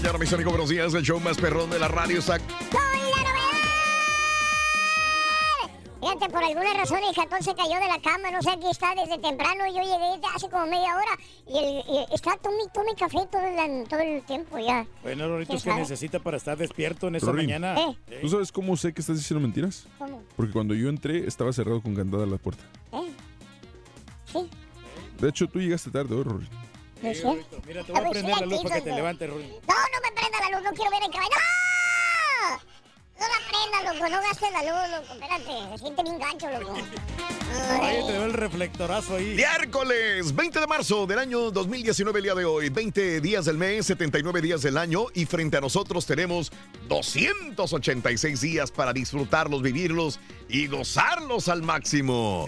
Mañana, mis amigos, buenos días. El show más perrón de la radio está Fíjate, por alguna razón el cartón se cayó de la cama, no sé, aquí está desde temprano. Yo llegué hace como media hora y, el, y está tome, tome café todo el, todo el tiempo ya. Bueno, Rorito, es que sabe? necesita para estar despierto en esta Rorín, mañana. Eh. ¿Tú sabes cómo sé que estás diciendo mentiras? ¿Cómo? Porque cuando yo entré estaba cerrado con candada la puerta. ¿Eh? Sí. De hecho, tú llegaste tarde hoy, Rory. ¿No es Mira, te voy a ver, prender la luz para que te levantes, Rorito. No, no me prenda la luz, no quiero ver el caballo. ¡No! No la prenda, loco, no gastes la luz, loco. Espérate, se siente bien gancho, loco. Oye, te veo el reflectorazo ahí. Miércoles 20 de marzo del año 2019, el día de hoy. 20 días del mes, 79 días del año. Y frente a nosotros tenemos 286 días para disfrutarlos, vivirlos y gozarlos al máximo.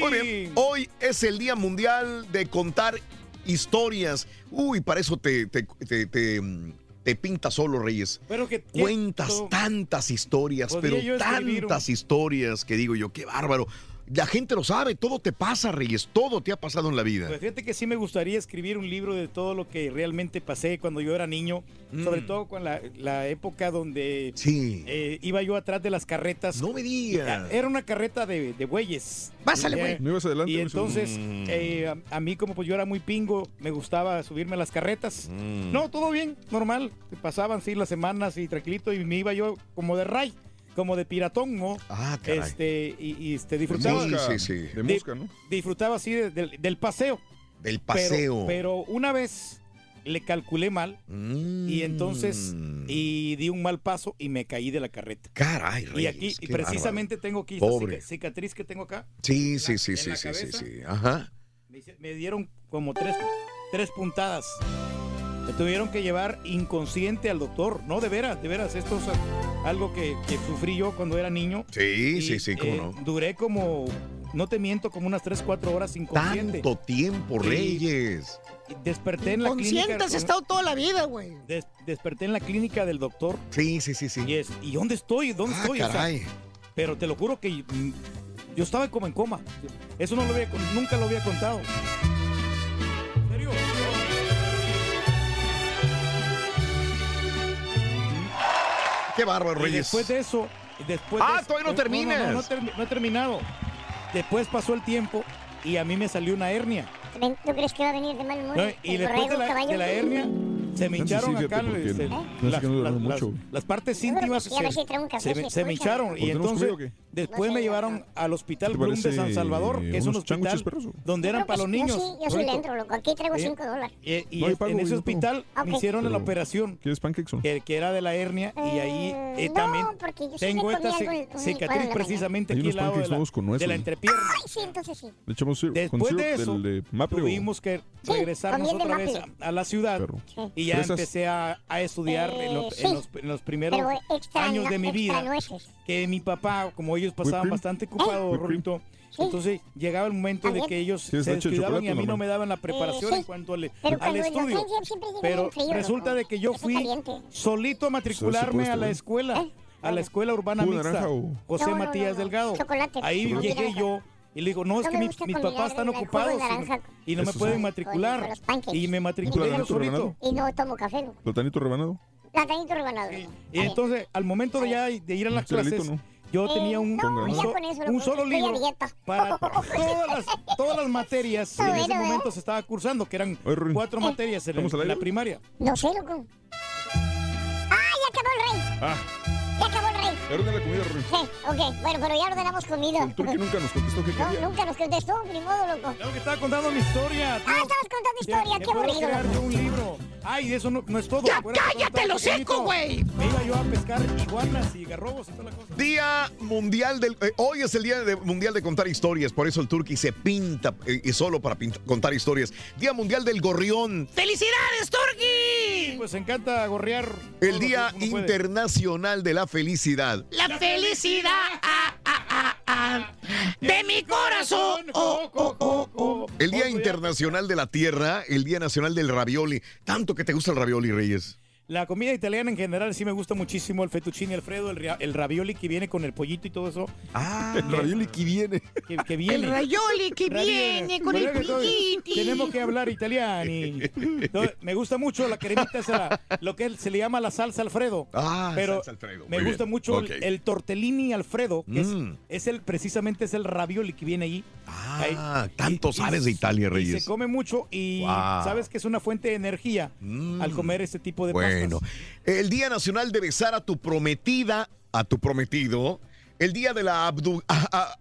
Muy bien, hoy es el Día Mundial de Contar Historias. Uy, para eso te, te, te, te, mm, te pintas solo, Reyes. Pero que Cuentas tantas historias, pero un- tantas historias que digo yo, qué bárbaro. La gente lo sabe, todo te pasa, Reyes, todo te ha pasado en la vida. Pues fíjate que sí me gustaría escribir un libro de todo lo que realmente pasé cuando yo era niño, sobre todo con la, la época donde Mm. Sí. eh, iba yo atrás de las carretas. No me digas. Era una carreta de, de bueyes. Pásale, Eh, güey. ¿No ibas adelante? Y entonces, Mm. eh, a, a mí como pues yo era muy pingo, me gustaba subirme a las carretas. Mm. No, todo bien, normal. Pasaban sí las semanas y tranquilito y me iba yo como de ray, como de piratón, ¿no? Ah, caray. Este, y, y, este, disfrutaba, Sí, mosca, sí, sí. De Di- mosca, ¿no? disfrutaba así de- del- del paseo. Del Pero- paseo. Pero, una vez le calculé mal Mm. y entonces y di un mal paso y me caí de la carreta. Caray, Reyes, y aquí y precisamente tengo aquí esta Pobre. cica- cicatriz que tengo acá. bárbaro. Sí, sí, la- sí, sí, sí, sí, sí. Ajá. Me, me dieron como tres, tres puntadas. Me tuvieron que llevar inconsciente al doctor. No, de veras, de veras. Esto es algo que, que sufrí yo cuando era niño. Sí, Y, sí, sí, cómo eh, no. Duré como, no te miento, como unas 3, 4 horas inconsciente. Tanto tiempo, Reyes. Y Desperté en la Consciente clínica. has estado toda la vida, güey. des- desperté en la clínica del doctor. Sí, sí, sí, sí. Y es, ¿y dónde estoy? ¿Dónde Ah, estoy? O sea, caray. pero te lo juro que mm, yo estaba como en coma. Eso no lo había, nunca lo había contado. Qué bárbaro, Y Reyes. después de eso, después Ah, de- todavía no terminas. No, no, no termi- no he terminado. Después pasó el tiempo y a mí me salió una hernia. ¿Tú crees que va a venir de mal humor? ¿no? Y después de la, de la hernia se me hincharon acá este, no las, sé que no las- mucho. las- las partes íntimas se, se se me hincharon y ¿Tenemos entonces después No me llevaron al hospital ¿Te Bloom de San Salvador, que es un hospital donde eran creo para los niños. Yo sí, yo sí le Rorito. entro, loco. Aquí traigo Eh, 5 dólares. Y, y No, es- pago, en ese hospital me hicieron la operación ¿Quieres que, que era de la hernia y ahí Eh, eh, no, también tengo esta cicatriz precisamente aquí al lado de la, entrepierna. Ay, sí, entonces sí. Le echamos syrup, con Después de eso, Tuvimos que Sí, regresarnos otra vez a, la ciudad y ya empecé a, a estudiar en, lo- Eh, en los, en los primeros extra, años de mi vida. nueces. Que mi papá, como ellos pasaban bastante cream. Rorrito, entonces llegaba el momento de que ellos ¿Quieres se descuidaban y a mí no me daban la preparación Eh, sí. en cuanto al, Pero estudio. Pero frío, resulta de que yo fui solito a matricularme a la escuela, ¿Eh? a la escuela urbana ¿Jugo de mixta, José No, no, Matías. Delgado. Chocolate. Ahí Chocolate. llegué yo y le digo, no, es No que mis papás están ocupados y no- y no me pueden sí. Matricular. con. Y me matriculé yo ¿Platanito solito. rebanado? Y no tomo café, loco. ¿Platanito rebanado? Platanito rebanado. Y entonces, al momento de ya de ir a las clases, ¿no? yo Eh, tenía un, no, un so- un solo libro para todas las, todas las materias que en ese ¿eh? momento se estaba cursando, que eran Oye, cuatro materias en, ¿Estamos al en la primaria. No sé, loco. ¡Ah, ya acabó el rey! Ah, ¡Ya acabó el rey! Ya ordena la comida, Ruin. Sí, ok. Bueno, pero ya ordenamos comida. El turqui nunca nos contestó qué No, quería. nunca nos contestó, ni modo, loco. Claro que estaba contando mi historia. tío. Ah, estabas contando historia, qué puedo aburrido, crear yo un libro. Ay, eso no, no es todo. ¡Ya cállate el hocico, pequeñito, güey! Me iba yo a pescar iguanas y garrobos y toda la cosa. Día mundial del. eh, hoy es el día de- mundial de contar historias, por eso el turqui se pinta eh, y solo para contar historias. Día mundial del gorrión. ¡Felicidades, Turkey! pues encanta gorrear. El lo día puede. internacional de la felicidad. La felicidad ah, ah, ah, ah, de mi corazón. Oh, oh, oh, oh. El Día Otro día- Internacional de la Tierra, el Día Nacional del Ravioli. Tanto que te gusta el ravioli, Reyes. La comida italiana en general sí me gusta muchísimo. El fettuccine Alfredo, el, ria- el ravioli que viene con el pollito y todo eso. Ah, El ravioli que viene. Que, que viene. El rayoli que Ravioli. viene con el es que todo- piquiti. Tenemos que hablar italiano. Entonces, me gusta mucho la cremita, esa, lo que se le llama la salsa Alfredo. Ah, pero salsa Alfredo. me Muy gusta bien. mucho el- Ok. el, tortellini Alfredo, que Mm. es, es el precisamente es el ravioli que viene ahí. Ah, Ahí. tanto Y- y- sabes de Italia, y Reyes. se come mucho y Wow. sabes que es una fuente de energía Mm. al comer este tipo de Bueno, el Día Nacional de besar a tu prometida, a tu prometido. El día de la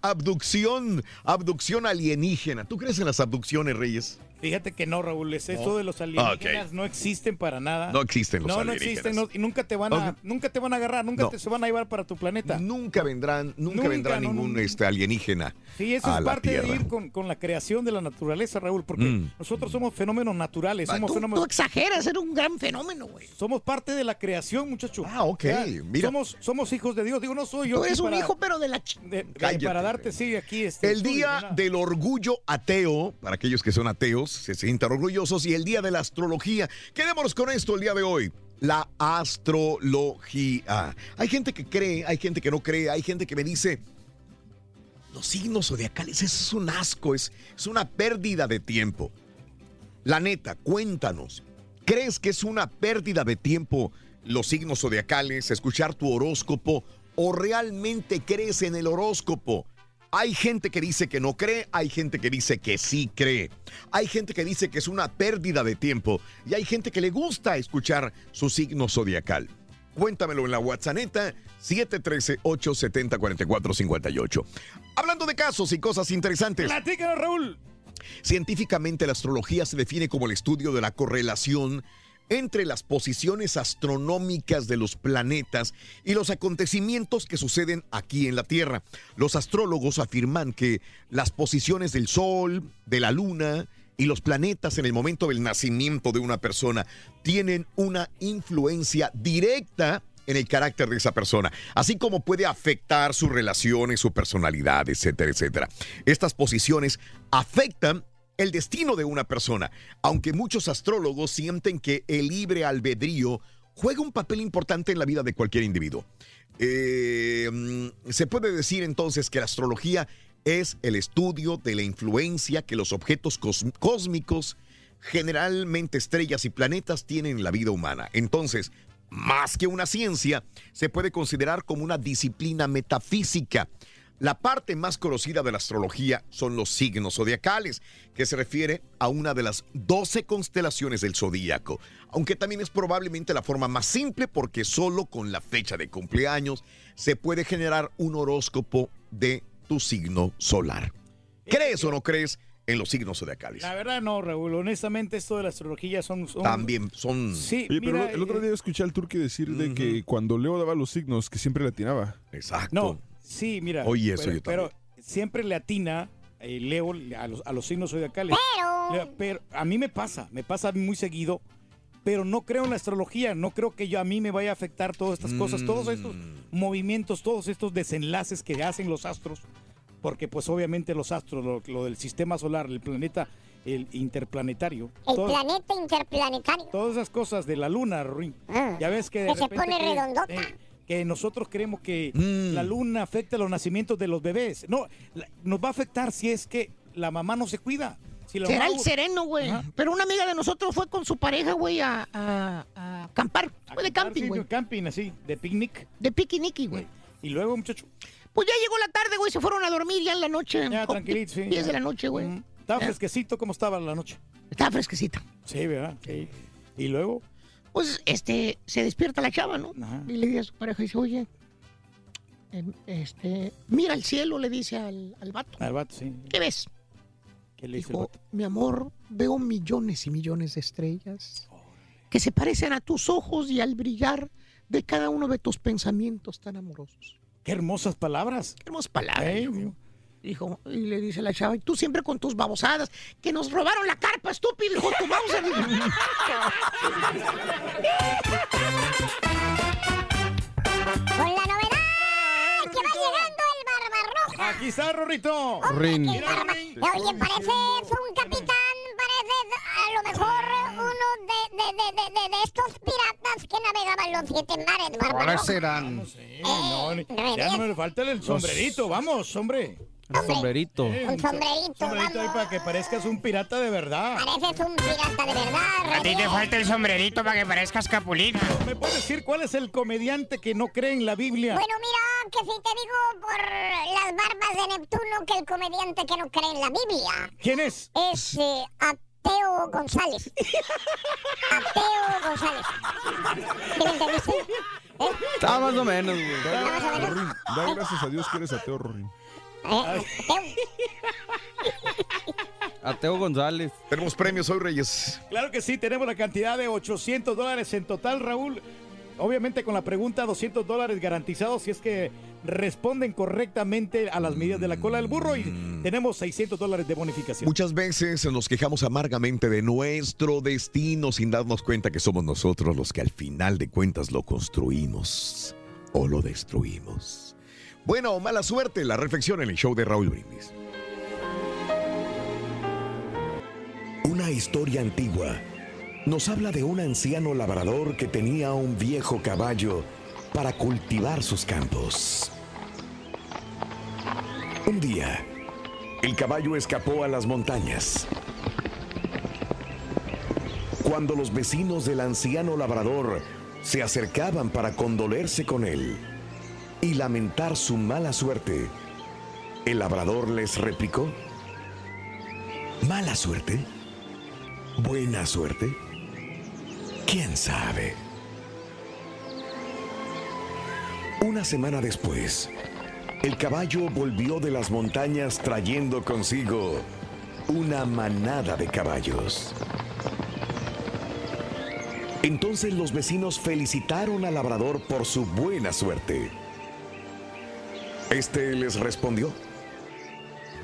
abducción, abducción alienígena. ¿Tú crees en las abducciones, Reyes? Fíjate que no, Raúl, es esto de los alienígenas Ok. no existen para nada. No existen los no, no alienígenas. existen no- y nunca te van a, nunca te van a agarrar, nunca No. te se van a llevar para tu planeta. Nunca vendrán, nunca, Nunca, vendrá no, ningún no, no. este, alienígena. Sí, eso a es la parte de ir con, con la creación de la naturaleza, Raúl, porque Mm. nosotros somos fenómenos naturales, Ah, somos Tú, tú fenómenos, exageras, eres un gran fenómeno, güey. somos parte de la creación, muchacho. Ah, ok, mira. Somos, somos hijos de Dios. Digo, no soy yo. Tú eres un para- hijo, pero de la... de- Cállate, para darte, sí, aquí este. El estudio, día del orgullo ateo, para aquellos que son ateos, se sientan orgullosos, y el día de la astrología. Quedémonos con esto el día de hoy. La astrología. Hay gente que cree, hay gente que no cree, hay gente que me dice, los signos zodiacales eso es un asco, es, es una pérdida de tiempo. La neta, cuéntanos, ¿crees que es una pérdida de tiempo los signos zodiacales, escuchar tu horóscopo o realmente crees en el horóscopo? Hay gente que dice que no cree, hay gente que dice que sí cree. Hay gente que dice que es una pérdida de tiempo y hay gente que le gusta escuchar su signo zodiacal. Cuéntamelo en la WhatsApp 713-870-4458. Hablando de casos y cosas interesantes. Platícanos, Raúl. Científicamente la astrología se define como el estudio de la correlación entre las posiciones astronómicas de los planetas y los acontecimientos que suceden aquí en la Tierra. Los astrólogos afirman que las posiciones del Sol, de la Luna y los planetas en el momento del nacimiento de una persona tienen una influencia directa en el carácter de esa persona, así como puede afectar sus relaciones, su personalidad, etcétera, etcétera. Estas posiciones afectan el destino de una persona, aunque muchos astrólogos sienten que el libre albedrío juega un papel importante en la vida de cualquier individuo. Mm, se puede decir entonces que la astrología es el estudio de la influencia que los objetos cos- cósmicos, generalmente estrellas y planetas, tienen en la vida humana. Entonces, más que una ciencia, se puede considerar como una disciplina metafísica. La parte más conocida de la astrología son los signos zodiacales, que se refiere a una de las 12 constelaciones del zodíaco, aunque también es probablemente la forma más simple porque solo con la fecha de cumpleaños se puede generar un horóscopo de tu signo solar. ¿Crees o no crees en los signos zodiacales? La verdad no, Raúl. Honestamente, esto de la astrología son... son- También son... Sí, Oye, pero el otro eh, día escuché al turque decir de que cuando Leo daba los signos, que siempre le atinaba. Exacto. No, sí, mira. Oye, eso pero, yo pero siempre le atina, eh, Leo, a los, a los signos zodiacales. Pero... Pero a mí me pasa, me pasa muy seguido pero no creo en la astrología, no creo que yo a mí me vaya a afectar todas estas cosas, todos estos movimientos, todos estos desenlaces que hacen los astros, porque pues obviamente los astros, lo, lo del sistema solar, el planeta, el interplanetario, El todo- planeta interplanetario. todas esas cosas de la luna, Ruin. ya ves que de que se pone que- redondota. eh, que nosotros creemos que Mm. la luna afecta los nacimientos de los bebés. No, la- nos va a afectar si es que la mamá no se cuida. Si la Será mamá- el sereno, güey. Pero una amiga de nosotros fue con su pareja, güey, a, a- a acampar. Fue de camping, güey. camping, así, de picnic. De piquiniqui, güey. Y luego, muchacho. Pues ya llegó la tarde, güey, se fueron a dormir ya en la noche. Ya, Oh, tranquilito, sí. 10 de la noche, güey. Mm, Estaba fresquecito, ¿cómo estaba la noche? Estaba fresquecita. Sí, ¿verdad? Sí. Y luego, Pues, este, se despierta la chava, ¿no? Ajá. Y le dice a su pareja, dice, oye, em, este, mira al cielo, le dice al, al vato. al vato, sí. ¿Qué ves? ¿Qué le el Dijo, mi amor, veo millones y millones de estrellas que se parecen a tus ojos y al brillar de cada uno de tus pensamientos tan amorosos. Qué hermosas palabras. Qué hermosas palabras. Ey, dijo. Dijo, y le dice la chava, y tú siempre con tus babosadas, que nos robaron la carpa, estúpido, hijo de tu Mauser. Con la novedad que va llegando el Barbarroja. Aquí está, Rorrito. Oye, parece un capitán, parece a lo mejor uno de, de, de, de, de- de estos piratas que navegaban los siete mares, ¿Cuáles Barbarroja. serán? Eh, no, ni- no ya no me falta el sombrerito, vamos, hombre. El sombrerito. Un sombrerito, sombrerito ahí para que parezcas un pirata de verdad. Pareces un pirata de verdad, A ti te falta el sombrerito para que parezcas capulina. ¿Me puedes decir cuál es el comediante que no cree en la Biblia? Bueno, mira, que si te digo por las barbas de Neptuno que el comediante que no cree en la Biblia ¿Quién es? es eh, Ateo González. Ateo González. ¿Sí me entendiste? ¿Eh? Está más o menos, güey. Más o menos. Rorín, da gracias a Dios que eres ateo, Rorín. Ateo. Ateo González. Tenemos premios hoy, Reyes. Claro que sí, tenemos la cantidad de 800 dólares en total, Raúl. Obviamente con la pregunta 200 dólares garantizados si es que responden correctamente a las medidas de la cola del burro y tenemos 600 dólares de bonificación. Muchas veces nos quejamos amargamente de nuestro destino sin darnos cuenta que somos nosotros los que al final de cuentas lo construimos o lo destruimos. Bueno, mala suerte, la reflexión en el show de Raúl Brindis. Una historia antigua nos habla de un anciano labrador que tenía un viejo caballo para cultivar sus campos. Un día, el caballo escapó a las montañas. Cuando los vecinos del anciano labrador se acercaban para condolerse con él y lamentar su mala suerte, el labrador les replicó, ¿Mala suerte? ¿Buena suerte? ¿Quién sabe? Una semana después, el caballo volvió de las montañas trayendo consigo una manada de caballos. Entonces los vecinos felicitaron al labrador por su buena suerte. Este les respondió,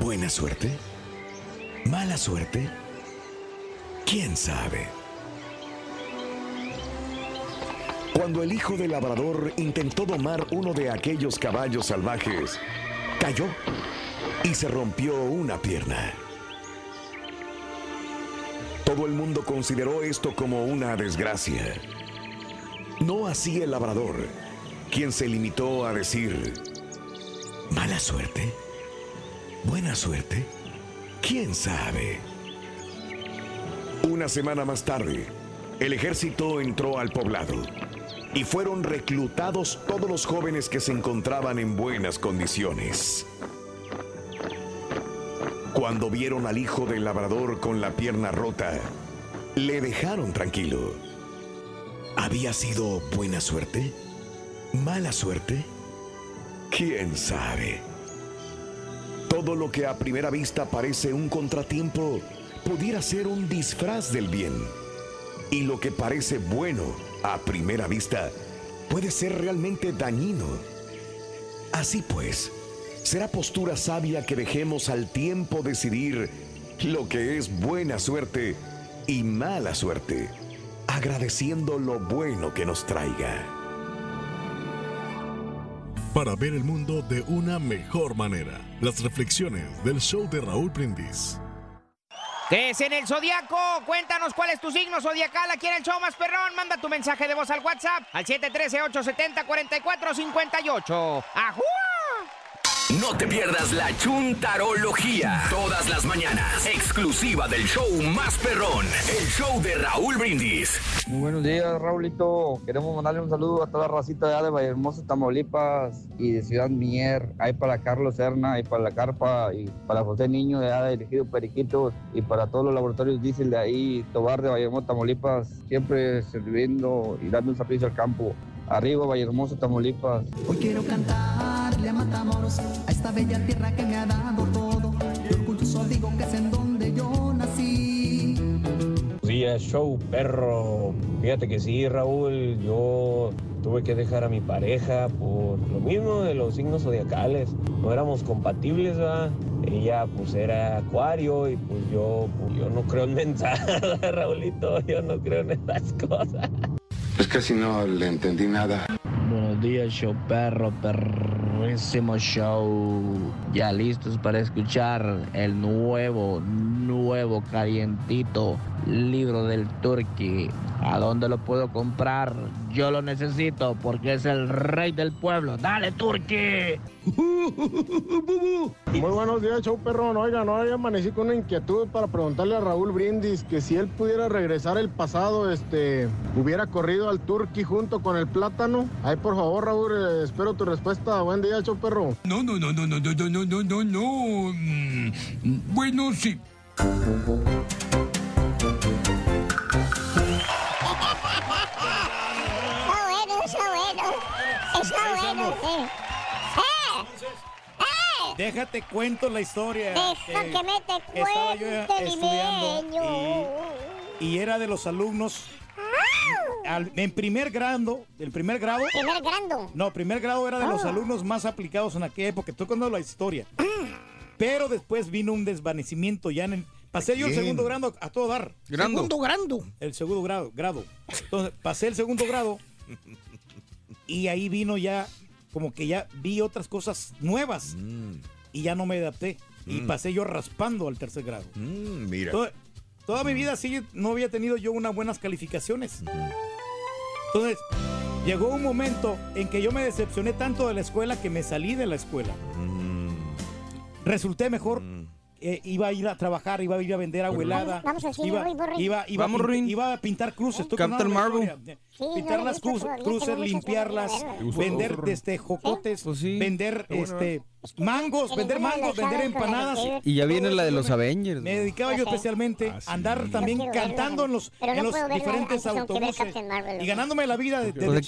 ¿buena suerte? ¿Mala suerte? ¿Quién sabe? Cuando el hijo del labrador intentó domar uno de aquellos caballos salvajes, cayó y se rompió una pierna. Todo el mundo consideró esto como una desgracia. No así el labrador, quien se limitó a decir, ¿mala suerte? ¿Buena suerte? ¿Quién sabe? Una semana más tarde, el ejército entró al poblado y fueron reclutados todos los jóvenes que se encontraban en buenas condiciones. Cuando vieron al hijo del labrador con la pierna rota, le dejaron tranquilo. ¿Había sido buena suerte? ¿Mala suerte? ¿Quién sabe? Todo lo que a primera vista parece un contratiempo pudiera ser un disfraz del bien. Y lo que parece bueno a primera vista puede ser realmente dañino. Así pues, será postura sabia que dejemos al tiempo decidir lo que es buena suerte y mala suerte. agradeciendo lo bueno que nos traiga. Para ver el mundo de una mejor manera, las reflexiones del show de Raúl Brindis. ¿Qué es en el Zodíaco? Cuéntanos cuál es tu signo zodiacal aquí en el show más perrón. Manda tu mensaje de voz al WhatsApp al 713-870-4458. ¡Ajú! No te pierdas la chuntarología. Todas las mañanas. Exclusiva del show más perrón. El show de Raúl Brindis. Muy buenos días, Raulito. Queremos mandarle un saludo a toda la racita de allá de Vallehermoso, Tamaulipas y de Ciudad Mier. Ahí para Carlos Serna y para la Carpa y para José Niño de de Elegido Periquitos y para todos los laboratorios Diesel de ahí, Tobar de Vallehermoso, Tamaulipas. Siempre sirviendo y dando un servicio al campo. Arriba, Vallehermoso, Tamaulipas. Hoy quiero a Matamoros, a esta bella tierra que me ha dado todo. Y orgulloso digo que es en donde yo nací. Buenos días, show perro. Fíjate que sí, Raúl, yo tuve que dejar a mi pareja por lo mismo de los signos zodiacales. No éramos compatibles, ¿verdad? Ella pues era acuario y pues yo, pues, yo no creo en mensajes, Raulito, yo no creo en esas cosas. Es que si no le entendí nada. Buenos días, show perro, perrísimo show. Ya listos para escuchar el nuevo, nuevo, calientito libro del Turqui. ¿A dónde lo puedo comprar? Yo lo necesito porque es el rey del pueblo. ¡Dale, Turqui! Muy buenos días, show perrón. Oiga, no había amanecí con una inquietud para preguntarle a Raúl Brindis que si él pudiera regresar el pasado, este, hubiera corrido al Turqui junto con el plátano. Ay, por favor, Raúl, eh, espero tu respuesta. Buen día, show perro. No, no, no, no, no, no, no, no, no, no, no. Mm, Bueno, sí. Está bueno, está bueno. Está bueno, sí. ¡Eh! ¡Eh! Déjate cuento la historia. Deja eh, que me te estaba yo cuente, estudiando limeño. y era de los alumnos al- en primer grado, el primer grado. Primer grado. No, primer grado era de los Ah. alumnos más aplicados en aquella época. Estoy contando la historia. Pero después vino un desvanecimiento ya en el, pasé yo el segundo grado a todo dar. Grando. Segundo grado. El segundo grado, grado. Entonces, pasé el segundo grado y ahí vino ya como que ya vi otras cosas nuevas y ya no me adapté y Mm. pasé yo raspando al tercer grado. Mm, mira. Toda, toda mi vida sí no había tenido yo unas buenas calificaciones. Entonces, llegó un momento en que yo me decepcioné tanto de la escuela que me salí de la escuela. Resulté mejor. eh, iba a ir a trabajar, iba a ir a vender abuelada. Vamos al cine, iba, voy, voy, voy. iba, iba, Vamos, a pin- Ruin. iba a pintar cruces. Captain Marvel. historia. Sí, pintar las cruces, limpiarlas, vender desde este jocotes, ah, pues vender este mangos, vender mangos, vender empanadas. Y ya viene la de los Avengers. Me dedicaba yo especialmente ah, a andar también cantando en los, en los diferentes autobuses y ganándome la vida de. Pues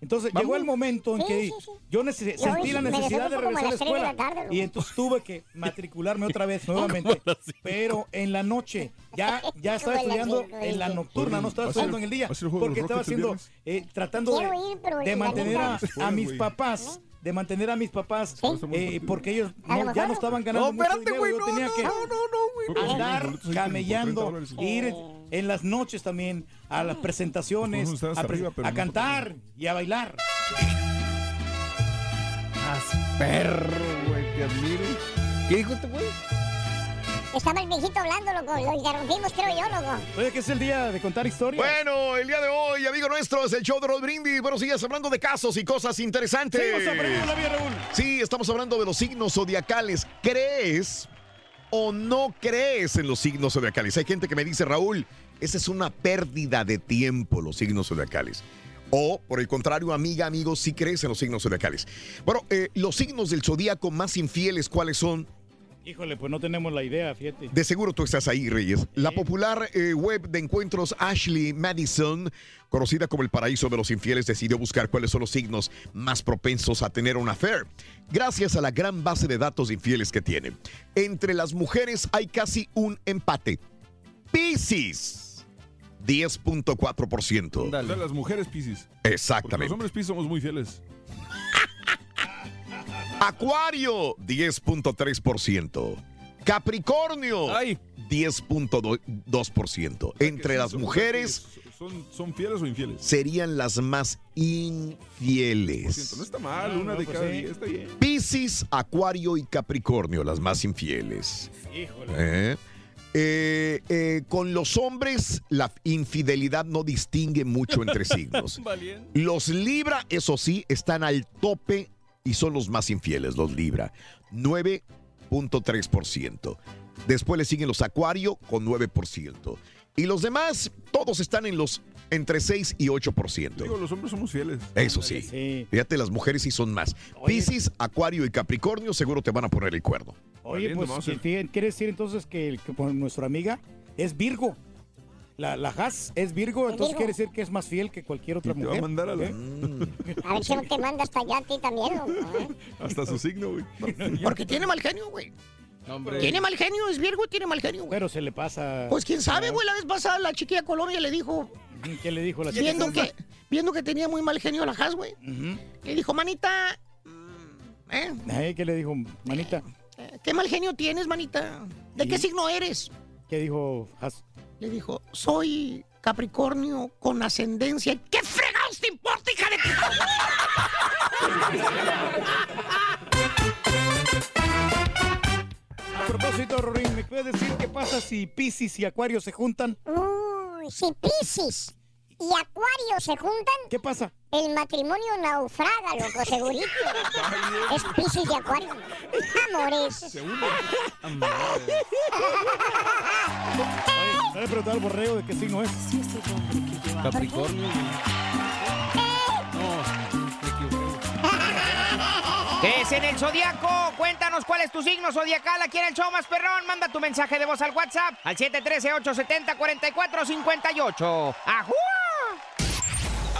entonces llegó el momento en que yo sentí la necesidad de regresar a la escuela. y entonces tuve que matricularme otra vez nuevamente, pero en la noche ya, ya estaba estudiando en la nocturna, no estaba ¿Va a ser- estudiando en el día, porque estaba haciendo, eh, tratando de, pero de mantener a, mis papás, de mantener a mis papás, eh, porque ellos no- ya no estaban ganando No, mucho espérate, dinero, güey, yo no, tenía no, que no, no, güey. andar Los boletos ahí como por 30 camellando, ir en las noches también a las presentaciones, Pues a, pre- arriba, pero a no cantar y a bailar. Perro, güey, te admiro. ¿Qué dijo este güey? Estaba el viejito hablando, loco. Lo interrumpimos, creo yo, loco. Oye, que es el día de contar historias. Bueno, el día de hoy, amigo nuestro, es el show de Rod Brindis. Buenos días, hablando de casos y cosas interesantes. Aprendiendo la vida, Raúl. Sí, estamos hablando de los signos zodiacales. ¿Crees o no crees en los signos zodiacales? Hay gente que me dice, Raúl, esa es una pérdida de tiempo, los signos zodiacales. O, por el contrario, amiga, amigo, sí crees en los signos zodiacales. Bueno, eh, los signos del zodiaco más infieles, ¿cuáles son? Híjole, pues no tenemos la idea, fíjate. De seguro tú estás ahí, Reyes. La popular eh, web de encuentros Ashley Madison, conocida como el paraíso de los infieles, decidió buscar cuáles son los signos más propensos a tener una affair, gracias a la gran base de datos de infieles que tiene. Entre las mujeres hay casi un empate. Piscis, 10.4%. De las mujeres Piscis. Exactamente. Los hombres Piscis somos muy fieles. Acuario, 10.3%. Capricornio, 10.2%. Entre las mujeres, ¿Son, ¿Son fieles o infieles? serían las más infieles. No está mal, una de cada está bien. Piscis, Acuario y Capricornio, las más infieles. Híjole. ¿Eh? Eh, eh, con los hombres, la infidelidad no distingue mucho entre signos. Los Libra, eso sí, están al tope y son los más infieles, los Libra. 9.3%. Después le siguen los Acuario con 9%. Y los demás, todos están en los entre 6 y 8%. Digo, los hombres somos fieles. Eso sí. Fíjate, las mujeres sí son más. Piscis, Acuario y Capricornio seguro te van a poner el cuerno. Oye, pues a- quiere decir entonces que, el- que por nuestra amiga es Virgo. La, la Haas es Virgo, entonces Virgo. quiere decir que es más fiel que cualquier otra Y te va mujer. a mandar a la- ¿eh? A ver si no te manda hasta allá a ti también, ¿eh? Hasta su signo, güey. Porque tiene mal genio, güey. hombre. Tiene mal genio, es Virgo y tiene mal genio, güey. Pero se le pasa. Pues quién sabe, güey. La vez pasada la chiquilla Colombia le dijo, ¿Qué le dijo la chica? viendo que, viendo que tenía muy mal genio la Has, güey. Le dijo, manita, mm, ¿eh? ¿Qué le dijo, manita? Eh, ¿Qué mal genio tienes, manita? ¿De qué signo eres? ¿Qué dijo Haas? Le dijo, soy Capricornio con ascendencia. ¿Qué fregados te importa, hija de A propósito, Rorín, ¿me puedes decir qué pasa si Piscis y Acuario se juntan? Uy, si Piscis y Acuario se juntan, ¿Qué pasa? el matrimonio naufraga, loco, segurito. es Piscis y Acuario. Amores. Oye, le he preguntado al borrego de qué signo es. Capricornio. ¿Qué es en el zodiaco? Cuéntanos cuál es tu signo zodiacal aquí en el show más perrón. Manda tu mensaje de voz al WhatsApp al 713-870-4458. ¡Ajú! Yeah!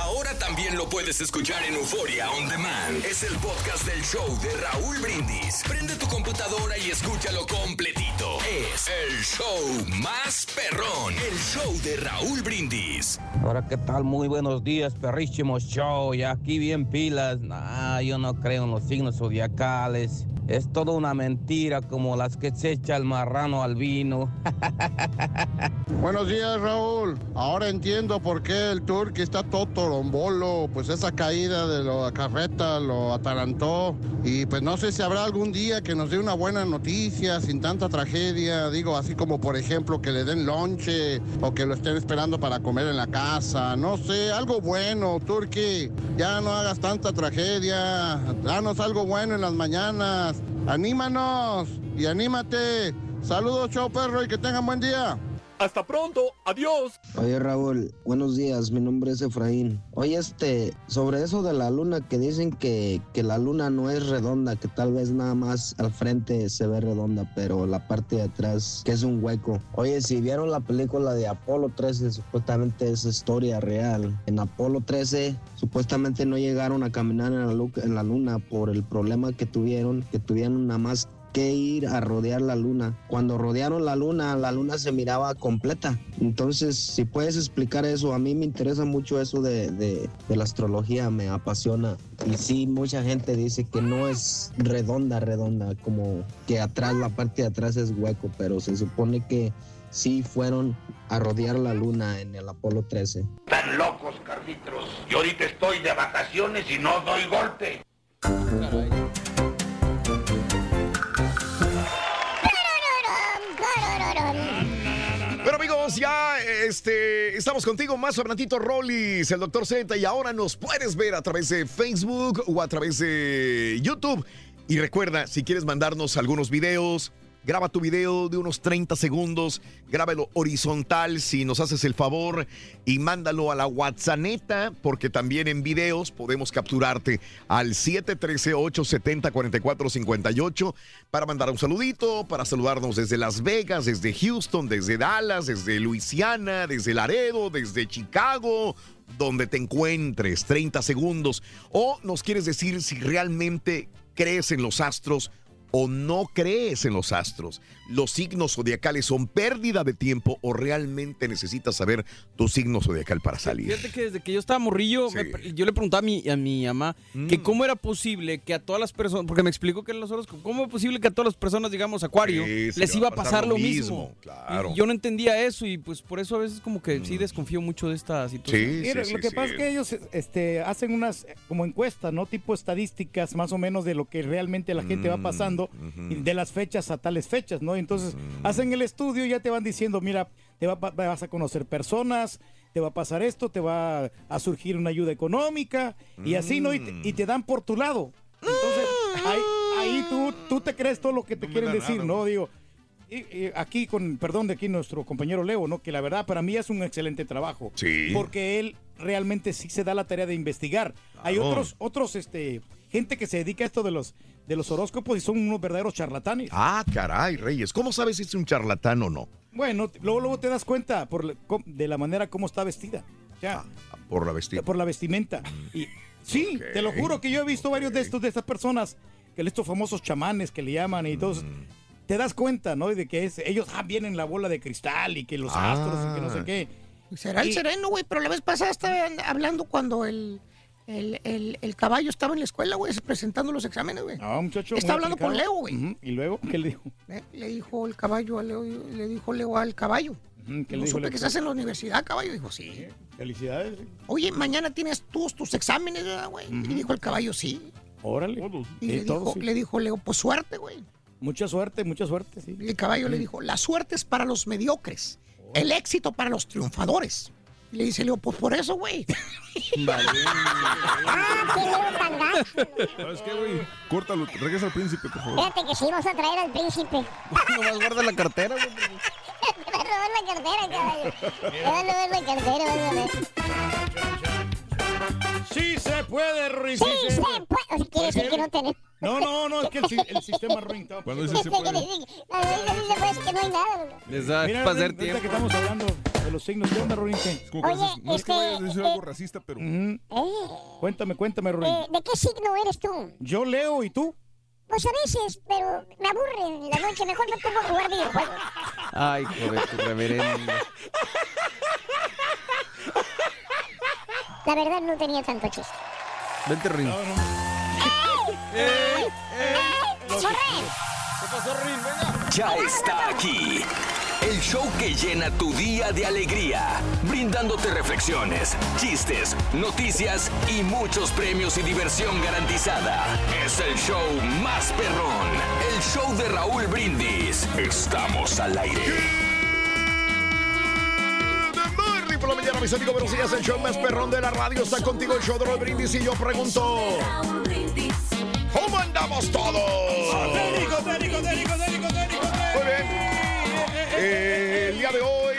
Ahora también lo puedes escuchar en Euforia On Demand. Es el podcast del show de Raúl Brindis. Prende tu computadora y escúchalo completito. Es el show más perrón. El show de Raúl Brindis. Ahora, ¿qué tal? Muy buenos días, perrísimos show. Y aquí bien pilas. Nah, yo no creo en los signos zodiacales. Es toda una mentira como las que se echa el marrano al vino. Buenos días, Raúl. Ahora entiendo por qué el Turqui está todo torombolo. Pues esa caída de la carreta lo atalantó. Y pues no sé si habrá algún día que nos dé una buena noticia sin tanta tragedia. Digo, así como por ejemplo que le den lonche o que lo estén esperando para comer en la casa. No sé, algo bueno, Turqui. Ya no hagas tanta tragedia. Danos algo bueno en las mañanas. Anímanos y anímate. Saludos, show perro, y que tengan buen día. Hasta pronto, adiós. Oye Raúl, buenos días, mi nombre es Efraín. Oye, este, sobre eso de la luna, que dicen que, que la luna no es redonda, que tal vez nada más al frente se ve redonda, pero la parte de atrás que es un hueco. Oye, si vieron la película de Apolo 13, supuestamente es historia real. En Apolo 13, supuestamente no llegaron a caminar en la, en la luna por el problema que tuvieron, que tuvieron nada más que ir a rodear la luna. Cuando rodearon la luna, la luna se miraba completa. Entonces, si puedes explicar eso, a mí me interesa mucho eso de, de- de la astrología, me apasiona. Y sí, mucha gente dice que no es redonda, redonda, como que atrás, la parte de atrás es hueco, pero se supone que sí fueron a rodear la luna en el Apolo 13. Están locos, Carlitos. Yo ahorita estoy de vacaciones y no doy golpe. Ya este, estamos contigo más Fernandito Rollis, el doctor Z, y ahora nos puedes ver a través de Facebook o a través de YouTube. Y recuerda, si quieres mandarnos algunos videos, graba tu video de unos 30 segundos, grábalo horizontal si nos haces el favor y mándalo a la WhatsApp, porque también en videos podemos capturarte al 713-870-4458 para mandar un saludito, para saludarnos desde Las Vegas, desde Houston, desde Dallas, desde Luisiana, desde Laredo, desde Chicago, donde te encuentres, 30 segundos. O nos quieres decir si realmente crees en los astros o no crees en los astros? ¿Los signos zodiacales son pérdida de tiempo o realmente necesitas saber tu signo zodiacal para salir? Fíjate que desde que yo estaba morrillo, me- yo le preguntaba a mi, a mi mamá Mm. que cómo era posible que a todas las personas, porque me explicó que eran los horóscopos, cómo es posible que a todas las personas, digamos, Acuario, Sí, les le iba a pasar lo mismo. claro. Y yo no entendía eso y pues por eso a veces como que sí desconfío mucho de esta situación. Mira, lo que pasa es que ellos este, hacen unas eh, como encuestas, ¿no? Tipo estadísticas más o menos de lo que realmente la gente va Mm, pasando y de las fechas a tales fechas, ¿no? Entonces hacen el estudio y ya te van diciendo, mira, te va- va- vas a conocer personas, te va a pasar esto, te va a surgir una ayuda económica y así, ¿no? Y te, y te dan por tu lado. Entonces ahí, ahí tú, tú te crees todo lo que te quieren decir, nada, ¿no? Digo, y- y aquí con, perdón de aquí nuestro compañero Leo, ¿no? Que la verdad para mí es un excelente trabajo. Sí. Porque él realmente sí se da la tarea de investigar. Hay otros, otros, este, gente que se dedica a esto de los, de los horóscopos y son unos verdaderos charlatanes. Ah, caray, Reyes. ¿Cómo sabes si es un charlatán o no? Bueno, luego, luego te das cuenta por de la manera como está vestida. Ya. Por la vestimenta. Por la vestimenta. Y sí, te lo juro que yo he visto varios de estos, de estas personas, que estos famosos chamanes que le llaman y todos. Te das cuenta, ¿no? De que es, ellos ah, vienen la bola de cristal y que los Ah. astros y que no sé qué. Será el sereno, güey, pero la vez pasada estaba hablando cuando el, el, el- el caballo estaba en la escuela, güey, presentando los exámenes, güey. No, muchacho. Está hablando con. Leo, güey. ¿Y luego qué le dijo? Eh, Le dijo el caballo a Leo, le dijo Leo al caballo. Ujú, ¿Qué le no dijo supe Leo? que estás en la universidad, caballo. Dijo, sí. Felicidades. Oye, mañana tienes tus, tus exámenes, ¿verdad, güey? Y dijo el caballo, sí. Órale. Y Sí, le, todo, dijo, sí. le dijo Leo, pues suerte, güey. Mucha suerte, mucha suerte, sí. Y el caballo le dijo, la suerte es para los mediocres, el éxito para los triunfadores. Y le dice Leo, pues por eso, güey. Ah, qué Leo tan. ¿Sabes qué, güey? Córtalo, regresa al príncipe, por favor. Fíjate que sí vamos a traer al príncipe. Nomás guarda la cartera, güey. Te va a robar la cartera, caballo. Te va a robar la cartera, vas a ver. Sí se puede, Ruiz. Sí se puede. O sea, quiere decir que no tenemos. No, no, no, es que el, el sistema Ruin está- Cuando dice se puede. Que no hay nada. Les da Mira, para hacer ahorita tiempo. que estamos hablando de los signos, ¿qué onda, Ruin? No es que este, vayas a decir eh, algo racista, pero... Eh, Cuéntame, cuéntame, Ruin. eh, ¿De qué signo eres tú? Yo leo y tú. Pues a veces, pero me aburre en la noche. Mejor me pongo a jugar videojuegos. Ay, joder, tu reverendo. La verdad no tenía tanto chiste. Vente, Rin. ¡Corre! ¿Qué pasó, Rin? Venga. Ya está aquí. El show que llena tu día de alegría, brindándote reflexiones, chistes, noticias y muchos premios y diversión garantizada. Es el show más perrón, el show de Raúl Brindis. Estamos al aire. Por la mañana, mis amigos. Buenos días, el show más perrón de la radio. Está contigo el show de Raúl Brindis y yo pregunto... ¿Cómo andamos todos? Técnico, técnico, técnico, técnico, técnico. Muy bien. Eh, el día de hoy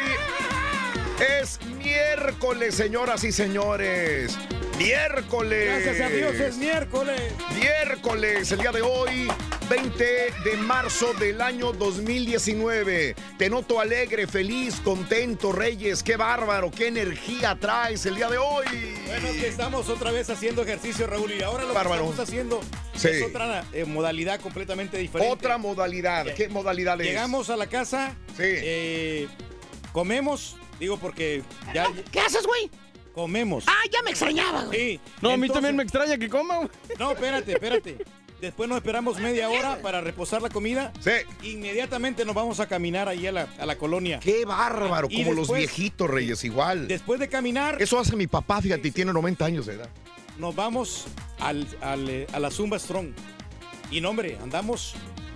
es miércoles, señoras y señores. Miércoles. Gracias a Dios es miércoles. Miércoles, el día de hoy, 20 de marzo del año 2019. Te noto alegre, feliz, contento, Reyes. Qué bárbaro, qué energía traes el día de hoy. Bueno, que estamos otra vez haciendo ejercicio, Raúl, y ahora lo Bárbaro. que estamos haciendo Sí. es otra eh, modalidad completamente diferente. Otra modalidad. ¿Qué modalidad es? Llegamos a la casa, eh, comemos, digo porque ya ¿Qué haces, güey? Comemos. Ah, ya me extrañaba, güey. Sí. No, a mí entonces- también me extraña que coma, güey. No, espérate, espérate. Después nos esperamos media hora para reposar la comida. Sí. Inmediatamente nos vamos a caminar ahí a la, a la colonia. Qué bárbaro, Y como los después- viejitos, Reyes, igual. Después de caminar, Eso hace mi papá, fíjate, y tiene 90 años de edad. nos vamos al, al, eh, a la Zumba Strong. Y no, hombre, andamos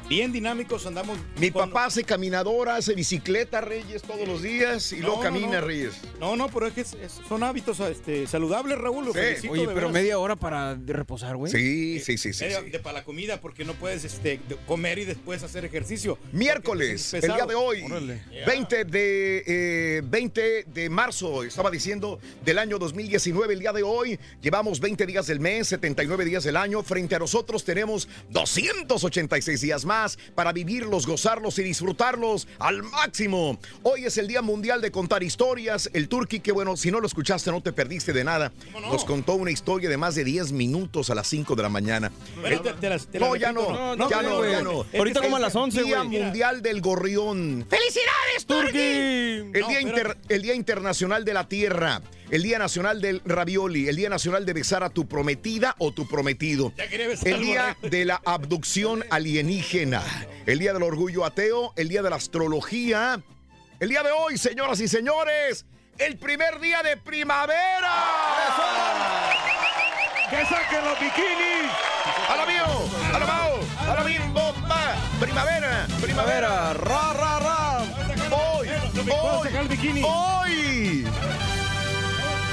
bien dinámicos, andamos... Mi con- papá hace caminadora, hace bicicleta, Reyes, todos los días y No, luego camina, no. Reyes. No, no, pero es que es- es- son hábitos este, saludables, Raúl. lo Sí. felicito, Oye, pero veras. media hora para reposar, güey. Sí, sí, sí, sí. Media- sí. de para la comida, porque no puedes este, comer y después hacer ejercicio. Miércoles, Porque es el día de hoy, Órale. 20 de, eh, 20 de marzo, estaba diciendo, del año 2019, el día de hoy, llevamos 20 días del mes, 79 días del año, frente a nosotros tenemos 286 días más para vivirlos, gozarlos y disfrutarlos al máximo. Hoy es el Día Mundial de Contar Historias. El Turqui, que bueno, si no lo escuchaste no te perdiste de nada. Nos contó una historia de más de 10 minutos a las 5 de la mañana. Bueno, El- te- te las- te las no, ya no, no, ya no, ya no. Ahorita como a las 11, Día. Mundial del Gorrión. ¡Felicidades, Turqui! El, No, día inter- el Día Internacional de la Tierra, el Día Nacional del Ravioli, el Día Nacional de besar a tu prometida o tu prometido, el Día de la Abducción Alienígena, el Día del Orgullo Ateo, el Día de la Astrología, el día de hoy, señoras y señores, el primer día de primavera. ¡Que saquen los bikinis! ¡A la mío! ¡A la mao! ¡A la bimbo! ¡Primavera! ¡Primavera! ¡Ra, ra, ra! ¡Hoy! ¡Hoy! ¡Hoy!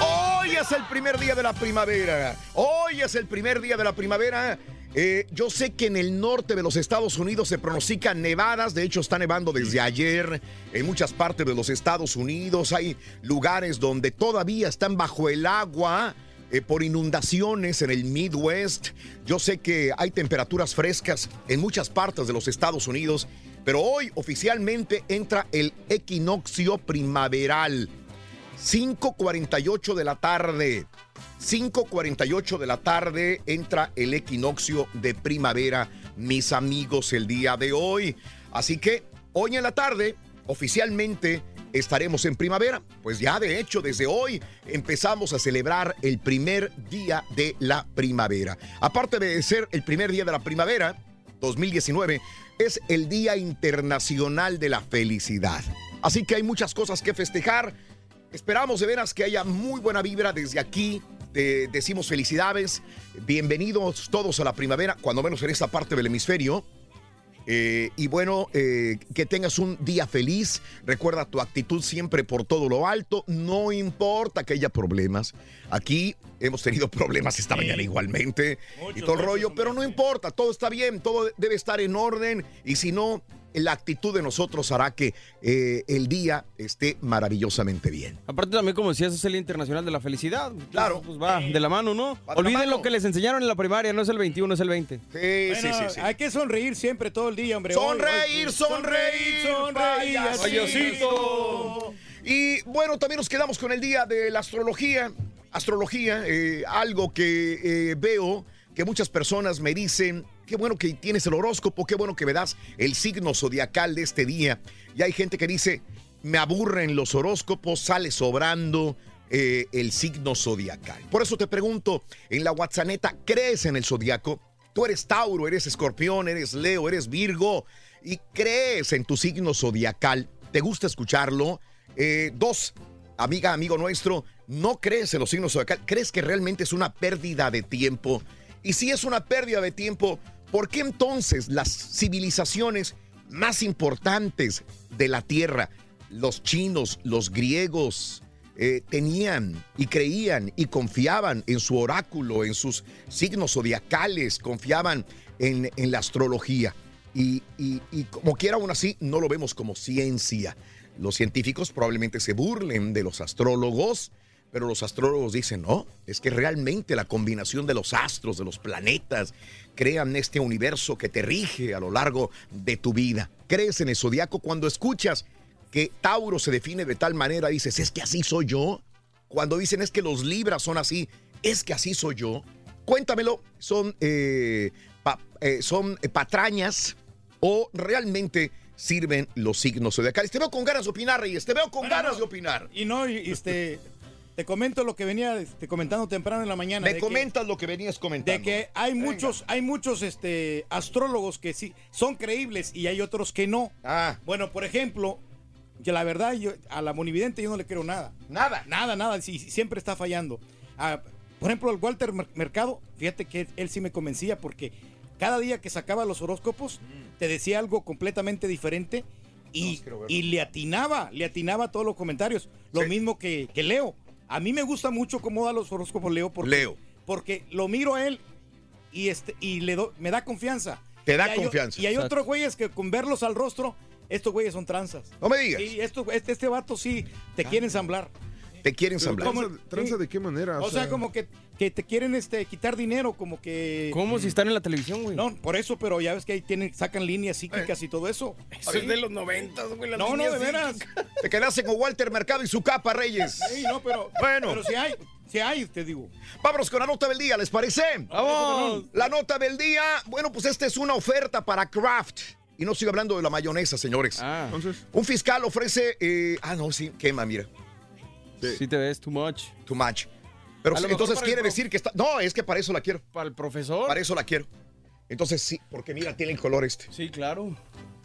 Hoy es el primer día de la primavera. Hoy es el primer día de la primavera. Eh, yo sé que en el norte de los Estados Unidos se pronostican nevadas, de hecho está nevando desde ayer en muchas partes de los Estados Unidos. Hay lugares donde todavía están bajo el agua eh, por inundaciones en el Midwest. Yo sé que hay temperaturas frescas en muchas partes de los Estados Unidos, pero hoy oficialmente entra el equinoccio primaveral. 5.48 de la tarde. 5.48 de la tarde entra el equinoccio de primavera, mis amigos, el día de hoy. Así que hoy en la tarde, oficialmente, estaremos en primavera. Pues ya de hecho, desde hoy empezamos a celebrar el primer día de la primavera. Aparte de ser el primer día de la primavera, 2019, es el Día Internacional de la Felicidad. Así que hay muchas cosas que festejar. Esperamos de veras que haya muy buena vibra desde aquí. Te decimos felicidades. Bienvenidos todos a la primavera, cuando menos en esta parte del hemisferio. Eh, y bueno, eh, que tengas un día feliz. Recuerda tu actitud siempre por todo lo alto. No importa que haya problemas. Aquí hemos tenido problemas esta mañana igualmente. y todo el rollo, pero no importa. Todo está bien. Todo debe estar en orden. Y si no, la actitud de nosotros hará que eh, el día esté maravillosamente bien. Aparte también, como decías, es el Día Internacional de la Felicidad. Claro. Pues va de la mano, ¿no? Olviden mano. lo que les enseñaron en la primaria, no es el 21, es el 20. Bueno, Hay que sonreír siempre todo el día, hombre. Hoy, Sonreír, sonreír, sonreír. payasito. Y bueno, también nos quedamos con el día de la astrología. Astrología, eh, algo que eh, veo que muchas personas me dicen, qué bueno que tienes el horóscopo, qué bueno que me das el signo zodiacal de este día. Y hay gente que dice, me aburren los horóscopos, sale sobrando eh, el signo zodiacal. Por eso te pregunto, en la WhatsApp, ¿crees en el zodiaco? Tú eres Tauro, eres Escorpión, eres Leo, eres Virgo y crees en tu signo zodiacal. ¿Te gusta escucharlo? Dos, amiga, amigo nuestro, ¿no crees en los signos zodiacal? ¿Crees que realmente es una pérdida de tiempo? Y si es una pérdida de tiempo, ¿por qué entonces las civilizaciones más importantes de la Tierra, los chinos, los griegos, eh, tenían y creían y confiaban en su oráculo, en sus signos zodiacales, confiaban en, la astrología. Y- y como quiera aún así, no lo vemos como ciencia. Los científicos probablemente se burlen de los astrólogos, pero los astrólogos dicen, no, es que realmente la combinación de los astros, de los planetas, crean este universo que te rige a lo largo de tu vida. Crees en el zodiaco cuando escuchas que Tauro se define de tal manera, dices, es que así soy yo. Cuando dicen es que los libras son así, es que así soy yo. Cuéntamelo, son, eh, pa- eh, son patrañas o realmente sirven los signos zodiacales. Te veo con ganas de opinar, Reyes, te veo con ganas de opinar. Y no, y este, te comento lo que venía este, comentando temprano en la mañana. Me de que- comentas lo que venías comentando. De que hay muchos, hay muchos este, astrólogos que sí son creíbles y hay otros que no. Ah. Bueno, por ejemplo, que la verdad, yo, a la monividente yo no le creo nada. Nada. Nada, nada. sí, sí, siempre está fallando. Ah, por ejemplo, el Walter Mer- Mercado, fíjate que él sí me convencía porque cada día que sacaba los horóscopos te decía algo completamente diferente y, y le atinaba, le atinaba a todos los comentarios. Lo mismo que, que Leo. A mí me gusta mucho cómo da los horóscopos Leo porque, Leo. porque lo miro a él y, este, y le do- me da confianza. Te da Y hay confianza. Y hay Exacto. otros güeyes que con verlos al rostro, estos güeyes son tranzas. No me digas. Sí, esto, este, este vato sí te quiere ensamblar. Te quieren ensamblar. ¿Tranza, tranza de qué manera? O sea, como que, que te quieren este, quitar dinero, como que... ¿Cómo si están en la televisión, güey? No, por eso, pero ya ves que ahí tienen, sacan líneas psíquicas y todo eso. Eso es de los noventas, güey. las No, no, de veras. Te quedaste con Walter Mercado y su capa, Reyes. Sí, no, pero... Bueno. Pero si hay, si hay, te digo. Vámonos con la nota del día, ¿les parece? ¡Vamos! La nota del día, bueno, pues esta es una oferta para Kraft. Y no estoy hablando de la mayonesa, señores. Ah. Entonces, Un fiscal ofrece. eh, ah, no, sí, quema, mira. Sí te ves too much. Too much. Pero entonces quiere decir que está. No, es que para eso la quiero. ¿Para el profesor? Para eso la quiero. Entonces sí, porque mira, tiene el color este. Sí, claro.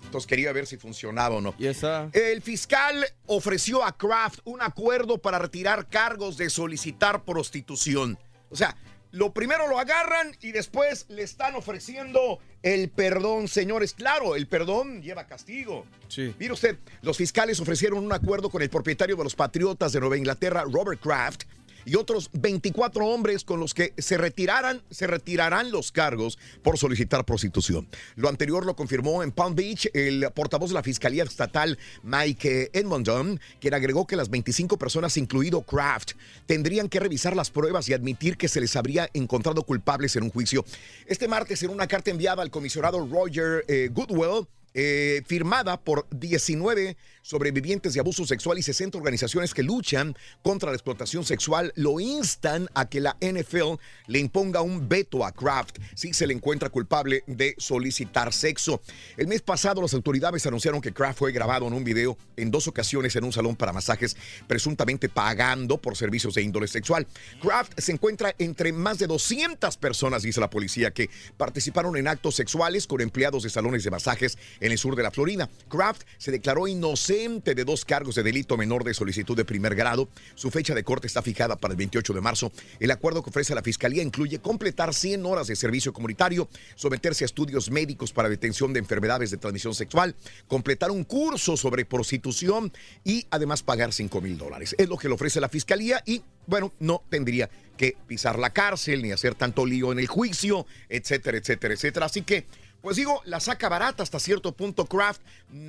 Entonces quería ver si funcionaba o no. Y esa... El fiscal ofreció a Kraft un acuerdo para retirar cargos de solicitar prostitución. O sea, lo primero lo agarran y después le están ofreciendo el perdón, señores. Claro, el perdón lleva castigo. Sí. Mire usted, los fiscales ofrecieron un acuerdo con el propietario de los Patriotas de Nueva Inglaterra, Robert Kraft, y otros 24 hombres con los que se retiraran, se retirarán los cargos por solicitar prostitución. Lo anterior lo confirmó en Palm Beach el portavoz de la Fiscalía Estatal, Mike Edmondon, quien agregó que las 25 personas, incluido Kraft, tendrían que revisar las pruebas y admitir que se les habría encontrado culpables en un juicio. Este martes, en una carta enviada al comisionado Roger eh, Goodwell, eh, firmada por 19 sobrevivientes de abuso sexual y 60 organizaciones que luchan contra la explotación sexual, lo instan a que la NFL le imponga un veto a Kraft si se le encuentra culpable de solicitar sexo. El mes pasado las autoridades anunciaron que Kraft fue grabado en un video en dos ocasiones en un salón para masajes, presuntamente pagando por servicios de índole sexual. Kraft se encuentra entre más de 200 personas, dice la policía, que participaron en actos sexuales con empleados de salones de masajes en el sur de la Florida. Kraft se declaró inocente de dos cargos de delito menor de solicitud de primer grado. Su fecha de corte está fijada para el 28 de marzo. El acuerdo que ofrece la Fiscalía incluye completar 100 horas de servicio comunitario, someterse a estudios médicos para detención de enfermedades de transmisión sexual, completar un curso sobre prostitución y además pagar 5 mil dólares. Es lo que le ofrece la Fiscalía y, bueno, no tendría que pisar la cárcel ni hacer tanto lío en el juicio, etcétera, etcétera, etcétera. Así que pues digo, la saca barata hasta cierto punto Kraft.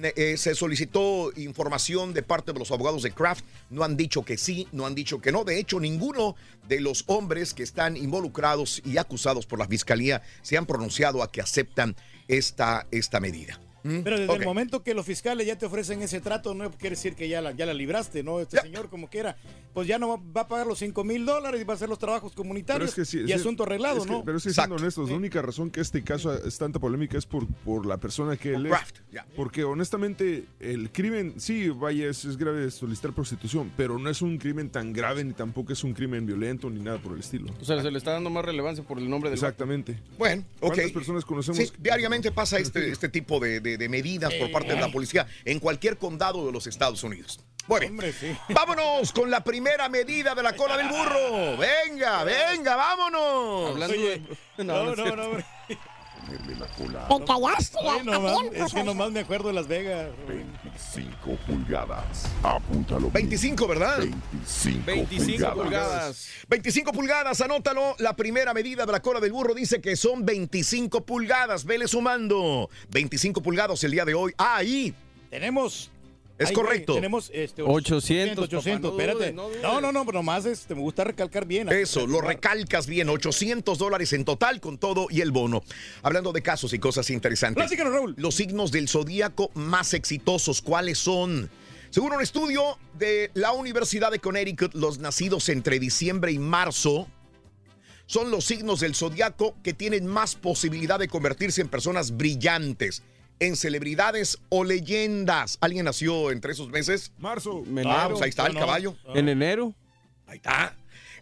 Eh, se solicitó información de parte de los abogados de Kraft. No han dicho que sí, no han dicho que no. De hecho, ninguno de los hombres que están involucrados y acusados por la fiscalía se han pronunciado a que aceptan esta, esta medida. ¿Mm? Pero desde el momento que los fiscales ya te ofrecen ese trato, no quiere decir que ya la, ya la libraste, ¿no? Este señor, como quiera, pues ya no va, va a pagar los 5 mil dólares y va a hacer los trabajos pero comunitarios es que sí, y asunto arreglado, es que- ¿no? Pero sí, siendo honestos, la única razón que este caso es tanta polémica es por, por la persona que él es. Kraft, ya. Porque honestamente, el crimen, sí, vaya, es, es grave solicitar prostitución, pero no es un crimen tan grave ni tampoco es un crimen violento ni nada por el estilo. O sea, se le está dando más relevancia por el nombre del Exactamente. Bueno, ok. ¿Cuántas personas conocemos? Sí, diariamente pasa este, este tipo de, de- de medidas por parte de la policía en cualquier condado de los Estados Unidos. Bueno, vámonos con la primera medida de la cola del burro. Venga, venga, vámonos. Hablando Oye, de... no, no, no, Te callaste, Oye, hasta nomás- tiempo, es que soy. nomás me acuerdo de Las Vegas. 25 pulgadas. Apúntalo. 25, ¿verdad? 25, 25 pulgadas. 25 pulgadas, anótalo. La primera medida de la cola del burro dice que son 25 pulgadas. Vele sumando. 25 pulgadas el día de hoy. Ahí. Tenemos. Es Ay, güey, correcto. tenemos este, 800, 800, papá, no espérate. no. No, no, no, pero nomás este, me gusta recalcar bien. Eso, lo recalcas bien. 800 dólares en total con todo y el bono. Hablando de casos y cosas interesantes. Platícanos, Raúl. Los signos del zodíaco más exitosos, ¿cuáles son? Según un estudio de la Universidad de Connecticut, los nacidos entre diciembre y marzo son los signos del zodiaco que tienen más posibilidad de convertirse en personas brillantes, en celebridades o leyendas. ¿Alguien nació entre esos meses? Marzo. Ah, pues ahí está el caballo. En enero. Ahí está.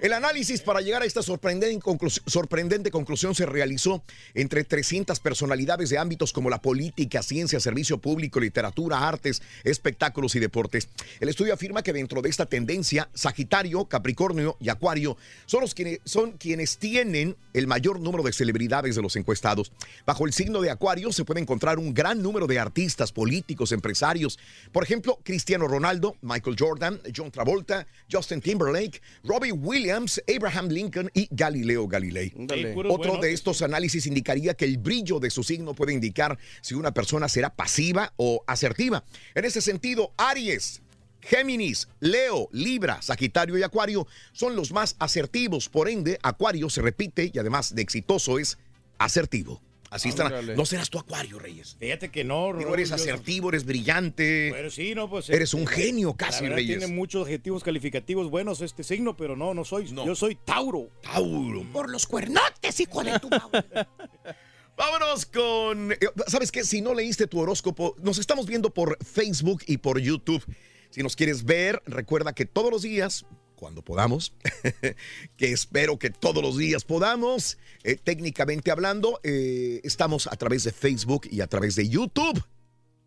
El análisis para llegar a esta sorprendente, conclus- sorprendente conclusión se realizó entre 300 personalidades de ámbitos como la política, ciencia, servicio público, literatura, artes, espectáculos y deportes. El estudio afirma que dentro de esta tendencia, Sagitario, Capricornio y Acuario son, los quienes, son quienes tienen el mayor número de celebridades de los encuestados. Bajo el signo de Acuario se puede encontrar un gran número de artistas, políticos, empresarios. Por ejemplo, Cristiano Ronaldo, Michael Jordan, John Travolta, Justin Timberlake, Robbie Williams, Abraham Lincoln y Galileo Galilei. Dale. Otro de estos análisis indicaría que el brillo de su signo puede indicar si una persona será pasiva o asertiva. En ese sentido, Aries, Géminis, Leo, Libra, Sagitario y Acuario son los más asertivos. Por ende, Acuario se repite y además de exitoso es asertivo. Así están. No serás tu Acuario, Reyes. Fíjate que no, Digo, eres asertivo, eres brillante. Pero sí, no, pues. Eres un este, genio la casi, verdad, Reyes. Tiene muchos adjetivos calificativos buenos este signo, pero no, no soy. Yo soy Tauro. Tauro. Por los cuernotes, hijo de tu madre. Vámonos con. eh, ¿Sabes qué? Si no leíste tu horóscopo, nos estamos viendo por Facebook y por YouTube. Si nos quieres ver, recuerda que todos los días, cuando podamos, que espero que todos los días podamos, eh, técnicamente hablando, eh, estamos a través de Facebook y a través de YouTube.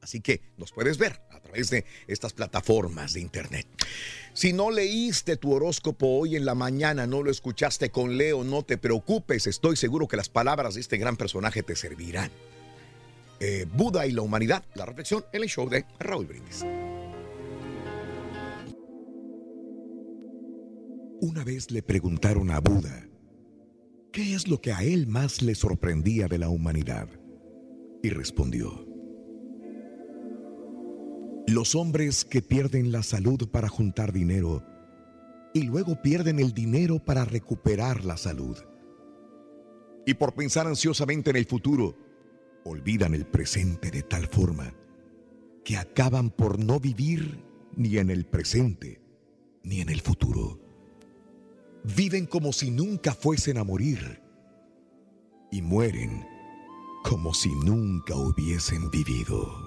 Así que nos puedes ver a través de estas plataformas de internet. Si no leíste tu horóscopo hoy en la mañana, no lo escuchaste con Leo, no te preocupes, estoy seguro que las palabras de este gran personaje te servirán. Eh, Buda y la humanidad, la reflexión en el show de Raúl Brindis. Una vez le preguntaron a Buda, ¿qué es lo que a él más le sorprendía de la humanidad? Y respondió, los hombres que pierden la salud para juntar dinero y luego pierden el dinero para recuperar la salud. Y por pensar ansiosamente en el futuro, olvidan el presente de tal forma que acaban por no vivir ni en el presente ni en el futuro. Viven como si nunca fuesen a morir y mueren como si nunca hubiesen vivido.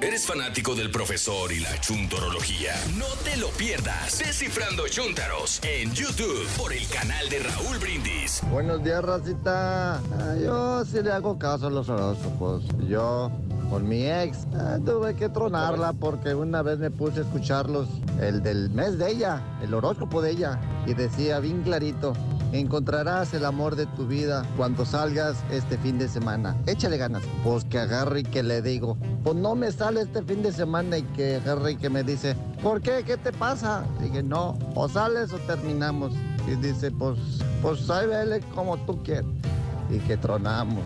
¿Eres fanático del profesor y la chuntorología? No te lo pierdas. Descifrando Chuntaros en YouTube por el canal de Raúl Brindis. Buenos días, racita. Ah, yo sí le hago caso a los horóscopos. Yo, con mi ex, ah, tuve que tronarla porque una vez me puse a escucharlos, el del mes de ella, el horóscopo de ella, y decía bien clarito. Encontrarás el amor de tu vida cuando salgas este fin de semana. Échale ganas. Pues que agarre y que le digo, pues no me sale este fin de semana y que agarre y que me dice, ¿por qué? ¿Qué te pasa? Dije, no, o sales o terminamos. Y dice, pues, pues ahí vele como tú quieras. Y que tronamos.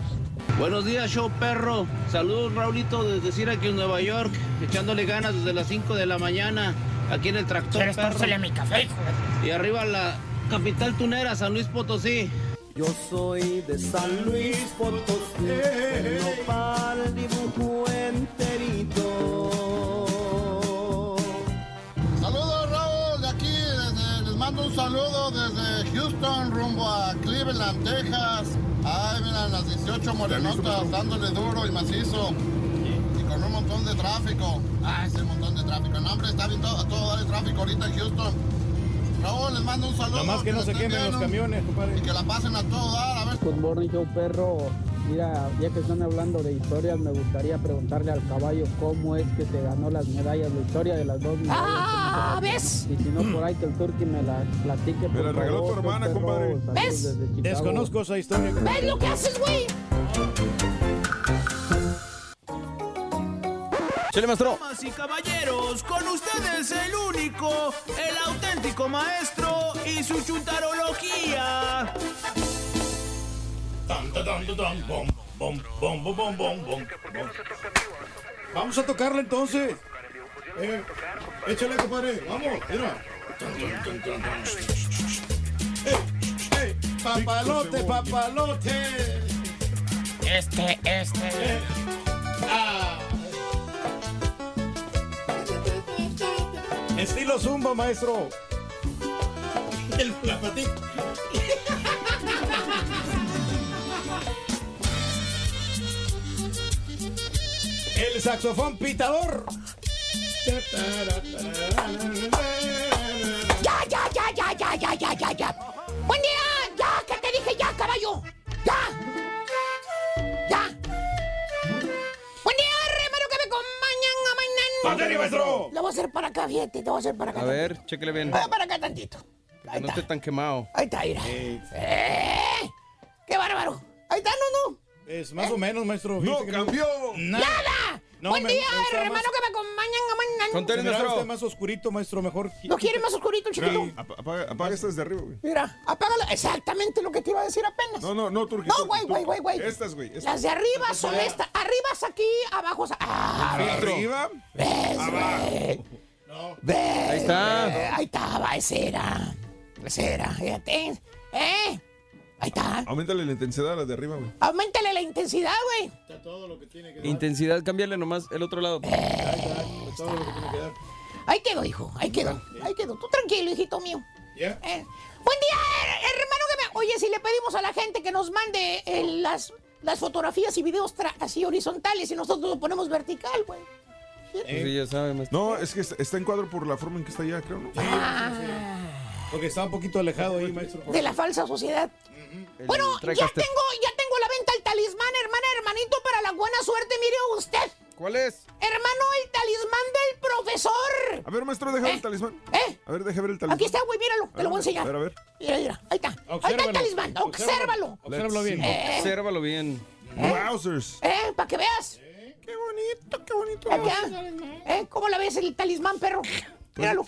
Buenos días, show perro. Saludos, Raulito, desde Syracuse, Nueva York. Echándole ganas desde las 5 de la mañana. Aquí en el tractor, ¿Quieres perro. a mi café, hijo Y arriba la capital tunera, San Luis Potosí. Yo soy de San Luis Potosí, el nopal dibujo enterito. Saludos Raúl, de aquí desde- les mando un saludo desde Houston rumbo a Cleveland, Texas. Ay, miran las 18 morenotas dándole duro y macizo. Y con un montón de tráfico. Ay, ese montón de tráfico. No, hombre, está bien todo, a todo dar el tráfico ahorita en Houston. Raúl, les mando un saludo. Nada más que no se quemen los camiones, compadre. Y que la pasen a todo dar, a ver. Good morning, show perro. Mira, ya que están hablando de historias, me gustaría preguntarle al caballo cómo es que se ganó las medallas, la historia de las dos medallas. Ah, ¿ves? Y si no, por ahí que el turqui me la platique. Me la regaló tu favor, hermana, compadre. ¿Ves? Desconozco esa historia. ¿Ves lo que haces, güey? Chile, maestro. Damas y caballeros, con ustedes el único, el auténtico maestro y su chuntarología. Vamos a tocarla entonces. Eh, échale, compadre. Vamos, mira. Eh, eh, papalote, papalote. Este, este. Ah. Estilo zumba, maestro. El la patita. El saxofón pitador. Ya, ya, ya, ya, ya, ya, ya, ya, ya. Buen día, ya, que te dije ya, caballo. Ya. Ya. Ándale, maestro. Lo voy a hacer para acá, fíjate, te voy a hacer para acá. A ver, chéquele bien. Voy para acá tantito. Que no esté tan quemado. Ahí está, mira. ¡Eh! ¡Qué bárbaro! Ahí está, no, no. Es más o menos, maestro. No cambió. ¡Nada! No, Buen día, hermano, más- que me acompañan a mañana. Se miraba usted más oscurito, maestro, mejor. ¿Lo quiere más oscurito, el chiquito? Apa- Apaga, apaga esta desde arriba, güey. Mira, apágala. Exactamente lo que te iba a decir apenas. No, no, no, Turki. No, güey, güey, güey, güey. Estas, güey. estas. Las de arriba Estas son estas. Arriba es aquí, abajo es... Ah, Arriba. ¿Ves, güey? ¿Ves, Ahí está. Ahí estaba, ese era. Ese era, fíjate. ¿Eh? Ahí está. Aumentale la intensidad a las de arriba, güey. Aumentale la intensidad, güey. Intensidad, cámbiale nomás el otro lado. Ahí quedó, hijo. Ahí quedó. Ahí quedó. Tú tranquilo, hijito mío. Eh, Buen día, her- hermano. Que me... Oye, si le pedimos a la gente que nos mande eh, las, las fotografías y videos tra- así horizontales y nosotros lo ponemos vertical, güey. Sí, ya sabe. No, es que está, está en cuadro por la forma en que está allá, creo, ¿no? Porque estaba un poquito alejado ahí, maestro. De la falsa sociedad. Bueno, ya caste- tengo, ya tengo la venta el talismán, hermana, hermanito, para la buena suerte. Mire usted. ¿Cuál es? Hermano, el talismán del profesor. A ver, maestro, deja el talismán. ¿Eh? A ver, deja ver el talismán. Aquí está, güey, míralo. Te lo voy a enseñar. A ver, a ver. Mira, mira. Ahí está. Ahí está el talismán. Obsérvalo. Obsérvalo bien. Eh. Obsérvalo bien. Wowzers. ¿Eh? Para que veas. Qué bonito, qué bonito. ¿Eh? ¿Cómo la ves el talismán, perro? Míralo.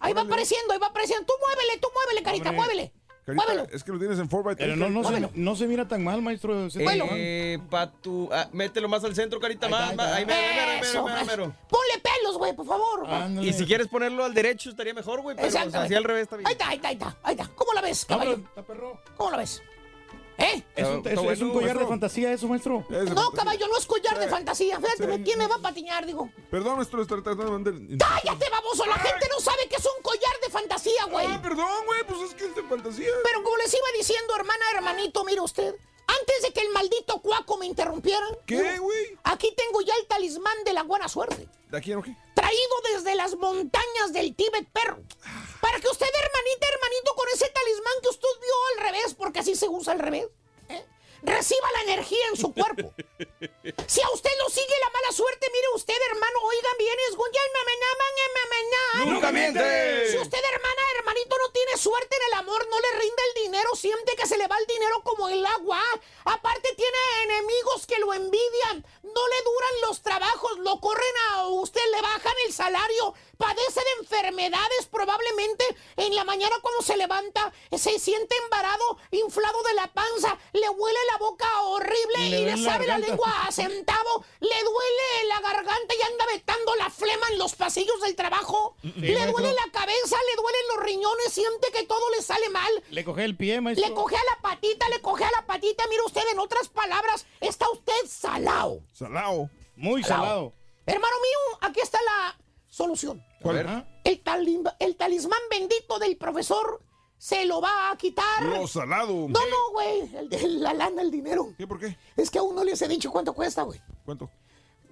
Ahí va apareciendo, ahí va apareciendo. Tú muévele, tú muévele, carita, muévele. Carita, Muévelo. es que lo tienes en 4x3. Pero no, no, se, no se mira tan mal, maestro. Eh, pa' tu... ah, mételo más al centro, carita. Ahí Más, está, más. ahí Ahí, mero, mero, mero, Eso, mero, mero. Ponle pelos, güey, por favor. Ándale. Y si quieres ponerlo al derecho estaría mejor, güey. Pero o sea, Exactamente. así al revés está bien. Ahí está, ahí está, ahí está, ahí está. ¿Cómo la ves, caballo? está perro. ¿Cómo la ves? ¿Eh? Es un, Está es collar de fantasía eso, maestro. Es No, fantasía. caballo, no es collar de Sí. fantasía. Fíjate, Sí. ¿quién me va a patiñar? Digo, Perdón, maestro, estoy tratando de mandar. cállate, baboso. La gente no sabe que es un collar de fantasía, güey. Ah, perdón, güey, pues es que es de fantasía. Pero como les iba diciendo, hermana, hermanito, mire usted. Antes de que el maldito cuaco me interrumpiera. ¿Qué, güey? Aquí tengo ya el talismán de la buena suerte. ¿De aquí o qué? Traído desde las montañas del Tíbet, perro. Para que usted, hermanita, hermanito, con ese talismán que usted vio al revés, porque así se usa al revés. Reciba la energía en su cuerpo. Si a usted lo sigue la mala suerte, mire usted, hermano, oigan bien, es ¡Nunca miente! Si usted, hermana, hermanito, no tiene suerte en el amor, no le rinde el dinero, siente que se le va el dinero como el agua. Aparte tiene enemigos que lo envidian, no le duran los trabajos, lo corren a usted, le bajan el salario, padece de enfermedades probablemente en la mañana cuando se levanta, se siente embarado, inflado de la panza, le huele la boca horrible Y y le la sabe la lengua a centavo, le duele la garganta y anda vetando la flema en los pasillos del trabajo, le maestro. duele la cabeza, le duelen los riñones, siente que todo le sale mal. Le coge el pie, maestro. Le coge a la patita, le coge a la patita. Mire usted, en otras palabras, está usted salado. Salao. Muy Salado. salado. Hermano mío, aquí está la solución. ¿Cuál? Ajá. El, talim- el talismán bendito del profesor se lo va a quitar. Lo salado. No, no, güey. La lana, el dinero. ¿Qué, por qué? Es que aún no les he dicho cuánto cuesta, güey. ¿Cuánto?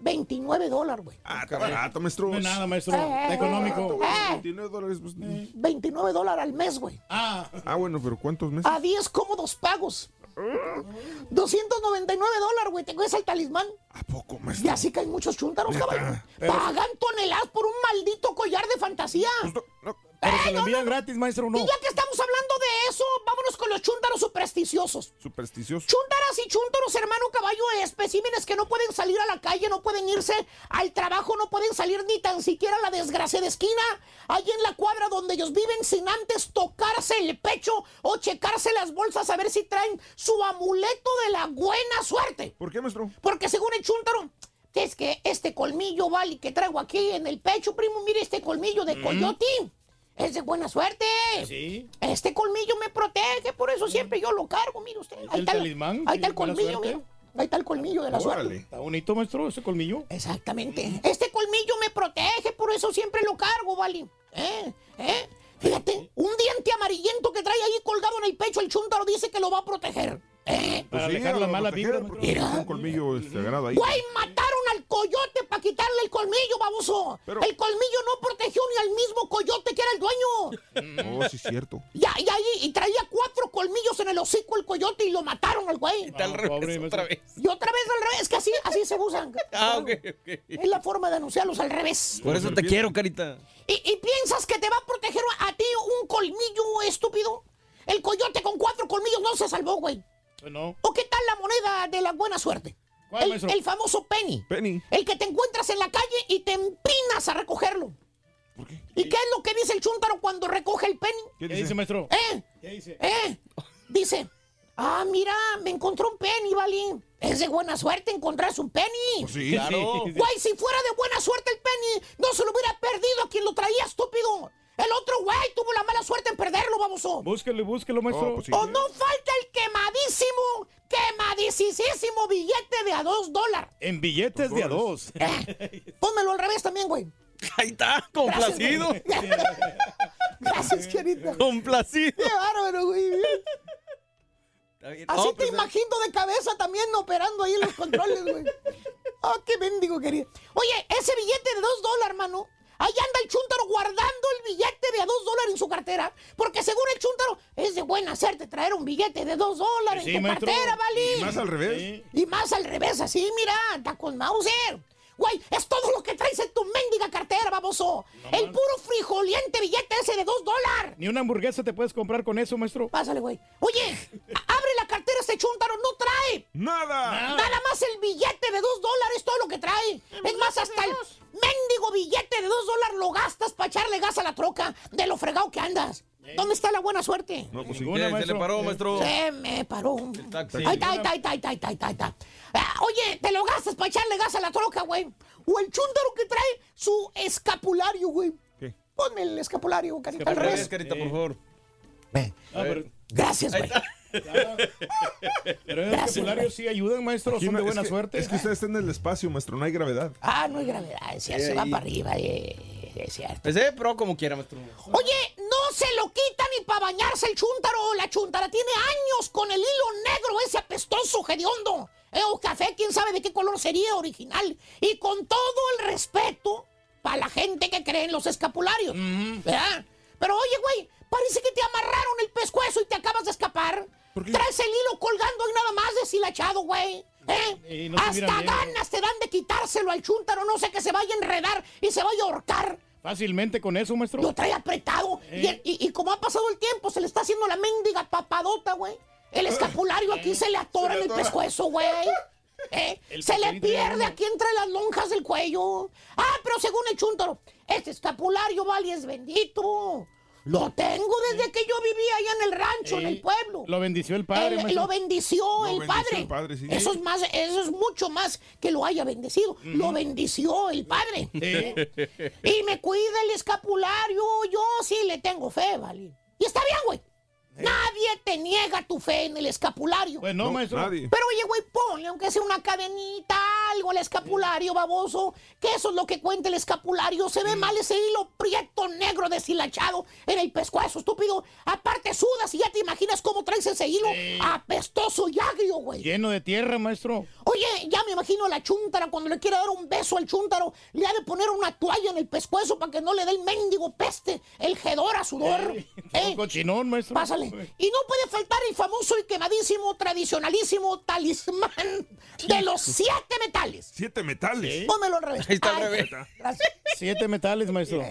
29 dólares, güey. Ah, está barato, maestro. No es nada, maestro. Eh, económico. eh. 29 dólares. pues, 29 dólares al mes, güey. Ah, Ah, bueno, pero ¿cuántos meses? A 10 cómodos pagos. 299 dólares, güey. Te cuesta el talismán. ¿A poco, Y maestro? así que hay muchos chúntaros, Neta. caballo. Pagan toneladas por un maldito collar de fantasía. Pues no, no. Pero se lo no, envían gratis, maestro, ¿no? Y ya que estamos hablando de eso, vámonos con los chúntaros supersticiosos. Supersticioso. Chúntaras y chúntaros, hermano caballo, especímenes que no pueden salir a la calle, no pueden irse al trabajo, no pueden salir ni tan siquiera a la desgracia de esquina. Ahí en la cuadra donde ellos viven sin antes tocarse el pecho o checarse las bolsas a ver si traen su amuleto de la buena suerte. ¿Por qué, maestro? Porque según el chúntaro, es que este colmillo, vale, que traigo aquí en el pecho, primo, mire este colmillo de coyote. Es de buena suerte. Sí. Este colmillo me protege, por eso siempre yo lo cargo, mire usted. Ahí está, el- talismán? ahí está el ¿Sí? ¿Buena colmillo. Ahí está el colmillo de la Órale. suerte. Está bonito, maestro, ese colmillo. Exactamente. Este colmillo me protege, por eso siempre lo cargo, vale. ¿Eh? ¿Eh? Fíjate, un diente amarillento que trae ahí colgado en el pecho, el chúntaro dice que lo va a proteger. ¿Eh? Para Pues sí, a la mala vibra. Un colmillo este, ahí. Güey, mataron al coyote para quitarle el colmillo, baboso. Pero- El colmillo no protegió ni al mismo coyote que era el dueño. Oh, sí, es cierto. Y ahí, y traía cuatro colmillos en el hocico el coyote y lo mataron al güey. Al Ah, revés, pobre, otra maestro. vez. Y otra vez al revés, que así, así se usan. Ah, ok, ok. Es la forma de anunciarlos al revés. Por eso te quiero, carita. ¿Y, y piensas que te va a proteger a ti un colmillo estúpido? El coyote con cuatro colmillos no se salvó, güey. Pues no. ¿O qué tal la moneda de la buena suerte? ¿Cuál, el, maestro? el famoso penny. Penny. El que te encuentras en la calle y te empinas a recogerlo. ¿Y qué es lo que dice el chúntaro cuando recoge el penny? ¿Qué dice, maestro? ¿Eh? ¿Qué dice? ¿Eh? Dice, ah, mira, me encontró un penny, Vali. Es de buena suerte encontrarse un penny. Pues sí. Claro. Güey, si fuera de buena suerte el penny, no se lo hubiera perdido a quien lo traía, estúpido. El otro güey tuvo la mala suerte en perderlo, baboso. Búsquelo, búsquelo, maestro. Oh, pues sí. O no falta el quemadísimo, quemadísimo billete de a dos dólares. En billetes de a dos. Pónmelo al revés también, güey. Ahí está, complacido. Gracias, querida. Complacido. Qué bárbaro, güey. Así No, te pues, imagino de cabeza también operando ahí en los controles, güey. Ah, qué mendigo, querido. Oye, ese billete de dos dólares, mano. Ahí anda el chúntaro guardando el billete de a dos dólares en su cartera. Porque según el chúntaro, es de buena suerte traer un billete de dos dólares Sí, en tu maestro. cartera, ¿vale? Y más al revés. Y más al revés, así, mira, está con Mauser. Güey, es todo lo que traes en tu mendiga cartera, baboso. el puro frijoliente billete ese de dos dólares. Ni una hamburguesa te puedes comprar con eso, maestro. Pásale, güey. Oye, abre la cartera este chúntaro, no trae. Nada. Nada más el billete de dos dólares, todo lo que trae. Es más, hasta el mendigo billete de dos dólares lo gastas para echarle gas a la troca de lo fregado que andas. ¿Dónde está la buena suerte? No, pues. Se le paró, maestro. Se me paró. taxi. Ahí está, ahí está, ahí está, ahí está, ahí está, está, está. Ah, oye, te lo gastas para echarle gas a la troca, güey. O el chúndaro que trae su escapulario, güey. ¿Qué? Ponme el escapulario, carita, al Al revés, carita, por favor. Ah, pero, Gracias, güey. pero el escapulario sí ayudan, maestro. Aquí Son no- de buena es que- suerte. Es que ustedes están en el espacio, maestro, no hay gravedad. Ah, no hay gravedad, se va para arriba, eh, es cierto. Pues eh, pero como quiera, maestro. Oye, no se lo quita ni para bañarse el chúntaro. La chúntara tiene años con el hilo negro ese apestoso hediondo. Eh, o café, quién sabe de qué color sería original. Y con todo el respeto para la gente que cree en los escapularios. ¿verdad? Pero oye, güey, parece que te amarraron el pescuezo y te acabas de escapar. Traes el hilo colgando y nada más deshilachado, güey. ¿Eh? No Hasta ganas te dan de quitárselo al chúntaro, no sé que se vaya a enredar y se vaya a ahorcar. Fácilmente con eso, maestro. Lo trae apretado. Y, Eh. y- y como ha pasado el tiempo, se le está haciendo la mendiga papadota, güey. El escapulario aquí se le atora en el atora. pescuezo, güey. ¿Eh? El Se le pierde aquí entre las lonjas del cuello. Ah, pero según el chúntaro, este escapulario, vale, es bendito. Lo tengo desde que yo vivía allá en el rancho, en el pueblo. Lo bendició el padre, El- lo bendició Lo el bendició padre. el padre, sí. Eso es más, eso es mucho más que lo haya bendecido. Lo bendició el padre. Y me cuida el escapulario. Yo sí le tengo fe, ¿vale? Y está bien, güey. Nadie te niega tu fe en el escapulario. Pues no, No, maestro. nadie. Pero oye, güey, ponle aunque sea una cadenita, algo al escapulario, baboso. Que eso es lo que cuenta el escapulario. Se ve mal ese hilo prieto negro deshilachado en el pescuezo, estúpido. Aparte sudas y ya te imaginas cómo traes ese hilo apestoso y agrio, güey. Lleno de tierra, maestro. Oye, ya me imagino a la chúntara cuando le quiere dar un beso al chúntaro, le ha de poner una toalla en el pescuezo para que no le dé el mendigo peste, el hedor a sudor. ¿Eh? cochinón, maestro. Pásale. Y no puede faltar el famoso y quemadísimo, tradicionalísimo talismán de los siete metales. Siete metales. Pónmelo al revés. Ahí está al revés. gracias. Siete metales, maestro.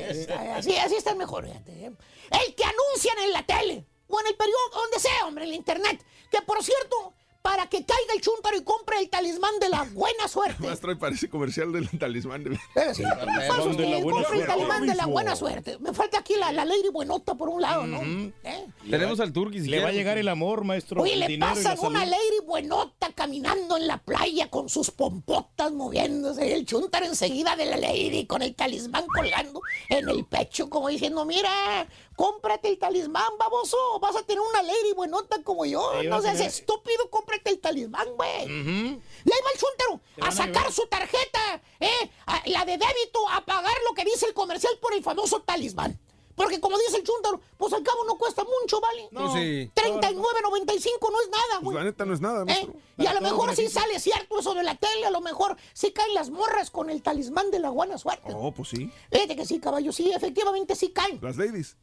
Así, así está el mejor. fíjate, ¿eh? El que anuncian en la tele o en el periódico, donde sea, hombre, en la internet. Que por cierto, para que caiga el chúntaro y compre el talismán de la buena suerte. Maestro, ahí parece comercial del talismán. De... Pero sí, de la buena compre el suerte. talismán de la buena suerte. Me falta aquí la, la Lady Buenota por un lado, ¿no? ¿Eh? Tenemos al Turqui si Le va a llegar el amor, maestro. Oye, el le y pasan una lady buenota caminando en la playa con sus pompotas moviéndose. El chúntaro enseguida de la lady con el talismán colgando en el pecho, como diciendo: Mira, cómprate el talismán, baboso. Vas a tener una lady buenota como yo. Ahí No seas ver. estúpido, cómprate el talismán, güey. Y ahí va el chúntaro Te a sacar su tarjeta, ¿eh? A- la de débito, a pagar lo que dice el comercial por el famoso talismán. Porque como dice el chúntaro, pues al cabo no cuesta mucho, ¿vale? Pues sí. 39.95 no es nada, Pues güey. la neta no es nada, ¿Eh? maestro. Y a lo mejor sí sale cierto eso de la tele, a lo mejor sí caen las morras con el talismán de la buena suerte. Oh, pues sí. Fíjate que sí, caballo, sí, efectivamente sí caen. Las ladies.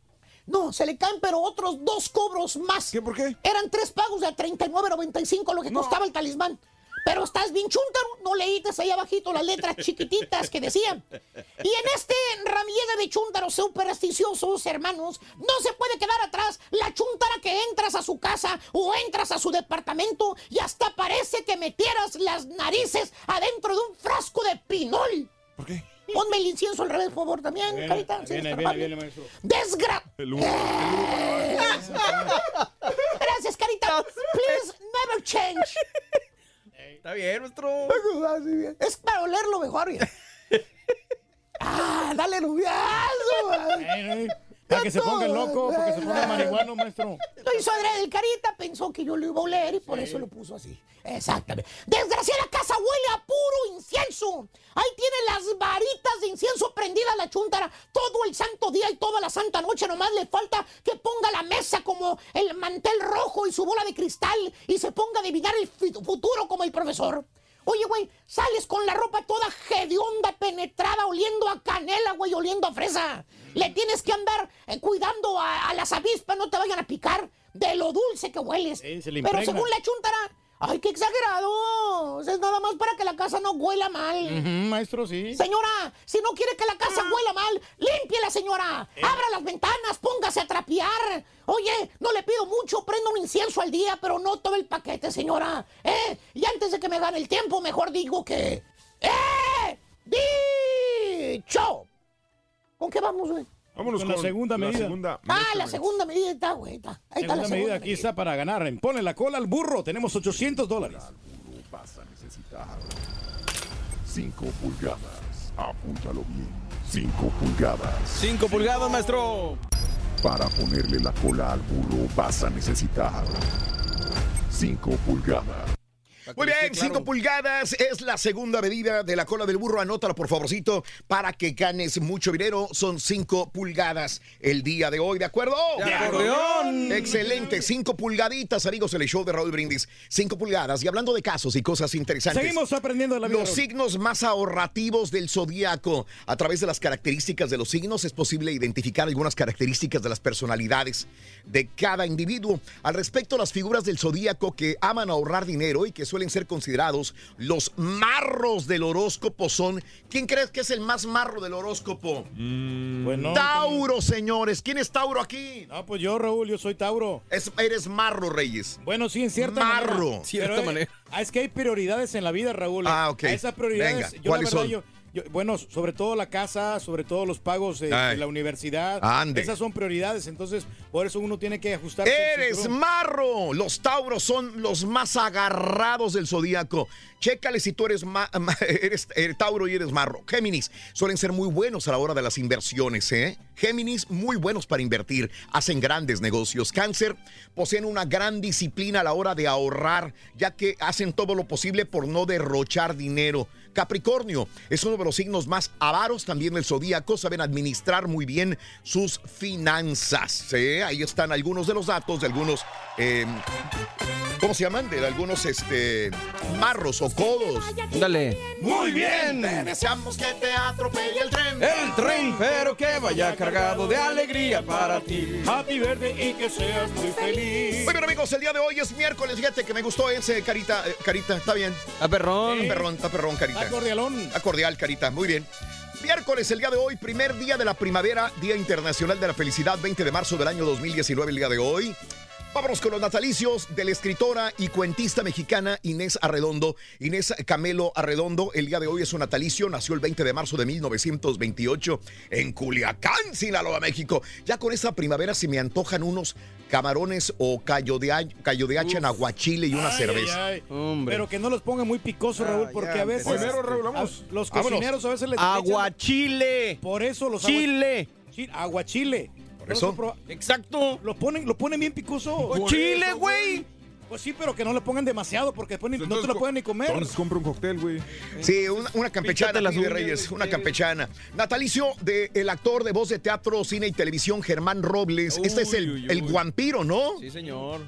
No, se le caen, pero otros dos cobros más. ¿Qué por qué? Eran tres pagos de a 39.95 lo que No. costaba el talismán. Pero estás bien chúntaro, no leíste ahí abajito las letras chiquititas que decían. Y en este ramillete de chúntaros supersticiosos, hermanos, no se puede quedar atrás la chúntara que entras a su casa o entras a su departamento y hasta parece que metieras las narices adentro de un frasco de pinol. ¿Por qué? Ponme el incienso al revés, por favor, también, Viene, carita. sí, viene, viene, viene, maestro. Desgra... El humo, el humo para abajo. Gracias, carita. Please never change. Está bien, maestro. Es para olerlo mejor. ya. Ah, dale lugazo. Para que se ponga loco, para que se ponga marihuano, maestro. Lo hizo el carita, pensó que yo lo iba a oler y por eso lo puso así. Exactamente. Desgraciada casa huele a puro incienso. Ahí tiene las varitas de incienso prendida a la chuntara todo el santo día y toda la santa noche. Nomás le falta que ponga la mesa como el mantel rojo y su bola de cristal y se ponga a adivinar el futuro como el profesor. Oye, güey, sales con la ropa toda hedionda, penetrada, oliendo a canela, güey, oliendo a fresa. Le tienes que andar eh, cuidando a, a las avispas, no te vayan a picar de lo dulce que hueles. Sí, se le Pero según la chuntara, ay, qué exagerado. Es nada más para que la casa no huela mal. Ujú, maestro, sí. Señora, si no quiere que la casa huela mal, límpiela, señora. Eh. Abra las ventanas, póngase a trapear. Oye, no le pido mucho, prenda un incienso al día, pero no todo el paquete, señora. ¿Eh? Y antes de que me gane el tiempo, mejor digo que... ¡Eh! ¡Dicho! ¿Con qué vamos, güey? Vámonos Con la segunda medida. segunda Ah, la segunda medida está, güey. está. Ahí está la Segunda segunda medida aquí está para ganar. Pone la cola al burro. Tenemos 800 dólares. Vas a necesitar 5 pulgadas. Apúntalo bien. 5 pulgadas. 5 pulgadas, maestro. Para ponerle la cola al burro vas a necesitar 5 pulgadas. Muy bien, 5 pulgadas es la segunda medida de la cola del burro. Anótalo, por favorcito, para que ganes mucho dinero. Son 5 pulgadas el día de hoy, ¿de acuerdo? ¡De acordeón! Excelente, 5 pulgaditas, amigos, el show de Raúl Brindis. 5 pulgadas. Y hablando de casos y cosas interesantes. Seguimos aprendiendo de la vida. Los signos más ahorrativos del zodiaco. A través de las características de los signos es posible identificar algunas características de las personalidades de cada individuo. Al respecto, las figuras del zodíaco que aman ahorrar dinero y que suelen ser considerados los marros del horóscopo son. ¿Quién crees que es el más marro del horóscopo? Bueno, Tauro, señores. ¿Quién es Tauro aquí? No, pues yo, Raúl, yo soy Tauro. Es- eres marro, Reyes. Bueno, sí, en cierta Marro. manera. Cierta Pero, eh, manera. ah, es que hay prioridades en la vida, Raúl. Ah, ok. A esas prioridades, Venga, yo la ¿cuáles verdad, son? yo, yo- bueno, sobre todo la casa, sobre todo los pagos eh, de la universidad. Ande. Esas son prioridades, entonces por eso uno tiene que ajustarse. el Eres marro. Los tauros son los más agarrados del zodíaco. Chécale si tú eres, ma- ma- eres, eres tauro y eres marro. Géminis suelen ser muy buenos a la hora de las inversiones, ¿eh? Géminis muy buenos para invertir, hacen grandes negocios. Cáncer poseen una gran disciplina a la hora de ahorrar, ya que hacen todo lo posible por no derrochar dinero. Capricornio es uno de los signos más avaros también del zodíaco, saben administrar muy bien sus finanzas. ¿eh? Ahí están algunos de los datos de algunos, eh, ¿cómo se llaman? De algunos este, marros o codos. Dale. Muy bien. Deseamos que te atropelle el tren. El tren, pero que vaya cargado de alegría para ti. Happy verde y que seas muy feliz. Muy bien amigos, el día de hoy es miércoles, fíjate que me gustó ese carita, eh, carita, está bien. A perrón. Está perrón, está perrón, carita. Está cordialón. Cordial, carita, muy bien. Miércoles, el día de hoy, primer día de la primavera, Día Internacional de la Felicidad, 20 de marzo del año 2019, el día de hoy. Vámonos con los natalicios de la escritora y cuentista mexicana Inés Arredondo. Inés Camelo Arredondo, el día de hoy es su natalicio, nació el 20 de marzo de 1928 en Culiacán, Sinaloa, México. Ya con esta primavera se me antojan unos camarones o callo de, callo de hacha en aguachile y una Ay, cerveza. ay. Pero que no los pongan muy picosos, Raúl, porque a veces. Primero, Raúl, vamos. a- Los Vámonos. cocineros a veces les. Aguachile. echan- Por eso los Chile. Aguachile. Por eso. pro- Exacto. Lo ponen, lo ponen bien picoso. Chile, güey. Pues sí, pero que no le pongan demasiado porque después ni- no te lo pueden ni comer. Entonces compra un cóctel, güey. Sí, una, una campechana las uñas, Reyes, una campechana. Natalicio del actor de voz de teatro, cine y televisión Germán Robles. este es el, Uy, uy, el uy. guampiro, ¿no? Sí, señor.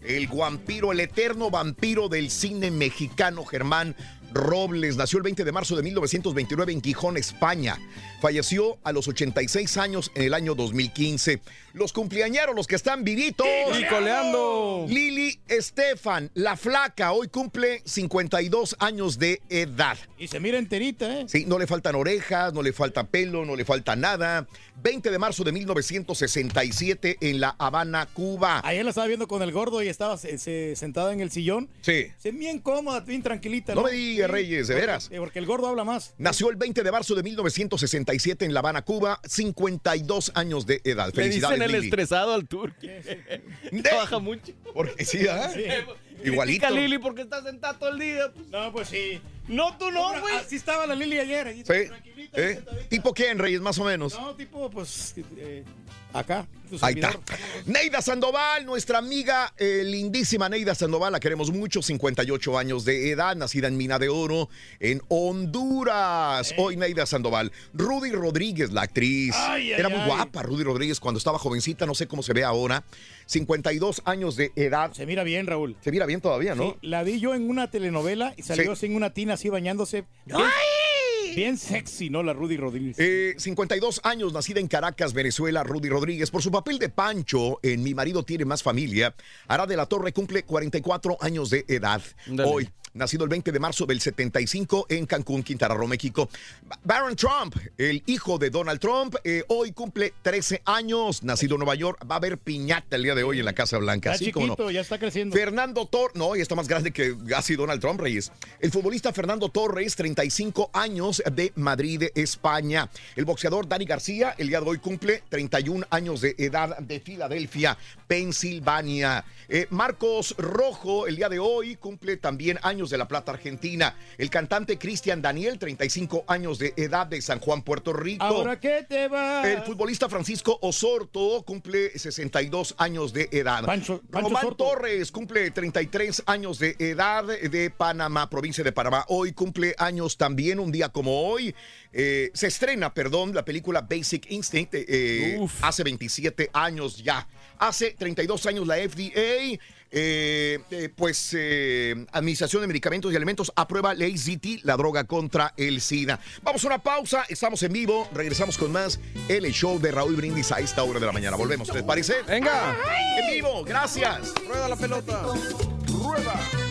El guampiro, el eterno vampiro del cine mexicano, Germán Robles nació el 20 de marzo de 1929 en Gijón, España. Falleció a los 86 años en el año 2015. Los cumpleañeros, los que están vivitos. Nicoleando. Lili Estefan, la flaca, hoy cumple 52 años de edad. Y se mira enterita, ¿eh? Sí, no le faltan orejas, no le falta pelo, no le falta nada. 20 de marzo de 1967 en La Habana, Cuba. Ayer la estaba viendo con el gordo y estaba se- se- sentada en el sillón. Sí. Se bien cómoda, bien tranquilita. No me digas, Reyes, de veras. Porque, porque el gordo habla más. Nació el 20 de marzo de 1967 en La Habana, Cuba, 52 años de edad. Le Felicidades, dicen el Lili. estresado al turqui. Trabaja mucho. Porque sí, ¿ah? Sí. Igualito. Critica a Lili porque está sentada todo el día. No, pues sí. No, tú no, güey. Así estaba la Lili ayer. Sí. tranquilita, ¿Eh? ¿Tipo quién, Reyes, más o menos? No, tipo, pues, eh, acá. Ahí está. Neida Sandoval, nuestra amiga eh, lindísima Neida Sandoval, la queremos mucho, 58 años de edad, nacida en Mina de Oro, en Honduras. Hoy Neida Sandoval. Rudy Rodríguez, la actriz. Ay, ay, Era muy ay. guapa Rudy Rodríguez cuando estaba jovencita, no sé cómo se ve ahora. 52 años de edad. Se mira bien, Raúl. Se mira bien todavía, ¿no? Sí, la vi yo en una telenovela y salió Sí. así en una tina así bañándose. Bien, bien sexy, ¿no? La Rudy Rodríguez. Eh, 52 años, nacida en Caracas, Venezuela, Rudy Rodríguez. Por su papel de Pancho en Mi marido tiene más familia, Ara de la Torre cumple 44 años de edad. Dale. Hoy, nacido el 20 de marzo del 75 en Cancún, Quintana Roo, México. Ba- Barron Trump, el hijo de Donald Trump, eh, hoy cumple 13 años, nacido en Nueva York. Va a haber piñata el día de hoy en la Casa Blanca. Está Sí, no. ya está creciendo. Fernando Torres, no, y está más grande que así Donald Trump, Reyes. El futbolista Fernando Torres, 35 años de Madrid, España. El boxeador Dani García, el día de hoy cumple 31 años de edad de Filadelfia, Pensilvania. Eh, Marcos Rojo, el día de hoy cumple también años de La Plata, Argentina. El cantante Cristian Daniel, 35 años de edad de San Juan, Puerto Rico. Ahora que te vas. El futbolista Francisco Osorto cumple 62 años de edad. Pancho Román. Torres cumple 33 años de edad de Panamá, provincia de Panamá. Hoy cumple años también, un día como hoy. Eh, se estrena, perdón, la película Basic Instinct eh, hace 27 años ya. Hace 32 años la FDA. eh, eh, pues eh, Administración de Medicamentos y Alimentos aprueba Ley ZT, la droga contra el SIDA. Vamos a una pausa, estamos en vivo, regresamos con más el show de Raúl Brindis a esta hora de la mañana. Volvemos, ¿les parece? Venga. En vivo, gracias. Rueda la pelota. Rueda.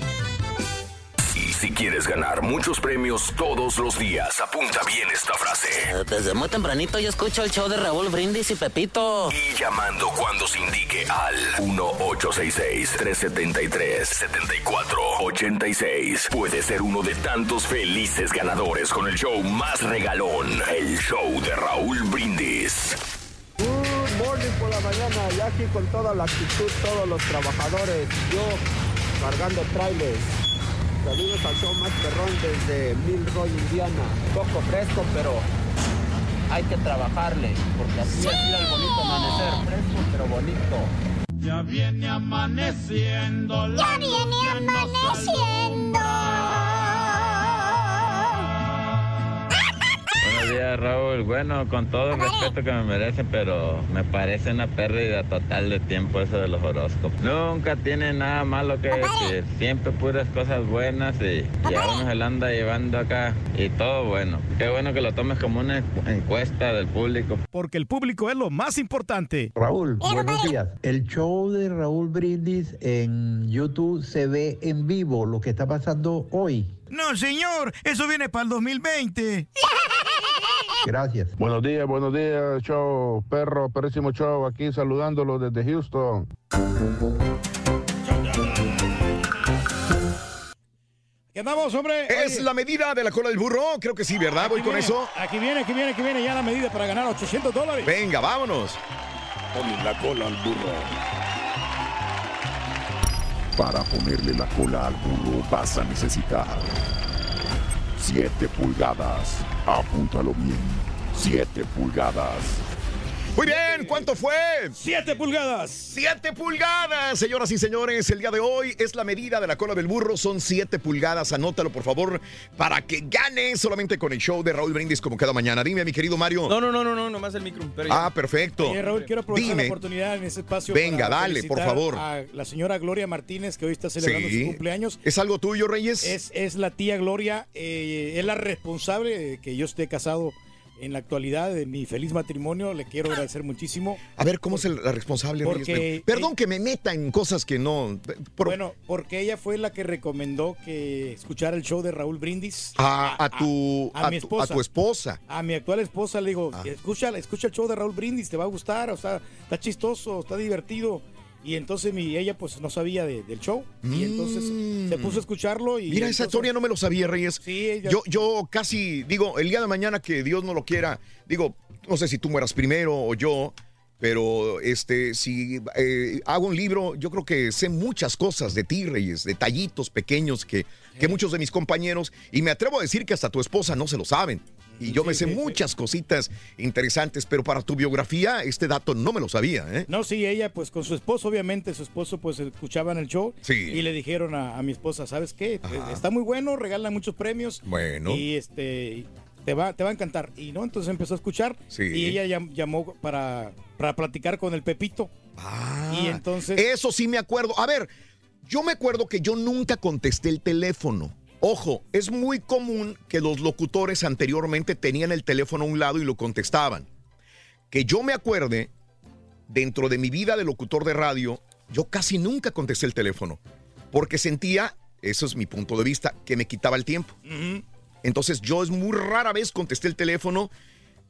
Si quieres ganar muchos premios todos los días, apunta bien esta frase. Desde muy tempranito yo escucho el show de Raúl Brindis y Pepito. Y llamando cuando se indique al 1-866-373-7486. Puede ser uno de tantos felices ganadores con el show más regalón, el show de Raúl Brindis. Good morning por la mañana, ya aquí con toda la actitud, todos los trabajadores, yo cargando trailers. Saludos al show más perrón desde Milroy, Indiana. Poco fresco, pero hay que trabajarle, porque así es el bonito amanecer, fresco pero bonito. Ya viene amaneciendo. Ya viene amaneciendo. Buenos días, Raúl. Bueno, con todo el respeto que me merecen, pero me parece una pérdida total de tiempo eso de los horóscopos. Nunca tiene nada malo que decir. Siempre puras cosas buenas y, y a uno se la anda llevando acá y todo bueno. Qué bueno que lo tomes como una encuesta del público. Porque el público es lo más importante. Raúl, buenos días. El show de Raúl Brindis en YouTube se ve en vivo lo que está pasando hoy. No, señor, eso viene para el 2020. Gracias. Buenos días, buenos días, show, perro, perrísimo show, aquí saludándolo desde Houston. ¿Qué andamos, hombre? ¿Es la medida de la cola del burro? Creo que sí, ¿verdad? Voy con viene, eso. Aquí viene, aquí viene, aquí viene ya la medida para ganar 800 dólares. Venga, vámonos. Ponle la cola al burro. Para ponerle la cola al burro vas a necesitar 7 pulgadas. Apúntalo bien. 7 pulgadas. Muy bien, ¿cuánto fue? ¡Siete pulgadas! ¡Siete pulgadas! Señoras y señores, el día de hoy es la medida de la cola del burro, son siete pulgadas. Anótalo, por favor, para que gane solamente con el show de Raúl Brindis como cada mañana. Dime, mi querido Mario. No, no, no, no, no, nomás el micro. pero. Ah, perfecto. Oye, Raúl, quiero aprovechar Dime. la oportunidad en ese espacio. Venga, para dale, por favor. A la señora Gloria Martínez, que hoy está celebrando Sí. su cumpleaños. ¿Es algo tuyo, Reyes? Es, es la tía Gloria, eh, es la responsable de que yo esté casado en la actualidad de mi feliz matrimonio. Le quiero agradecer muchísimo. A ver, ¿cómo es el- la responsable, Reyes? Porque- Perdón que me meta en cosas que no... por- Bueno, porque ella fue la que recomendó que escuchara el show de Raúl Brindis. a, a tu, a mi esposa. a tu esposa. A mi actual esposa le digo, Ah. escucha, escucha el show de Raúl Brindis, te va a gustar, o sea, está chistoso, está divertido. Y entonces mi, ella pues no sabía de- del show. Y entonces se puso a escucharlo y... Mm. Mira, esa entonces- historia no me lo sabía, Reyes. Sí, ella- Yo, yo casi, digo, el día de mañana que Dios no lo quiera, digo, no sé si tú mueras primero o yo, pero este, si eh, hago un libro, yo creo que sé muchas cosas de ti, Reyes, detallitos pequeños que, que muchos de mis compañeros, y me atrevo a decir que hasta tu esposa no se lo saben. Y yo me sé muchas cositas interesantes, pero para tu biografía, este dato no me lo sabía, ¿eh? No, sí, ella pues con su esposo, obviamente, su esposo pues escuchaban el show Sí. y le dijeron a, a mi esposa, ¿sabes qué? Pues, Está muy bueno, regalan muchos premios. Bueno. Y este te va, te va a encantar. Y no, entonces empezó a escuchar Sí. y ella llam- llamó para, para platicar con el Pepito. y entonces... Eso sí me acuerdo. A ver, yo me acuerdo que yo nunca contesté el teléfono. Ojo, es muy común que los locutores anteriormente tenían el teléfono a un lado y lo contestaban. Que yo me acuerde, dentro de mi vida de locutor de radio, yo casi nunca contesté el teléfono. Porque sentía, eso es mi punto de vista, que me quitaba el tiempo. Entonces yo es muy rara vez contesté el teléfono,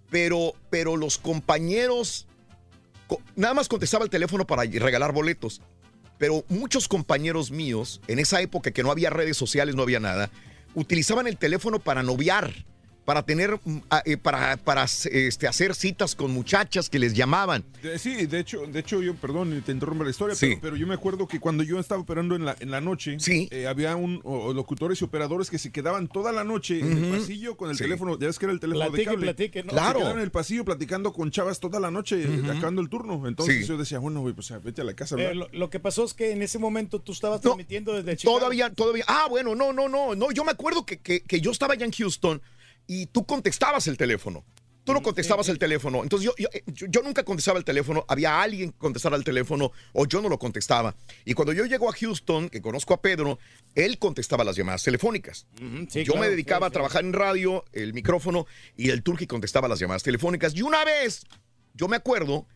pero, pero los compañeros, co- nada más contestaba el teléfono para regalar boletos. Pero muchos compañeros míos, en esa época que no había redes sociales, no había nada, utilizaban el teléfono para noviar, para tener, mm, eh, para, para este, hacer citas con muchachas que les llamaban. De- sí, de hecho, de hecho yo, perdón, te interrumpo la historia, Sí. pero, pero yo me acuerdo que cuando yo estaba operando en la, en la noche, eh, había un, o- locutores y operadores que se quedaban toda la noche en el pasillo con el Sí. teléfono, ya es que era el teléfono Platique, de cable. platique, ¿no? Se Claro. quedaban en el pasillo platicando con chavas toda la noche, acabando el turno. Entonces Sí. yo decía, bueno, güey, pues vete a la casa. Eh, lo, lo que pasó es que en ese momento tú estabas transmitiendo desde Chicago. Todavía, todavía. Ah, bueno, no, no, no, no. Yo me acuerdo que, que- que yo estaba allá en Houston y tú contestabas el teléfono. Tú no contestabas el teléfono. Entonces yo, yo, yo- yo nunca contestaba el teléfono. Había alguien que contestara el teléfono o yo no lo contestaba. Y cuando yo llego a Houston, que conozco a Pedro, él contestaba las llamadas telefónicas. sí, yo me dedicaba a trabajar en radio, el micrófono, y el turqui contestaba las llamadas telefónicas. Y una vez, yo me acuerdo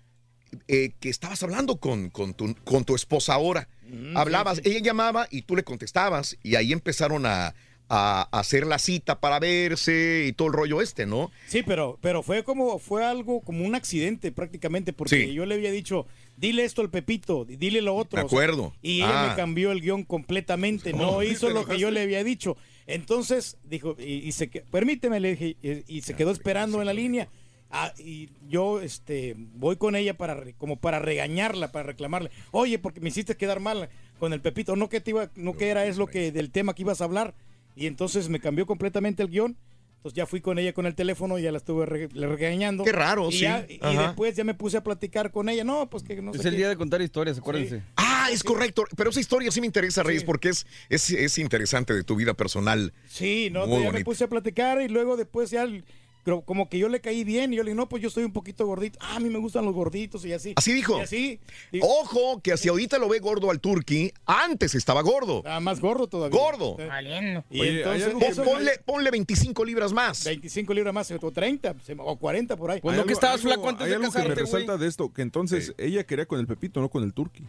eh, que estabas hablando con, con, tu, con tu esposa ahora. Mm, Hablabas, sí, sí. ella llamaba y tú le contestabas y ahí empezaron a, a hacer la cita para verse y todo el rollo este, ¿no? Sí, pero, pero fue como, fue algo como un accidente prácticamente, porque Sí. yo le había dicho, dile esto al Pepito, dile lo otro. De o sea, acuerdo. y ella Ah. me cambió el guion completamente, no hizo ¿te lo que yo le había dicho. Entonces, dijo, y, y se permíteme, le dije, y, y se quedó esperando en la línea. Ah, y yo este voy con ella para como para regañarla, para reclamarle. Oye, porque me hiciste quedar mal con el Pepito, no que te iba, no que era es lo que del tema que ibas a hablar. Y entonces me cambió completamente el guion. Entonces ya fui con ella con el teléfono, ya la estuve re- le regañando. Qué raro, y sí. ya- y Ajá. después ya me puse a platicar con ella. No, pues que no Es sé el qué. día de contar historias, acuérdense. Ah, es correcto. Pero esa historia sí me interesa, Reyes, porque es, es, es interesante de tu vida personal. Sí, no, Muy ya me puse a platicar y luego después ya el- creo- como que yo le caí bien y yo le dije, no, pues yo estoy un poquito gordito. Ah, a mí me gustan los gorditos y así. Así dijo. Y así. Ojo, que si ahorita lo ve gordo al turqui, antes estaba gordo. Ah, más gordo todavía. Gordo. Valiendo. Y Oye, entonces, que- eso- ponle, ponle 25 libras más. 25 libras más, o 30, se- o 40 por ahí. Hay algo- algo- Hay algo que me resalta de esto, que entonces ella quería con el Pepito, no con el Turqui.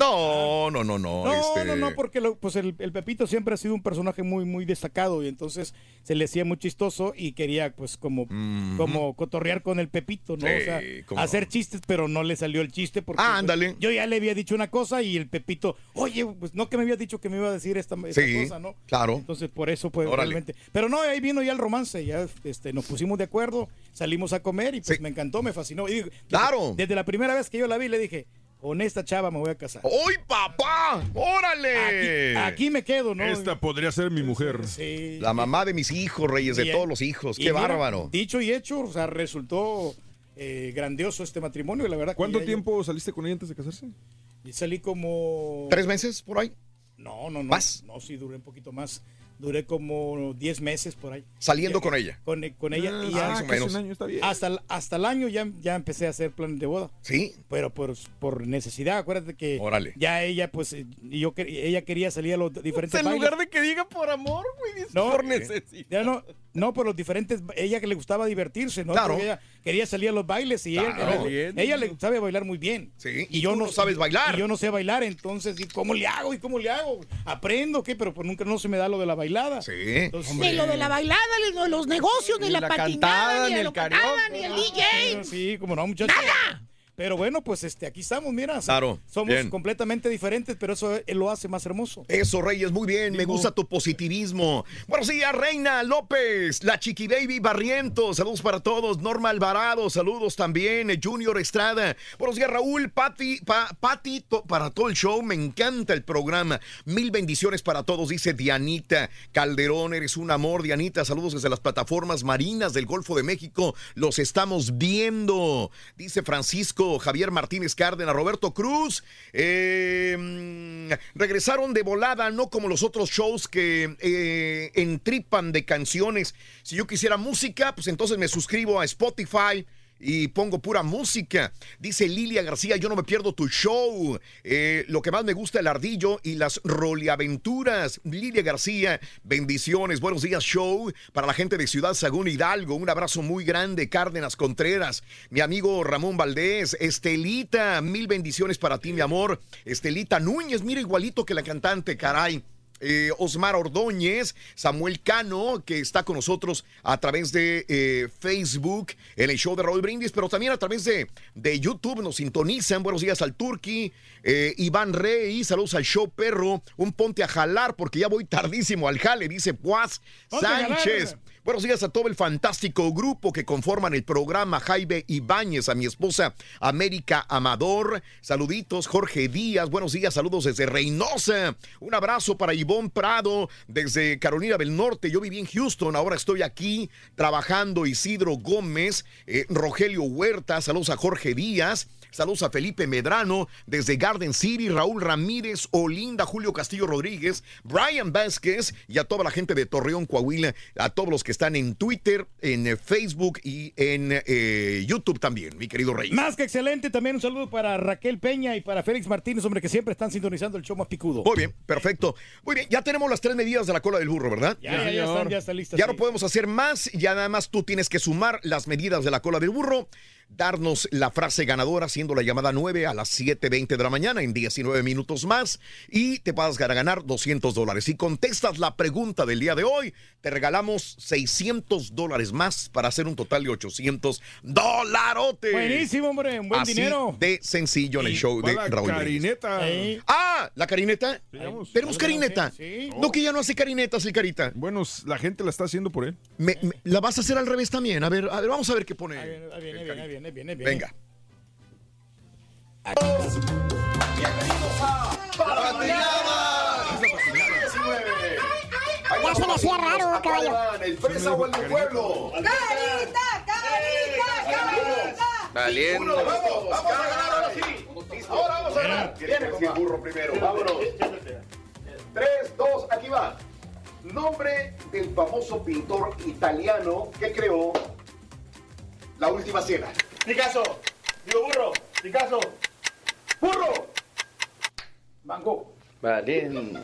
No, no, no, no. No, este- no, no, porque lo- pues el, el Pepito siempre ha sido un personaje muy, muy destacado y entonces se le hacía muy chistoso y quería pues como, como cotorrear con el Pepito, ¿no? Sí, o sea, hacer chistes, pero no le salió el chiste porque Ah, pues, yo ya le había dicho una cosa y el Pepito, oye, pues no que me había dicho que me iba a decir esta, esta Sí, cosa, ¿no? claro. Entonces por eso pues Órale. realmente. Pero no, ahí vino ya el romance, ya este, nos pusimos de acuerdo, salimos a comer y pues me encantó, me fascinó. Y Claro. Desde la primera vez que yo la vi le dije, con esta chava me voy a casar. ¡Uy, papá! ¡Órale! Aquí, aquí me quedo, ¿no? Esta podría ser mi mujer. La mamá de mis hijos, reyes, de todos los hijos. ¡Qué mira, bárbaro! Dicho y hecho, o sea, resultó eh, grandioso este matrimonio, la verdad. que ¿Cuánto yo- tiempo saliste con ella antes de casarse? y salí como... ¿Tres meses por ahí? No, no, no. ¿Más? No, sí, duré un poquito más. Duré como 10 meses por ahí. Saliendo Ya- con ella. Con, con ella. Ah, y sí, ya, más o menos. un año está bien. Hasta, el- hasta el año ya, ya empecé a hacer planes de boda. Sí. Pero por, por necesidad, acuérdate que Órale. ya ella, pues, eh, yo, ella quería salir a los diferentes en lugar de que diga por amor, güey, dice No, por necesidad. Ya no, no, por los diferentes, ella que le gustaba divertirse, ¿no? Claro. Porque ella quería salir a los bailes y ella, Claro. ella, ella le sabe bailar muy bien. Sí, Y, y yo tú no no sabes bailar. Y yo no sé bailar, entonces, ¿y ¿cómo le hago? ¿Y cómo le hago? ¿Aprendo qué? Pero pues nunca no se me da lo de la bailada. Sí. Entonces, Ni lo de la bailada, ni lo de los negocios, ni, Ni la, la patinada, cantada, ni, ni la el karaoke. ni el DJ. Sí, como no, muchachos. ¡Nada! Pero bueno, pues este, aquí estamos, mira. Claro, Somos bien. completamente diferentes, pero eso lo hace más hermoso. Eso, Reyes, muy bien. Me gusta tu positivismo. Buenos días, Reina López, la Chiqui Baby Barrientos. Saludos para todos. Norma Alvarado, saludos también. Junior Estrada. Buenos días, Raúl. Pati, pa- Pati, to- para todo el show. Me encanta el programa. Mil bendiciones para todos, dice Dianita Calderón. Eres un amor, Dianita. Saludos desde las plataformas marinas del Golfo de México. Los estamos viendo. Dice Francisco Javier Martínez Cárdenas, Roberto Cruz. mm, regresaron de volada, no como los otros shows que eh, entripan de canciones. Si yo quisiera música, pues entonces me suscribo a Spotify. Y pongo pura música. Dice Lilia García, yo no me pierdo tu show. Eh, lo que más me gusta, el ardillo y las roliaventuras. Lilia García, bendiciones. Buenos días, show. Para la gente de Ciudad Sagún Hidalgo, un abrazo muy grande. Cárdenas Contreras, mi amigo Ramón Valdés, Estelita, mil bendiciones para ti, mi amor. Estelita Núñez, mira igualito que la cantante, caray. Eh, Osmar Ordóñez, Samuel Cano, que está con nosotros a través de eh, Facebook, en el show de Raúl Brindis, pero también a través de, de YouTube nos sintonizan. Buenos días al Turqui, eh, Iván Rey, saludos al show perro, un ponte a jalar porque ya voy tardísimo al jale, dice Puaz. Sánchez. Buenos días a todo el fantástico grupo que conforman el programa Jaime Ibáñez, a mi esposa América Amador. Saluditos, Jorge Díaz. Buenos días, saludos desde Reynosa. Un abrazo para Ivonne Prado desde Carolina del Norte. Yo viví en Houston, ahora estoy aquí trabajando. Isidro Gómez, eh, Rogelio Huerta, saludos a Jorge Díaz. Saludos a Felipe Medrano desde Garden City, Raúl Ramírez, Olinda, Julio Castillo Rodríguez, Brian Vázquez y a toda la gente de Torreón, Coahuila, a todos los que están en Twitter, en eh, Facebook y en eh, YouTube también, mi querido Rey. Más que excelente, también un saludo para Raquel Peña y para Félix Martínez, hombre, que siempre están sintonizando el show más picudo. Muy bien, perfecto. Muy bien, ya tenemos las tres medidas de la cola del burro, ¿verdad? Ya, ya, ya están, ya están listas. Ya sí. no podemos hacer más, ya nada más tú tienes que sumar las medidas de la cola del burro, darnos la frase ganadora haciendo la llamada 9 a las 7.20 de la mañana en 19 minutos más y te vas a ganar 200 dólares. Si contestas la pregunta del día de hoy, te regalamos 600 dólares más para hacer un total de 800 dolarotes. Buenísimo, hombre, un buen Así dinero. de sencillo en el show de Raúl. Carineta. Ey. Ah, la carineta. Tenemos. Tenemos carineta. Sí, sí. No que ya no hace carinetas el carita. Bueno, la gente la está haciendo por él. Me- me- la vas a hacer al revés también. A ver, a ver, vamos a ver qué pone. Ahí viene, ahí viene, ahí viene, viene, viene, viene. Venga. Ya se me hacía raro, caballo. ¿El fresa o el de pueblo? ¡Carita, carita, carita! Valiente. vamos, vamos a ganar ahora sí. Ahora vamos a ganar. Viene con el burro primero, vámonos. Tres, dos, aquí va. Nombre del famoso pintor italiano que creó La Última Cena. Picasso, digo burro, Picasso, ¡Burro! Mango. Valiente.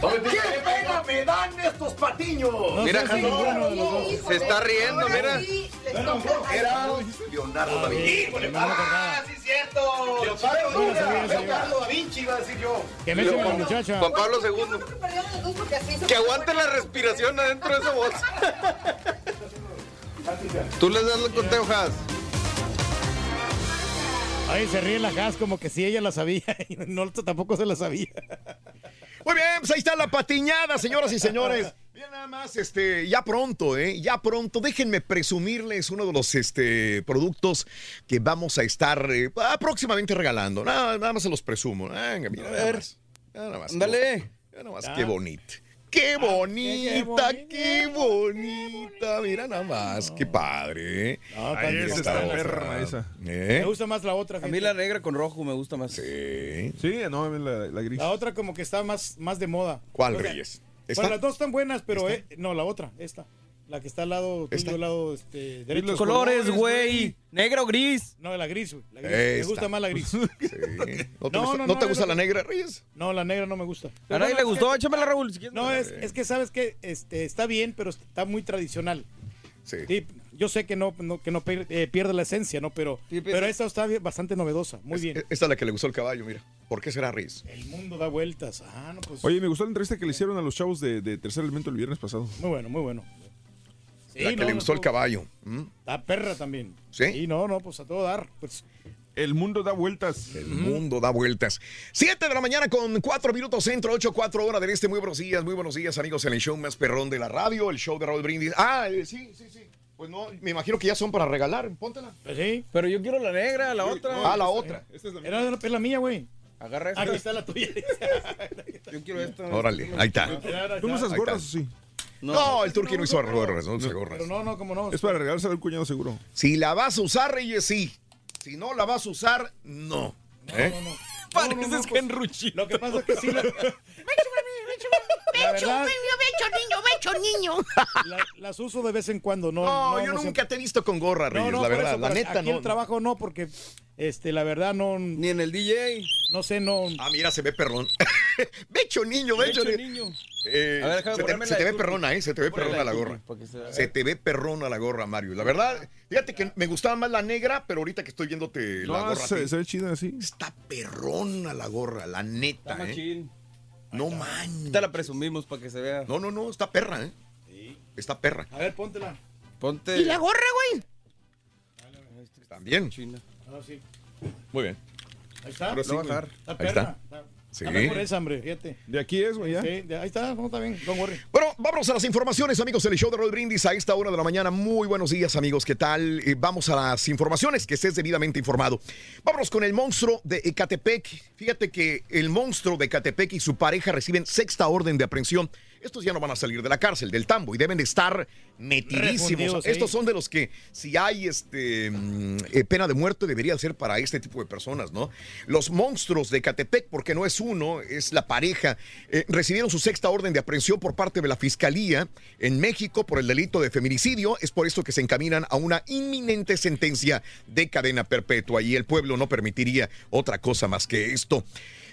¡Qué pena me dan estos patiños! No Mira, sé si dos. Se está riendo, mira. Era Leonardo da Vinci. ¡Híjole, no acordaba. sí, cierto! Leonardo Sí, da Vinci, iba a decir yo. Que me echen a la muchacha. Juan Pablo II. Que aguante la respiración adentro de esa voz. Tú les das el conteo, Has. Ay, se ríe la gas como que si ella la sabía y no tampoco se la sabía. Muy bien, pues ahí está la patiñada, señoras y señores. Bien, nada más, este, ya pronto, ¿eh? Ya pronto. Déjenme presumirles uno de los este, productos que vamos a estar eh, próximamente regalando. Nada, nada más se los presumo. Venga, mira, nada más. Nada más. Dale. Nada más, qué bonito. ¡Qué bonita, qué bonita! Mira nada más, qué padre. ¿eh? No, Ahí también está está otra. perra esa. ¿Eh? Me gusta más la otra. A mí la negra con rojo me gusta más. Sí. Sí, no, a mí la, la gris. La otra como que está más, más de moda. ¿Cuál, Reyes? Bueno, ¿Esta? las dos están buenas, pero eh, no, la otra, esta. La que está al lado tuyo, al lado este, derecho. Los colores, güey. Negro o gris. No, la gris, güey. La gris. Me gusta más la gris. ¿No te No, gusta, no, no no, te gusta la negra, Reyes? No, la negra no me gusta. A nadie le gustó, que- échamela, Raúl. si. No, es, es que sabes que este, está bien, pero está muy tradicional. Sí. yo sé que no, no- que no eh, pierde la esencia, ¿no? Pero, pero esta está bastante novedosa. Muy bien. Esta es la que le gustó el caballo, mira. ¿Por qué será Reyes? El mundo da vueltas. Ah, no, pues. Oye, me gustó la entrevista que le hicieron a los chavos de, de Tercer Elemento el viernes pasado. Muy bueno, muy bueno. Sí, la que no, le no, gustó el caballo. ¿Mm? Está perra también. ¿Sí? no, no, pues a todo dar. Pues El mundo da vueltas. El mundo da vueltas. 7 de la mañana con 4 minutos centro, 8, 4 horas del este. Muy buenos días, muy buenos días, amigos, en el show más perrón de la radio, el show de Raúl Brindis. Ah, eh, sí, sí, sí. Pues no, me imagino que ya son para regalar. Póntela. Pues sí. Pero yo quiero la negra, la otra. Ah, la otra. La, es la mía, güey. Agarra esta. Aquí está la tuya. Yo quiero esta. Órale, ahí está. ¿Tú no usas Ahí gorras sí? No, el turqui no hizo gorras, no usa gorras. Pero no, no, como no. Es para regalarse al cuñado seguro. Si la vas a usar, Reyes, sí. Si no la vas a usar, no. ¿Eh? Pareces Henruchi. Lo que pasa es que sí la, Becho, verdad- niño, becho, niño. la- las uso de vez en cuando, ¿no? No, no, yo no nunca te he visto con gorra, Reyes, la verdad. eso, la neta, aquí no. el trabajo no, porque este, la verdad no. Ni en el DJ. No sé, no. Ah, mira, se ve perrón. becho niño, becho, Becho, niño. niño. Eh, A ver, se te, se la ve perrona, ¿eh? Se te ve perrona la la gorra. Se te ve perrona la gorra, Mario. La verdad, fíjate que me gustaba más la negra, pero ahorita que estoy viéndote la No, gorra. a se, se ve chida así. Está perrona la gorra, la neta, Está ¿eh? No man. Te la presumimos para que se vea. No, no, no, está perra, ¿eh? Está perra. A ver, póntela. Ponte. ¿Y la gorra, güey? También. China. Ah, sí. Muy bien. Ahí está. Ahora sí, Lo va a güey. dejar. Está Ahí perra. está. Sí. Dame por esa, hombre, fíjate. De aquí es, güey, ya. Sí, de- ahí está. Bueno, vámonos a las informaciones, amigos, el show de Roll Brindis a esta hora de la mañana. Muy buenos días, amigos. ¿Qué tal? Eh, vamos a las informaciones, que estés debidamente informado. Vámonos con el monstruo de Ecatepec. Fíjate que el monstruo de Ecatepec y su pareja reciben sexta orden de aprehensión. Estos ya no van a salir de la cárcel, del tambo, y deben de estar metidísimos. Refundidos ahí. Estos son de los que, si hay este mm, eh, pena de muerte, debería ser para este tipo de personas, ¿no? Los monstruos de Ecatepec, porque no es uno, es la pareja, eh, recibieron su sexta orden de aprehensión por parte de la Fiscalía en México por el delito de feminicidio. Es por esto que se encaminan a una inminente sentencia de cadena perpetua y el pueblo no permitiría otra cosa más que esto.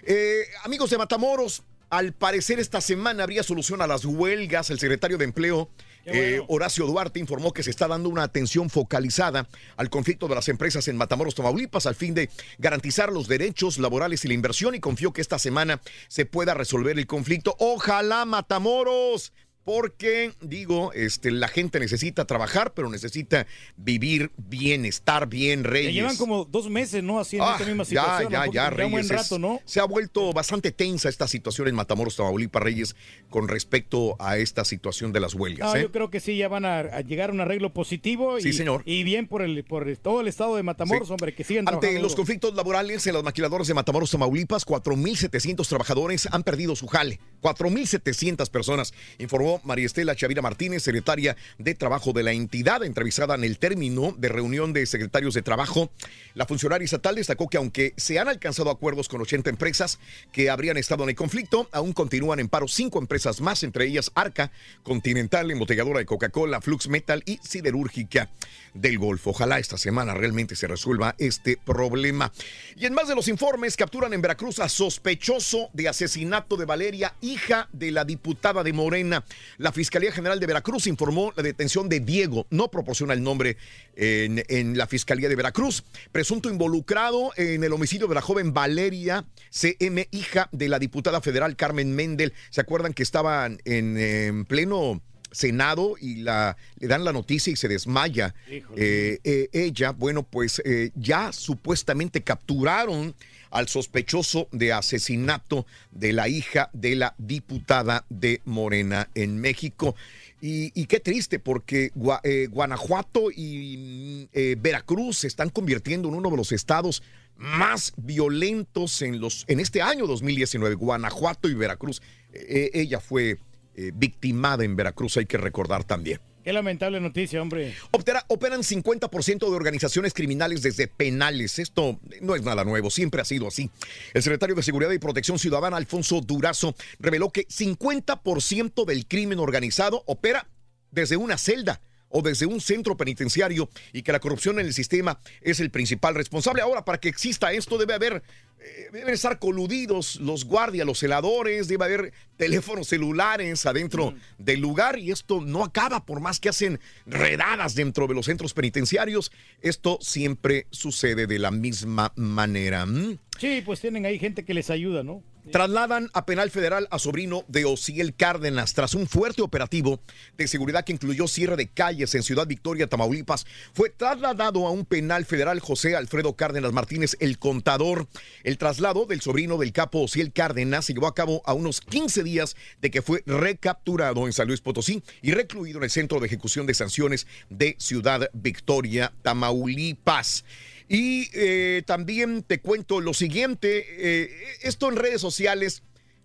Eh, amigos de Matamoros, al parecer esta semana habría solución a las huelgas. El secretario de Empleo, eh, Horacio Duarte, informó que se está dando una atención focalizada al conflicto de las empresas en Matamoros, Tamaulipas, al fin de garantizar los derechos laborales y la inversión y confió que esta semana se pueda resolver el conflicto. Ojalá Matamoros. Porque, digo, este, la gente necesita trabajar, pero necesita vivir bien, estar bien, Ya Reyes. llevan como dos meses, ¿no? En Ah, esta misma ya, situación. ya, ya, Porque un buen Reyes. rato, ¿no? Se ha vuelto bastante tensa esta situación en Matamoros, Tamaulipas, Reyes, con respecto a esta situación de las huelgas. ¿eh? yo creo que sí, ya van a, a llegar a un arreglo positivo. Y, Sí, señor. Y bien por el por el- todo el estado de Matamoros, Sí. hombre, que sigan Ante trabajando los conflictos laborales en las maquiladoras de Matamoros, Tamaulipas, 4.700 trabajadores han perdido su jale. 4.700 personas, informó María Estela Chavira Martínez, secretaria de Trabajo de la entidad, entrevistada en el término de reunión de secretarios de trabajo. La funcionaria estatal destacó que aunque se han alcanzado acuerdos con 80 empresas que habrían estado en el conflicto, aún continúan en paro cinco empresas más, entre ellas Arca, Continental, embotelladora de Coca-Cola, Flux Metal y Siderúrgica del Golfo. Ojalá esta semana realmente se resuelva este problema. Y en más de los informes, capturan en Veracruz a sospechoso de asesinato de Valeria, hija de la diputada de Morena. La Fiscalía General de Veracruz informó la detención de Diego, no proporciona el nombre en, la Fiscalía de Veracruz, presunto involucrado en el homicidio de la joven Valeria CM, hija de la diputada federal Carmen Mendel. ¿Se acuerdan que estaban en, en pleno... Senado y la, le dan la noticia y se desmaya eh, eh, ella. Bueno, pues eh, ya supuestamente capturaron al sospechoso de asesinato de la hija de la diputada de Morena en México. Y, y qué triste, porque Gua- Guanajuato y mm, Veracruz se están convirtiendo en uno de los estados más violentos en, los, en este año 2019. Guanajuato y Veracruz. Eh, ella fue eh, victimada en Veracruz, hay que recordar también. Qué lamentable noticia, hombre. Opera- operan 50% de organizaciones criminales desde penales. Esto no es nada nuevo, siempre ha sido así. El secretario de Seguridad y Protección Ciudadana, Alfonso Durazo, reveló que 50% del crimen organizado opera desde una celda o desde un centro penitenciario y que la corrupción en el sistema es el principal responsable. Ahora, para que exista esto, debe haber, eh, deben estar coludidos los guardias, los celadores, debe haber teléfonos celulares adentro del lugar y esto no acaba por más que hacen redadas dentro de los centros penitenciarios. Esto siempre sucede de la misma manera. ¿Mm? Sí, pues tienen ahí gente que les ayuda, ¿no? Trasladan a penal federal a sobrino de Ociel Cárdenas tras un fuerte operativo de seguridad que incluyó cierre de calles en Ciudad Victoria, Tamaulipas. Fue trasladado a un penal federal José Alfredo Cárdenas Martínez, el contador. El traslado del sobrino del capo Ociel Cárdenas se llevó a cabo a unos 15 días de que fue recapturado en San Luis Potosí y recluido en el Centro de Ejecución de Sanciones de Ciudad Victoria, Tamaulipas. Y eh, también te cuento lo siguiente, eh, esto en redes sociales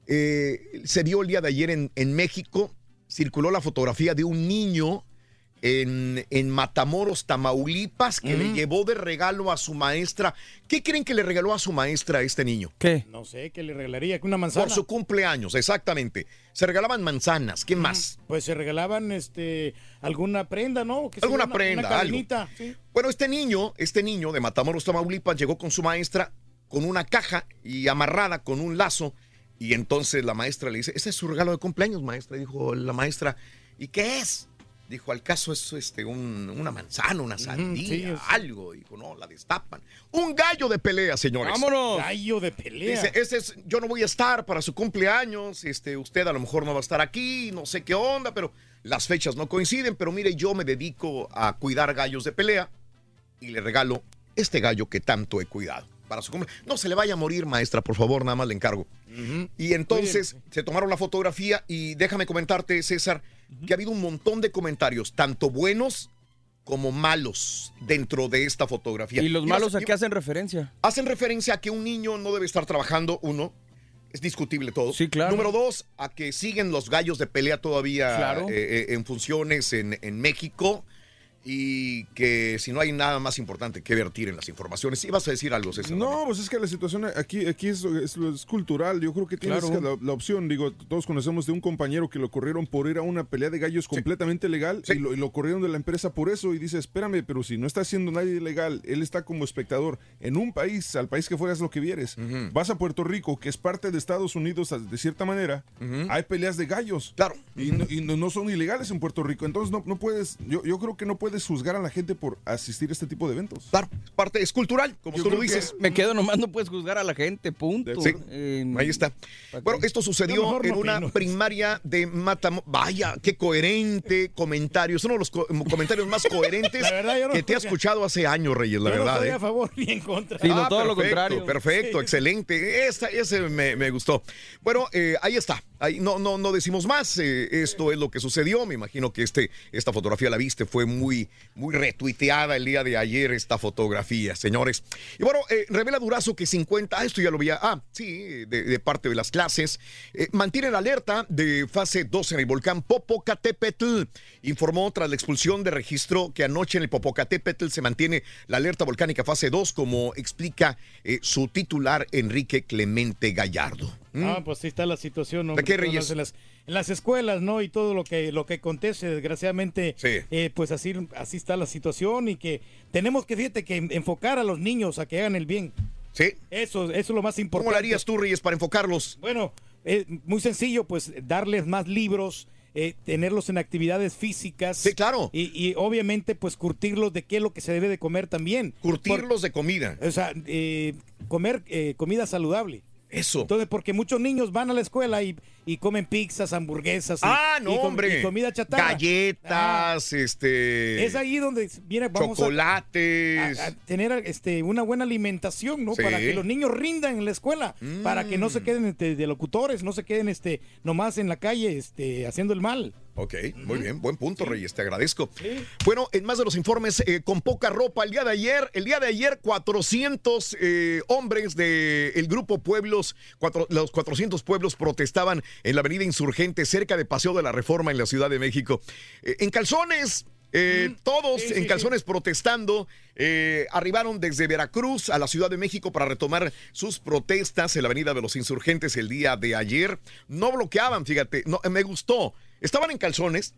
eh, se vio el día de ayer en, en México, circuló la fotografía de un niño en, en Matamoros, Tamaulipas, que le llevó de regalo a su maestra. ¿Qué creen que le regaló a su maestra a este niño? ¿Qué? No sé, ¿qué le regalaría? ¿Que una manzana? Por su cumpleaños, exactamente. Se regalaban manzanas, ¿qué más? Pues se regalaban este alguna prenda, ¿no? Que Alguna una- prenda, una algo. cadenita, sí. Bueno, este niño, este niño de Matamoros, Tamaulipas, llegó con su maestra con una caja y amarrada con un lazo. Y entonces la maestra le dice, ese es su regalo de cumpleaños, maestra. Dijo la maestra, ¿y qué es? Dijo, al caso es este, un- una manzana, una sandía, sí, es- algo. Dijo, no, la destapan. Un gallo de pelea, señores. ¡Vámonos! Gallo de pelea. Dice, ese es, yo no voy a estar para su cumpleaños, este, usted a lo mejor no va a estar aquí, no sé qué onda, pero las fechas no coinciden, pero mire, yo me dedico a cuidar gallos de pelea y le regalo este gallo que tanto he cuidado para su cumpleaños. No se le vaya a morir, maestra, por favor, nada más le encargo. Y entonces se tomaron la fotografía y déjame comentarte, César, que ha habido un montón de comentarios, tanto buenos como malos, dentro de esta fotografía. ¿Y los malos a qué hacen referencia? hacen referencia a que un niño no debe estar trabajando, uno, es discutible todo. Sí, claro. Número dos, a que siguen los gallos de pelea todavía Claro. eh, eh, en funciones en, en México y que si no hay nada más importante que vertir en las informaciones. ¿Ibas a decir algo, César? No, pues es que la situación aquí, aquí es, es- es cultural. Yo creo que tienes Claro. que la, la opción. Digo, todos conocemos de un compañero que lo corrieron por ir a una pelea de gallos completamente legal y, lo, y lo corrieron de la empresa por eso. Y dice, espérame, pero si no está haciendo nadie ilegal, él está como espectador en un país, al país que fueras lo que vieres. Vas a Puerto Rico, que es parte de Estados Unidos de cierta manera, hay peleas de gallos. Claro. Y, no, y no- no son ilegales en Puerto Rico. Entonces no, no puedes, yo, yo creo que no puedes juzgar a la gente por asistir a este tipo de eventos. Claro, parte es cultural, como Yo tú lo dices. Me quedo nomás, no puedes juzgar a la gente, punto. Sí, Eh, ahí está. Bueno, esto sucedió en no una opino. primaria de Matamoros. Vaya, qué coherente comentario. Es uno de los co- comentarios más coherentes verdad, no que te he escuchado hace años, Reyes, la Yo no verdad. estoy ¿eh? a favor ni en contra. Ah, perfecto, Perfecto, excelente. Esta- ese me, me gustó. Bueno, eh, ahí está. No, no, no decimos más. eh, esto es lo que sucedió. Me imagino que este, esta fotografía la viste. Fue muy, muy retuiteada el día de ayer esta fotografía, señores. Y bueno, eh, revela Durazo que 50. Ah, esto ya lo vi. Ah, sí, de, de parte de las clases. Eh, mantienen alerta de fase 2 en el volcán Popocatépetl. Informó tras la expulsión de registro que anoche en el Popocatépetl se mantiene la alerta volcánica fase 2, como explica eh, su titular Enrique Clemente Gallardo. ¿Mm? Ah, pues sí está la situación, ¿De qué, En las, en las escuelas, ¿no? Y todo lo que lo que acontece, desgraciadamente, eh, pues así, así está la situación y que tenemos que, fíjate, que enfocar a los niños a que hagan el bien. Sí. Eso, eso es lo más importante. ¿Cómo lo harías tú, Reyes, para enfocarlos? Bueno, es muy sencillo, pues darles más libros, eh, tenerlos en actividades físicas. Sí, claro. Y, y obviamente, pues curtirlos de qué es lo que se debe de comer también. Curtirlos de comida. O sea, eh, comer eh, comida saludable. Eso. Entonces, porque muchos niños van a la escuela y, y comen pizzas, hamburguesas. y- Ah, no, y com- hombre. y comida chatarra. Ah, Galletas, este. Es ahí donde viene, vamos a- chocolates. a, a tener este, una buena alimentación, ¿no? Sí. Para que los niños rindan en la escuela, para que no se queden este, de locutores, no se queden este, nomás en la calle este, haciendo el mal. Ok, muy bien, buen punto, Reyes, te agradezco. Bueno, en más de los informes, eh, con poca ropa, el día de ayer, el día de ayer, 400 eh, hombres del grupo Pueblos, cuatro- los 400 pueblos protestaban en la avenida Insurgente, cerca de Paseo de la Reforma en la Ciudad de México. Eh, en calzones, eh, todos en calzones protestando, eh, arribaron desde Veracruz a la Ciudad de México para retomar sus protestas en la Avenida de los Insurgentes el día de ayer. No bloqueaban, fíjate, no, me gustó. Estaban en calzones,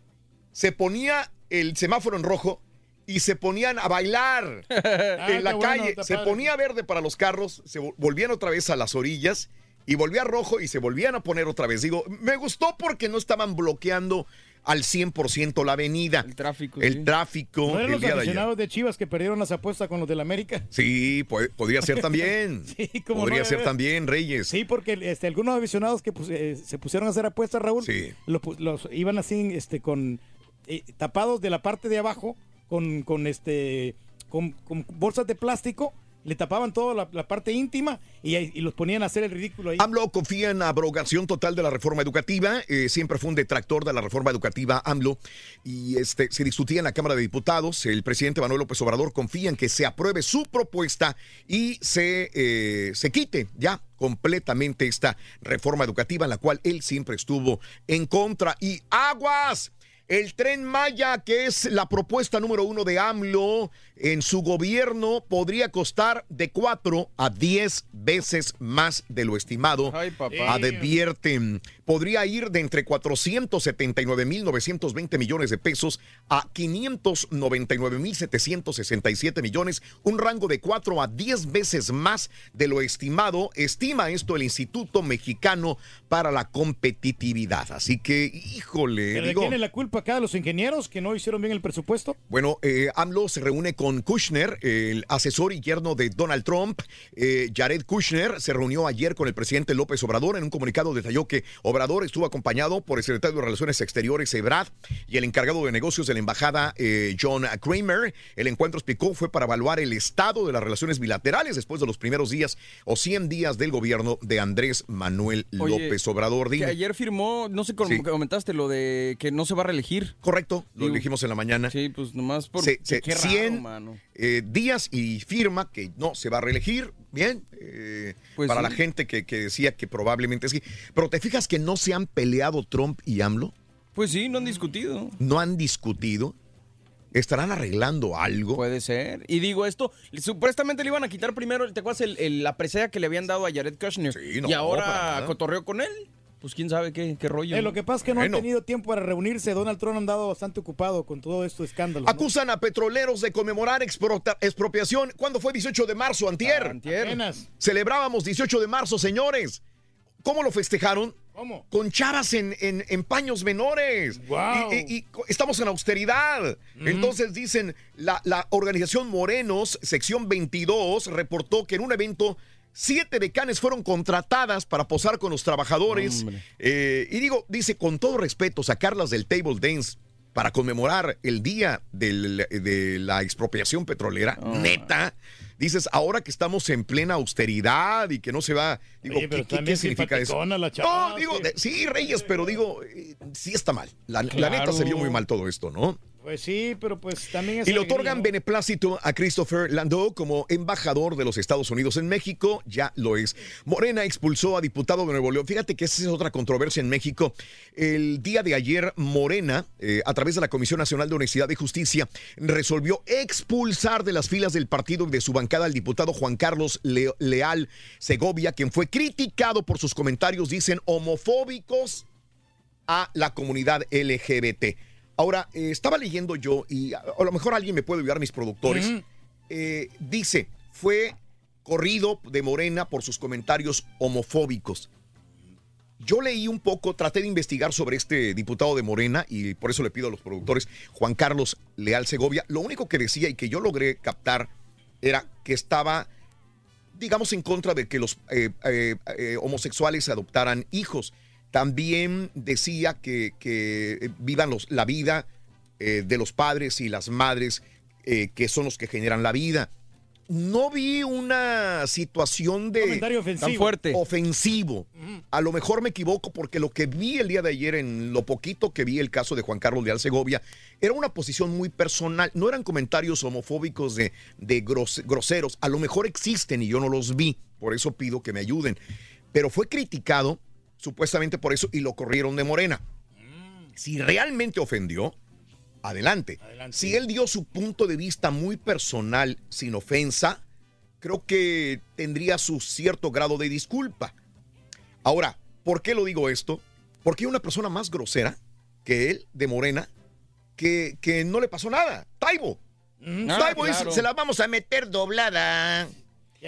se ponía el semáforo en rojo y se ponían a bailar en la bueno, calle. se padre. ponía verde para los carros, se vol- volvían otra vez a las orillas y volvía rojo y se volvían a poner otra vez. Digo, me gustó porque no estaban bloqueando al 100% la avenida. El tráfico. El tráfico ¿No eran el los día aficionados de Chivas que perdieron las apuestas con los del América? Sí, po- podría ser también. cómo podría no, ser eh. también, Reyes. Sí, porque este, algunos aficionados que pus- eh, se pusieron a hacer apuestas, Raúl, lo pu- los iban así, este, con eh, tapados de la parte de abajo, con, con este, con, con bolsas de plástico, le tapaban toda la, parte íntima y los ponían a hacer el ridículo ahí. AMLO confía en la abrogación total de la reforma educativa. eh, siempre fue un detractor de la reforma educativa AMLO. Y este se discutía en la Cámara de Diputados. El presidente Manuel López Obrador confía en que se apruebe su propuesta y se, eh, se quite ya completamente esta reforma educativa en la cual él siempre estuvo en contra. Y aguas. El tren Maya, que es la propuesta número uno de AMLO en su gobierno, podría costar de 4 a 10 veces más de lo estimado. papá. Advierten. Podría ir de entre 479 mil 920 millones de pesos a 599 mil 767 millones, un rango de 4 a 10 veces más de lo estimado. Estima esto el Instituto Mexicano para la Competitividad. Así que, híjole, ¿Pero ¿De digo. quién es la culpa acá? ¿De los ingenieros que no hicieron bien el presupuesto? Bueno, eh, AMLO se reúne con Kushner, el asesor y yerno de Donald Trump. Eh, Jared Kushner se reunió ayer con el presidente López Obrador. En un comunicado detalló que Obrador estuvo acompañado por el secretario de Relaciones Exteriores, Ebrard, y el encargado de negocios de la embajada, eh, John Kramer. El encuentro, explicó, fue para evaluar el estado de las relaciones bilaterales después de los primeros días o 100 días del gobierno de Andrés Manuel Oye, López Obrador. Que Dime. ayer firmó, no sé cómo Sí. comentaste lo de que no se va a reelegir. Correcto, lo dijimos en la mañana. Sí, pues nomás por Se- se- qué raro, 100 mano. eh, días y firma que no se va a reelegir. Bien, eh, para sí. la gente que, que decía que probablemente sí. Pero te fijas que no se han peleado Trump y AMLO, Pues sí, no han discutido. no han discutido. ¿Estarán arreglando algo? Puede ser. Y digo esto, supuestamente le iban a quitar primero, ¿te acuerdas el- el- la presea que le habían dado a Jared Kushner? no, y para ahora cotorreó con él. Pues quién sabe qué, qué rollo. Eh, ¿no? lo que pasa es que no Bueno. han tenido tiempo para reunirse. Donald Trump ha andado bastante ocupado con todo esto escándalo. ¿no? Acusan a petroleros de conmemorar expropiación. ¿Cuándo fue 18 de marzo? Antier. Apenas. Celebrábamos 18 de marzo, señores. ¿Cómo lo festejaron? ¿Cómo? Con chavas en, en- en paños menores. Guau. Y, y- y co- estamos en austeridad. Entonces dicen, la, la organización Morenos, sección 22, reportó que en un evento siete decanes fueron contratadas para posar con los trabajadores. Eh, y digo, dice, con todo respeto, sacarlas del table dance para conmemorar el día del- de la expropiación petrolera, neta. Dices, ahora que estamos en plena austeridad y que no se va, digo, Oye, pero ¿qué, significa eso? simpaticona la chava, no, digo, sí. Reyes, pero digo, eh, sí está mal. La, la neta se vio muy mal todo esto, ¿no? Pues sí, pero pues también es Y le otorgan ¿no? beneplácito a Christopher Landau como embajador de los Estados Unidos en México. Ya lo es. Morena expulsó a diputado de Nuevo León. Fíjate que esa es otra controversia en México. El día de ayer, Morena, eh, a través de la Comisión Nacional de Honestidad y Justicia, resolvió expulsar de las filas del partido y de su bancada al diputado Juan Carlos Le- Leal Segovia, quien fue criticado por sus comentarios, dicen, homofóbicos a la comunidad LGBT. Ahora, eh, estaba leyendo yo, y a, a lo mejor alguien me puede ayudar, mis productores. Eh, dice, fue corrido de Morena por sus comentarios homofóbicos. Yo leí un poco, traté de investigar sobre este diputado de Morena y por eso le pido a los productores, Juan Carlos Leal Segovia, lo único que decía y que yo logré captar era que estaba, digamos, en contra de que los eh, eh, eh, homosexuales adoptaran hijos. También decía que, que vivan los, la vida eh, de los padres y las madres eh, que son los que generan la vida. no vi una situación de Comentario ofensivo. Tan fuerte. ofensivo. A lo mejor me equivoco porque lo que vi el día de ayer, en lo poquito que vi el caso de Juan Carlos Leal Segovia, era una posición muy personal. No eran comentarios homofóbicos de, de gros- groseros. A lo mejor existen y yo no los vi. Por eso pido que me ayuden. Pero fue criticado supuestamente por eso y lo corrieron de Morena. Si realmente ofendió, adelante. Si él dio su punto de vista muy personal, sin ofensa, creo que tendría su cierto grado de disculpa. Ahora, ¿por qué lo digo esto? Porque hay una persona más grosera que él, de Morena, que, que no le pasó nada. Taibo. Ah, Taibo dice, claro. se la vamos a meter doblada.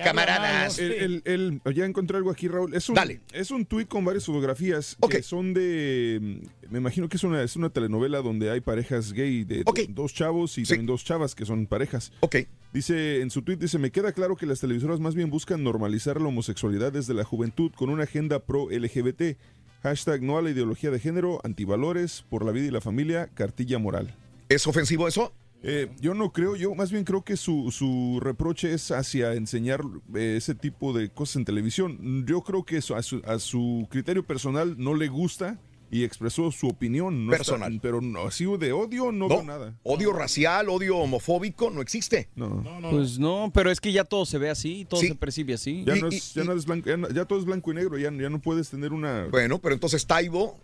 Camaradas. El- el- el- ya encontré algo aquí, Raúl. Es un, Dale. Es un tuit con varias fotografías que son de. mm, Me imagino que es una, es una telenovela donde hay parejas gay de do- dos chavos y también dos chavas que son parejas. Ok. Dice en su tuit, dice, me queda claro que las televisoras más bien buscan normalizar la homosexualidad desde la juventud con una agenda pro LGBT. Hashtag no a la ideología de género, antivalores, por la vida y la familia, cartilla moral. ¿Es ofensivo eso? Eh, yo no creo, yo más bien creo que su, su reproche es hacia enseñar eh, ese tipo de cosas en televisión. Yo creo que eso a, su, a su criterio personal no le gusta y expresó su opinión. no está- Personal. pero no, así de odio no, No, veo nada. Odio racial, odio homofóbico, no existe. No. Pues no, pero es que ya todo se ve así, todo Sí. se percibe así. Ya, no es, ya, no es blanco, ya, no- ya todo es blanco y negro, ya, ya no puedes tener una... Bueno, pero entonces Taibo.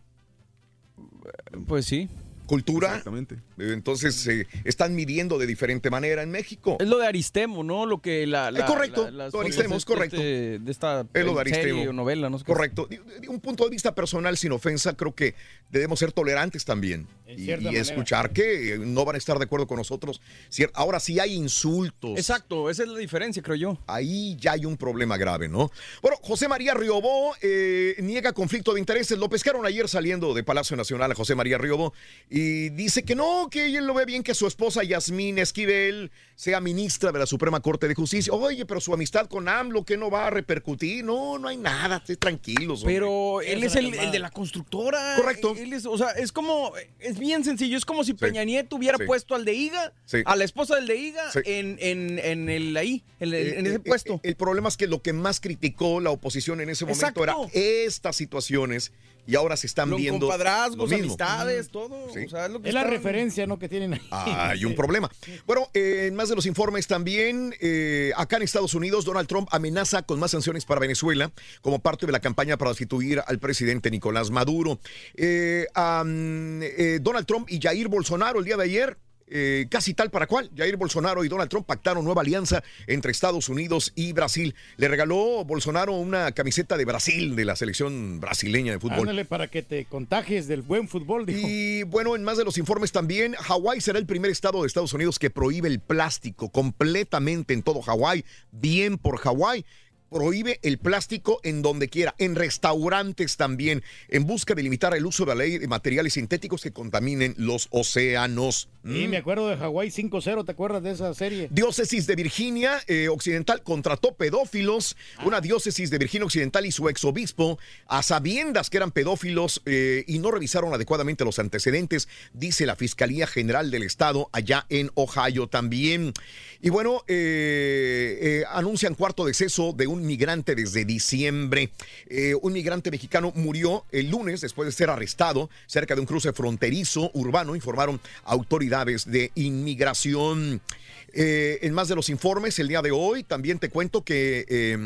Pues sí. Cultura. Exactamente. Eh, Entonces eh, están midiendo de diferente manera en México. Es lo de Aristemo, ¿no? Lo que la... la- Es correcto, la- las lo de Aristemo, es fotos correcto. De, de esta Es lo de serie Aristemo. o novela, no sé qué. Correcto. De, de un punto de vista personal, sin ofensa, creo que debemos ser tolerantes también. Y, y manera. escuchar que eh, no van a estar de acuerdo con nosotros. Ahora sí hay insultos. Exacto, esa es la diferencia, creo yo. Ahí ya hay un problema grave, ¿no? Bueno, José María Riobó eh, niega conflicto de intereses. Lo pescaron ayer saliendo de Palacio Nacional a José María Riobó y dice que no, que él lo ve bien que su esposa Yasmín Esquivel sea ministra de la Suprema Corte de Justicia. Oye, pero su amistad con AMLO, ¿qué no va a repercutir? No, no hay nada, tranquilos. hombre. Pero él es el, el de la constructora. Correcto. Él es, o sea, es como, es bien sencillo. Es como si Peña Nieto hubiera Sí. puesto al de Higa, Sí. a la esposa del de Higa, Sí. en, en, en el ahí, en, el- Eh, en ese eh, puesto. eh, El problema es que lo que más criticó la oposición en ese momento Exacto. era estas situaciones y ahora se están Lo- viendo. compadrazgos, lo mismo. amistades, todo. Sí. O sea, es lo que Es la referencia, ¿no? Que tienen ahí. Hay un problema. Bueno, eh, en más de los informes también, eh, acá en Estados Unidos, Donald Trump amenaza con más sanciones para Venezuela como parte de la campaña para destituir al presidente Nicolás Maduro. Eh, eh, Donald Trump y Jair Bolsonaro el día de ayer. Eh, casi tal para cual. Jair Bolsonaro y Donald Trump pactaron nueva alianza entre Estados Unidos y Brasil. Le regaló Bolsonaro una camiseta de Brasil, de la selección brasileña de fútbol. Ándale para que te contagies del buen fútbol, dijo. Y bueno, en más de los informes también, Hawái será el primer estado de Estados Unidos que prohíbe el plástico completamente en todo Hawái. Bien por Hawái. Prohíbe el plástico en donde quiera, en restaurantes también, en busca de limitar el uso de la ley de materiales sintéticos que contaminen los océanos. Mm. me acuerdo de Hawái 5-0, ¿te acuerdas de esa serie? Diócesis de Virginia eh, Occidental contrató pedófilos, una diócesis de Virginia Occidental y su exobispo, a sabiendas que eran pedófilos eh, y no revisaron adecuadamente los antecedentes, dice la Fiscalía General del Estado allá en Ohio también. Y bueno, eh, eh, anuncian cuarto deceso de un migrante desde diciembre. Eh, un migrante mexicano murió el lunes después de ser arrestado cerca de un cruce fronterizo urbano, informaron autoridades de inmigración. Eh, en más de los informes el día de hoy, también te cuento que eh,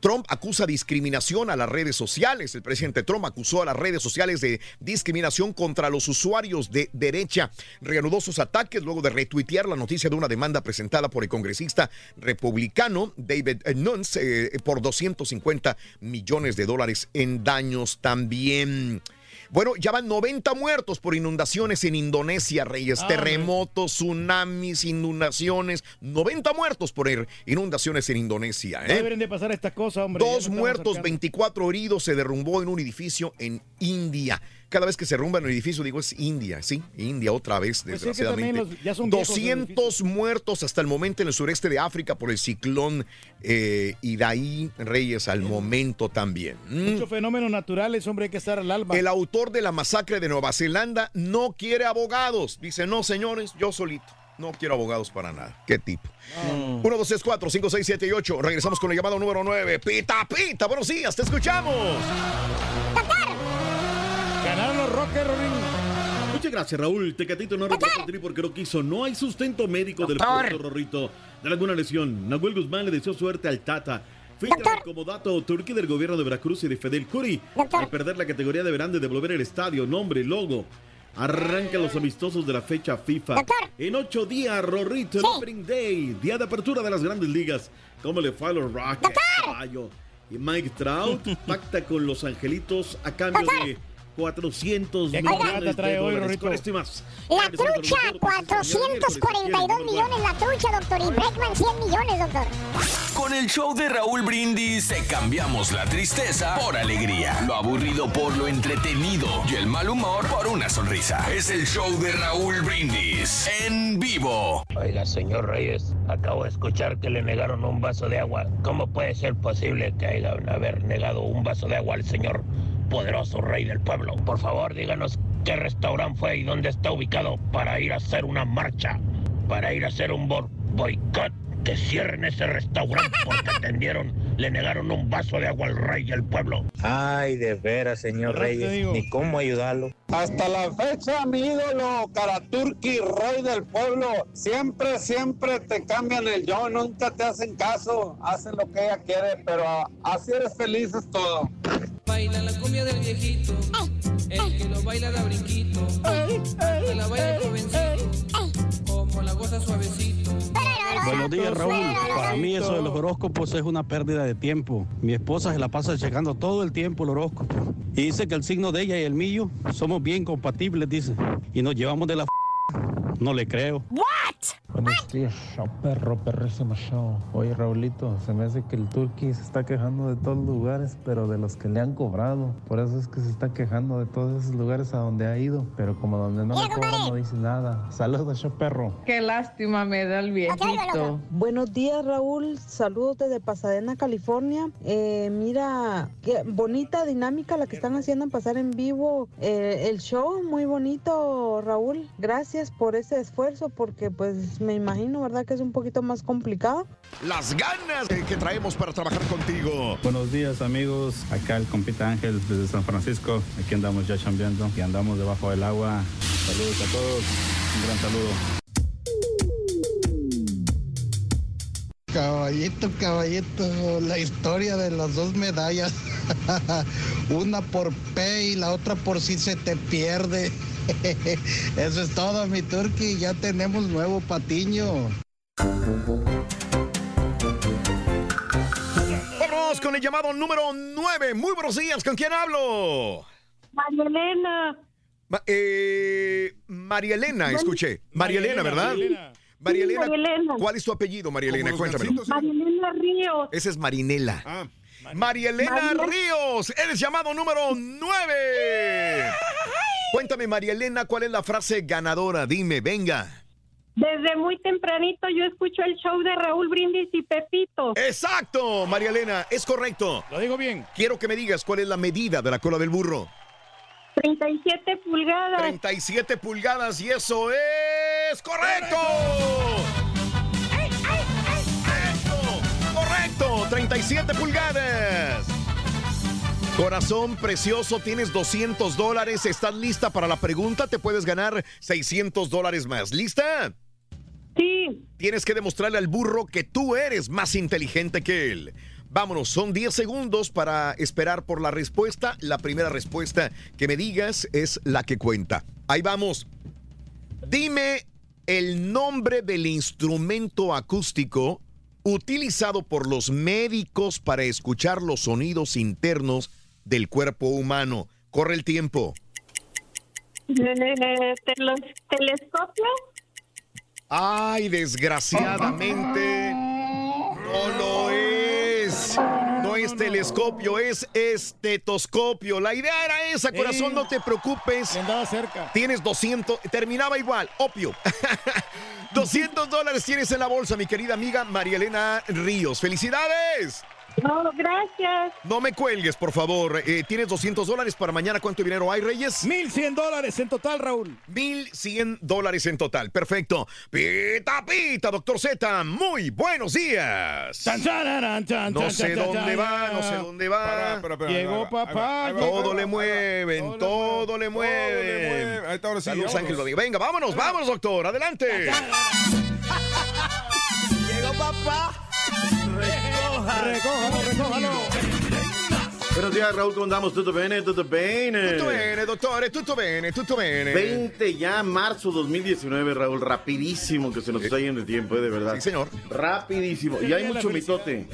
Trump acusa discriminación a las redes sociales. El presidente Trump acusó a las redes sociales de discriminación contra los usuarios de derecha. Reanudó sus ataques luego de retuitear la noticia de una demanda presentada por el congresista republicano David Nunes eh, por 250 millones de dólares en daños también. Bueno, ya van 90 muertos por inundaciones en Indonesia, Reyes. Ah, Terremotos, tsunamis, inundaciones. 90 muertos por inundaciones en Indonesia. No ¿eh? deberían de pasar estas cosas, hombre. Dos muertos, acercando. 24 heridos. Se derrumbó en un edificio en India. Cada vez que se derrumba en un edificio, digo, es India, ¿sí? India otra vez, Pues sí, desgraciadamente. los- ya son viejos los 200 muertos hasta el momento en el sureste de África por el ciclón eh, Idaí Reyes al momento también. Mm. Muchos fenómenos naturales, hombre, hay que estar al alba. El autor de la masacre de Nueva Zelanda no quiere abogados. Dice, no, señores, yo solito. No quiero abogados para nada. ¿Qué tipo? 1, 2, 3, 4, 5, 6, 7 y 8. Regresamos con el llamado número 9. Pita, pita. Buenos días, te escuchamos. Ganaron Muchas gracias, Raúl. Tecatito no reportó tri porque no quiso. No hay sustento médico del Doctor. puerto Rorrito de alguna lesión. Nahuel Guzmán le deseó suerte al Tata. Filtra como dato turqui del gobierno de Veracruz y de Fidel Curi. Al perder la categoría deberán de devolver el estadio, nombre, logo. Arrancan los amistosos de la fecha FIFA. En ocho días, Rorrito, el Opening Day, día de apertura de las grandes ligas. ¿Cómo le fue a los Rockets? Y Mike Trout pacta con los Angelitos a cambio de 400 ¿Qué millones de trae hoy, dólares. Rorrito? Con esto y más. La trucha, 442 millones la trucha, doctor. Y Breckman, 100 millones, doctor. Con el show de Raúl Brindis te cambiamos la tristeza por alegría, lo aburrido por lo entretenido y el mal humor por una sonrisa. Es el show de Raúl Brindis en vivo. Oiga, señor Reyes, acabo de escuchar que le negaron un vaso de agua. ¿Cómo puede ser posible que hayan haber negado un vaso de agua al señor poderoso rey del pueblo? Por favor, díganos qué restaurante fue y dónde está ubicado para ir a hacer una marcha, para ir a hacer un bo- boicot. Que cierren ese restaurante porque atendieron, le negaron un vaso de agua al rey del pueblo. Ay, de veras, señor Reyes, ni cómo ayudarlo. Hasta la fecha, mi ídolo, Karaturki, rey del pueblo, siempre, siempre te cambian el yo, nunca te hacen caso, hacen lo que ella quiere, pero así eres feliz es todo. Baila la cumbia del viejito, el que lo baila da brinquito, que la baila el jovencito, como la goza suavecito. Buenos días, Raúl. Para mí eso de los horóscopos es una pérdida de tiempo. Mi esposa se la pasa checando todo el tiempo el horóscopo. Y dice que el signo de ella y el mío somos bien compatibles, dice. Y nos llevamos de la... No le creo. Buenos días, show perro, perrísimo show. Oye, Raulito, se me hace que el Turqui se está quejando de todos los lugares, pero de los que le han cobrado. Por eso es que se está quejando de todos esos lugares a donde ha ido. Pero como donde no le cobran, no dice nada. Saludos, show perro. Qué lástima me da el viejito. Buenos días, Raúl. Saludos desde Pasadena, California. Eh, mira, qué bonita dinámica la que están haciendo en pasar en vivo eh, el show. Muy bonito, Raúl. Gracias por ese esfuerzo, porque pues me imagino, ¿verdad? Que es un poquito más complicado. Las ganas que, que traemos para trabajar contigo. Buenos días, amigos. Acá el compita Ángel desde San Francisco. Aquí andamos ya chambeando y andamos debajo del agua. Saludos a todos. Un gran saludo. Caballito, caballito, la historia de las dos medallas. Una por P y la otra por si se te pierde. Eso es todo, mi turqui. Ya tenemos nuevo patiño. Vamos con el llamado número 9. Muy buenos días. ¿Con quién hablo? María Elena. Ma- eh, María Elena, escuché. María Elena, ¿verdad? María Sí, Elena. María Elena. ¿Cuál es tu apellido, María Elena? Cuéntamelo. María Elena Ríos. Esa es Marinela. María Elena María- Ríos, eres llamado número 9. Cuéntame, María Elena, ¿cuál es la frase ganadora? Dime, venga. Desde muy tempranito yo escucho el show de Raúl Brindis y Pepito. Exacto, María Elena, es correcto. Lo digo bien. Quiero que me digas cuál es la medida de la cola del burro. 37 pulgadas. 37 pulgadas y eso es correcto. Correcto, 37 pulgadas. Corazón precioso, tienes 200 dólares. ¿Estás lista para la pregunta? Te puedes ganar 600 dólares más. ¿Lista? Sí. Tienes que demostrarle al burro que tú eres más inteligente que él. Vámonos, son 10 segundos para esperar por la respuesta. La primera respuesta que me digas es la que cuenta. Ahí vamos. Dime el nombre del instrumento acústico utilizado por los médicos para escuchar los sonidos internos del cuerpo humano. Corre el tiempo. Telescopio. Ay, desgraciadamente no lo es. No es telescopio, es estetoscopio. La idea era esa, corazón, no te preocupes. Andaba cerca. Tienes 200, terminaba igual, opio. 200 dólares tienes en la bolsa, mi querida amiga María Elena Ríos. ¡Felicidades! No, gracias. No me cuelgues, por favor. Eh, ¿Tienes 200 dólares para mañana? ¿Cuánto dinero hay, Reyes? 1100 dólares en total, Raúl. 1100 dólares en total. Perfecto. Pita, pita, doctor Z. Muy buenos días. Chan, chan, chan, No chan, sé chan, dónde chan, va, no sé dónde va. Llegó papá. Todo le mueven, todo le mueven. Ahí está, ahora sí, Saludos. Ángel Rodríguez. Venga, vámonos, vámonos, doctor. Adelante. Llegó papá. Recójalo, recójalo. Buenos días, Raúl, ¿cómo andamos? ¿Tutto bene? ¿Tutto bene? Tutto bene, dottore, tutto bene, tutto bene. 20 ya, marzo 2019, Raúl, rapidísimo que se nos está yendo el tiempo, eh, de verdad. Sí, señor. Rapidísimo. Y hay mucho mitote.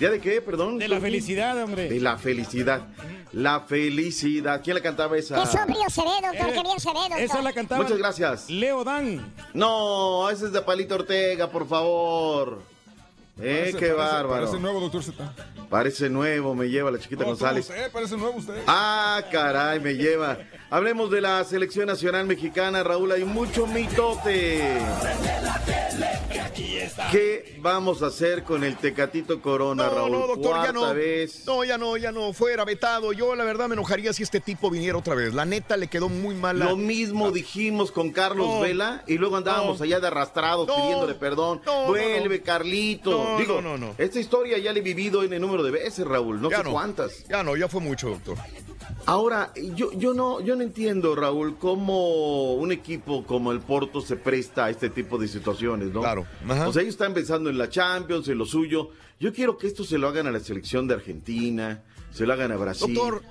¿Día de qué, perdón? De la felicidad, hombre. De la felicidad. La felicidad. ¿Quién la cantaba esa? Qué sobrio se ve, doctor, Eh, qué bien se ve, doctor. Esa la cantaba. Muchas gracias. Leo Dan. No, ese es de Palito Ortega, por favor. Eh, Parece- qué parece- bárbaro. Parece nuevo, doctor Z. Parece nuevo, me lleva la chiquita No, González. parece nuevo usted. Ah, caray, me lleva. Hablemos de la selección nacional mexicana, Raúl. Hay mucho mitote. ¿Qué vamos a hacer con el Tecatito Corona, No, Raúl? no, doctor, ya no. vez. No, ya no, ya no. Fuera vetado. Yo, la verdad, me enojaría si este tipo viniera otra vez. La neta le quedó muy mala. Lo mismo dijimos con Carlos No. Vela y luego andábamos allá de arrastrados pidiéndole perdón. Vuelve. Carlito. No, Digo, no, no, no. esta historia ya la he vivido en el número de veces, Raúl. No Ya sé cuántas. Ya no, ya fue mucho, doctor. Ahora, yo, yo no, yo no entiendo, Raúl, cómo un equipo como el Porto se presta a este tipo de situaciones, ¿no? Claro. Ajá. O sea, ellos están pensando en la Champions, en lo suyo. Yo quiero que esto se lo hagan a la selección de Argentina, se lo hagan a Brasil. Doctor,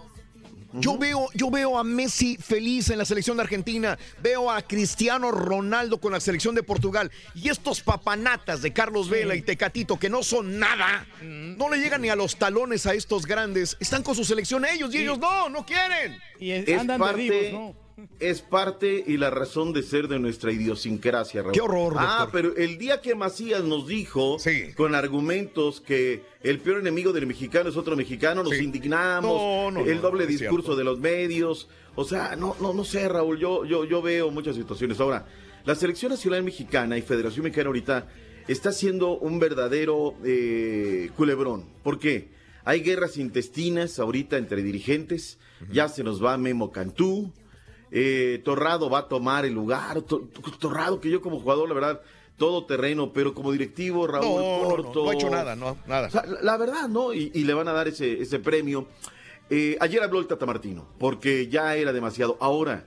yo veo, yo veo a Messi feliz en la selección de Argentina, veo a Cristiano Ronaldo con la selección de Portugal. Y estos papanatas de Carlos Vela y Tecatito que no son nada, no le llegan ni a los talones a estos grandes, están con su selección ellos y ellos no, no quieren. Y es- es andan de parte, vivos, ¿no? Es parte y la razón de ser de nuestra idiosincrasia, Raúl. Qué horror, Ah, pero el día que Macías nos dijo, Sí. con argumentos, que el peor enemigo del mexicano es otro mexicano, nos Sí. indignamos, No, no, el doble no discurso de los medios. O sea, no, no, no sé, Raúl, yo, yo, yo veo muchas situaciones. Ahora, la selección nacional mexicana y Federación Mexicana ahorita está siendo un verdadero eh, culebrón. ¿Por qué? Hay guerras intestinas ahorita entre dirigentes. Ya se nos va Memo Cantú. Eh, Torrado va a tomar el lugar. To- Torrado, que yo como jugador, la verdad, todo terreno, pero como directivo, Raúl No, no, no, Corto. no ha hecho nada, no, nada. O sea, la, la verdad, ¿no? Y, y le van a dar ese, ese premio. Eh, ayer habló el Tata Martino, porque ya era demasiado. Ahora,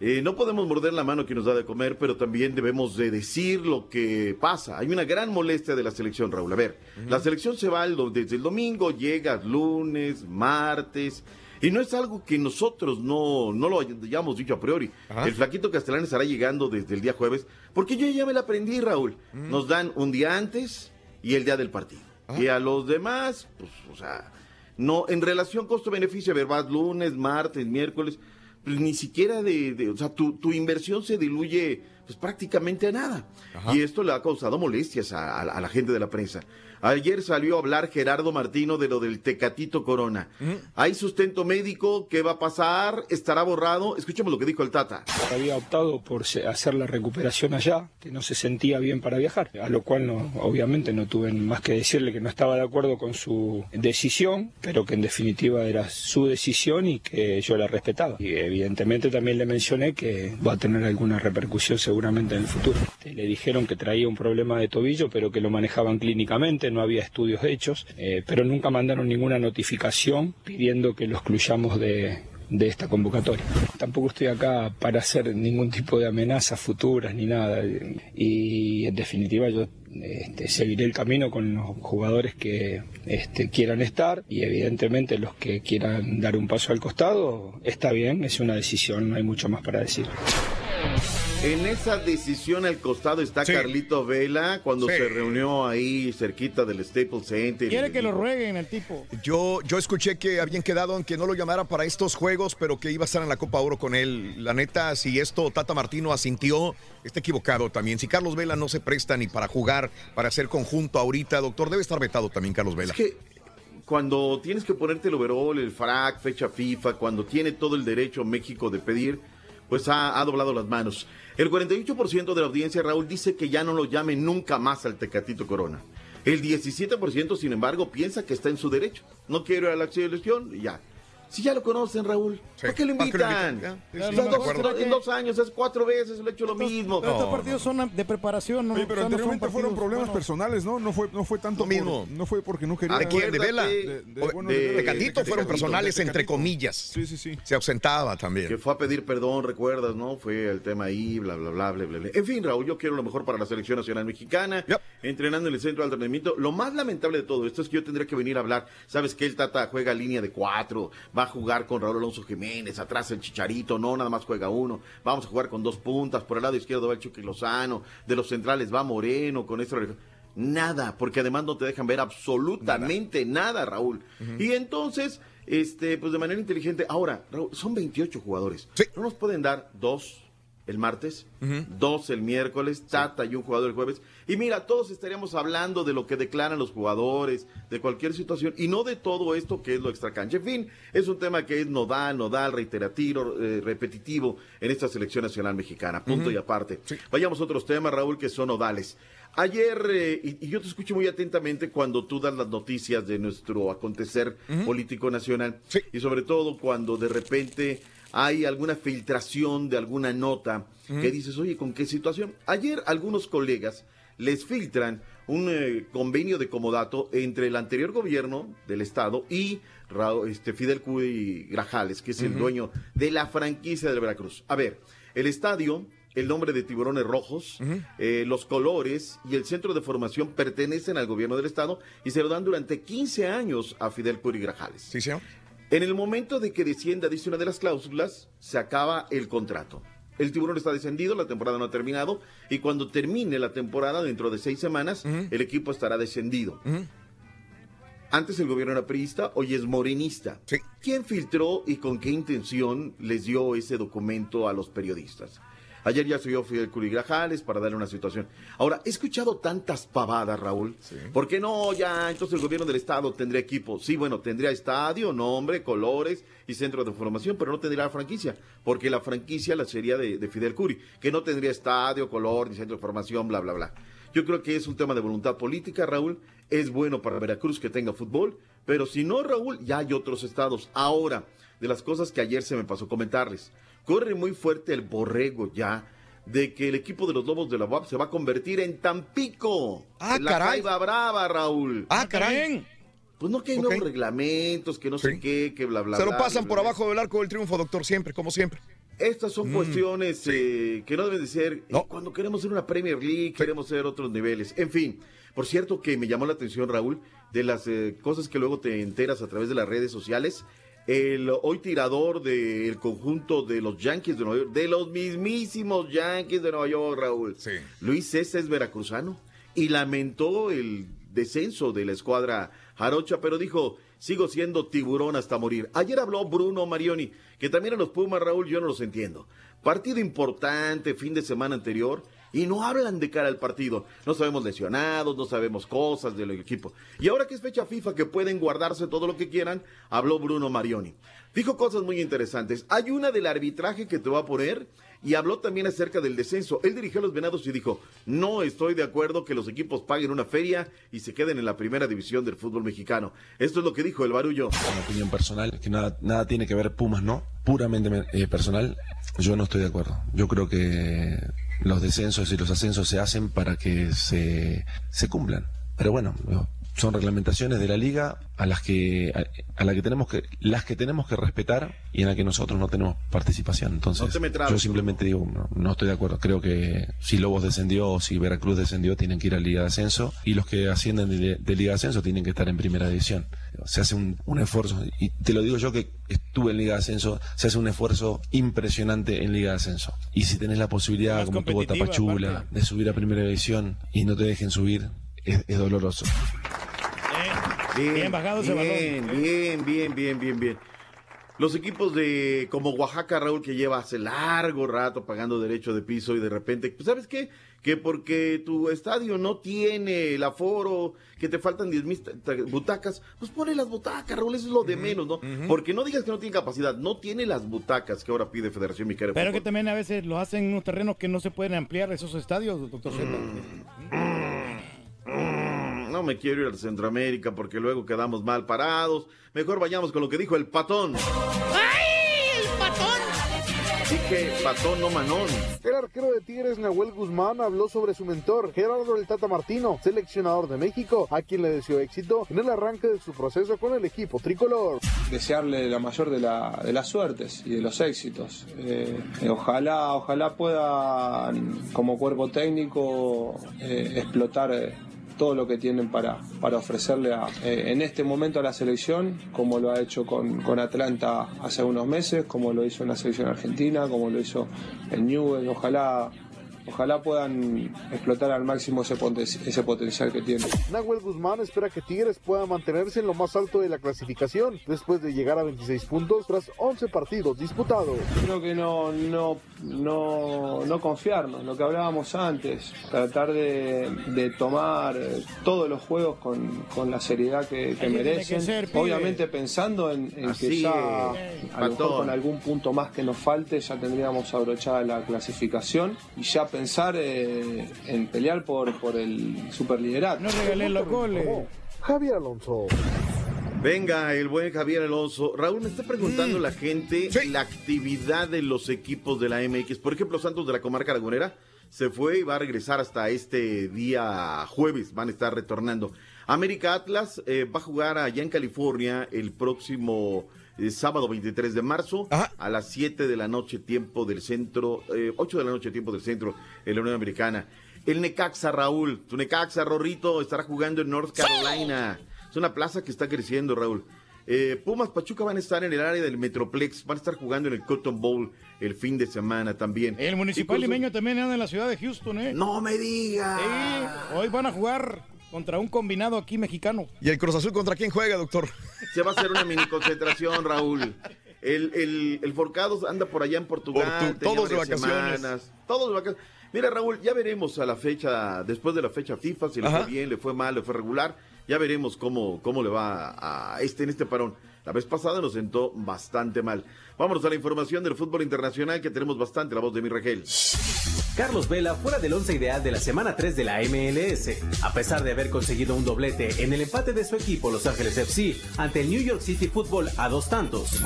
eh, no podemos morder la mano que nos da de comer, pero también debemos de decir lo que pasa. Hay una gran molestia de la selección, Raúl. A ver, la selección se va el desde el domingo, llega lunes, martes, y no es algo que nosotros no, no lo hayamos dicho a priori. Ajá. El flaquito Castellán estará llegando desde el día jueves, porque yo ya me la aprendí, Raúl. Nos dan un día antes y el día del partido. Y a los demás, pues, o sea, no, en relación costo-beneficio, a ver, vas lunes, martes, miércoles, pues ni siquiera de, de- o sea, tu, tu inversión se diluye pues prácticamente a nada. Y esto le ha causado molestias a, a la- a la gente de la prensa. Ayer salió a hablar Gerardo Martino de lo del Tecatito Corona. Hay sustento médico, ¿qué va a pasar? ¿Estará borrado? Escuchemos lo que dijo el Tata. Había optado por hacer la recuperación allá, que no se sentía bien para viajar, a lo cual no, obviamente no tuve más que decirle que no estaba de acuerdo con su decisión, pero que en definitiva era su decisión y que yo la respetaba. Y evidentemente también le mencioné que va a tener alguna repercusión seguramente en el futuro. Le dijeron que traía un problema de tobillo, pero que lo manejaban clínicamente, no había estudios hechos, eh, pero nunca mandaron ninguna notificación pidiendo que lo excluyamos de, de esta convocatoria. Tampoco estoy acá para hacer ningún tipo de amenazas futuras ni nada. Y en definitiva yo este, seguiré el camino con los jugadores que este, quieran estar y evidentemente los que quieran dar un paso al costado está bien, es una decisión, no hay mucho más para decir. En esa decisión al costado está Carlito Vela cuando Sí. se reunió ahí cerquita del Staples Center. Quiere que lo rueguen el tipo. Yo, yo escuché que habían quedado en que no lo llamara para estos juegos, pero que iba a estar en la Copa Oro con él. La neta, si esto Tata Martino asintió, está equivocado también. Si Carlos Vela no se presta ni para jugar, para hacer conjunto ahorita, doctor, debe estar vetado también Carlos Vela. Es que cuando tienes que ponerte el overall, el frac, fecha FIFA, cuando tiene todo el derecho México de pedir, pues ha, ha doblado las manos. El 48% de la audiencia, Raúl, dice que ya no lo llame nunca más al Tecatito Corona. El 17%, sin embargo, piensa que está en su derecho. No quiero ir a la selección y ya. Si ya lo conocen, Raúl, ¿por qué lo ¿para qué lo invitan? O sí, sea, sí, dos- en dos años, es cuatro veces, lo he hecho lo mismo. Pero estos partidos son de preparación, ¿no? Oye, pero O sea, no anteriormente fueron problemas bueno, personales, ¿no? No fue, no fue tanto mismo. por- no fue porque no quería. ¿De quién? ¿De Vela? De, de- bueno, fueron personales, entre comillas. Sí, sí, sí. Se ausentaba Que también. fue a pedir perdón, recuerdas, ¿no? Fue el tema ahí, bla, bla, bla, bla, bla, bla. En fin, Raúl, yo quiero lo mejor para la selección nacional mexicana, entrenando en el centro de entrenamiento. Lo más lamentable de todo esto es que yo tendría que venir a hablar. ¿Sabes que El Tata juega línea de cuatro, va a jugar con Raúl Alonso Jiménez, atrás el Chicharito, no, nada más juega uno. Vamos a jugar con dos puntas, por el lado izquierdo va el Chucky Lozano, de los centrales va Moreno, con esto... Nada, porque además no te dejan ver absolutamente nada, Raúl. Y entonces, este, pues de manera inteligente, ahora, Raúl, son 28 jugadores. No nos pueden dar dos el martes, dos el miércoles, Tata y un jugador el jueves. Y mira, todos estaríamos hablando de lo que declaran los jugadores, de cualquier situación, y no de todo esto que es lo extracancha. En fin, es un tema que es nodal, nodal, reiterativo, eh, repetitivo en esta selección nacional mexicana. Punto y aparte. Vayamos a otros temas, Raúl, que son nodales. Ayer, eh, y, y yo te escucho muy atentamente cuando tú das las noticias de nuestro acontecer político nacional, y sobre todo cuando de repente hay alguna filtración de alguna nota que dices, oye, ¿con qué situación? Ayer algunos colegas les filtran un eh, convenio de comodato entre el anterior gobierno del estado y este, Fidel Cuy Grajales, que es el dueño de la franquicia del Veracruz. A ver, el estadio, el nombre de Tiburones Rojos, eh, los colores y el centro de formación pertenecen al gobierno del estado y se lo dan durante 15 años a Fidel Cuy Grajales. Sí, señor. En el momento de que descienda, dice una de las cláusulas, se acaba el contrato. El tiburón está descendido, la temporada no ha terminado, y cuando termine la temporada, dentro de seis semanas, el equipo estará descendido. Antes el gobierno era priista, hoy es morenista. ¿Quién filtró y con qué intención les dio ese documento a los periodistas? Ayer ya subió Fidel Curigrajales para darle una situación. Ahora, he escuchado tantas pavadas, Raúl. ¿Por qué no? Ya, entonces el gobierno del Estado tendría equipo. Sí, bueno, tendría estadio, nombre, colores y centro de formación, pero no tendría la franquicia. Porque la franquicia la sería de, de Fidel Curi, que no tendría estadio, color, ni centro de formación, bla, bla, bla. Yo creo que es un tema de voluntad política, Raúl. Es bueno para Veracruz que tenga fútbol, pero si no, Raúl, ya hay otros estados. Ahora, de las cosas que ayer se me pasó comentarles, corre muy fuerte el borrego ya de que el equipo de los Lobos de la UAP se va a convertir en Tampico. Ah, la caray. Jaiba brava, Raúl. Ah, caray. Pues no que hay nuevos reglamentos, que no sé qué, que bla, bla, Se lo pasan bla, por bla. abajo del arco del triunfo, doctor, siempre, como siempre. Estas son Mm, cuestiones eh, que no deben de ser eh, cuando queremos ser una Premier League, queremos ser otros niveles. En fin, por cierto que me llamó la atención, Raúl, de las eh, cosas que luego te enteras a través de las redes sociales. El hoy tirador del conjunto de los Yankees de Nueva York, de los mismísimos Yankees de Nueva York, Raúl. Luis César es veracruzano y lamentó el descenso de la escuadra jarocha, pero dijo, sigo siendo tiburón hasta morir. Ayer habló Bruno Marioni, que también a los Pumas, Raúl, yo no los entiendo. Partido importante, fin de semana anterior, y no hablan de cara al partido. No sabemos lesionados, no sabemos cosas del equipo. Y ahora que es fecha FIFA, que pueden guardarse todo lo que quieran, habló Bruno Marioni. Dijo cosas muy interesantes. Hay una del arbitraje que te va a poner y habló también acerca del descenso. Él dirigió a los Venados y dijo, no estoy de acuerdo que los equipos paguen una feria y se queden en la primera división del fútbol mexicano. Esto es lo que dijo el barullo. Una opinión personal, que nada, tiene que ver Pumas, ¿no? Puramente eh, personal, yo no estoy de acuerdo. Yo creo que los descensos y los ascensos se hacen para que se, se cumplan. Pero bueno, son reglamentaciones de la liga a las que a, a la que tenemos que las que tenemos que respetar y en la que nosotros no tenemos participación. Entonces, No trabes, yo simplemente digo, no, no estoy de acuerdo. Creo que si Lobos descendió o si Veracruz descendió, tienen que ir a Liga de Ascenso y los que ascienden de, de Liga de Ascenso tienen que estar en Primera División. Se hace un, un esfuerzo, y te lo digo yo que estuve en Liga de Ascenso, se hace un esfuerzo impresionante en Liga de Ascenso. Y si tenés la posibilidad, Más como tuvo Tapachula, aparte. de subir a Primera División y no te dejen subir, es, es doloroso. Bien, bajado ese bien, balón. Bien, bien, bien, bien, bien. Los equipos de como Oaxaca, Raúl, que lleva hace largo rato pagando derecho de piso y de repente, pues, ¿sabes qué? Que porque tu estadio no tiene el aforo, que te faltan 10 mil butacas, pues pone las butacas, Raúl, eso es lo de menos, ¿no? Porque no digas que no tiene capacidad, no tiene las butacas que ahora pide Federación Mexicana Pero que también a veces lo hacen en unos terrenos que no se pueden ampliar esos estadios, doctor Z. no me quiero ir a Centroamérica porque luego quedamos mal parados. Mejor vayamos con lo que dijo el patón. ¡Ay, el patón! Dije patón, no manón. El arquero de Tigres, Nahuel Guzmán, habló sobre su mentor, Gerardo El Tata Martino, seleccionador de México, a quien le deseó éxito en el arranque de su proceso con el equipo tricolor. desearle la mayor de, la- de las suertes y de los éxitos. Eh, eh, ojalá, ojalá puedan, como cuerpo técnico, eh, explotar eh, todo lo que tienen para, para ofrecerle a, eh, en este momento a la selección, como lo ha hecho con, con Atlanta hace unos meses, como lo hizo en la selección argentina, como lo hizo en Newell. Ojalá, ojalá puedan explotar al máximo ese, poten- ese potencial que tienen. Nahuel Guzmán espera que Tigres pueda mantenerse en lo más alto de la clasificación después de llegar a 26 puntos tras 11 partidos disputados. Creo que no, no, no, no confiarnos, lo que hablábamos antes, tratar de, de tomar todos los juegos con, con la seriedad que, que tiene que merecen, ser, obviamente pensando en, en que ya es, a lo mejor con algún punto más que nos falte ya tendríamos abrochada la clasificación y ya pensar eh, en pelear por, por el superliderato. No regalé los goles. Javier Alonso. Venga, el buen Javier Alonso. Raúl, me está preguntando la gente la actividad de los equipos de la MX. Por ejemplo, Santos de la Comarca Lagunera se fue y va a regresar hasta este día jueves. Van a estar retornando. América Atlas eh, va a jugar allá en California el próximo eh, sábado 23 de marzo a las 7 de la noche, tiempo del centro, eh, 8 de la noche, tiempo del centro en la Unión Americana. El Necaxa, Raúl, tu Necaxa, Rorrito, estará jugando en North Carolina. Es una plaza que está creciendo, Raúl. Eh, Pumas Pachuca van a estar en el área del Metroplex, van a estar jugando en el Cotton Bowl el fin de semana también. El municipal limeño también anda en la ciudad de Houston, ¿eh? No me digas. Sí, hoy van a jugar contra un combinado aquí mexicano. ¿Y el Cruz Azul contra quién juega, doctor? Se va a hacer una mini concentración, Raúl. El, el, el Forcados anda por allá en Portugal. Por tu- tenía todos de vacaciones. semanas, todos de vacaciones. Mira, Raúl, ya veremos a la fecha, después de la fecha FIFA, si le Ajá. fue bien, le fue mal, le fue regular. Ya veremos cómo, cómo le va a este en este parón. La vez pasada nos sentó bastante mal. Vámonos a la información del fútbol internacional que tenemos bastante. La voz de mi Regel. Carlos Vela fuera del once ideal de la semana 3 de la MLS, a pesar de haber conseguido un doblete en el empate de su equipo Los Ángeles FC ante el New York City Football a dos tantos.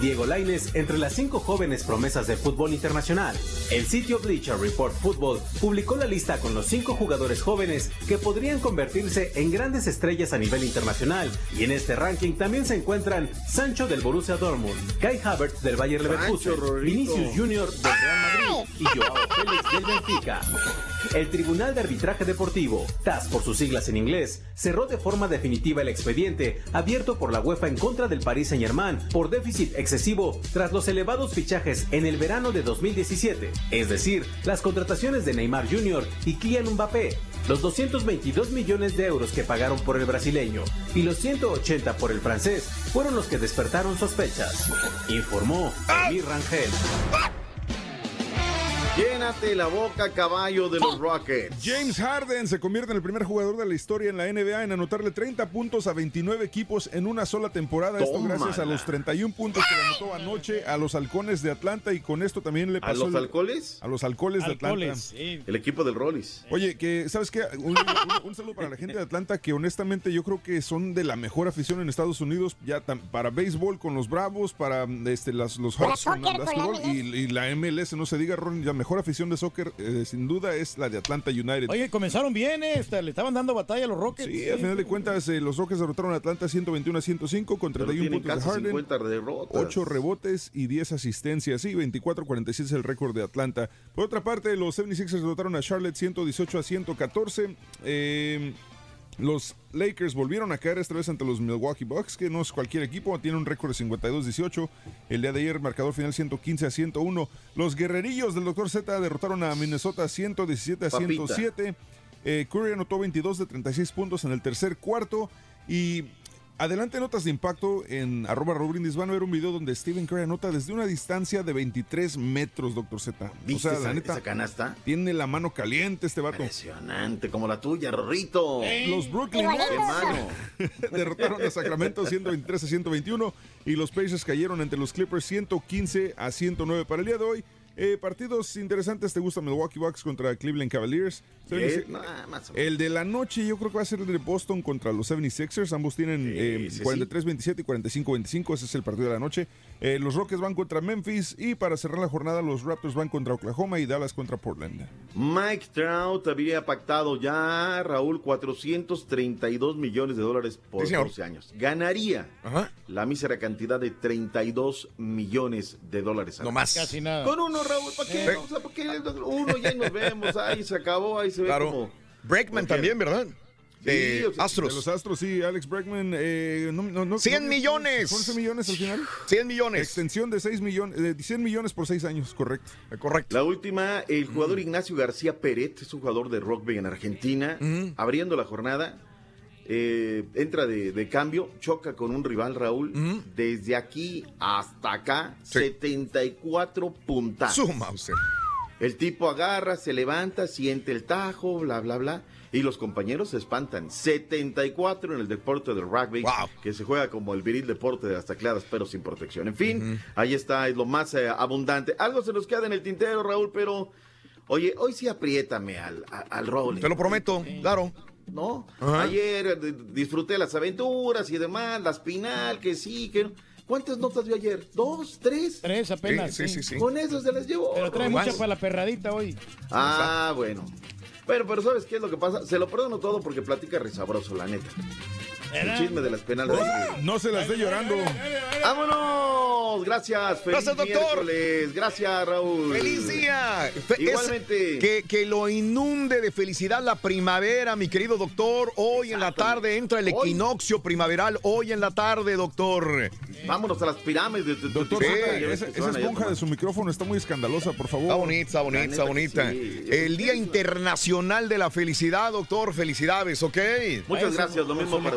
Diego Laines entre las cinco jóvenes promesas del fútbol internacional. El sitio Bleacher Report Football publicó la lista con los cinco jugadores jóvenes que podrían convertirse en grandes estrellas a nivel internacional y en este ranking también se encuentran Sancho del Borussia Dortmund, Kai Havertz del Bayer Leverkusen. Vinicius Junior del Real Madrid y Joao Félix del Benfica. El Tribunal de Arbitraje Deportivo, TAS por sus siglas en inglés, cerró de forma definitiva el expediente abierto por la UEFA en contra del Paris Saint-Germain por déficit excesivo tras los elevados fichajes en el verano de 2017, es decir, las contrataciones de Neymar Jr. y Kylian Mbappé, los 222 millones de euros que pagaron por el brasileño y los 180 por el francés fueron los que despertaron sospechas, informó Emir Rangel. Llénate la boca, caballo de los Rockets. James Harden se convierte en el primer jugador de la historia en la NBA en anotarle 30 puntos a 29 equipos en una sola temporada. Esto Tómala. gracias a los 31 puntos que anotó anoche a los halcones de Atlanta y con esto también le ¿A pasó. los el- alcoholes? A los halcones de Atlanta. Sí. El equipo del Rollis. Oye, que, ¿sabes qué? Un, un- un saludo para la gente de Atlanta, que honestamente yo creo que son de la mejor afición en Estados Unidos, ya tam- para béisbol con los Bravos, para este, las, los Hawks con con básquetbol y, y la MLS, no se diga, Ron, la mejor afición de soccer eh, sin duda es la de Atlanta United. Oye, comenzaron bien, ¿eh? Este, le estaban dando batalla a los Rockets. Sí, al final de cuentas, eh, los Rockets derrotaron a Atlanta 121 a 105 con Pero 31 tienen puntos de Harden. 50 derrotas. 8 rebotes y 10 asistencias. Sí, 24-46 es el récord de Atlanta. Por otra parte, los 76ers derrotaron a Charlotte 118 a 114. Eh, los Lakers volvieron a caer esta vez ante los Milwaukee Bucks, que no es cualquier equipo, tiene un récord de 52-18. El día de ayer, marcador final 115 a 101. Los guerrerillos del Dr. Z derrotaron a Minnesota 117 a Papita. 107. Eh, Curry anotó 22 de 36 puntos en el tercer cuarto. Y adelante notas de impacto en arroba Raúl Brindis. Van a ver un video donde Stephen Curry anota desde una distancia de 23 metros, doctor Z. O ¿Viste sea, esa, la neta, esa canasta? tiene la mano caliente este vato. Impresionante, como la tuya, Rorrito. Los Brooklyn. Nets derrotaron a Sacramento 123 a 121 y los Pacers cayeron ante los Clippers 115 a 109 para el día de hoy. Eh, partidos interesantes, ¿te gusta Milwaukee Bucks contra Cleveland Cavaliers? Eh, nah, más o menos. El de la noche yo creo que va a ser el de Boston contra los 76ers. Ambos tienen eh, sí, sí. 43-27 y 45-25. Ese es el partido de la noche. Eh, los Rockets van contra Memphis y para cerrar la jornada los Raptors van contra Oklahoma y Dallas contra Portland. Mike Trout había pactado ya, Raúl, 432 millones de dólares por Sí, señor. 12 años. Ganaría Ajá. la mísera cantidad de 32 millones de dólares. No más. Casi nada. Con uno, Raúl, ¿para qué? Sí. O sea, ¿por qué? Uno ya nos vemos, ahí se acabó, ahí se ve Claro. como... Breakman también, ¿verdad? De o sea, Astros. De los Astros, sí, Alex Bregman. Eh, no, no, no, 100 no- millones. 11 millones al final. 100 millones. Extensión de 6 millones, de 100 millones por 6 años, correcto. Correcto. La última, el Mm. jugador Ignacio García Peret, es un jugador de rugby en Argentina, Mm. abriendo la jornada, eh, entra de, de cambio, choca con un rival, Raúl, Mm. desde aquí hasta acá, 74 puntazos. Suma usted. El tipo agarra, se levanta, siente el tajo, bla, bla, bla. Y los compañeros se espantan. 74 en el deporte del rugby, que se juega como el viril deporte de las tacleadas, pero sin protección. En fin, ahí está, es lo más eh, abundante. Algo se nos queda en el tintero, Raúl, pero oye, hoy sí apriétame al, a- al Rolling. Te lo prometo, claro. ¿No? Ajá. Ayer eh, disfruté las aventuras y demás, la espinal, que sí, que no. ¿Cuántas notas dio ayer? ¿Dos? ¿Tres? Tres apenas. Sí, sí, sí, sí. Con eso se las llevó. Pero trae mucha para la perradita hoy. Ah, bueno. Bueno, pero ¿sabes qué es lo que pasa? Se lo perdono todo porque platica risabroso, la neta. El chisme de las penales. No se las dé llorando. ¡Vámonos! Gracias, feliz Gracias, doctor. miércoles. Gracias, Raúl. ¡Feliz día! Es- Igualmente. que, que lo inunde de felicidad la primavera, mi querido doctor. Hoy en la tarde entra el equinoccio primaveral. Hoy en la tarde, doctor. Vámonos a las pirámides. De, de- Doctor, esa- esponja de su micrófono está muy escandalosa, por favor. Está bonita, está bonita, está bonita. El Día Internacional de la Felicidad, doctor. Felicidades, ¿ok? Muchas gracias, lo mismo para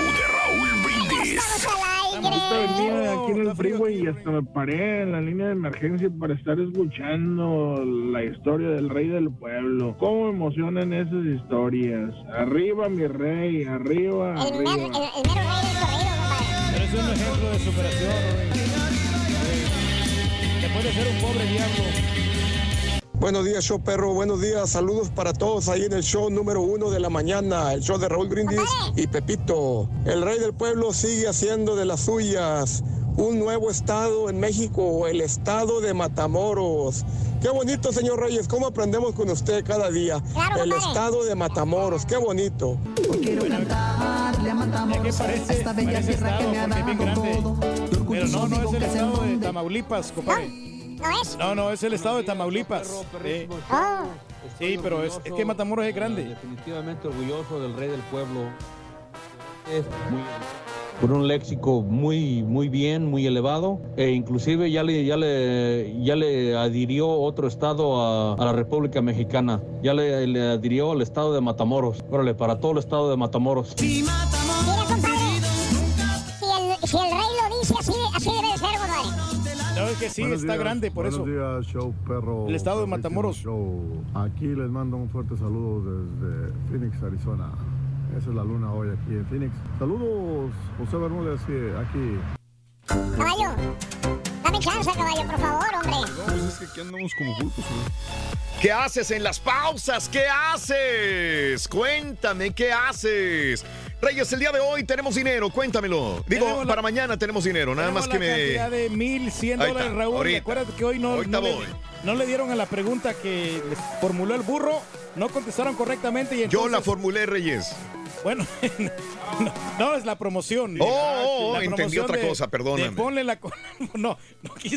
Ahorita venía aquí en el freeway y hasta me paré en la línea de emergencia para estar escuchando la historia del rey del pueblo. ¿Cómo emocionan esas historias? Arriba mi rey, arriba, arriba. Pero es un ejemplo de superación, Rubén. Después de ser un pobre diablo. Buenos días, show perro. Buenos días. Saludos para todos ahí en el show número uno de la mañana, el show de Raúl Brindis y Pepito. El rey del pueblo sigue haciendo de las suyas. Un nuevo estado en México, el estado de Matamoros. Qué bonito, señor Reyes. ¿Cómo aprendemos con usted cada día? el estado de Matamoros. Qué bonito. Quiero cantarle a Matamoros a esta bella tierra que me ha dado todo. Pero no, no es el estado de Tamaulipas, compadre. ¿No es? No, no, es el estado de Tamaulipas. Sí, Oh, Sí, pero es, es que Matamoros es grande. Definitivamente orgulloso del rey del pueblo. Es muy- Por un léxico muy, muy bien, muy elevado, e inclusive ya le, ya le, ya le adhirió otro estado a, a la República Mexicana. Ya le, le adhirió al estado de Matamoros. Órale, para todo el estado de Matamoros. Que sí, Buenos está días, grande, por eso. Buenos días, show perro. El estado de Matamoros. Show. Aquí les mando un fuerte saludo desde Phoenix, Arizona. Esa es la luna hoy aquí en Phoenix. Saludos, José Bermúdez, aquí. Caballo, dame chance, caballo, por favor, hombre. No, pues es que aquí andamos como pulpos, güey. ¿Qué haces en las pausas? ¿Qué haces? Cuéntame, ¿qué haces? Reyes, el día de hoy tenemos dinero, cuéntamelo. Digo, la- para mañana tenemos dinero, nada más que la cantidad me... de 1.100 Ahí dólares, Raúl. ahorita. Acuérdate que hoy no, no, le, voy. no le dieron a la pregunta que les formuló el burro, no contestaron correctamente y Yo entonces... la formulé, Reyes. Bueno, no, no, es la promoción. Oh, oh, La entendí promoción otra de- cosa, perdóname. de ponle la... No, no,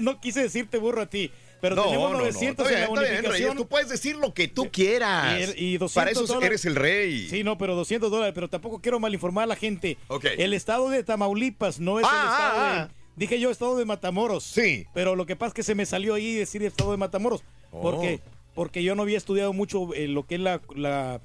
no quise decirte burro a ti, pero no, tenemos no, no. 900 Está en la bien, está bien, bonificación. Reyes, tú puedes decir lo que tú quieras. Y, y 200 Para eso dólares. eres el rey. Sí, no, pero 200 dólares. Pero tampoco quiero malinformar a la gente. Ok. El estado de Tamaulipas no es Ah, el estado ah, de... Dije yo estado de Matamoros. Sí. Pero lo que pasa es que se me salió ahí decir estado de Matamoros. Porque, porque yo no había estudiado mucho eh, lo que es la, la,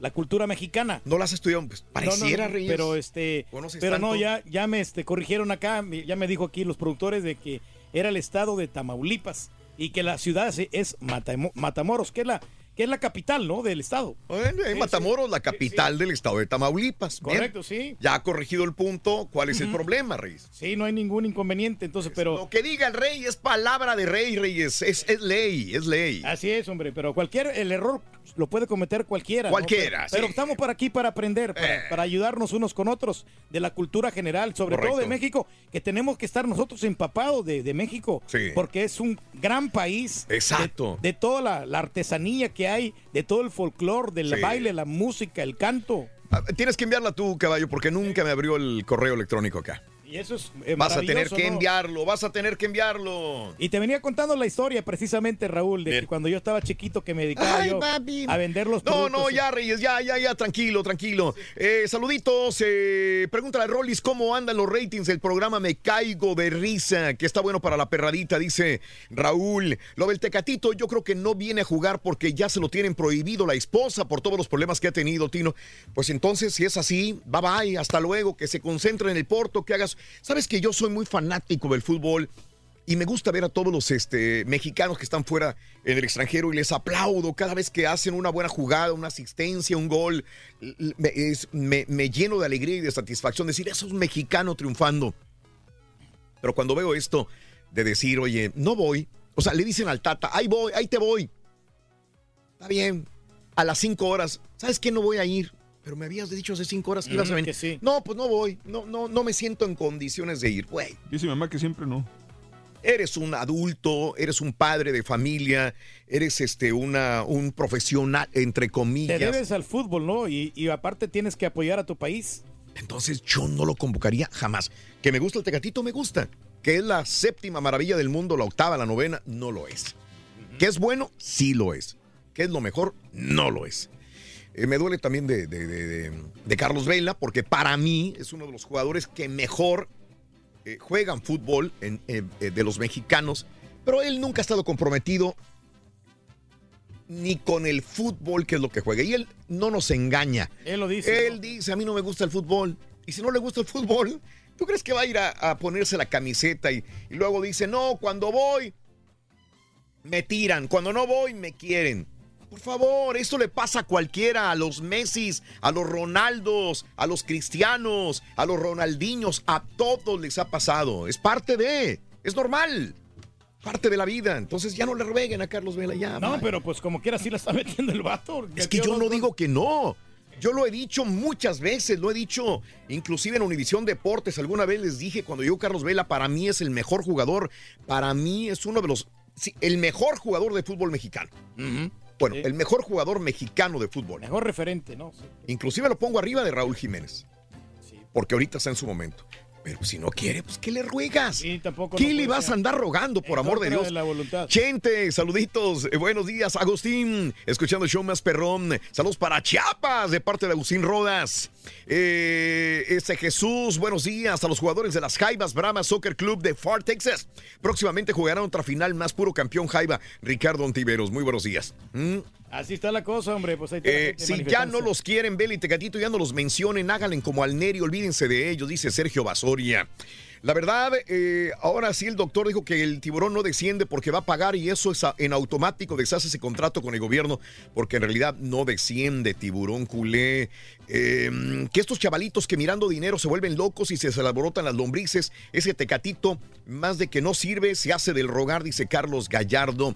la cultura mexicana. No las has estudiado, pues No, no, pareciera, no, Reyes. Pero este, pero no, ya, ya me este, corrigieron acá, ya me dijo aquí los productores de que era el estado de Tamaulipas y que la ciudad es Matamo- Matamoros, que es la, que es la capital, ¿no? Del estado. Bueno, en Matamoros, la capital del estado de Tamaulipas. Bien. Correcto, sí. Ya ha corregido el punto. ¿Cuál es el problema, Reyes? Sí, no hay ningún inconveniente, entonces, pero... Lo que diga el rey es palabra de rey, Reyes. Es, es ley, es ley. Así es, hombre, pero cualquier, el error lo puede cometer cualquiera. Cualquiera, Pero, pero sí. Eh. estamos para aquí para aprender, para, para ayudarnos unos con otros de la cultura general, sobre todo de. México, que tenemos que estar nosotros empapados de, de México, Sí. porque es un gran país. Exacto. De, de toda la, la artesanía que hay, de todo el folclore, del Sí. baile, la música, el canto. Ah, Tienes que enviarla tú, caballo, porque nunca me abrió el correo electrónico acá. Y eso es eh, Vas a tener que ¿no? enviarlo, vas a tener que enviarlo. Y te venía contando la historia precisamente, Raúl, de que cuando yo estaba chiquito que me dedicaba Ay, yo papi. a vender los No, productos. no, ya, Reyes, ya, ya, ya, tranquilo, tranquilo. Eh, saluditos, eh, pregúntale a Rollis cómo andan los ratings del programa Me Caigo de Risa, que está bueno para la perradita, dice Raúl. Lo del Tecatito, yo creo que no viene a jugar porque ya se lo tienen prohibido la esposa por todos los problemas que ha tenido, Tino. Pues entonces, si es así, bye bye, hasta luego, que se concentre en el Porto, que hagas. Sabes que yo soy muy fanático del fútbol. Y me gusta ver a todos los este, mexicanos que están fuera en el extranjero y les aplaudo cada vez que hacen una buena jugada, una asistencia, un gol. Me, me- lleno de alegría y de satisfacción decir, eso es un mexicano triunfando. Pero cuando veo esto de decir, oye, no voy, o sea, le dicen al Tata, ahí voy, ahí te voy. Está bien, a las cinco horas, ¿sabes qué? No voy a ir. Pero me habías dicho hace cinco horas que ibas a Ujú, venir. sí. No, pues no voy, no, no, no me siento en condiciones de ir, güey. Dice mi mamá que siempre no. Eres un adulto, eres un padre de familia, eres este una un profesional entre Te comillas. debes al fútbol, ¿no? Y, y aparte tienes que apoyar a tu país. Entonces yo no lo convocaría jamás. Que me gusta el Tecatito, me gusta. Que es la séptima maravilla del mundo, la octava, la novena, no lo es. Que es bueno, sí lo es. Que es lo mejor, no lo es. Eh, me duele también de, de- de- de- de Carlos Vela, porque para mí es uno de los jugadores que mejor eh, juegan fútbol en- eh, de los mexicanos, pero él nunca ha estado comprometido ni con el fútbol, que es lo que juega. Y él no nos engaña. Él lo dice. Él dice, a mí no me gusta el fútbol. Y si no le gusta el fútbol, ¿tú crees que va a ir a, a ponerse la camiseta y, y luego dice, no, cuando voy, me tiran, cuando no voy, me quieren? Por favor, esto le pasa a cualquiera, a los Messis, a los Ronaldos, a los Cristianos, a los Ronaldiños, a todos les ha pasado. Es parte de, es normal, parte de la vida. Entonces ya no le rueguen a Carlos Vela, ya. No, pero pues como quiera sí la está metiendo el vato. Es que yo no digo que no. Yo lo he dicho muchas veces, lo he dicho inclusive en Univisión Deportes. Alguna vez les dije cuando yo Carlos Vela para mí es el mejor jugador, para mí es uno de los sí, el mejor jugador de fútbol mexicano. Bueno, el mejor jugador mexicano de fútbol. Mejor referente, ¿no? Sí. Inclusive lo pongo arriba de Raúl Jiménez. Porque ahorita está en su momento. Pero si no quiere, pues ¿qué le ruegas? tampoco ¿Qué no le vas a andar rogando, por amor de Dios? de la voluntad. Chente, saluditos, eh, buenos días, Agustín, escuchando el show más perrón. Saludos para Chiapas, de parte de Agustín Rodas. Eh, este Jesús, buenos días a los jugadores de las Jaivas Brahma Soccer Club de Far Texas. Próximamente jugarán otra final más puro campeón Jaiba, Ricardo Ontiveros. Muy buenos días. ¿Mm? Así está la cosa, hombre. Pues ahí está la Eh, si ya no los quieren, Beli y Tecatito, ya no los mencionen, háganle como al Neri, olvídense de ellos, dice Sergio Basoria. La verdad, eh, ahora sí el doctor dijo que el tiburón no desciende porque va a pagar y eso es a- en automático, deshace ese contrato con el gobierno porque en realidad no desciende tiburón culé. Eh, que estos chavalitos que mirando dinero se vuelven locos y se se alborotan las lombrices, ese tecatito más de que no sirve, se hace del rogar, dice Carlos Gallardo.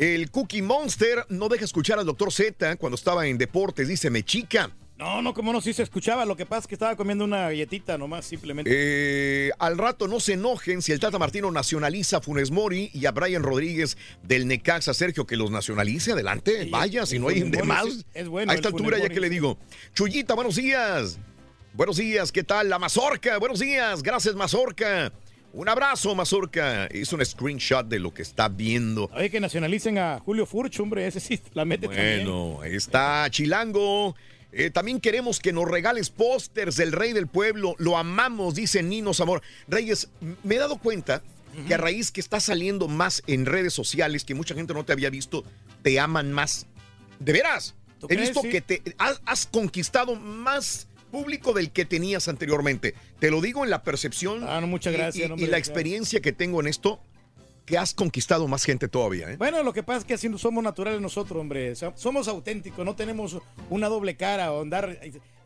El Cookie Monster no deja escuchar al doctor Z cuando estaba en deportes, dice Mechica. No, no, como no, sí se escuchaba. Lo que pasa es que estaba comiendo una galletita nomás, simplemente. Eh, al rato no se enojen si el Tata Martino nacionaliza a Funes Mori y a Brian Rodríguez del Necaxa, Sergio, que los nacionalice, adelante, vaya, si no hay Funes de Mori más. sí, es bueno a esta Funes altura ya que le digo. Chuyita, buenos días. Buenos días, ¿qué tal? La Mazorca, buenos días, gracias Mazorca. Un abrazo, Mazorca. Es un screenshot de lo que está viendo. Oye, que nacionalicen a Julio Furch, hombre, ese sí la mete también. Bueno, ahí está Chilango. Eh, también queremos que nos regales pósters del Rey del Pueblo. Lo amamos, dice Nino Zamor. Reyes, me he dado cuenta que a raíz que estás saliendo más en redes sociales, que mucha gente no te había visto, te aman más. De veras. ¿Tú He crees? visto Sí. que te has, has conquistado más público del que tenías anteriormente. Te lo digo en la percepción Ah, no, muchas y- gracias, y, hombre, y la experiencia que tengo en esto, que has conquistado más gente todavía. ¿eh? Bueno, lo que pasa es que así somos naturales nosotros, hombre. O sea, somos auténticos, no tenemos una doble cara o andar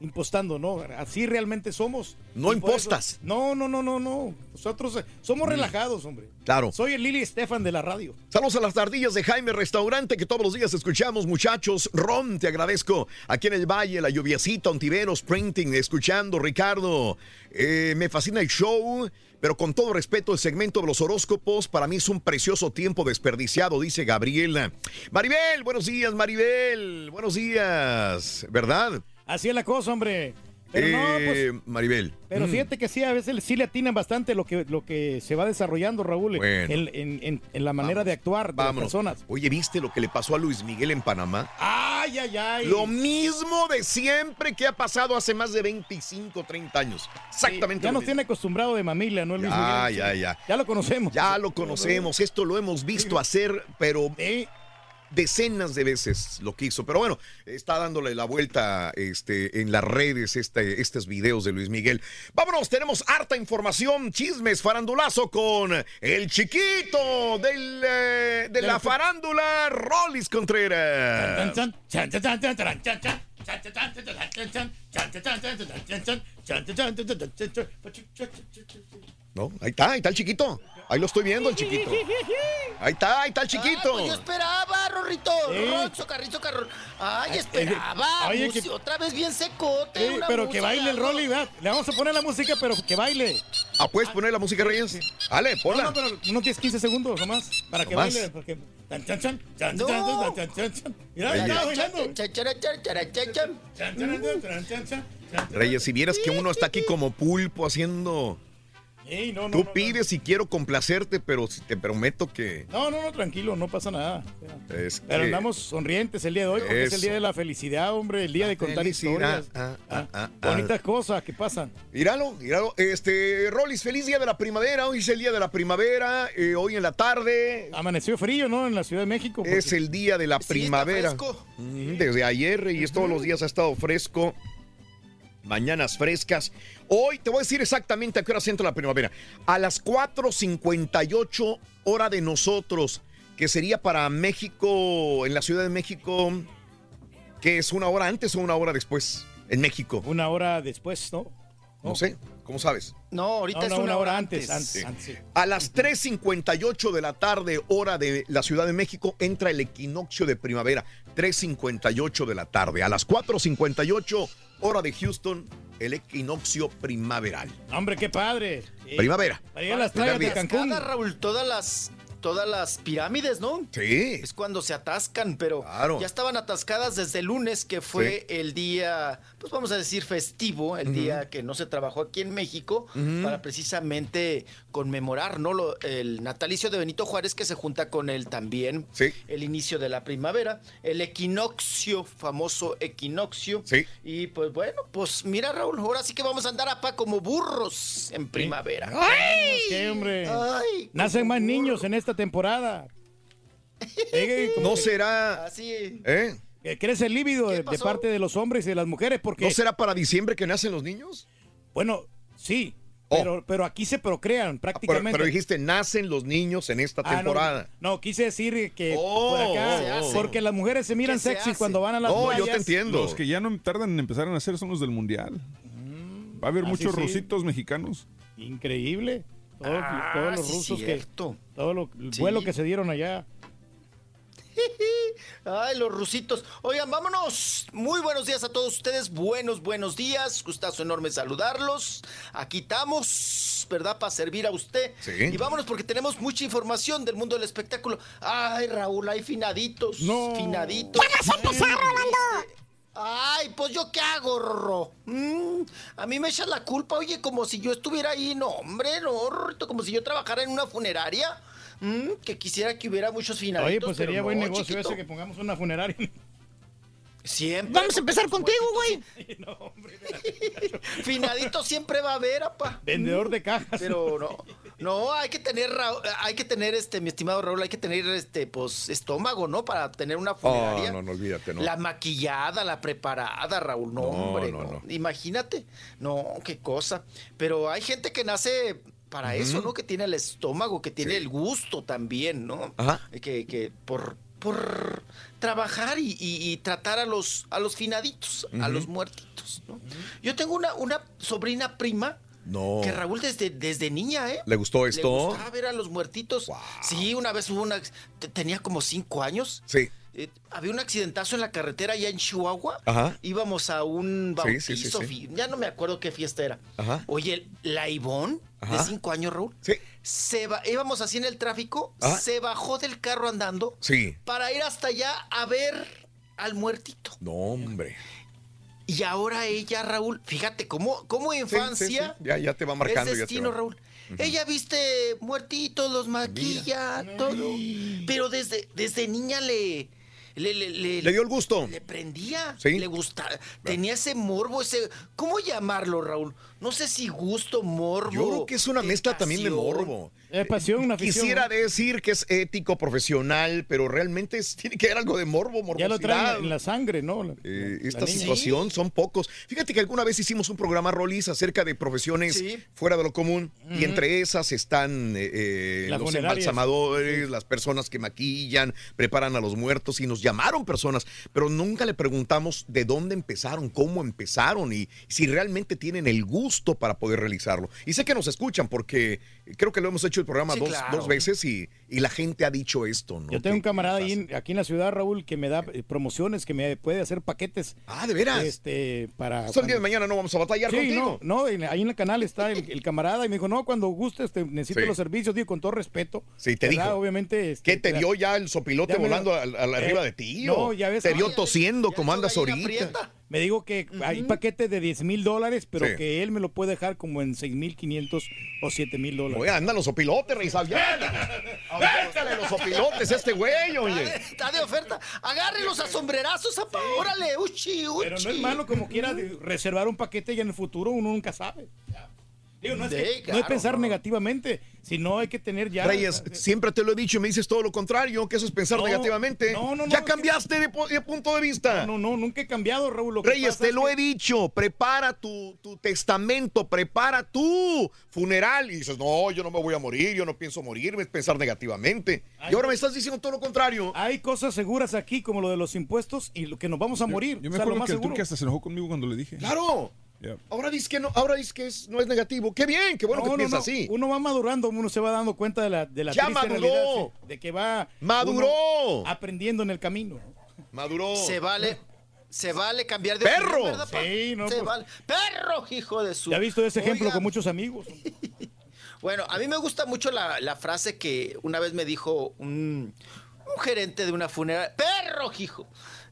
impostando, ¿no? Así realmente somos. No impostas. no, no, no, no, no. Nosotros eh, somos Mm. relajados, hombre. Claro. Soy el Lili Estefan de la radio. Saludos a las tardillas de Jaime Restaurante que todos los días escuchamos, muchachos. Ron, te agradezco. Aquí en el Valle, la lluviacita, Ontiveros, Printing, escuchando. Ricardo, eh, me fascina el show, pero con todo respeto, el segmento de los horóscopos para mí es un precioso tiempo desperdiciado, dice Gabriela. Maribel, buenos días, Maribel. Buenos días, ¿verdad? Así es la cosa, hombre. Pero no, pues. Eh, Maribel. Pero mm, fíjate que sí, a veces sí le atinan bastante lo que, lo que se va desarrollando, Raúl, Bueno. en, en- en- en la manera de actuar de las personas. Oye, ¿viste lo que le pasó a Luis Miguel en Panamá? Ay, ay, ay. Lo mismo de siempre que ha pasado hace más de 25, 30 años. Exactamente. Ya lo nos mismo. tiene acostumbrado de mamila, ¿no? Luis Ya, Miguel? ya, ya. Ya lo conocemos. Ya lo conocemos, esto lo hemos visto hacer, pero decenas de veces lo quiso. Pero bueno, está dándole la vuelta este, en las redes este, estos videos de Luis Miguel. Vámonos, tenemos harta información, chismes, farandulazo con el chiquito del, eh, de la farándula, Rollis Contreras. No, ahí está, ahí está el chiquito. Ahí lo estoy viendo, el chiquito. Ahí está, ahí está el chiquito. Pues yo esperaba, Rorrito. Sí. Ronzo, carrizo, carrón. Ay, Eh, esperaba. oye, Musi- que- Otra vez bien secote. Sí, una pero que baile el. Rolly, ¿verdad? Le vamos a poner la música, pero que baile. Ah, ¿puedes poner la música, Reyes? Dale, ponla. No, no, pero unos 10, 15 segundos nomás. Para que Nomás. baile. Porque... Tan, chan, chan, chan, No. chan, chan, chan, chan, chan. Mira, Ahí está está. bailando. Cha, chara, chara, chara, cha, chan. Chan, chan, chan, chan, chan, chan, chan. Reyes, si vieras que uno está aquí como pulpo haciendo... Ey, no, no, Tú no, pides y quiero complacerte, pero si te prometo que... No, no, no, tranquilo, no pasa nada. Es Pero que- andamos sonrientes el día de hoy porque es el día de la felicidad, hombre, el día de contar Felicidad. historias. Ah, ah, ah, ah. Bonitas cosas que pasan. Míralo, míralo. Este, Rolis, feliz día de la primavera. Hoy es el día de la primavera. eh, hoy en la tarde. Amaneció frío, ¿no? En la Ciudad de México. porque- Es el día de la primavera. fresco. Mm, Desde ayer y es todos los días ha estado fresco. Mañanas frescas. Hoy te voy a decir exactamente a qué hora entra la primavera. A las 4.58 hora de nosotros, que sería para México, en la Ciudad de México, que es una hora antes o una hora después, en México. Una hora después, ¿no? No sé, ¿cómo sabes? No, ahorita No, es no, una, una hora hora antes. antes, Sí. antes, sí. A las 3.58 de la tarde, hora de la Ciudad de México, entra el equinoccio de primavera. 3.58 de la tarde. A las 4.58, hora de Houston, el equinoccio primaveral. Hombre, qué padre. Primavera. Para ir a las playas de. Cancún. Raúl, todas las, todas las pirámides, ¿no? Sí. Es cuando se atascan, pero Claro. ya estaban atascadas desde el lunes, que fue el día, pues vamos a decir festivo, el día que no se trabajó aquí en México, para precisamente conmemorar, ¿no? Lo- el natalicio de Benito Juárez, que se junta con el también Sí. el inicio de la primavera, el equinoccio, famoso equinoccio. Sí. Y pues bueno, pues mira, Raúl, ahora sí que vamos a andar a pa como burros en primavera. ¿Qué, hombre? Ay, Nacen más niños en esta temporada. Eh, ¿No será, Así. eh? que crece el líbido de, parte de los hombres y de las mujeres porque ¿No será para diciembre que nacen los niños? bueno sí Oh. pero, pero aquí se procrean Ah, Pero, prácticamente pero dijiste, nacen los niños en esta Ah, no, temporada. no, quise decir que Oh, por acá porque las mujeres se miran ¿Qué se sexy cuando van a las No, yo te entiendo. Los que ya no tardan en empezar a nacer son los del Mundial. Va a haber Ah, muchos sí, rusitos mexicanos. increíble todos, Ah, todos los sí, rusos que todo lo, el Sí. vuelo que se dieron allá Ay, los rusitos. Oigan, vámonos. Muy buenos días a todos ustedes. Buenos, buenos días. Gustazo enorme saludarlos. Aquí estamos, ¿verdad? Para servir a usted. Sí. Y vámonos porque tenemos mucha información del mundo del espectáculo. Ay, Raúl, hay finaditos. No. Finaditos. ¡Ya vas a empezar, Rolando! Ay, pues yo qué hago, Rorro. Mm, a mí me echas la culpa, oye, como si yo estuviera ahí. No, hombre, no, Rorrito, como si yo trabajara en una funeraria. Mm, que quisiera que hubiera muchos finaditos. oye pues sería buen no, negocio chiquito. ese que pongamos una funeraria Siempre. Vamos a empezar contigo, güey. no, hombre, Finadito siempre va a haber, apa. vendedor de cajas Pero no. No, hay que tener, hay que tener, este, mi estimado Raúl, hay que tener, este, pues, estómago, ¿no? Para tener una funeraria. Oh, no, no, olvídate, no. La maquillada, la preparada, Raúl. No, No, hombre, no, no, no. Imagínate. No, qué cosa. Pero hay gente que nace para eso. ¿no? Que tiene el estómago, que tiene el gusto también, ¿no? Ajá. Que, que por, por trabajar y, y- y tratar a los, a los finaditos, a los muertitos, ¿no? Yo tengo una, una sobrina prima No. que Raúl desde, desde niña, ¿eh? ¿Le gustó Le esto? gustaba ver a los muertitos. Sí, una vez hubo una. te- Tenía como cinco años. Sí. Eh, había un accidentazo en la carretera allá en Chihuahua. Ajá. Íbamos a un bautizo. sí, sí, sí. Ya no me acuerdo qué fiesta era. Ajá. Oye, la Ivonne, de cinco años, Raúl. Sí. Se va, íbamos así en el tráfico. Ajá. Se bajó del carro andando Sí. para ir hasta allá a ver al muertito. No, hombre. Y ahora ella, Raúl, fíjate cómo, cómo Sí, sí, infancia. sí. Ya, ya te va marcando. Es ya te destino, va. Raúl. Ella viste muertitos, los maquilla, todo. Pero desde, desde niña le. Le, le, le- Le dio el gusto. Le prendía. Sí. Le gustaba. Tenía ese morbo, ese. ¿Cómo llamarlo, Raúl? No sé si gusto, morbo. Yo creo que es una mezcla también de morbo. Es pasión, una afición. Quisiera ¿no? decir que es ético, profesional, pero realmente es- tiene que haber algo de morbo, morbosidad. Ya lo traen en la sangre, ¿no? La- Eh, la esta niña. situación son pocos. Fíjate que alguna vez hicimos un programa, Rolis, acerca de profesiones Sí. fuera de lo común. Y entre esas están eh, eh, los funerarias. embalsamadores, las personas que maquillan, preparan a los muertos. Y nos llamaron personas, pero nunca le preguntamos de dónde empezaron, cómo empezaron y si realmente tienen el gusto para poder realizarlo. Y sé que nos escuchan porque creo que lo hemos hecho el programa Sí, dos, claro. dos veces y, y la gente ha dicho esto. ¿no? Yo tengo un camarada ahí en- aquí en la ciudad, Raúl, que me da eh, promociones, que me puede hacer paquetes. Ah, ¿de veras? Este, para... El día de mañana no vamos a batallar Sí, contigo. no, ahí en el canal está el, el camarada y me dijo, no, cuando gustes, te necesito Sí. los servicios, digo, con todo respeto. Sí, te ¿verdad? dijo. Obviamente. este, ¿Qué te la- dio ya el sopilote Ya me- volando al, al- arriba Eh, de ti? no, ya ves, Te vio ah, tosiendo como Ya andas tu gallina ahorita. prieta. Me digo que hay paquetes de 10 mil dólares, pero Sí. que él me lo puede dejar como en 6 mil 500 o 7 mil dólares. Oye, andan los sopilotes, Rey Véntale los sopilotes a este güey, oye. Está de oferta. Agárrenlos a sombrerazos, apa. Órale, uchi, uchi. Pero no es malo como quiera reservar un paquete y en el futuro uno nunca sabe. Digo, no es, que- Sí, no es claro, pensar no. negativamente, sino hay que tener ya. Reyes, siempre te lo he dicho y me dices todo lo contrario, que eso es pensar No, negativamente. no, no, no, ya cambiaste de, punto de vista. No, no, nunca he cambiado, Raúl. Lo Reyes, te lo que- he dicho, prepara tu, tu testamento, prepara tu funeral. Y dices, no, yo no me voy a morir, yo no pienso morirme, es pensar negativamente. y ahora me estás diciendo todo lo contrario. Hay cosas seguras aquí, como lo de los impuestos, y lo que nos vamos a morir. Yo me sea, lo acuerdo más que el seguro. turque hasta se enojó conmigo cuando le dije. Claro. Ahora dices que no, ahora dices que es- no es negativo. Qué bien, qué bueno No, que no, piensas no. así. Uno va madurando, uno se va dando cuenta de la, de la Ya maduró. realidad, de que va Maduró. aprendiendo en el camino. Maduró. Se vale. Se vale cambiar de ¡Perro! opinión. Sí, no, Se pues. vale. ¡Perro, hijo de su! Ya he visto ese ejemplo Oiga, con muchos amigos. Bueno, a mí me gusta mucho la, la frase que una vez me dijo un, un gerente de una funeraria. ¡Perro, hijo!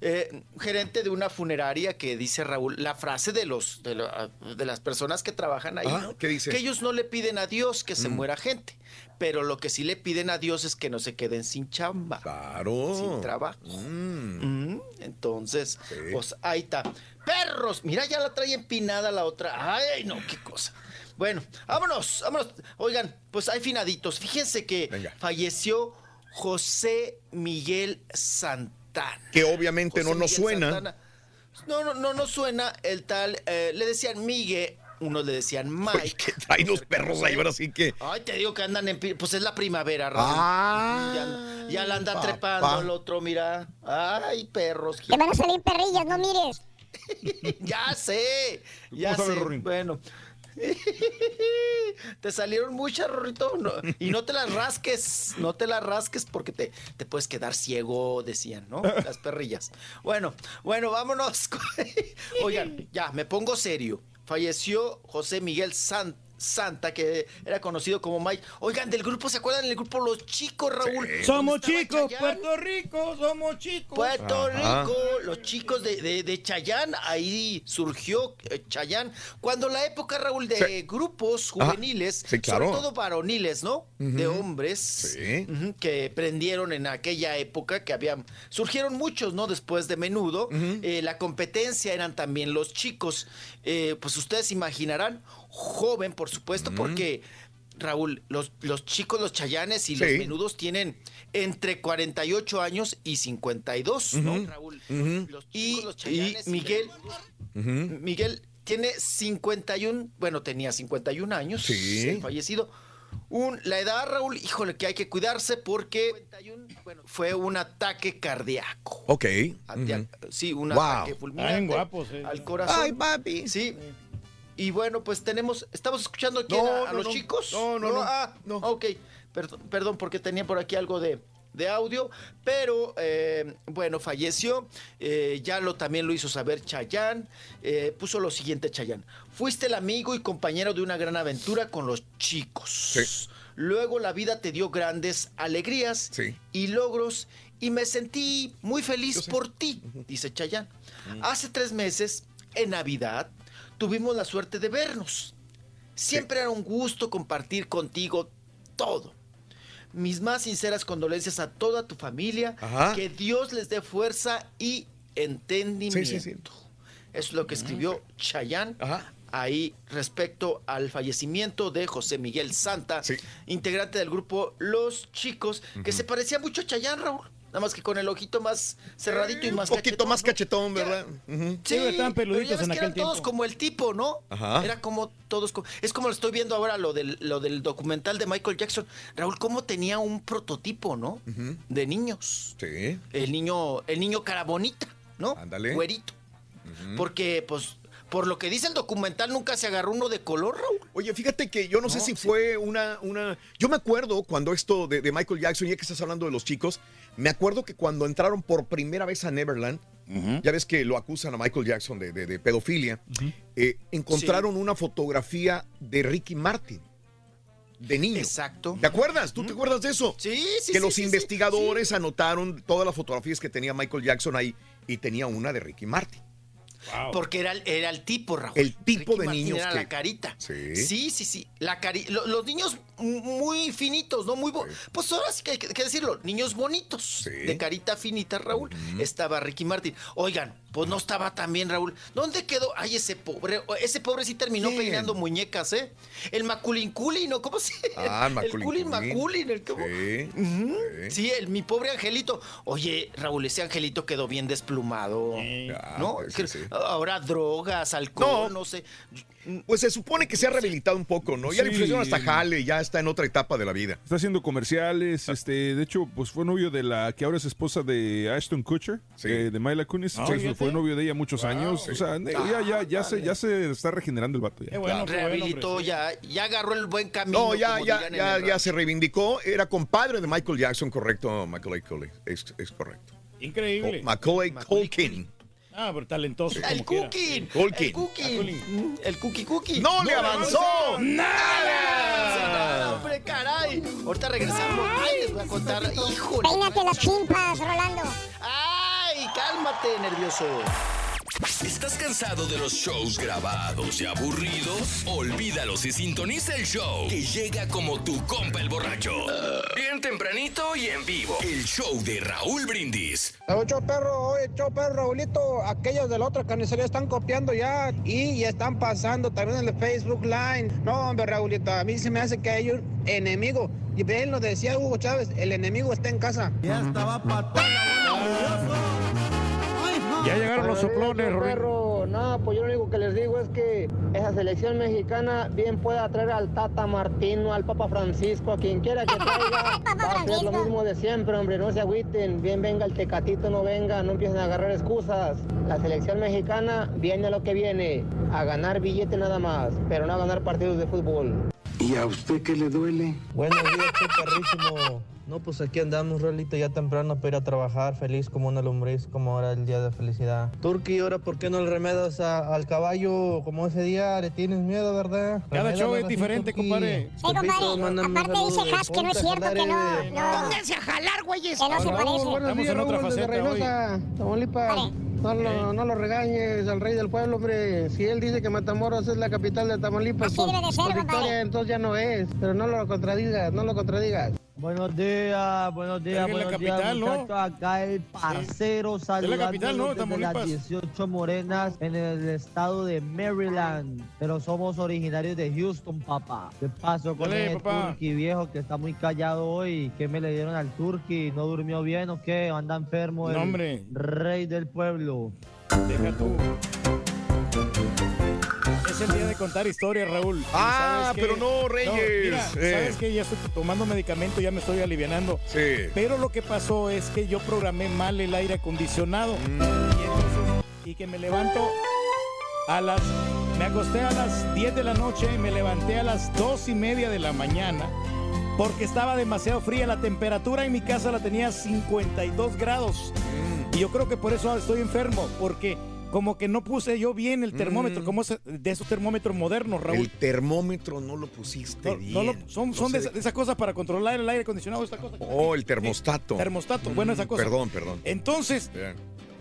Eh, gerente de una funeraria que dice Raúl, la frase de los de, la- de las personas que trabajan ahí, Ah, ¿no? ¿qué dice? que ellos no le piden a Dios que se Mm. muera gente, pero lo que sí le piden a Dios es que no se queden sin chamba, Claro. sin trabajo. Mm. Mm, Entonces, Sí. pues ahí está. Perros, mira, ya la trae empinada la otra. Ay, no, qué cosa. Bueno, vámonos, vámonos. Oigan, pues hay finaditos. Fíjense que Venga. falleció José Miguel Santana. Que obviamente José no nos Miguel suena. Santana. No, no, no nos suena el tal. eh, le decían Miguel, unos le decían Mike. Oye, que traen los perros ahí, ahora sí que. Ay, te digo que andan en... pi- Pues es la primavera, Raúl. Ah, ya, ya la anda papá. trepando el otro, mira. Ay, perros. Te van a salir perrillas, no mires. ya sé, ya sé. Bueno. te salieron muchas, Rorrito. y no te las rasques, no te las rasques porque te, te puedes quedar ciego, decían, ¿no? Las perrillas. Bueno, bueno, vámonos. Oigan, ya, me pongo serio. Falleció José Miguel San- Santa, que era conocido como Mike. Oigan, del grupo, ¿se acuerdan del grupo Los Chicos, Raúl? Somos ¿Dónde estaba chicos? Puerto Rico, somos chicos. Puerto Ajá. Rico, los chicos de, de, de Chayán, ahí surgió eh, Chayán. Cuando la época, Raúl, de Sí. grupos juveniles, Sí, claro. sobre todo varoniles, ¿no? De hombres, que prendieron en aquella época, que habían, surgieron muchos, ¿no? Después de menudo. Eh, la competencia eran también los chicos. Eh, pues ustedes imaginarán, joven, por supuesto, porque Raúl, los, los chicos, los chayanes y Sí. los menudos tienen entre 48 años y 52, ¿no, Raúl? Los y, y Miguel, Miguel tiene 51, bueno, tenía 51 años, Sí. el fallecido. Un, la edad, Raúl, híjole, que hay que cuidarse porque fue un ataque cardíaco. Ok. Sí, un Wow. ataque fulminante Ay, guapos, eh. al corazón. Ay, papi. Sí. Y bueno, pues tenemos, estamos escuchando aquí No, a, a no, los no. chicos. No, no, no. Ah, ok. Perdón, perdón, porque tenía por aquí algo de, de audio, pero eh, bueno, falleció. eh, ya lo también lo hizo saber Chayán. eh, puso lo siguiente, Chayán. Fuiste el amigo y compañero de una gran aventura con los chicos. Luego la vida te dio grandes alegrías y logros y me sentí muy feliz por ti, dice Chayán. Hace tres meses, en Navidad, tuvimos la suerte de vernos. Siempre era un gusto compartir contigo todo. Mis más sinceras condolencias a toda tu familia. Ajá. Que Dios les dé fuerza y entendimiento. Sí, sí, es lo que escribió Chayán ahí respecto al fallecimiento de José Miguel Santa, integrante del grupo Los Chicos, que se parecía mucho a Chayán, Raúl. Nada más que con el ojito más cerradito y Un más poquito más ¿no? cachetón, ¿verdad? Ujú. Sí, estaban pero peluditos ya ves en que aquel eran todos como el tipo, ¿no? Ajá. Era como todos. co- Es como lo estoy viendo ahora lo del, lo del documental de Michael Jackson. Raúl, cómo tenía un prototipo, ¿no? De niños. Sí. El niño, el niño cara bonita, ¿no? Ándale. Güerito. Porque, pues, por lo que dice el documental, nunca se agarró uno de color, Raúl. Oye, fíjate que yo no, sé si fue una, una... Yo me acuerdo cuando esto de, de Michael Jackson, ya que estás hablando de los chicos, me acuerdo que cuando entraron por primera vez a Neverland, ya ves que lo acusan a Michael Jackson de, de- de pedofilia, eh, encontraron una fotografía de Ricky Martin, de niño. Exacto. ¿Te acuerdas? ¿Tú te acuerdas de eso? Sí, sí, Que sí, los sí, sí. investigadores anotaron todas las fotografías que tenía Michael Jackson ahí y tenía una de Ricky Martin. Porque era, el- era el tipo, Raúl. El tipo Ricky de niños Era que- la carita. Sí. Sí, sí, sí. La cari lo- los niños muy finitos, ¿no? Muy bo- Pues ahora sí que hay que, decirlo. Niños bonitos. De carita finita, Raúl. Estaba Ricky Martin. Oigan, pues no estaba también, Raúl. ¿Dónde quedó? Ay, ese pobre. Ese pobre sí terminó ¿Quién? peinando muñecas, ¿eh? El Maculin Culin, ¿no? ¿Cómo se Ah, El Macaulay Culin Culkin. Maculin. El cómo- Sí. Sí, el, mi pobre angelito. Oye, Raúl, ese angelito quedó bien desplumado. ¿No? pues, Que- sí, sí. Ahora drogas, alcohol, no, sé. Pues se supone que se ha rehabilitado un poco, ¿no? Ya le Sí. ofrecieron hasta jale, ya está en otra etapa de la vida. Está haciendo comerciales, este, de hecho, pues fue novio de la que ahora es esposa de Ashton Kutcher, eh, de Myla Kunis, Ah, fue, novio de ella muchos años, o sea, ne- ya, ya, ya se, ya se está regenerando el vato ya. Rehabilitó, ya, ya agarró el buen camino. No, ya, ya, ya, ya se reivindicó. Era compadre de Michael Jackson, correcto, Macaulay Culkin. Es, es correcto. Increíble. Macaulay Culkin. Ah, pero talentoso. El como quiera. cooking. El cooking. El cookie cookie. ¡No le avanzó! ¡Nada! ¡Hombre, caray! Ahorita regresamos. Ay, les voy a contar. ¡Híjole! Peínate las chimpas, Rolando. ¡Ay, cálmate, nervioso! ¿Estás cansado de los shows grabados y aburridos? Olvídalos y sintoniza el show que llega como tu compa el borracho. Bien tempranito y en vivo. El show de Raúl Brindis. Ocho perro, oye, ocho perro, Raulito, aquellos de la otra carnicería están copiando ya y ya están pasando también en el Facebook Line. No, hombre, Raulito, a mí se me hace que hay un enemigo. Y bien lo decía Hugo Chávez, el enemigo está en casa. Ya estaba Ya llegaron los soplones, perro. No, pues yo lo único que les digo es que esa selección mexicana bien puede atraer al Tata Martino, al Papa Francisco, a quien quiera que traiga. Va a ser lo mismo de siempre, hombre, no se agüiten. Bien venga el tecatito, no venga, no empiecen a agarrar excusas. La selección mexicana viene a lo que viene, a ganar billete nada más, pero no a ganar partidos de fútbol. ¿Y a usted qué le duele? Buenos días, qué perrísimo. No, pues aquí andamos, Rolito, ya temprano para ir a trabajar, feliz como una lombriz, como ahora el día de felicidad. Turki, ahora, ¿por qué no le remedas a- al caballo como ese día? Le tienes miedo, ¿verdad? Cada show es diferente, compadre. Sí, compadre. Aparte dice Has que no es cierto que no. no. Pónganse a jalar, güeyes. Que no se parece. buenos Estamos días, en otra faceta Tamaulipas. No lo, no lo regañes al rey del pueblo, hombre. Si él dice que Matamoros es la capital de Tamaulipas Así por, debe de ser, por compadre. victoria, entonces ya no es. Pero no lo contradigas, no lo contradigas. Buenos días, buenos días, en la buenos capital, días, ¿no? muchachos. Acá el parcero Es la capital, ¿no? saludándolos desde las Tamaulipas. 18 morenas en el estado de Maryland. Pero somos originarios de Houston, papá. ¿Qué pasó con Dale, el papá. turqui viejo que está muy callado hoy? ¿Qué me le dieron al turqui? ¿No durmió bien o qué? ¿Anda enfermo el No, rey del pueblo? Deja tú. El día de contar historias, Raúl. Ah, pero no, Reyes. mira, Eh. ¿sabes qué? Ya estoy tomando medicamento, ya me estoy alivianando. Sí. Pero lo que pasó es que yo programé mal el aire acondicionado. Mm. Y, entonces- y que me levanto a las... Me acosté a las 10 de la noche y me levanté a las 2 y media de la mañana porque estaba demasiado fría. La temperatura en mi casa la tenía 52 grados. Mm. Y yo creo que por eso estoy enfermo, porque como que no puse yo bien el termómetro, como es de esos termómetros modernos, Raúl. Mm. El termómetro no lo pusiste No, bien. no lo- son son de, esa- de esas cosas para controlar el aire acondicionado, esta cosa. Oh, el termostato. Termostato, bueno, esa Mm, cosa. Perdón, perdón. Entonces,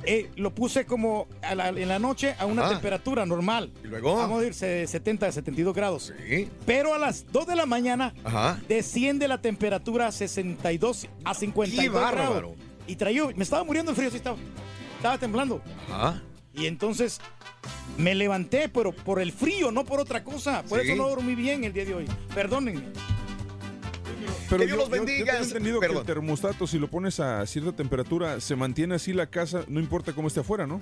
eh, lo puse como a la- en la noche a una Ajá. temperatura normal. ¿Y luego? Vamos a ir de 70 a 72 grados. Sí. Pero a las 2 de la mañana Ajá. desciende la temperatura a 62 a 52 ¡Qué bárbaro! grados. Y traía, me estaba muriendo el frío, sí estaba, estaba temblando. Ajá. Y entonces me levanté, pero por el frío, no por otra cosa. Por Sí. eso no dormí bien el día de hoy. Perdónenme. Pero Que Dios yo, los yo- yo bendiga. tengo entendido que el termostato, si lo pones a cierta temperatura, se mantiene así la casa, no importa cómo esté afuera, ¿no?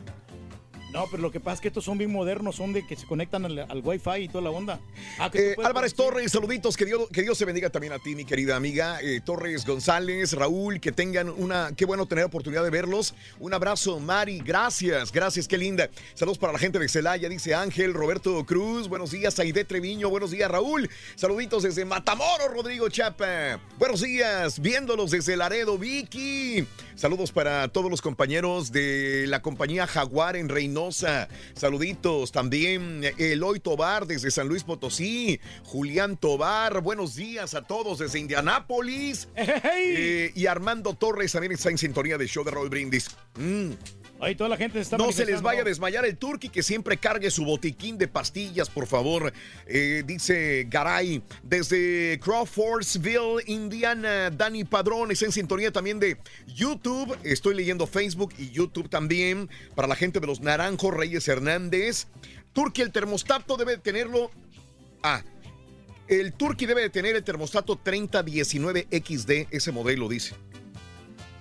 No, pero lo que pasa es que estos son bien modernos, son de que se conectan al, al Wi-Fi y toda la onda. Ah, Eh, Álvarez Torres, saluditos, que Dios, que Dios se bendiga también a ti, mi querida amiga. Eh, Torres González, Raúl, que tengan una, qué bueno tener oportunidad de verlos. Un abrazo, Mari, gracias, gracias, qué linda. Saludos para la gente de Celaya, dice Ángel, Roberto Cruz, buenos días, Aide Treviño, buenos días, Raúl. Saluditos desde Matamoros, Rodrigo Chapa. Buenos días, viéndolos desde Laredo, Vicky. Saludos para todos los compañeros de la compañía Jaguar en Reynosa. Saluditos también eh, Eloy Tobar desde San Luis Potosí. Julián Tobar, buenos días a todos desde Indianápolis. Eh, y Armando Torres también está en sintonía de show de Roll Brindis. Mm. Ahí toda la gente se está No se les vaya a desmayar el turqui, que siempre cargue su botiquín de pastillas, por favor. Eh, dice Garay, desde Crawfordsville, Indiana. Dani Padrón está en sintonía también de YouTube. Estoy leyendo Facebook y YouTube también. Para la gente de los Naranjos, Reyes Hernández. Turqui, el termostato debe tenerlo. Ah. El Turqui debe de tener el termostato 3019XD, ese modelo, dice.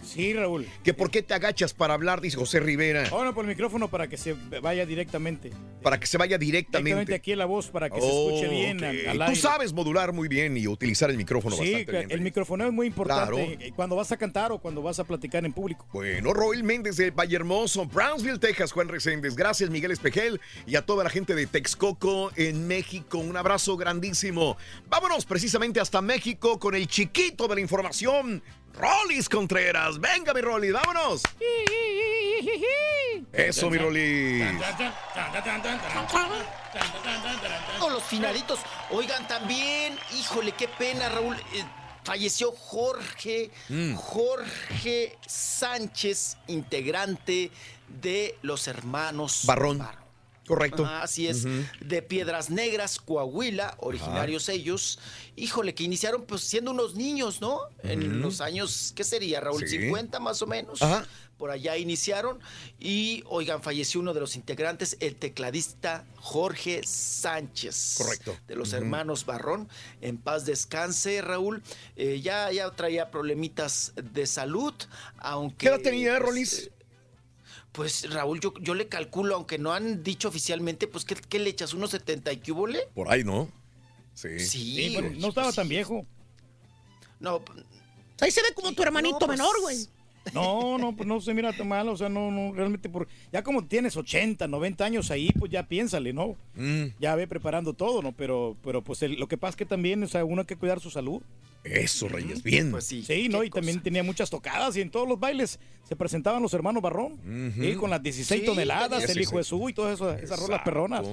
Sí, Raúl. Que por qué te agachas para hablar, dice José Rivera. Ahora por el micrófono para que se vaya directamente. Para que se vaya Directamente directamente. aquí en la voz para que se escuche bien al, Tú sabes modular muy bien y utilizar el micrófono Sí, bastante bien. el micrófono es muy importante Claro. eh, cuando vas a cantar o cuando vas a platicar en público. Bueno, Roel Méndez de Valle Hermoso, Brownsville, Texas, Juan Reséndez. Gracias, Miguel Espejel, y a toda la gente de Texcoco en México. Un abrazo grandísimo. Vámonos precisamente hasta México con el chiquito de la información, Rolis Contreras. Venga, mi Rolis, vámonos. Eso, mi Rolis. Con los finalitos. Oigan, también, híjole, qué pena, Raúl. eh, falleció Jorge, Mm. Jorge Sánchez, integrante de los hermanos Barrón. Correcto. Así es. De Piedras Negras, Coahuila, originarios ellos. Híjole, que iniciaron pues siendo unos niños, ¿no? En los años, ¿qué sería, Raúl? Sí. 50 más o menos. Ajá. Por allá iniciaron. Y, oigan, falleció uno de los integrantes, el tecladista Jorge Sánchez. Correcto. De los hermanos Barrón. En paz descanse, Raúl. Eh, ya, ya traía problemitas de salud, aunque... ¿Qué edad tenía, pues, Rolis? Pues Raúl, yo, yo le calculo, aunque no han dicho oficialmente, pues ¿qué, qué le echas? ¿Unos 70 y qué hubole? Por ahí, ¿no? Sí. Sí, Sí, pero no estaba tan viejo. No, Ahí se ve como tu hermanito No, pues, menor, güey. No, no, pues no se mira tan mal, o sea, no, no, realmente por, ya como tienes 80, 90 años ahí, pues ya piénsale, ¿no? Mm. Ya ve preparando todo, ¿no? Pero, pero pues el- lo que pasa es que también, o sea, uno hay que cuidar su salud. Eso, Reyes, bien. pues sí. Sí, ¿no? Y también tenía muchas tocadas y en todos los bailes se presentaban los hermanos Barrón. Sí, con las 16 Sí, toneladas, el hijo de su y todas esas, esas rolas perronas.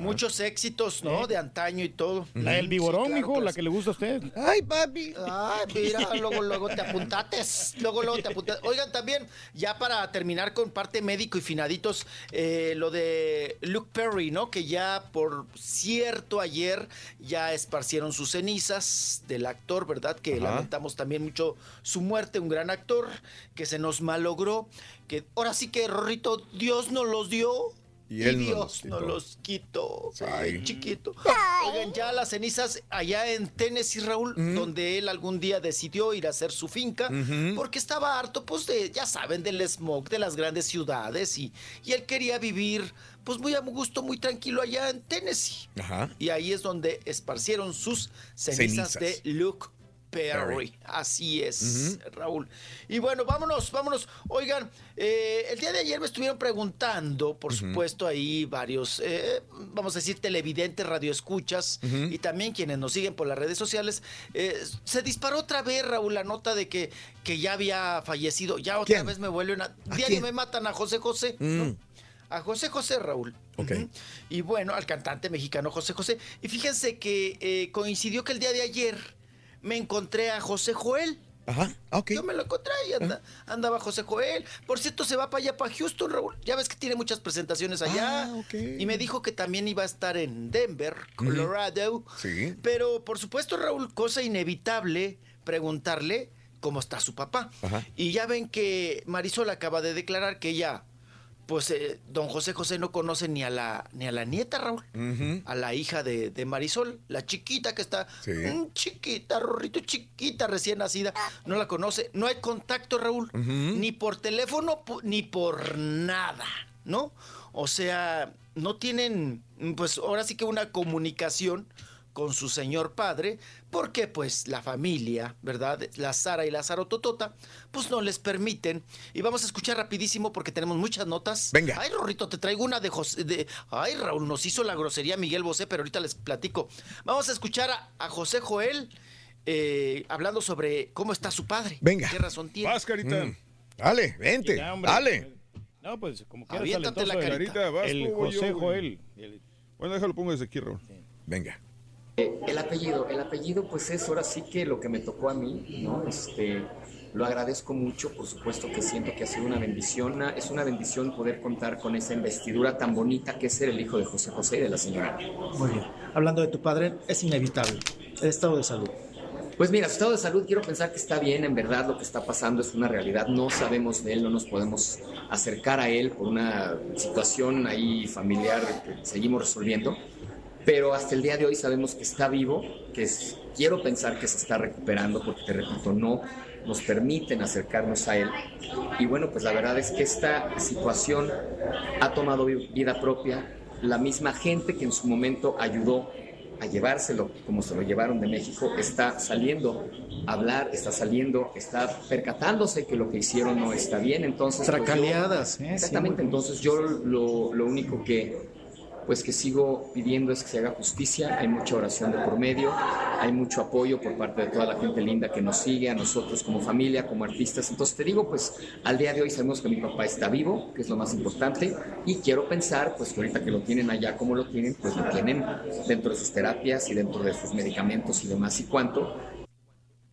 Muchos éxitos, ¿no? De antaño y todo. La del Viborón, Sí, claro hijo, la que le gusta a usted. Ay, papi. Ay, mira, luego, luego te apuntates. Luego, luego te apuntates. Oigan, también, ya para terminar con parte médico y finaditos, eh, lo de Luke Perry, ¿no? Que ya, por cierto, ayer ya esparcieron sus cenizas del actor, ¿verdad? Que Ajá. lamentamos también mucho su muerte, un gran actor que se nos malogró, que ahora sí que Rorrito, Dios nos los dio. Y él Dios los quitó. los quitó. Ay. Ay, chiquito. Oigan, ya las cenizas allá en Tennessee, Raúl, donde él algún día decidió ir a hacer su finca, porque estaba harto, pues, de, ya saben, del smog de las grandes ciudades y, y él quería vivir, pues, muy a gusto, muy tranquilo allá en Tennessee. Ajá. Y ahí es donde esparcieron sus cenizas, Cenizas. de Luke Perry. Así es, Raúl. Y bueno, vámonos, vámonos. Oigan, eh, el día de ayer me estuvieron preguntando, por supuesto, ahí varios, eh, vamos a decir, televidentes, radioescuchas Ujú. y también quienes nos siguen por las redes sociales. eh, se disparó otra vez, Raúl, la nota de que, que ya había fallecido. Ya otra ¿Quién? vez me vuelven a. ¿A Diario quién? me matan a José José. Mm. ¿no? A José José, Raúl. Ok. Ujú. Y bueno, al cantante mexicano José José. Y fíjense que eh, coincidió que el día de ayer me encontré a José Joel. Ajá, ok. Yo me lo encontré y anda- andaba José Joel. Por cierto, se va para allá, para Houston, Raúl. Ya es que tiene muchas presentaciones allá. Ah, ok. Y me dijo que también iba a estar en Denver, Colorado. Sí. Pero, por supuesto, Raúl, cosa inevitable preguntarle cómo está su papá. Ajá. Y ya ven que Marisol acaba de declarar que ella, pues, eh, don José José no conoce ni a la, ni a la nieta, Raúl. A la hija de, de Marisol, la chiquita que está, Sí. mm, chiquita, Rorrito, chiquita, recién nacida, no la conoce, no hay contacto, Raúl, ni por teléfono ni por nada, ¿no? O sea, no tienen, pues ahora sí que una comunicación con su señor padre, porque pues la familia, ¿verdad? La Sara y la Sarototota, pues no les permiten. Y vamos a escuchar rapidísimo porque tenemos muchas notas. Venga. Ay, Rorrito, te traigo una de José. De... Ay, Raúl, nos hizo la grosería Miguel Bosé, pero ahorita les platico. Vamos a escuchar a, a José Joel eh, hablando sobre cómo está su padre. Venga. ¿Qué razón tiene? Vas, Carita. Mm. Dale, vente, Ya, dale. No, pues como quieras, Aviéntate la carita. Carita, vas El José yo. Joel. El- Bueno, déjalo, pongo desde aquí, Raúl. Venga. Eh, el apellido, el apellido pues es ahora sí que lo que me tocó a mí, ¿no? Este, lo agradezco mucho, por supuesto que siento que ha sido una bendición, una- es una bendición poder contar con esa investidura tan bonita que es ser el hijo de José José y de la señora. Muy bien. Hablando de tu padre, es inevitable. El estado de salud. Pues mira, su estado de salud quiero pensar que está bien, en verdad lo que está pasando es una realidad, no sabemos de él, no nos podemos acercar a él por una situación ahí familiar que seguimos resolviendo, pero hasta el día de hoy sabemos que está vivo, que es- quiero pensar que se está recuperando, porque te repito, no nos permiten acercarnos a él. Y bueno, pues la verdad es que esta situación ha tomado vi- vida propia, la misma gente que en su momento ayudó a llevárselo como se lo llevaron de México, está saliendo a hablar, está saliendo, está percatándose que lo que hicieron no está bien, entonces... pues, yo- Tracaleadas, ¿eh? Exactamente, entonces yo lo, lo único que pues que sigo pidiendo es que se haga justicia, hay mucha oración de por medio, hay mucho apoyo por parte de toda la gente linda que nos sigue, a nosotros como familia, como artistas, entonces te digo, pues al día de hoy sabemos que mi papá está vivo, que es lo más importante, y quiero pensar, pues que ahorita que lo tienen allá como lo tienen, pues lo tienen dentro de sus terapias y dentro de sus medicamentos y demás. Y cuánto,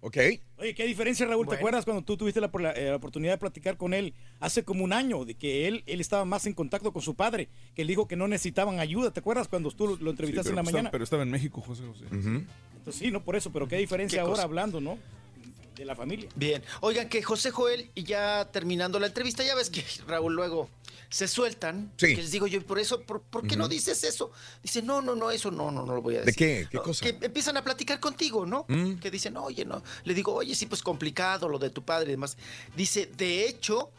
Ok. Oye, qué diferencia, Raúl. ¿Te acuerdas cuando tú tuviste la, la, eh, la oportunidad de platicar con él hace como un año, de que él, él estaba más en contacto con su padre, que él dijo que no necesitaban ayuda? ¿Te acuerdas cuando tú lo Sí, entrevistaste en la estaba, mañana? pero estaba en México, José José. Entonces, sí, no por eso, pero qué diferencia ¿Qué ahora cosa? hablando, ¿no? De la familia. Bien. Oigan, que José Joel, y ya terminando la entrevista, ya ves que Raúl luego se sueltan. Sí. Que les digo yo, por eso, ¿por, por qué no dices eso? Dice, no, no, no, eso no, no, no lo voy a ¿De decir. qué? ¿Qué No, cosa? Que empiezan a platicar contigo, ¿no? Mm. Que dicen, oye, no. Le digo, oye, sí, pues complicado lo de tu padre y demás. Dice, de hecho,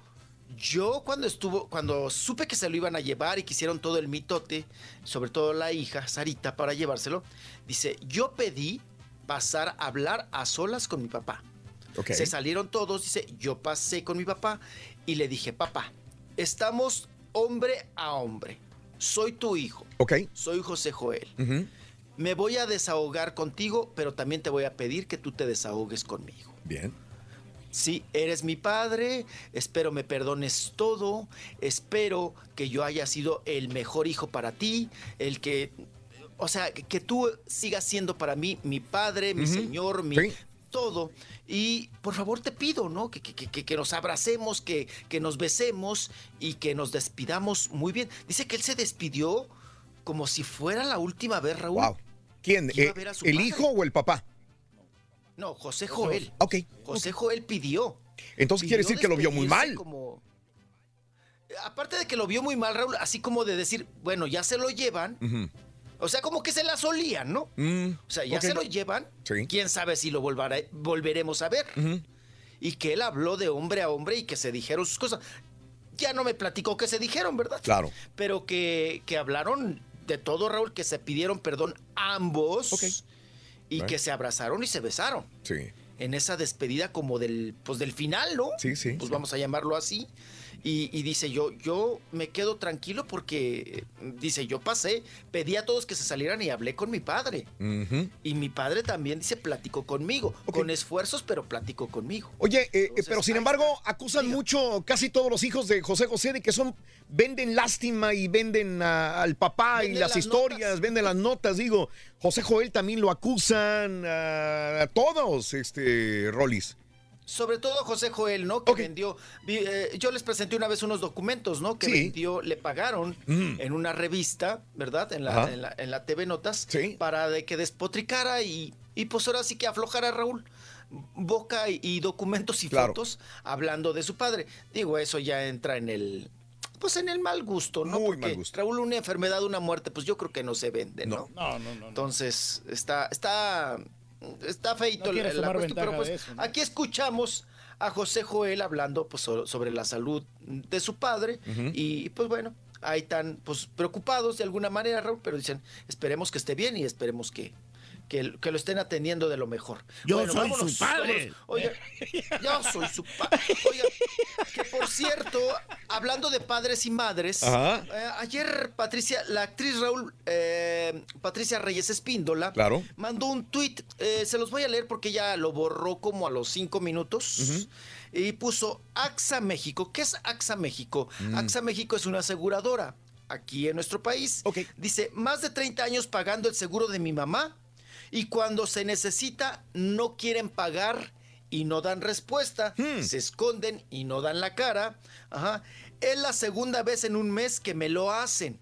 yo cuando estuvo, cuando supe que se lo iban a llevar y que hicieron todo el mitote, sobre todo la hija, Sarita, para llevárselo, dice, yo pedí pasar a hablar a solas con mi papá. Ok. Se salieron todos, dice, yo pasé con mi papá y le dije, papá, estamos hombre a hombre. Soy tu hijo. Ok. Soy José Joel. Me voy a desahogar contigo, pero también te voy a pedir que tú te desahogues conmigo. Bien. Sí, eres mi padre, espero me perdones todo, espero que yo haya sido el mejor hijo para ti, el que, o sea, que, tú sigas siendo para mí mi padre, mi señor, mi Sí. Todo. Y por favor te pido, ¿no? Que, que- que- que nos abracemos, que, que nos besemos y que nos despidamos muy bien. Dice que él se despidió como si fuera la última vez, Raúl. Wow. ¿Quién? Eh, ¿El padre. hijo o el papá? No, José Joel. Ok. José Joel pidió. Entonces quiere decir que lo vio muy mal. como- Aparte de que lo vio muy mal, Raúl, así como de decir, bueno, ya se lo llevan. O sea, como que se la solían, ¿no? Mm, O sea, ya se lo llevan. Sí. Quién sabe si lo volveremos a ver. Y que él habló de hombre a hombre y que se dijeron sus cosas. Ya no me platicó que se dijeron, ¿verdad? Claro. Pero que, que hablaron de todo, Raúl, que se pidieron perdón ambos. Y Bueno. que se abrazaron y se besaron. Sí. En esa despedida como del, pues del final, ¿no? Sí, sí. Pues sí. vamos a llamarlo así. Y, y dice yo, yo me quedo tranquilo porque, dice, yo pasé, pedí a todos que se salieran y hablé con mi padre. Y mi padre también, dice, platicó conmigo. Con esfuerzos, pero platicó conmigo. Oye, eh, eh, pero sin embargo, acusan mucho casi todos los hijos de José José de que son, venden lástima y venden a- al papá y las las historias, venden las notas. Digo, José Joel también lo acusan a, a todos, este, Rolis. Sobre todo José Joel, ¿no? Que vendió. eh, yo les presenté una vez unos documentos, ¿no? Que Sí. vendió, le pagaron Mm. en una revista, ¿verdad? En la, en la, en la TV Notas. Para de que despotricara y, y pues ahora sí que aflojara Raúl. Boca y, y documentos y Claro. fotos hablando de su padre. Digo, eso ya entra en el. Pues en el mal gusto, ¿no? Muy Porque mal gusto. Raúl, una enfermedad, una muerte, pues yo creo que no se vende, ¿no? No, no, no. Entonces, está, está, está feito No la cuestión, pero pues de eso, ¿no? aquí escuchamos a José Joel hablando pues, so- sobre la salud de su padre y pues bueno, ahí están pues preocupados de alguna manera, Raúl, pero dicen, esperemos que esté bien y esperemos que, que, que lo estén atendiendo de lo mejor. Yo Bueno, soy vámonos, su padre. vámonos. Oiga, yo soy su padre. Oiga, que por cierto, hablando de padres y madres, eh, ayer Patricia, la actriz Raúl, eh, Patricia Reyes Espíndola, Claro. mandó un tuit, eh, se los voy a leer porque ella lo borró como a los cinco minutos. Y puso AXA México. ¿Qué es AXA México? Mm. AXA México es una aseguradora aquí en nuestro país. Dice, más de 30 años pagando el seguro de mi mamá y cuando se necesita no quieren pagar y no dan respuesta, se esconden y no dan la cara. Ajá. Es la segunda vez en un mes que me lo hacen.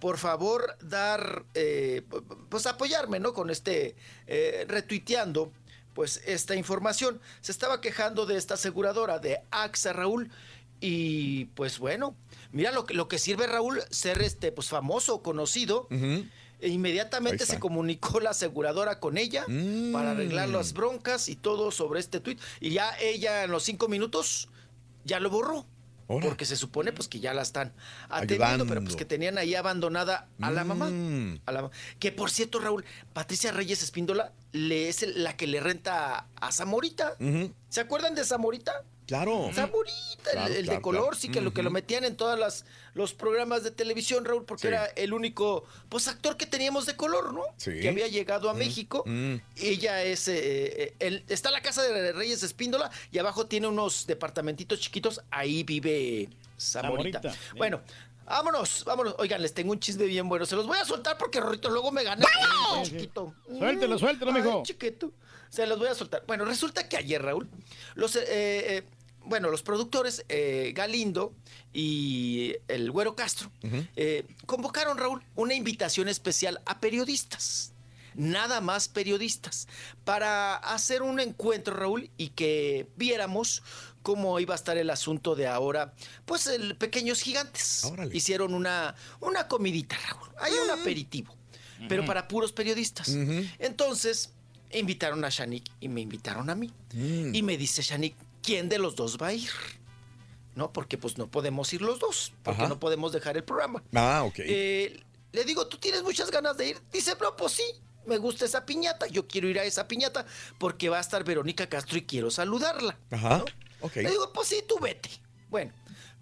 Por favor, dar, eh, pues apoyarme, ¿no? Con este, eh, retuiteando, pues esta información. Se estaba quejando de esta aseguradora, de AXA Raúl, y pues bueno, mira lo que, lo que sirve Raúl ser este, pues famoso, conocido. E inmediatamente se comunicó la aseguradora con ella para arreglar las broncas y todo sobre este tuit. Y ya ella en los cinco minutos ya lo borró. Porque se supone pues que ya la están atendiendo, pero pues que tenían ahí abandonada a la mamá. Mm. A la que por cierto, Raúl, Patricia Reyes Espíndola le es la que le renta a, Zamorita. ¿Se acuerdan de Zamorita? Claro. Zamorita, el- Claro, el, claro, de color, claro. sí, que lo que lo metían en todos las, los programas de televisión, Raúl, porque Sí. era el único pues actor que teníamos de color, ¿no? Sí. Que había llegado a Mm, México. mm. Ella es, eh, eh, el- está la casa de Reyes Espíndola y abajo tiene unos departamentitos chiquitos, ahí vive Zamorita. Bueno. Vámonos, vámonos. Oigan, les tengo un chisme bien bueno. Se los voy a soltar porque Rorrito luego me gana. Ay, chiquito. Suéltelo, suéltelo, Ay, mijo. chiquito. Se los voy a soltar. Bueno, resulta que ayer, Raúl, los, eh, eh, bueno, los productores eh, Galindo y el Güero Castro eh, convocaron, Raúl, una invitación especial a periodistas. Nada más periodistas. Para hacer un encuentro, Raúl, y que viéramos cómo iba a estar el asunto de ahora. Pues el Pequeños Gigantes. Hicieron una, una comidita, Raúl. Hay un aperitivo. Pero para puros periodistas. Entonces, invitaron a Shanik y me invitaron a mí. Mm. Y me dice Shanik, ¿quién de los dos va a ir? ¿No? Porque pues no podemos ir los dos, porque Ajá. no podemos dejar el programa. Ah, ok. Eh, le digo, ¿tú tienes muchas ganas de ir? Dice, no, pues sí, me gusta esa piñata, yo quiero ir a esa piñata porque va a estar Verónica Castro y quiero saludarla. Ajá. Ok. Le digo, pues sí, tú vete. Bueno,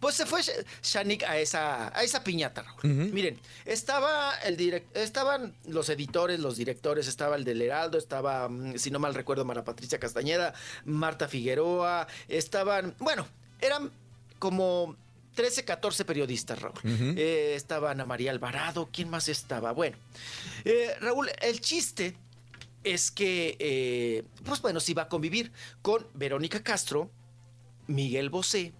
pues se fue Sh- Shanik a esa, a esa piñata, Raúl. Miren, estaba el direct, estaban los editores, los directores, estaba el del Heraldo, estaba, mm, si no mal recuerdo, Mara Patricia Castañeda, Marta Figueroa, estaban, bueno, eran como 13, 14 periodistas, Raúl. Ujú. Eh, estaba Ana María Alvarado, ¿quién más estaba? Bueno, eh, Raúl, el chiste es que, eh, pues bueno, se iba a convivir con Verónica Castro, Miguel Bosé,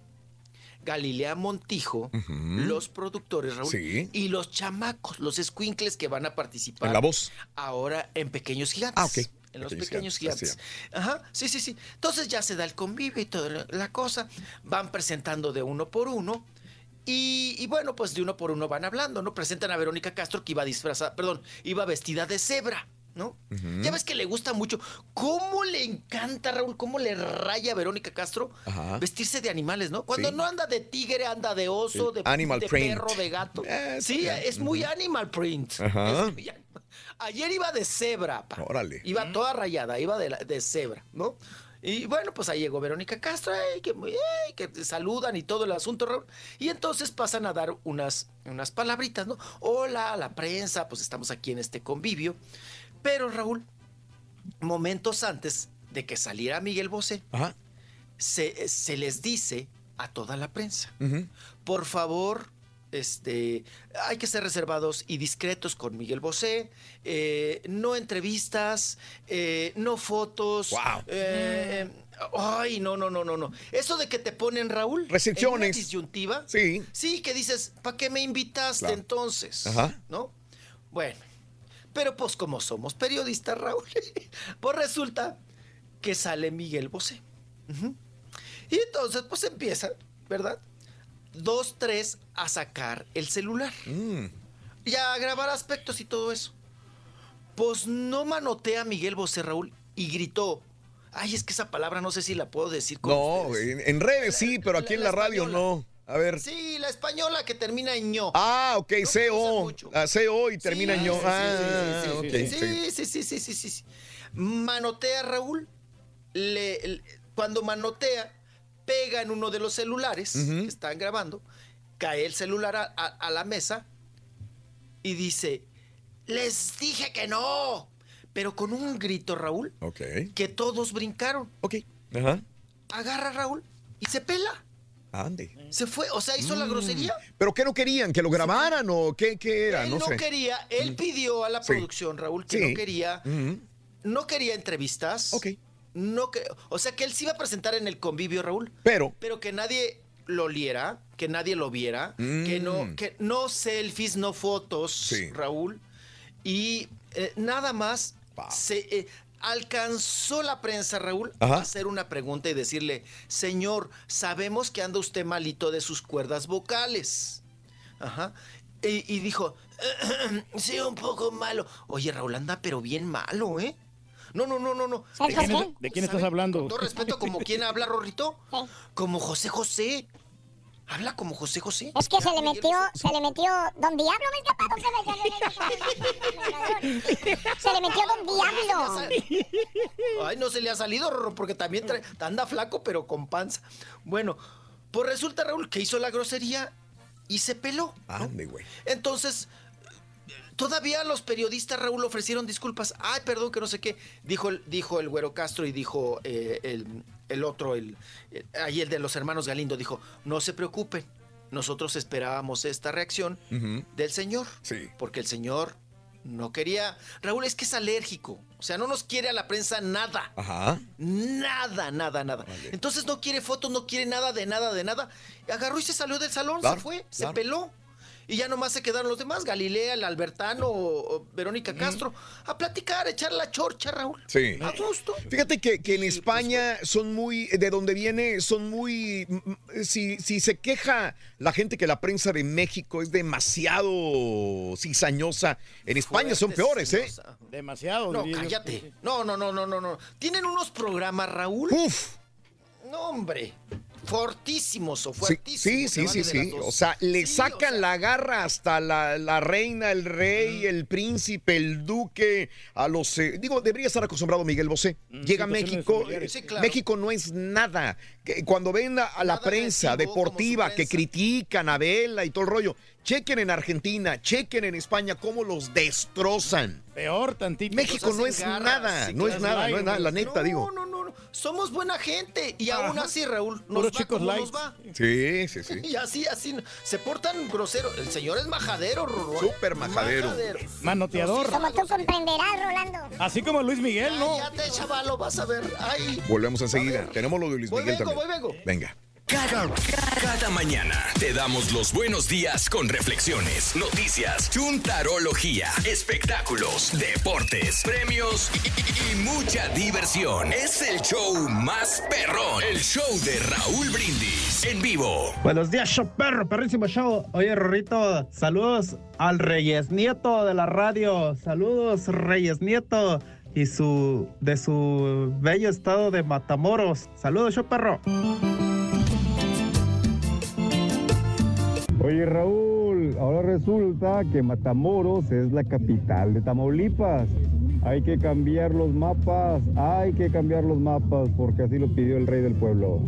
Galilea Montijo, los productores, Raúl, Sí. y los chamacos, los squinkles que van a participar En La Voz. ahora en Pequeños Gigantes. Ah, ok. En los Pequeños gigantes. Ajá, sí, sí, sí. Entonces ya se da el convivio y toda la- la cosa. Van presentando de uno por uno. Y, y bueno, pues de uno por uno van hablando, ¿no? Presentan a Verónica Castro que iba disfrazada, perdón, iba vestida de cebra, ¿no? Ya ves que le gusta mucho. ¿Cómo le encanta, Raúl? ¿Cómo le raya a Verónica Castro Ajá. vestirse de animales, no? Cuando Sí. no anda de tigre, anda de oso, de, animal de print. perro, de gato. Eh, sí, es muy animal print. Ajá. Es Ayer iba de cebra, pa. Órale. Iba toda rayada, iba de, la- de cebra, ¿no? Y bueno, pues ahí llegó Verónica Castro, ay, que, muy- ay, que saludan y todo el asunto, Raúl. Y entonces pasan a dar unas, unas palabritas, ¿no? Hola, a la prensa, pues estamos aquí en este convivio. Pero, Raúl, momentos antes de que saliera Miguel Bosé, Ajá. se, se les dice a toda la prensa, por favor, este, hay que ser reservados y discretos con Miguel Bosé, eh, no entrevistas, eh, no fotos. eh, ay, no, no, no, no, no. Eso de que te ponen, Raúl, Restricciones. en una disyuntiva. Sí. Sí, que dices, ¿para qué me invitaste Claro. entonces? Ajá. ¿No? Bueno, pero pues como somos periodistas, Raúl, pues resulta que sale Miguel Bosé. Y entonces, pues empieza, ¿verdad? Dos, tres a sacar el celular. Y a grabar aspectos y todo eso. Pues no manotea a Miguel Bosé, Raúl, y gritó. Ay, es que esa palabra no sé si la puedo decir con No, en, en redes sí, pero aquí en la radio no. A ver. Sí, la española que termina en ño. Ah, ok, CO. Ah, CO y termina en ño. sí, sí, Ah, sí, sí, sí, sí. sí, sí. Manotea Raúl. Le, le- cuando manotea, pega en uno de los celulares que están grabando, cae el celular a, a- a la mesa y dice, les dije que no. Pero con un grito, Raúl, Ok. que todos brincaron. Ok. Ajá. Agarra a Raúl y se pela. Ande. Se fue, o sea, hizo la Mm. grosería. ¿Pero qué no querían? ¿Que lo grabaran o qué, qué era? Él No no, sé. quería, él Mm. pidió a la Sí. producción, Raúl, que Sí. no quería, Ujú. no quería entrevistas. Ok. No que, o sea que él se iba a presentar en el convivio, Raúl. Pero. Pero que nadie lo oliera, que nadie lo viera, que no, Mm. que no selfies, no fotos. Raúl. Y eh, nada más se eh, alcanzó la prensa, Raúl, Ajá. a hacer una pregunta y decirle, señor, sabemos que anda usted malito de sus cuerdas vocales. Ajá. Y, y dijo, sí, un poco malo. Oye, Raúl anda pero bien malo, ¿eh? No, no, no, no, no. ¿De quién, es- de quién estás hablando? Con todo respeto, como quién habla, Rorrito. Como José José. Habla como José José. Es que se le metió, se le metió Don Diablo, ¿me escapado? Se le metió Don Diablo. Ay, no se le ha salido, Rorro, porque también trae- anda flaco, pero con panza. Bueno, pues resulta, Raúl, que hizo la grosería y se peló. Ande, güey. Entonces, todavía los periodistas, Raúl, ofrecieron disculpas. Ay, perdón, que no sé qué. Dijo el, dijo el güero Castro y dijo eh, el, el otro, el, el- ahí el de los hermanos Galindo, dijo, no se preocupen. Nosotros esperábamos esta reacción del señor. Sí. Porque el señor no quería. Raúl, es que es alérgico. O sea, no nos quiere a la prensa nada. Ajá. Nada, nada, nada. Entonces no quiere fotos, no quiere nada de nada, de nada. Agarró y se salió del salón, Claro, se fue, se peló. Y ya nomás se quedaron los demás, Galilea, el Albertano, o- o Verónica Castro, a platicar, a echar la chorcha, Raúl. Sí. A gusto. Fíjate que, que en España son muy, de donde viene, son muy, si, si se queja la gente que la prensa de México es demasiado cizañosa, en España son peores, ¿eh? Demasiado. No, cállate. No, no, no, no, no, no. Tienen unos programas, Raúl. Uf. No, hombre. Fortísimos o fuertísimos. sí, sí, sí, sí. O sea, le Sí, sacan la garra hasta la, la reina, el rey, el príncipe, el duque, a los... eh, digo, debería estar acostumbrado Miguel Bosé. Llega a situaciones México. Sí, claro. México no es nada. Cuando ven a, a la Nada prensa deportiva que critican a Vela y todo el rollo, chequen en Argentina, chequen en España cómo los destrozan. Peor tantito. México no es garras, nada, no es nada, no es nada, la neta, no, digo. No, no, no. Somos buena gente. Y aún así, Raúl, nos Puros va chicos como light. nos va. Sí, sí, sí. Y así, así, se portan grosero. El señor es majadero, Rorro. Súper majadero. Manoteador. Como tú comprenderás, Rolando. Así como Luis Miguel, ¿no? Cállate, chavalo, vas a ver. Ay. Volvemos enseguida. Tenemos lo de Luis Voy, Miguel vengo, también. voy, vengo. Venga. Cada, cada mañana te damos los buenos días con reflexiones, noticias, chuntarología, espectáculos, deportes, premios y, mucha diversión. Es el show más perrón, el show de Raúl Brindis en vivo. Buenos días, show perro, perrísimo show. Oye, Rorrito, saludos al Reyes Nieto de la radio. Saludos, Reyes Nieto. Y su de su bello estado de Matamoros. Saludos, show perro. Oye Raúl, ahora resulta que Matamoros es la capital de Tamaulipas. Hay que cambiar los mapas, hay que cambiar los mapas porque así lo pidió el rey del pueblo.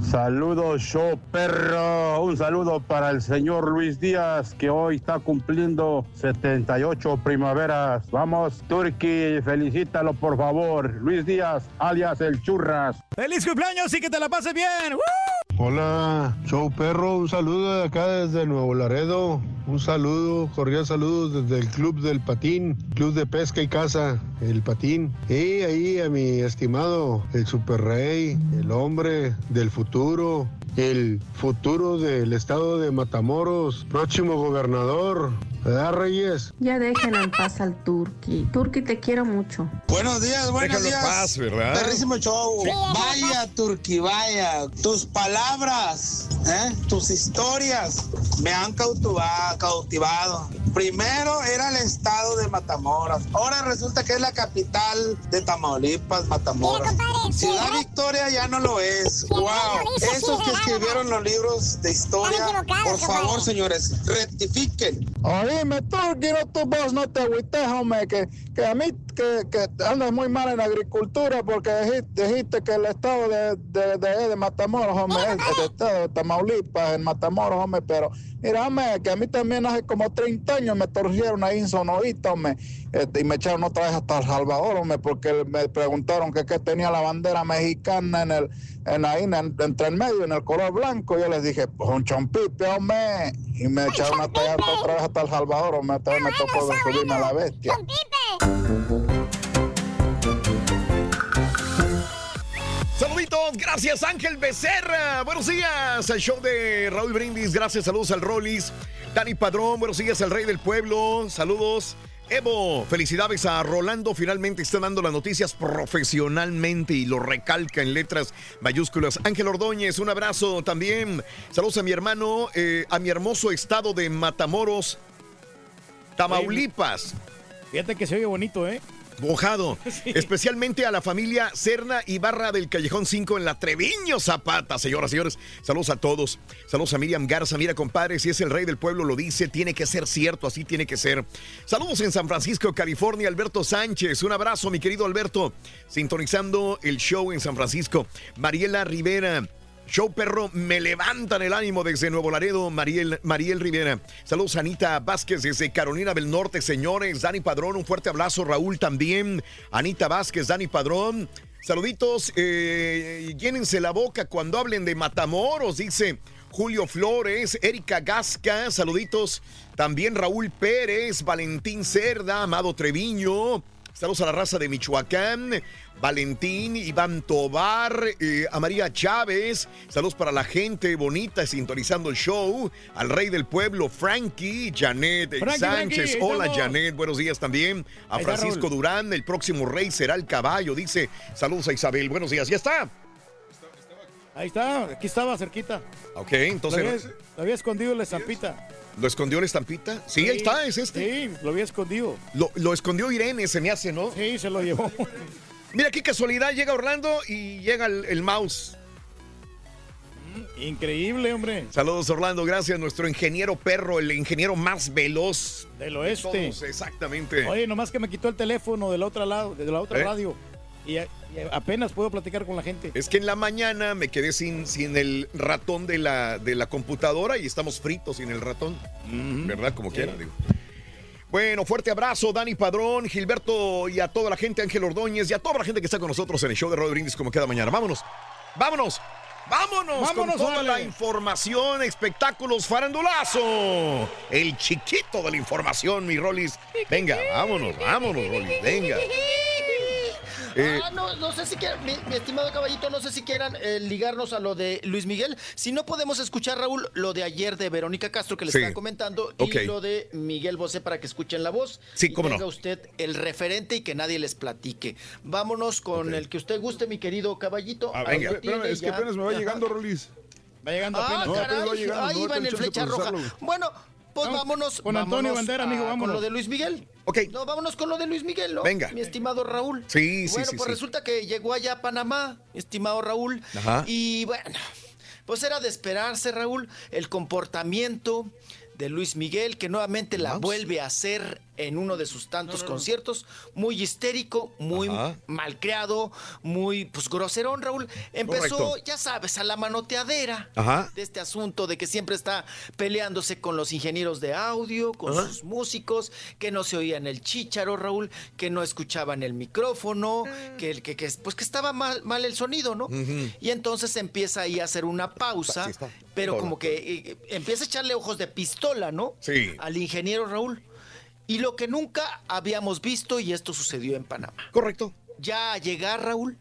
Saludos, show perro. Un saludo para el señor Luis Díaz, que hoy está cumpliendo 78 primaveras. Vamos, Turki, felicítalo por favor. Luis Díaz, alias el Churras. ¡Feliz cumpleaños y que te la pases bien! ¡Woo! Hola, show perro, un saludo de acá desde Nuevo Laredo, un saludo, cordial saludos desde el Club del Patín, Club de Pesca y Caza, el Patín. Y ahí a mi estimado, el Super Rey, el hombre del futuro, el futuro del estado de Matamoros, próximo gobernador, ¿verdad Reyes? Ya dejen en paz al Turqui. Turqui, te quiero mucho. Buenos días, buenos Déjalo en días. paz, ¿verdad? Perrísimo show. vaya, Turqui, vaya. Tus palabras, ¿eh? tus historias me han cautiva- cautivado. Primero era el estado de Matamoros. Ahora resulta que es la capital de Tamaulipas, Matamoros. Ciudad Victoria ya no lo es. Wow. Esos que escribieron los libros de historia, por favor, señores, rectifiquen. Oíme, tú, quiero tu voz, no te agüites, hombre, que, que a mí que, que andas muy mal en agricultura porque dijiste, dijiste que el estado de, de, de, de Matamoros, hombre, es el estado de Tamaulipas, en Matamoros, hombre, pero mira, hombre, que a mí también hace como 30 años me torcieron ahí en Sonorita, hombre, este, y me echaron otra vez hasta El Salvador, hombre, porque me preguntaron que, qué tenía la bandera mexicana en el, en ahí, en, entre el medio, en el color blanco, yo les dije, pues un chompipe, hombre, y me echaron hasta allá otra vez hasta El Salvador, vez me tocó subirme a la bestia. Saluditos, gracias Ángel Becerra. Buenos días al show de Raúl Brindis. Gracias, saludos al Rollis. Dani Padrón, buenos días al Rey del Pueblo. Saludos. Evo, felicidades a Rolando. Finalmente está dando las noticias profesionalmente y lo recalca en letras mayúsculas. Ángel Ordóñez, un abrazo también. Saludos a mi hermano, eh, a mi hermoso estado de Matamoros, Tamaulipas. Fíjate que se oye bonito, ¿eh? Mojado. Especialmente a la familia Serna Ibarra del Callejón 5 en la Treviño Zapata, señoras y señores. Saludos a todos. Saludos a Miriam Garza. Mira, compadre, si es el rey del pueblo, lo dice, tiene que ser cierto, así tiene que ser. Saludos en San Francisco, California, Alberto Sánchez. Un abrazo, mi querido Alberto. Sintonizando el show en San Francisco. Mariela Rivera. Show perro, me levantan el ánimo desde Nuevo Laredo, Mariel, Mariel Rivera. Saludos Anita Vázquez desde Carolina del Norte, señores. Dani Padrón, un fuerte abrazo. Raúl también. Anita Vázquez, Dani Padrón. Saluditos, eh, llénense la boca cuando hablen de Matamoros, dice Julio Flores, Erika Gasca, saluditos. También Raúl Pérez, Valentín Cerda, Amado Treviño. Saludos a la raza de Michoacán. Valentín, Iván Tobar, eh, a María Chávez. Saludos para la gente bonita sintonizando el show. Al rey del pueblo, Frankie, Janet Frankie, Sánchez. Frankie, Hola, estamos. Janet. Buenos días también. A Francisco. Durán. El próximo rey será el caballo. Dice, saludos a Isabel. Buenos días. Ya está. Ahí está, aquí estaba cerquita. Ok, entonces. había, escondido en la estampita. ¿Lo escondió la estampita? Sí, ahí está, es este. Sí, lo había escondido. Lo, lo escondió Irene, se me hace, ¿no? Sí, se lo llevó. Mira qué casualidad, llega Orlando y llega el, el mouse. Increíble, hombre. Saludos Orlando, gracias. Nuestro ingeniero perro, el ingeniero más veloz Del oeste. todos, exactamente. Oye, nomás que me quitó el teléfono del otro lado, de la otra ¿Eh? radio. Y, y apenas puedo platicar con la gente. Es que en la mañana me quedé sin, sin el ratón de la, de la computadora y estamos fritos sin el ratón. ¿Verdad? Como quiera, digo. Bueno, fuerte abrazo, Dani Padrón, Gilberto y a toda la gente, Ángel Ordóñez y a toda la gente que está con nosotros en el show de Radio Brindis como cada mañana. Vámonos, vámonos, vámonos, Vámonos, con toda órale. la información, espectáculos, farandulazo. El chiquito de la información, mi Rolis. Venga, vámonos, vámonos, Rolis, venga. Eh, Ah, no, no sé si quieran, mi, mi estimado caballito, no sé si quieran eh, ligarnos a lo de Luis Miguel. Si no podemos escuchar, Raúl, lo de ayer de Verónica Castro que le Sí. estaba comentando y lo de Miguel Bosé para que escuchen la voz. Sí, y cómo no. tenga usted el referente y que nadie les platique. Vámonos con el que usted guste, mi querido caballito. A Ahí ver, lo espérame, tiene es que apenas me va llegando, Rolis. Va llegando Ah, apenas. No, apenas va llegando, ahí no va en el flecha roja. Bueno, pues vámonos. con Antonio vámonos Bandera, amigo, Con lo de Luis Miguel. Ok. No, vámonos con lo de Luis Miguel, ¿no? Venga. Mi estimado Raúl. Sí, sí, Bueno, sí, pues sí. resulta que llegó allá a Panamá, mi estimado Raúl. Ajá. Y bueno, pues era de esperarse, Raúl, el comportamiento de Luis Miguel, que nuevamente la vuelve a hacer en uno de sus tantos conciertos, muy histérico, muy Ajá. malcriado, muy pues groserón, Raúl. Empezó, Correcto. ya sabes, a la manoteadera Ajá. de este asunto de que siempre está peleándose con los ingenieros de audio, con Ajá. sus músicos, que no se oían el chícharo, Raúl, que no escuchaban el micrófono, que, el- que, que, pues que estaba mal, mal el sonido, ¿no? Y entonces empieza ahí a hacer una pausa, Sí, está. pero como que eh, empieza a echarle ojos de pistola, ¿no? Sí. Al ingeniero Raúl. Y lo que nunca habíamos visto, y esto sucedió en Panamá. Correcto. Ya a llegar, Raúl,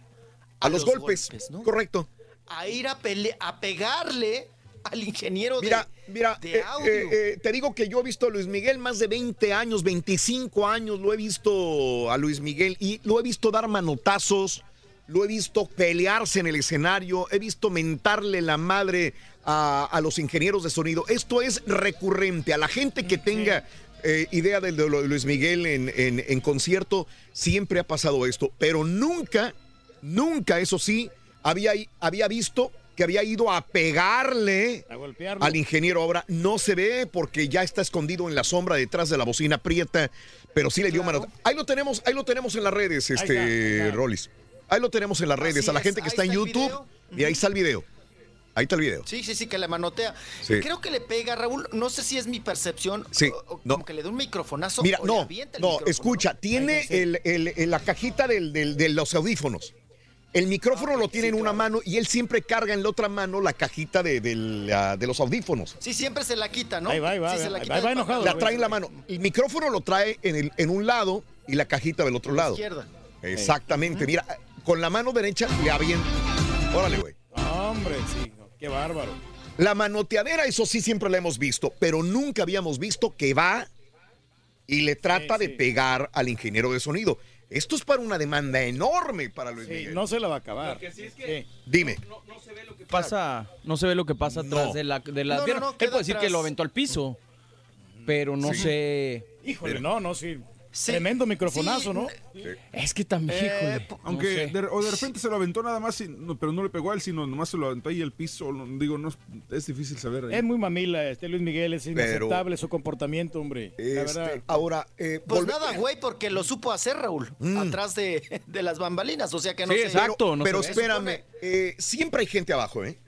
A los golpes. ¿no? Correcto. a ir a, pele- a pegarle al ingeniero Mira, de, mira, de eh, audio. eh, eh, te digo que yo he visto a Luis Miguel más de 20 años, 25 años, lo he visto a Luis Miguel y lo he visto dar manotazos, lo he visto pelearse en el escenario, he visto mentarle la madre a, a los ingenieros de sonido. Esto es recurrente. A la gente que tenga eh, idea de, Luis Miguel en, en- en concierto, siempre ha pasado esto, pero nunca, nunca, eso sí, había, había visto que había ido a pegarle A al ingeniero ahora no se ve porque ya está escondido en la sombra detrás de la bocina prieta, pero sí le dio mano. Ahí lo tenemos, ahí lo tenemos en las redes, este ahí está. Rollis. Ahí lo tenemos en las redes. Así a la es, gente que está en YouTube, video. y ahí está el video. Ahí está el video. Sí, sí, sí, que le manotea. Sí. Creo que le pega, Raúl. No sé si es mi percepción. Sí, o- o no. Como que le da un microfonazo. Mira, o le no, avienta el no, micrófono, escucha, tiene el, el- el- la cajita del- del- de los audífonos. El micrófono lo tiene en una mano y él siempre carga en la otra mano la cajita de, los audífonos. Sí, siempre se la quita, ¿no? Ahí va, ahí va, Sí, se ahí la va, quita ahí va enojado. La trae en la mano. El micrófono lo trae en, el- en un lado y la cajita del otro lado. izquierda. Exactamente. Mira, con la mano derecha le avienta. Órale, güey. Hombre, sí, qué bárbaro. La manoteadera, eso sí siempre la hemos visto, pero nunca habíamos visto que va y le trata de pegar al ingeniero de sonido. Esto es para una demanda enorme para Luis Sí, Miguel. no se la va a acabar. Lo que sí es que Sí. Dime. pasa, no se ve lo que pasa atrás No. de la, de la No, no, pierna. no, Él puede decir que atrás. lo aventó al piso, pero no Sí. sé. Híjole, no, no, sí. Sí. Tremendo microfonazo, Sí, ¿no? Es que también, Eh, híjole. po- no Aunque sé. de, o de repente se lo aventó nada más, y- no, pero no le pegó a él, sino nomás se lo aventó ahí el piso. no- digo, no, es- difícil saber. ahí. Es muy mamila, este Luis Miguel, es Pero- inaceptable su comportamiento, hombre. La Este, verdad. ahora, eh, Pues volve- nada, güey, porque lo supo hacer, Raúl. Mm. Atrás de, de las bambalinas. O sea que no Sí, sé. exacto. no pero ve. espérame, eh, siempre hay gente abajo, ¿eh?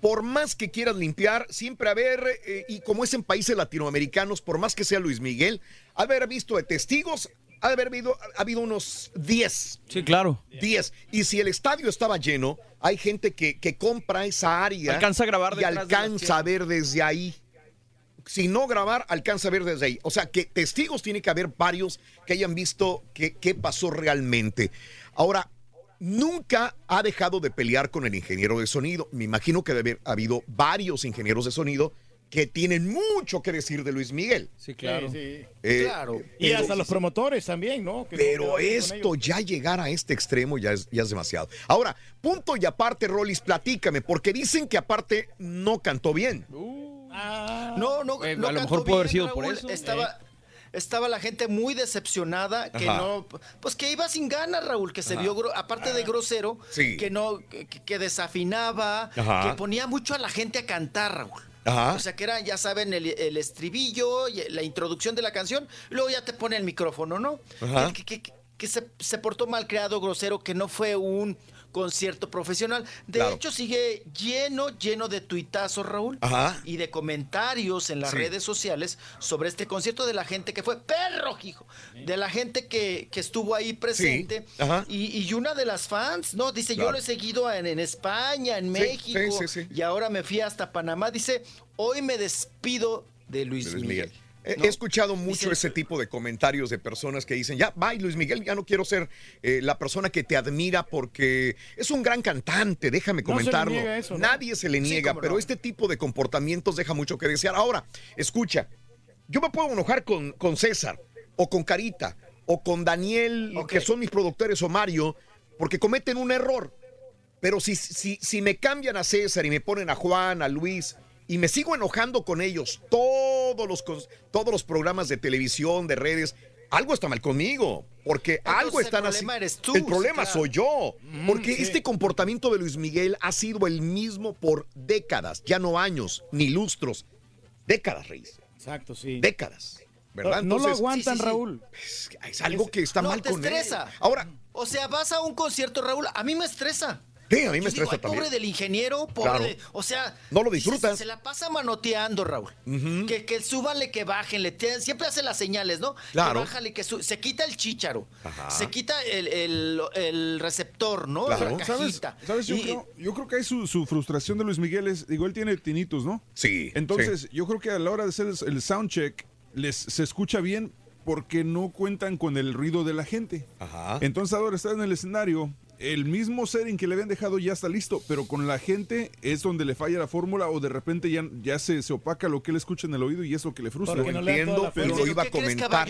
Por más que quieras limpiar, siempre haber, eh, y como es en países latinoamericanos, por más que sea Luis Miguel, haber visto de testigos, ha haber habido, ha habido unos 10. Sí, claro. 10. Y si el estadio estaba lleno, hay gente que, que compra esa área. Alcanza a grabar y de alcanza a ver desde ahí. Si no grabar, alcanza a ver desde ahí. O sea, que testigos tiene que haber varios que hayan visto qué qué pasó realmente. Ahora, nunca ha dejado de pelear con el ingeniero de sonido. Me imagino que debe haber habido varios ingenieros de sonido que tienen mucho que decir de Luis Miguel. Sí, claro. Sí, sí. Eh, Claro. Y pero- hasta los promotores también, ¿no? Que pero esto ya llegar a este extremo ya es, ya es demasiado. Ahora, punto y aparte, Rollis, platícame, porque dicen que aparte no cantó bien. Ah, No, no, Eh, no a lo mejor pudo haber sido por eso. Estaba, estaba la gente muy decepcionada, que Ajá. no, pues que iba sin ganas, Raúl, que se vio, gro- aparte de grosero, Sí. que no, que, que desafinaba, Ajá. que ponía mucho a la gente a cantar, Raúl. Ajá. O sea, que era, ya saben, el, el estribillo, y la introducción de la canción, luego ya te pone el micrófono, ¿no? Ajá. Que, que- que- que se, se portó mal creado, grosero, que no fue un concierto profesional. De Claro. hecho, sigue lleno, lleno de tuitazos, Raúl Ajá. y de comentarios en las Sí. redes sociales sobre este concierto de la gente que fue perro, hijo, de la gente que, que estuvo ahí presente. Y, y una de las fans, ¿no? Dice, yo lo he seguido en, en España, en Sí, México, y ahora me fui hasta Panamá. Dice, hoy me despido de Luis, de Luis Miguel. Miguel. He, he escuchado mucho ese tipo de comentarios de personas que dicen, ya, bye Luis Miguel, ya no quiero ser eh, la persona que te admira porque es un gran cantante, déjame No se comentarlo. niega eso, ¿no? Nadie se le niega, pero este tipo de comportamientos deja mucho que desear. Ahora, escucha, yo me puedo enojar con, con César o con Carita o con Daniel, que son mis productores o Mario, porque cometen un error. Pero si, si, si me cambian a César y me ponen a Juan, a Luis, y me sigo enojando con ellos, todos los, todos los programas de televisión, de redes, algo está mal conmigo. Porque algo el están problema así. eres tú, el problema claro. soy yo. Mm, Porque sí. este comportamiento de Luis Miguel ha sido el mismo por décadas, ya no años, ni lustros. Décadas, Reyes. Exacto, sí. Décadas. ¿Verdad? No lo Entonces, aguantan, sí, sí. Raúl. Es algo que está no, mal te con él. estresa. Ahora, O sea, vas a un concierto, Raúl, a mí me estresa. Sí, a mí me digo, estresa "Ay, también. Pobre del ingeniero, pobre. Claro. de- o sea. No lo dices, disfrutas. Se, la pasa manoteando, Raúl. que, que súbanle, que bájenle. te- siempre hace las señales, ¿no? Claro. Que bájale, que su- se quita el chícharo. Ajá. Se quita el, el- el receptor, ¿no? La ¿Sabes? cajita. ¿Sabes? Yo, Y- creo, yo creo que hay su, su frustración de Luis Miguel es, digo, él tiene tinitos, ¿no? Sí. Entonces, yo creo que a la hora de hacer el, soundcheck, les, se escucha bien porque no cuentan con el ruido de la gente. Ajá. Entonces ahora está en el escenario, el mismo setting que le habían dejado ya está listo, pero con la gente es donde le falla la fórmula o de repente ya, ya se, se opaca lo que él escucha en el oído y es lo que le frustra. Porque no le da toda Entiendo, la pero lo iba a ¿Qué crees, comentar.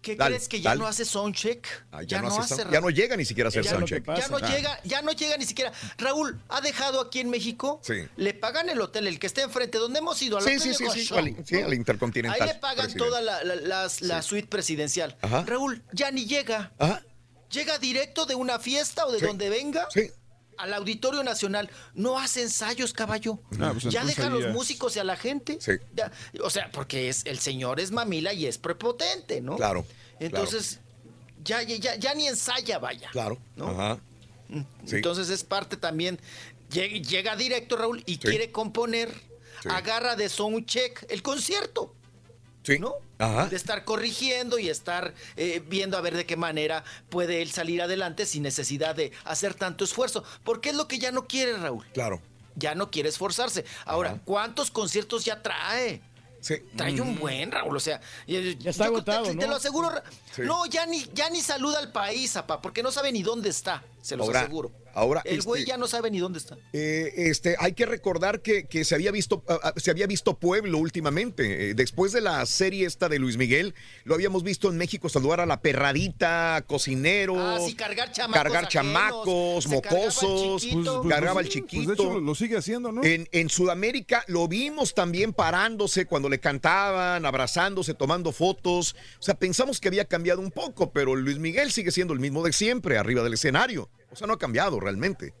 ¿Qué Dale, crees que ya dale. no hace soundcheck? Ah, ya no hace sound- ya no llega ni siquiera a hacer Ya- soundcheck. Ya no Ah. llega, ya no llega ni siquiera. Raúl, ¿ha dejado aquí en México? Sí. Le pagan el hotel, el que está enfrente, donde hemos ido, al Sí, hotel sí, sí, sí, al- sí, al Intercontinental, Ahí le pagan presidente. toda la, la- la suite presidencial. Ajá. Raúl, ya ni llega. Ajá. Llega directo de una fiesta o de Sí. donde venga. Sí. Al Auditorio Nacional. No hace ensayos, caballo. Ah, pues ya deja a los músicos y a la gente. Sí. Ya, o sea, porque es el señor es mamila y es prepotente, ¿no? Claro, Entonces, ya, ya, ya, ya ni ensaya, vaya. Claro. Ajá. Sí. Entonces es parte también. Llega, llega directo, Raúl, y quiere componer. Agarra de soundcheck el concierto. Sí. ¿No? Ajá. De estar corrigiendo y estar eh, viendo a ver de qué manera puede él salir adelante sin necesidad de hacer tanto esfuerzo. Porque es lo que ya no quiere, Raúl. Claro. Ya no quiere esforzarse. Ahora, ¿cuántos conciertos ya trae? Sí. Trae un buen, Raúl. O sea, ya está agotado, te, ¿no? te lo aseguro. Sí. No, ya ni, ya ni saluda al país, papá, porque no sabe ni dónde está. Se los Ahora- aseguro. Ahora, El güey este- ya no sabe ni dónde está. Eh, este, hay que recordar que, que se había visto, ah, ah, se había visto Pueblo últimamente. Eh, después de la serie esta de Luis Miguel, lo habíamos visto en México saludar a la perradita, cocinero, Ah, sí, cargar chamacos cargar ajenos, chamacos, se cargaba el mocosos, chiquito. Pues- cargaba pues el chiquito. pues de hecho, lo sigue haciendo, ¿no? En, en Sudamérica lo vimos también parándose cuando le cantaban, abrazándose, tomando fotos. O sea, pensamos que había cambiado un poco, pero Luis Miguel sigue siendo el mismo de siempre, arriba del escenario. O sea, no ha cambiado realmente.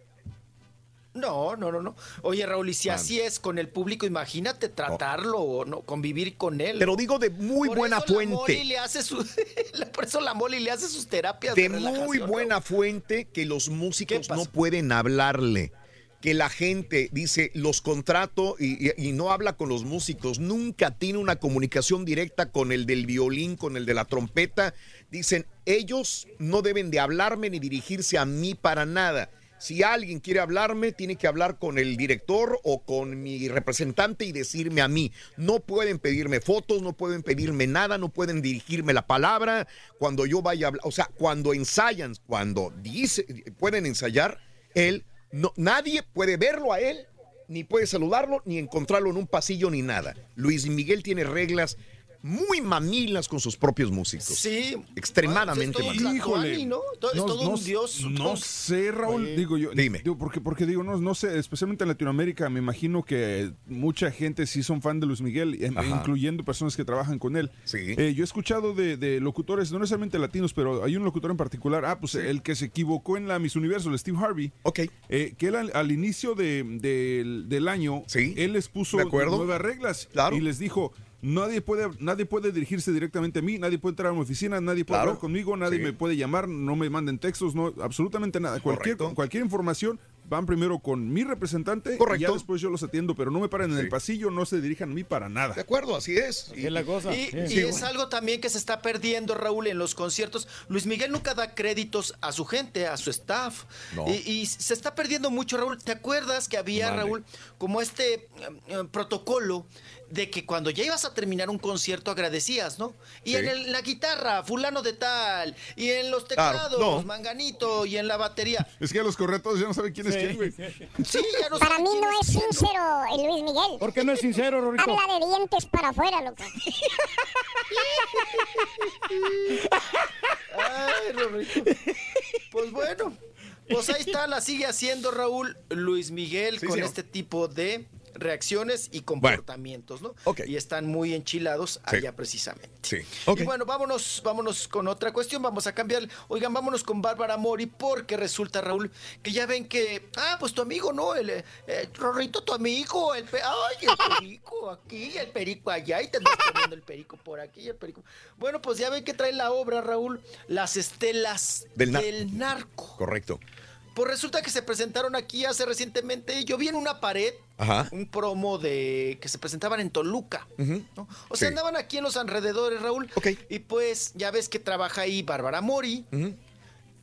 No, no, no, no. Oye, Raúl, y si Man. así es con el público, imagínate tratarlo o no, convivir con él. Te lo digo de muy Por buena eso la fuente. Moli le hace su, por eso la Moli le hace sus terapias de, de muy buena fuente que los músicos no pueden hablarle. Que la gente dice, los contrato y, y- y no habla con los músicos, nunca tiene una comunicación directa con el del violín, con el de la trompeta. Dicen, ellos no deben de hablarme ni dirigirse a mí para nada. Si alguien quiere hablarme, tiene que hablar con el director o con mi representante y decirme a mí. No pueden pedirme fotos, no pueden pedirme nada, no pueden dirigirme la palabra cuando yo vaya a hablar. O sea, cuando ensayan, cuando dice, pueden ensayar, él, no, nadie puede verlo a él, ni puede saludarlo, ni encontrarlo en un pasillo, ni nada. Luis Miguel tiene reglas muy mamilas con sus propios músicos. Sí. Extremadamente Bueno, pues es todo un mamilas. Tlatuani, ¿no? Es todo un dios. No sé, Raúl, Oye. digo yo. Dime. Digo, porque, porque digo, no, no sé, especialmente en Latinoamérica, me imagino que mucha gente sí son fan de Luis Miguel, Ajá. incluyendo personas que trabajan con él. Sí. Eh, yo he escuchado de, de locutores, no necesariamente latinos, pero hay un locutor en particular, ah, pues el que se equivocó en la Miss Universo, el Steve Harvey. Ok. eh, que él al, al inicio de- del- del año, él les puso de nuevas reglas Claro. y les dijo, nadie puede, nadie puede dirigirse directamente a mí, nadie puede entrar a mi oficina, nadie puede Claro. hablar conmigo, nadie Sí. me puede llamar, no me manden textos, no, absolutamente nada. Cualquier, Correcto. cualquier información van primero con mi representante y Correcto. ya después yo los atiendo, pero no me paren en el pasillo, no se dirijan a mí para nada. De acuerdo, así es. es la cosa. Y, Sí. y Sí, es bueno. algo también que se está perdiendo, Raúl, en los conciertos. Luis Miguel nunca da créditos a su gente, a su staff. No. Y, y se está perdiendo mucho, Raúl. ¿Te acuerdas que había. Raúl, como este eh, eh, protocolo de que cuando ya ibas a terminar un concierto agradecías, ¿no? Y Sí. en el- la guitarra, fulano de tal, y en los teclados, no. manganito, y en la batería. Es que a los corretos ya no saben quién es quién, güey. Sí, ya no Para saben mí quién no es sincero el Luis Miguel. ¿Por qué no es sincero, Rorrito? Habla de dientes para afuera, loco. Ay, Rorrito. Pues bueno, pues ahí está, la sigue haciendo Raúl Luis Miguel Sí, con señor. este tipo de reacciones y comportamientos, ¿no? Ok. Y están muy enchilados Sí. allá precisamente. Sí. Y bueno, vámonos, vámonos con otra cuestión, vamos a cambiar. Oigan, vámonos con Bárbara Mori, porque resulta, Raúl, que ya ven que, ah, pues tu amigo, ¿no? El eh, eh, Rorrito, tu amigo, el pe- ay, el perico aquí, el perico allá, y te andas poniendo el perico por aquí, el perico. Bueno, pues ya ven que trae la obra, Raúl, Las Estelas Del del, nar- Narco. Correcto. Pues resulta que se presentaron aquí hace recientemente, yo vi en una pared Ajá. un promo de que se presentaban en Toluca. ¿no? O sea, Sí. andaban aquí en los alrededores, Raúl. Y pues ya ves que trabaja ahí Bárbara Mori.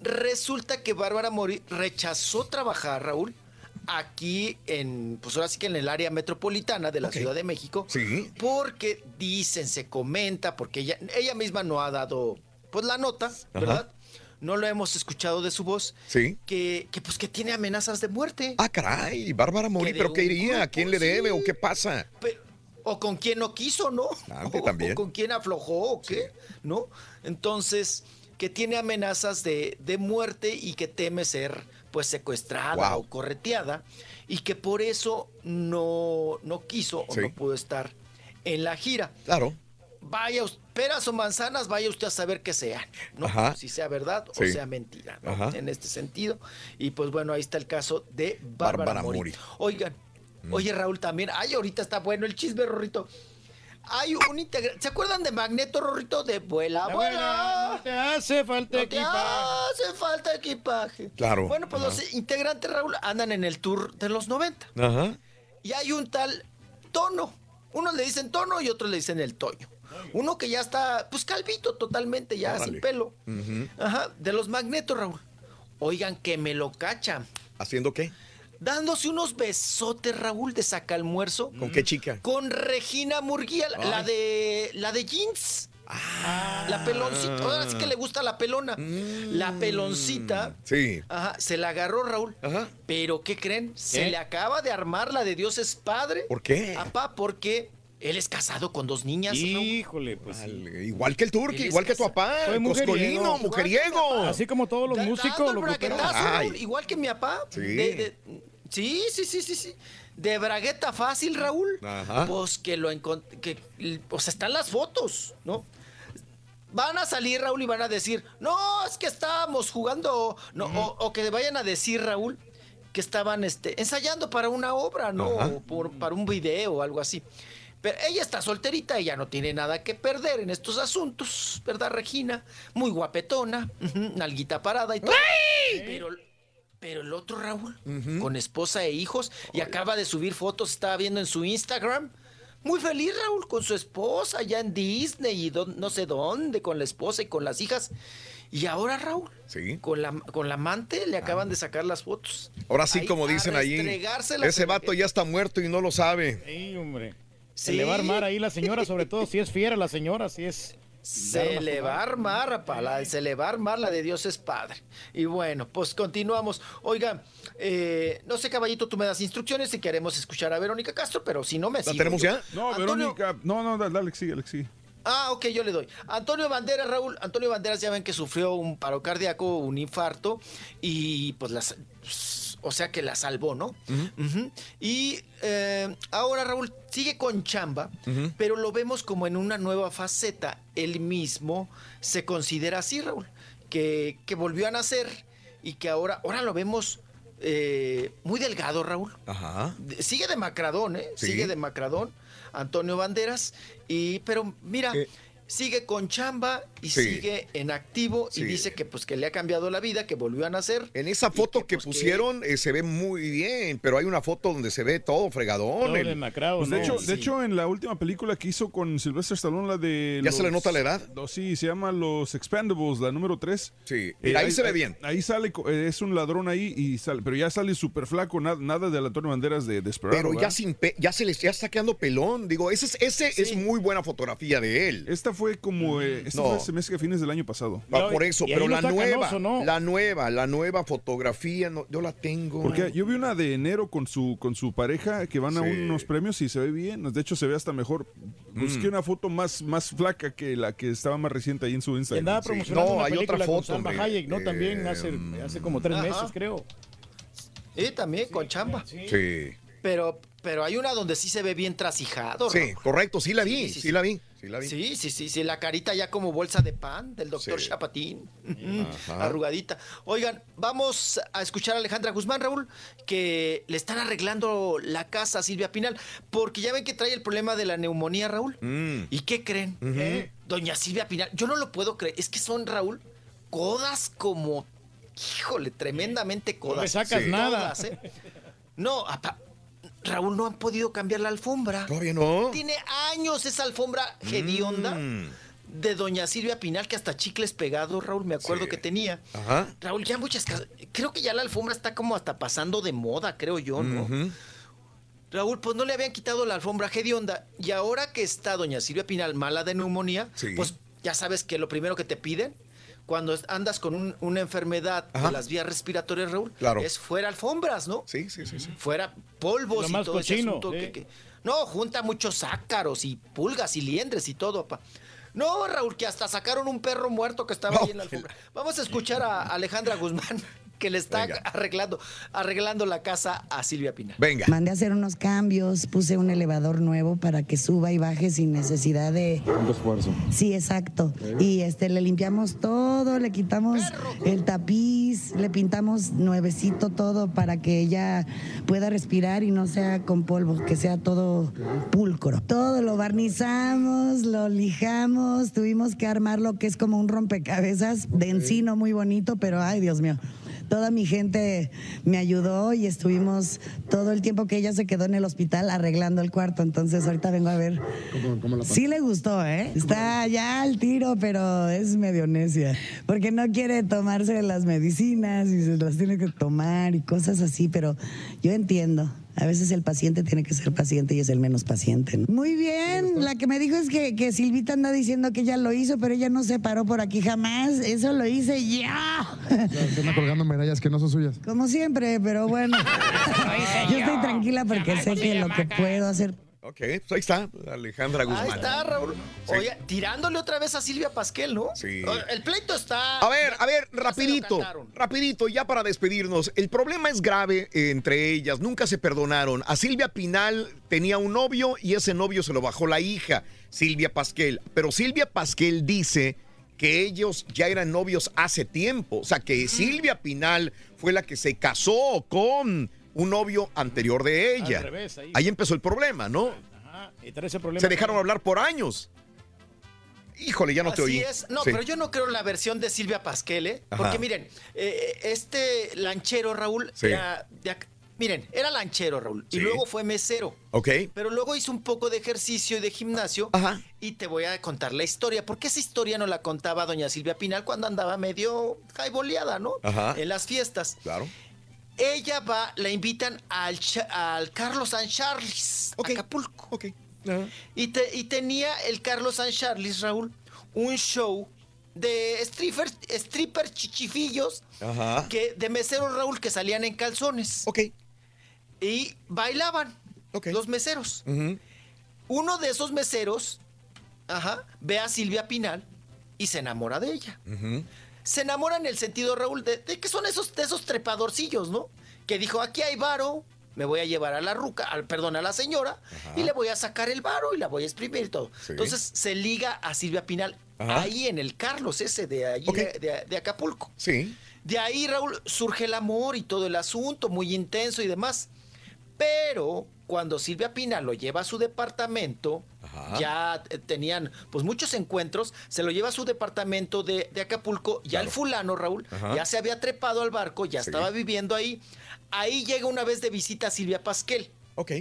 Resulta que Bárbara Mori rechazó trabajar, Raúl, aquí en, pues ahora sí que en el área metropolitana de la Ciudad de México. Sí. Porque dicen, se comenta, porque ella, ella misma no ha dado, pues la nota, ¿verdad? No lo hemos escuchado de su voz. Sí. Que, que pues que tiene amenazas de muerte. Ah, caray, Bárbara Mori, ¿pero qué iría? ¿A quién le debe o qué pasa? o con quien no quiso, ¿no? O, también. o con quien aflojó, o qué, ¿no? Entonces, que tiene amenazas de, de muerte y que teme ser, pues, secuestrada Wow. o correteada, y que por eso no, no quiso o no pudo estar en la gira. Claro. Vaya, peras o manzanas, vaya usted a saber qué sean, ¿no? Ajá. Si sea verdad o Sí. sea mentira, ¿no? Ajá. En este sentido. Y pues bueno, ahí está el caso de Bárbara, Bárbara Mori. Mori. Oigan, oye Raúl también, ay, ahorita está bueno el chisme, Rorrito. Hay un integrante, ¿se acuerdan de Magneto, Rorrito? De vuela, La vuela. vuela, no te hace falta No te equipaje. hace falta equipaje. Claro. Bueno, pues Ajá. los integrantes, Raúl, andan en el tour de los 90. Ajá. Y hay un tal Tono. Unos le dicen Tono y otros le dicen el Toño. Uno que ya está, pues calvito totalmente, ya Órale. sin pelo. Ajá, de los magnetos, Raúl. Oigan, que me lo cachan. ¿Haciendo qué? Dándose unos besotes, Raúl, de saca almuerzo. ¿Con qué chica? Con Regina Murguía, la de la de jeans. La peloncita. Ahora sí que le gusta la pelona. La peloncita. Sí. Ajá, se la agarró Raúl. Pero ¿qué creen? Se le acaba de armar la de Dios es padre. ¿Por qué? Papá, porque él es casado con dos niñas. Híjole, pues. Igual que el turqui, igual que tu papá. Fue mujeriego. Coscolino, mujeriego. Así como todos los Da- músicos, igual que mi papá. Sí. De- de- sí, sí, sí, sí, sí. De bragueta fácil, Raúl. Ajá. Pues que lo encont- que pues están las fotos, ¿no? Van a salir, Raúl, y van a decir, no, es que estábamos jugando, no, o, o que vayan a decir, Raúl, que estaban este, ensayando para una obra, ¿no? O por- para un video o algo así. Pero ella está solterita, ella no tiene nada que perder en estos asuntos, ¿verdad, Regina? Muy guapetona, nalguita parada y todo. Pero, pero el otro Raúl, con esposa e hijos, y acaba de subir fotos, estaba viendo en su Instagram. Muy feliz Raúl con su esposa, allá en Disney y don- no sé dónde, con la esposa y con las hijas. Y ahora Raúl, Sí. con la, con la amante le acaban de sacar las fotos. Ahora sí, Ahí, como dicen ahí, restregárselas ese vato ya está muerto y no lo sabe. Sí, hombre. Sí. Se le va a armar ahí la señora, sobre todo si es fiera la señora, si es... Se le va a armar, la- se le va a armar la de Dios es Padre. Y bueno, pues continuamos. Oiga, eh, no sé, caballito, tú me das instrucciones si queremos escuchar a Verónica Castro, pero si no me ¿La sigo tenemos yo. ya? No, Antonio- Verónica. No, no, dale, Alex, sigue, Alex, sigue. Ah, ok, yo le doy. Antonio Banderas, Raúl. Antonio Banderas ya ven que sufrió un paro cardíaco, un infarto, y pues las. O sea que la salvó, ¿no? Y eh, ahora Raúl sigue con chamba, pero lo vemos como en una nueva faceta. Él mismo se considera así, Raúl, que, que volvió a nacer y que ahora, ahora lo vemos eh, muy delgado, Raúl. Ajá. Sigue de Macradón, ¿eh? Sí. Sigue de Macradón, Antonio Banderas. Y, pero mira, ¿Qué? Sigue con chamba y Sí. sigue en activo Sí. y dice que pues que le ha cambiado la vida, que volvió a nacer. En esa foto que, pusieron eh, se ve muy bien, pero hay una foto donde se ve todo fregadón. Todo el- Pues de, hecho, Sí. de hecho, en la última película que hizo con Sylvester Stallone, la de... ¿Ya se le nota la edad? los- sí, se llama Los Expendables, la número 3. Sí, mira, ahí se ve bien. Ahí sale, co- eh, es un ladrón ahí, y sale, pero ya sale súper flaco, nada, nada de Antonio Banderas de Desperado. Pero ya sin pe- ya se les ya está quedando pelón. Digo, ese es, ese es muy buena fotografía de él. Esta fue como... eh, esta No. fue se me hace que a fines del año pasado. Ah, por eso, pero la nueva, la nueva, la nueva fotografía, no, yo la tengo. Porque yo vi una de enero con su con su pareja que van a Sí. unos premios y se ve bien. De hecho, se ve hasta mejor. Busqué Mm. una foto más, más flaca que la que estaba más reciente ahí en su Instagram. andaba promocionando No, una hay otra con foto, Salma hombre. Hayek, ¿no? También Eh, hace, hace como tres Ajá. meses, creo. Y también con chamba. Sí. Pero, pero hay una donde sí se ve bien trasijado. Sí, correcto, sí la vi, sí, la vi, sí la vi. Sí, sí, sí, sí, la carita ya como bolsa de pan del doctor Sí. Chapatín. Ajá. Arrugadita. Oigan, vamos a escuchar a Alejandra Guzmán, Raúl, que le están arreglando la casa a Silvia Pinal, porque ya ven que trae el problema de la neumonía, Raúl. Mm. ¿Y qué creen? ¿Eh? Doña Silvia Pinal, yo no lo puedo creer, es que son, Raúl, codas como, híjole, tremendamente codas. le sacas nada. Todas, ¿eh? No, apa- Raúl, no han podido cambiar la alfombra. Todavía no. Tiene años esa alfombra hedionda Mm. de doña Silvia Pinal, que hasta chicles pegados, Raúl, me acuerdo que tenía. Ajá. Raúl, ya muchas casas. Creo que ya la alfombra está como hasta pasando de moda, creo yo, ¿no? Raúl, pues no le habían quitado la alfombra hedionda. Y ahora que está doña Silvia Pinal mala de neumonía, Sí. pues ya sabes que lo primero que te piden cuando andas con un- una enfermedad Ajá. de las vías respiratorias, Raúl, Claro. es fuera alfombras, ¿no? Sí, sí, sí, sí. Fuera polvos Lo y más todo ese cochino, asunto sí. que- que- No, junta muchos ácaros y pulgas y liendres y todo, pa. No, Raúl, que hasta sacaron un perro muerto que estaba ahí en la alfombra. Vamos a escuchar a Alejandra Guzmán, que le está Venga. arreglando, arreglando la casa a Silvia Pinal. Venga. Mandé a hacer unos cambios, puse un elevador nuevo para que suba y baje sin necesidad de... Tanto esfuerzo. Sí, exacto. Y este le limpiamos todo, le quitamos el tapiz, le pintamos nuevecito todo para que ella pueda respirar y no sea con polvo, que sea todo pulcro. Todo lo barnizamos, lo lijamos, tuvimos que armar lo que es como un rompecabezas de encino muy bonito, pero ay, Dios mío. Toda mi gente me ayudó y estuvimos todo el tiempo que ella se quedó en el hospital arreglando el cuarto. Entonces ahorita vengo a ver ¿Cómo, cómo la Sí le gustó, ¿eh? Está ya al tiro, pero es medio necia. Porque no quiere tomarse las medicinas y se las tiene que tomar y cosas así, pero yo entiendo. A veces el paciente tiene que ser paciente y es el menos paciente. ¿no? Muy bien, la que me dijo es que, que Silvita anda diciendo que ella lo hizo, pero ella no se paró por aquí jamás. Eso lo hice yo. Se anda colgando medallas que no son suyas. Como siempre, pero bueno. Yo estoy tranquila porque sé que lo que puedo hacer Ok, pues ahí está, Alejandra Guzmán. Ahí está, Raúl. Sí. Oye, tirándole otra vez a Silvia Pasquel, ¿no? Sí. El pleito está. A ver, a ver, rapidito, rapidito, ya para despedirnos. El problema es grave entre ellas, nunca se perdonaron. A Silvia Pinal tenía un novio y ese novio se lo bajó la hija, Silvia Pasquel. Pero Silvia Pasquel dice que ellos ya eran novios hace tiempo. O sea, que Silvia Pinal fue la que se casó con un novio anterior de ella. Al revés, ahí. ahí empezó el problema, ¿no? Ajá, y trae ese problema. Se dejaron hablar por años. Híjole, ya no te Así oí. es. No, Sí. pero yo no creo en la versión de Silvia Pasquel, ¿eh? Ajá. Porque miren, eh, este lanchero, Raúl, Sí. era de miren, era lanchero, Raúl, Sí. y luego fue mesero. Ok. Pero luego hizo un poco de ejercicio y de gimnasio. Y te voy a contar la historia. Porque esa historia no la contaba doña Silvia Pinal cuando andaba medio jaiboleada, ¿no? Ajá. En las fiestas. Claro. Ella va, la invitan al, al Carlos San Charles, Acapulco. Ok. Y, te- y tenía el Carlos San Charles, Raúl, un show de stripper, stripper chichifillos Ajá. que de meseros, Raúl, que salían en calzones. Ok. Y bailaban los meseros. Uno de esos meseros, ajá, ve a Silvia Pinal y se enamora de ella. Se enamora en el sentido, Raúl, de, de que son esos, de esos trepadorcillos, ¿no? Que dijo, aquí hay varo, me voy a llevar a la ruca, al, perdón, a la señora, y le voy a sacar el varo y la voy a exprimir y todo. Sí. Entonces se liga a Silvia Pinal Ajá. ahí en el Carlos ese de allí, de- de- de Acapulco. Sí. De ahí, Raúl, surge el amor y todo el asunto, muy intenso y demás. Pero cuando Silvia Pinal lo lleva a su departamento, ya eh, tenían pues muchos encuentros, se lo lleva a su departamento de, de Acapulco, ya el fulano, Raúl, Ajá. ya se había trepado al barco, ya Sí. estaba viviendo ahí. Ahí llega una vez de visita a Silvia Pasquel. Ok.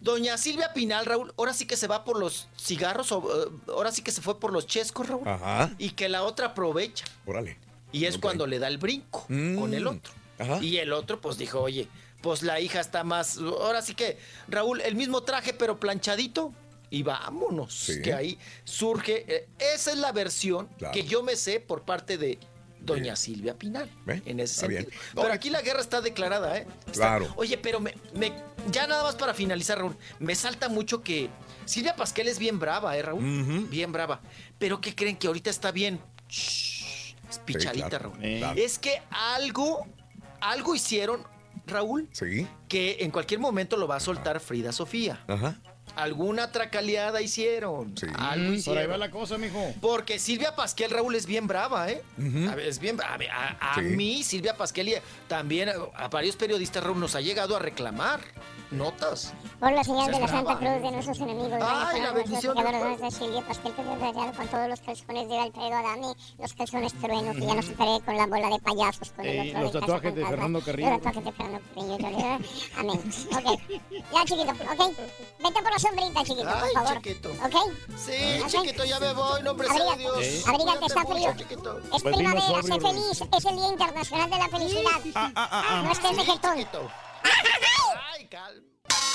Doña Silvia Pinal, Raúl, ahora sí que se va por los cigarros, o, eh, ahora sí que se fue por los chescos, Raúl. Ajá. Y que la otra aprovecha. Órale. Y es cuando le da el brinco con el otro. Y el otro pues dijo, oye, pues la hija está más... Ahora sí que, Raúl, el mismo traje pero planchadito. Y vámonos, Sí. que ahí surge... eh, esa es la versión Claro. que yo me sé por parte de doña Silvia Pinal. En ese sentido. Pero aquí la guerra está declarada, ¿eh? Está- Claro. Oye, pero me, me- ya nada más para finalizar, Raúl, me salta mucho que Silvia Pasquel es bien brava, ¿eh, Raúl? Bien brava. Pero ¿qué creen que ahorita está bien? Shh, es pichadita, claro. Raúl. Eh. Claro. Es que algo, algo hicieron, Raúl, Sí. que en cualquier momento lo va a soltar Frida Sofía. Ajá. Alguna tracaleada hicieron. Algo Mm, por hicieron. ahí va la cosa, mijo. Porque Silvia Pasquel, Raúl, es bien brava, ¿eh? A ver, es bien A, a- a Sí. mí, Silvia Pasquel, y también a, a varios periodistas, Raúl, nos ha llegado a reclamar notas. Por la señal de la Santa Cruz de nuestros enemigos. Ay, la bendición de- pecadores, de Silvia Pastel, que con todos los calzones de Alfredo Adame, los calzones trueno, que ya no superé con la bola de payasos. Con el otro los tatuajes de. Fernando Carrillo. Los tatuajes de Fernando Carrillo. Amén. Ok. Ya, chiquito, ok. Vete por la sombrita, chiquito, Ay, por favor. chiquito. ¿Ok? Sí, chiquito, ya me voy, no, hombre, sea de Dios. abrígate, está frío. mucho, chiquito. Es primavera, sé feliz. Es el Día Internacional de la Felicidad. No estés de jetón.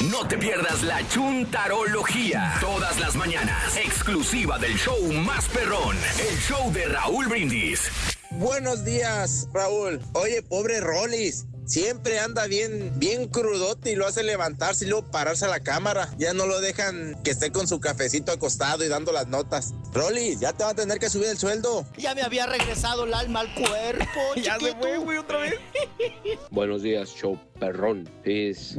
No te pierdas la chuntarología. Todas las mañanas. Exclusiva del show más perrón. El show de Raúl Brindis. Buenos días, Raúl. Oye, pobre Rollis. Siempre anda bien, bien crudote y lo hace levantarse y luego pararse a la cámara. Ya no lo dejan que esté con su cafecito acostado y dando las notas. Rollis, ya te va a tener que subir el sueldo. Ya me había regresado el alma al cuerpo, Ya se fue, güey, otra vez. Buenos días, show perrón. Es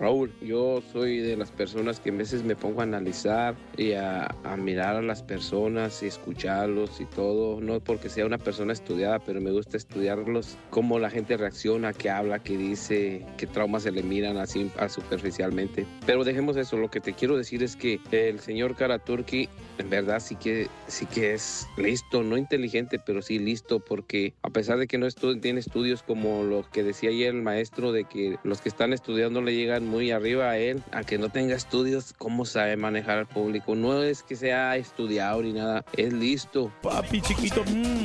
Raúl, yo soy de las personas que a veces me pongo a analizar y a, a mirar a las personas y escucharlos y todo. No porque sea una persona estudiada, pero me gusta estudiarlos, cómo la gente reacciona, qué habla, qué dice, qué traumas se le miran así superficialmente. Pero dejemos eso, lo que te quiero decir es que el señor Karaturki en verdad sí que, sí que es listo, no inteligente, pero sí listo, porque a pesar de que no estu- tiene estudios como lo que decía ayer el maestro, de que los que están estudiando le llegan muy arriba a él, aunque no tenga estudios, ¿cómo sabe manejar al público? No es que sea estudiado ni nada, es listo. Papi chiquito. mm.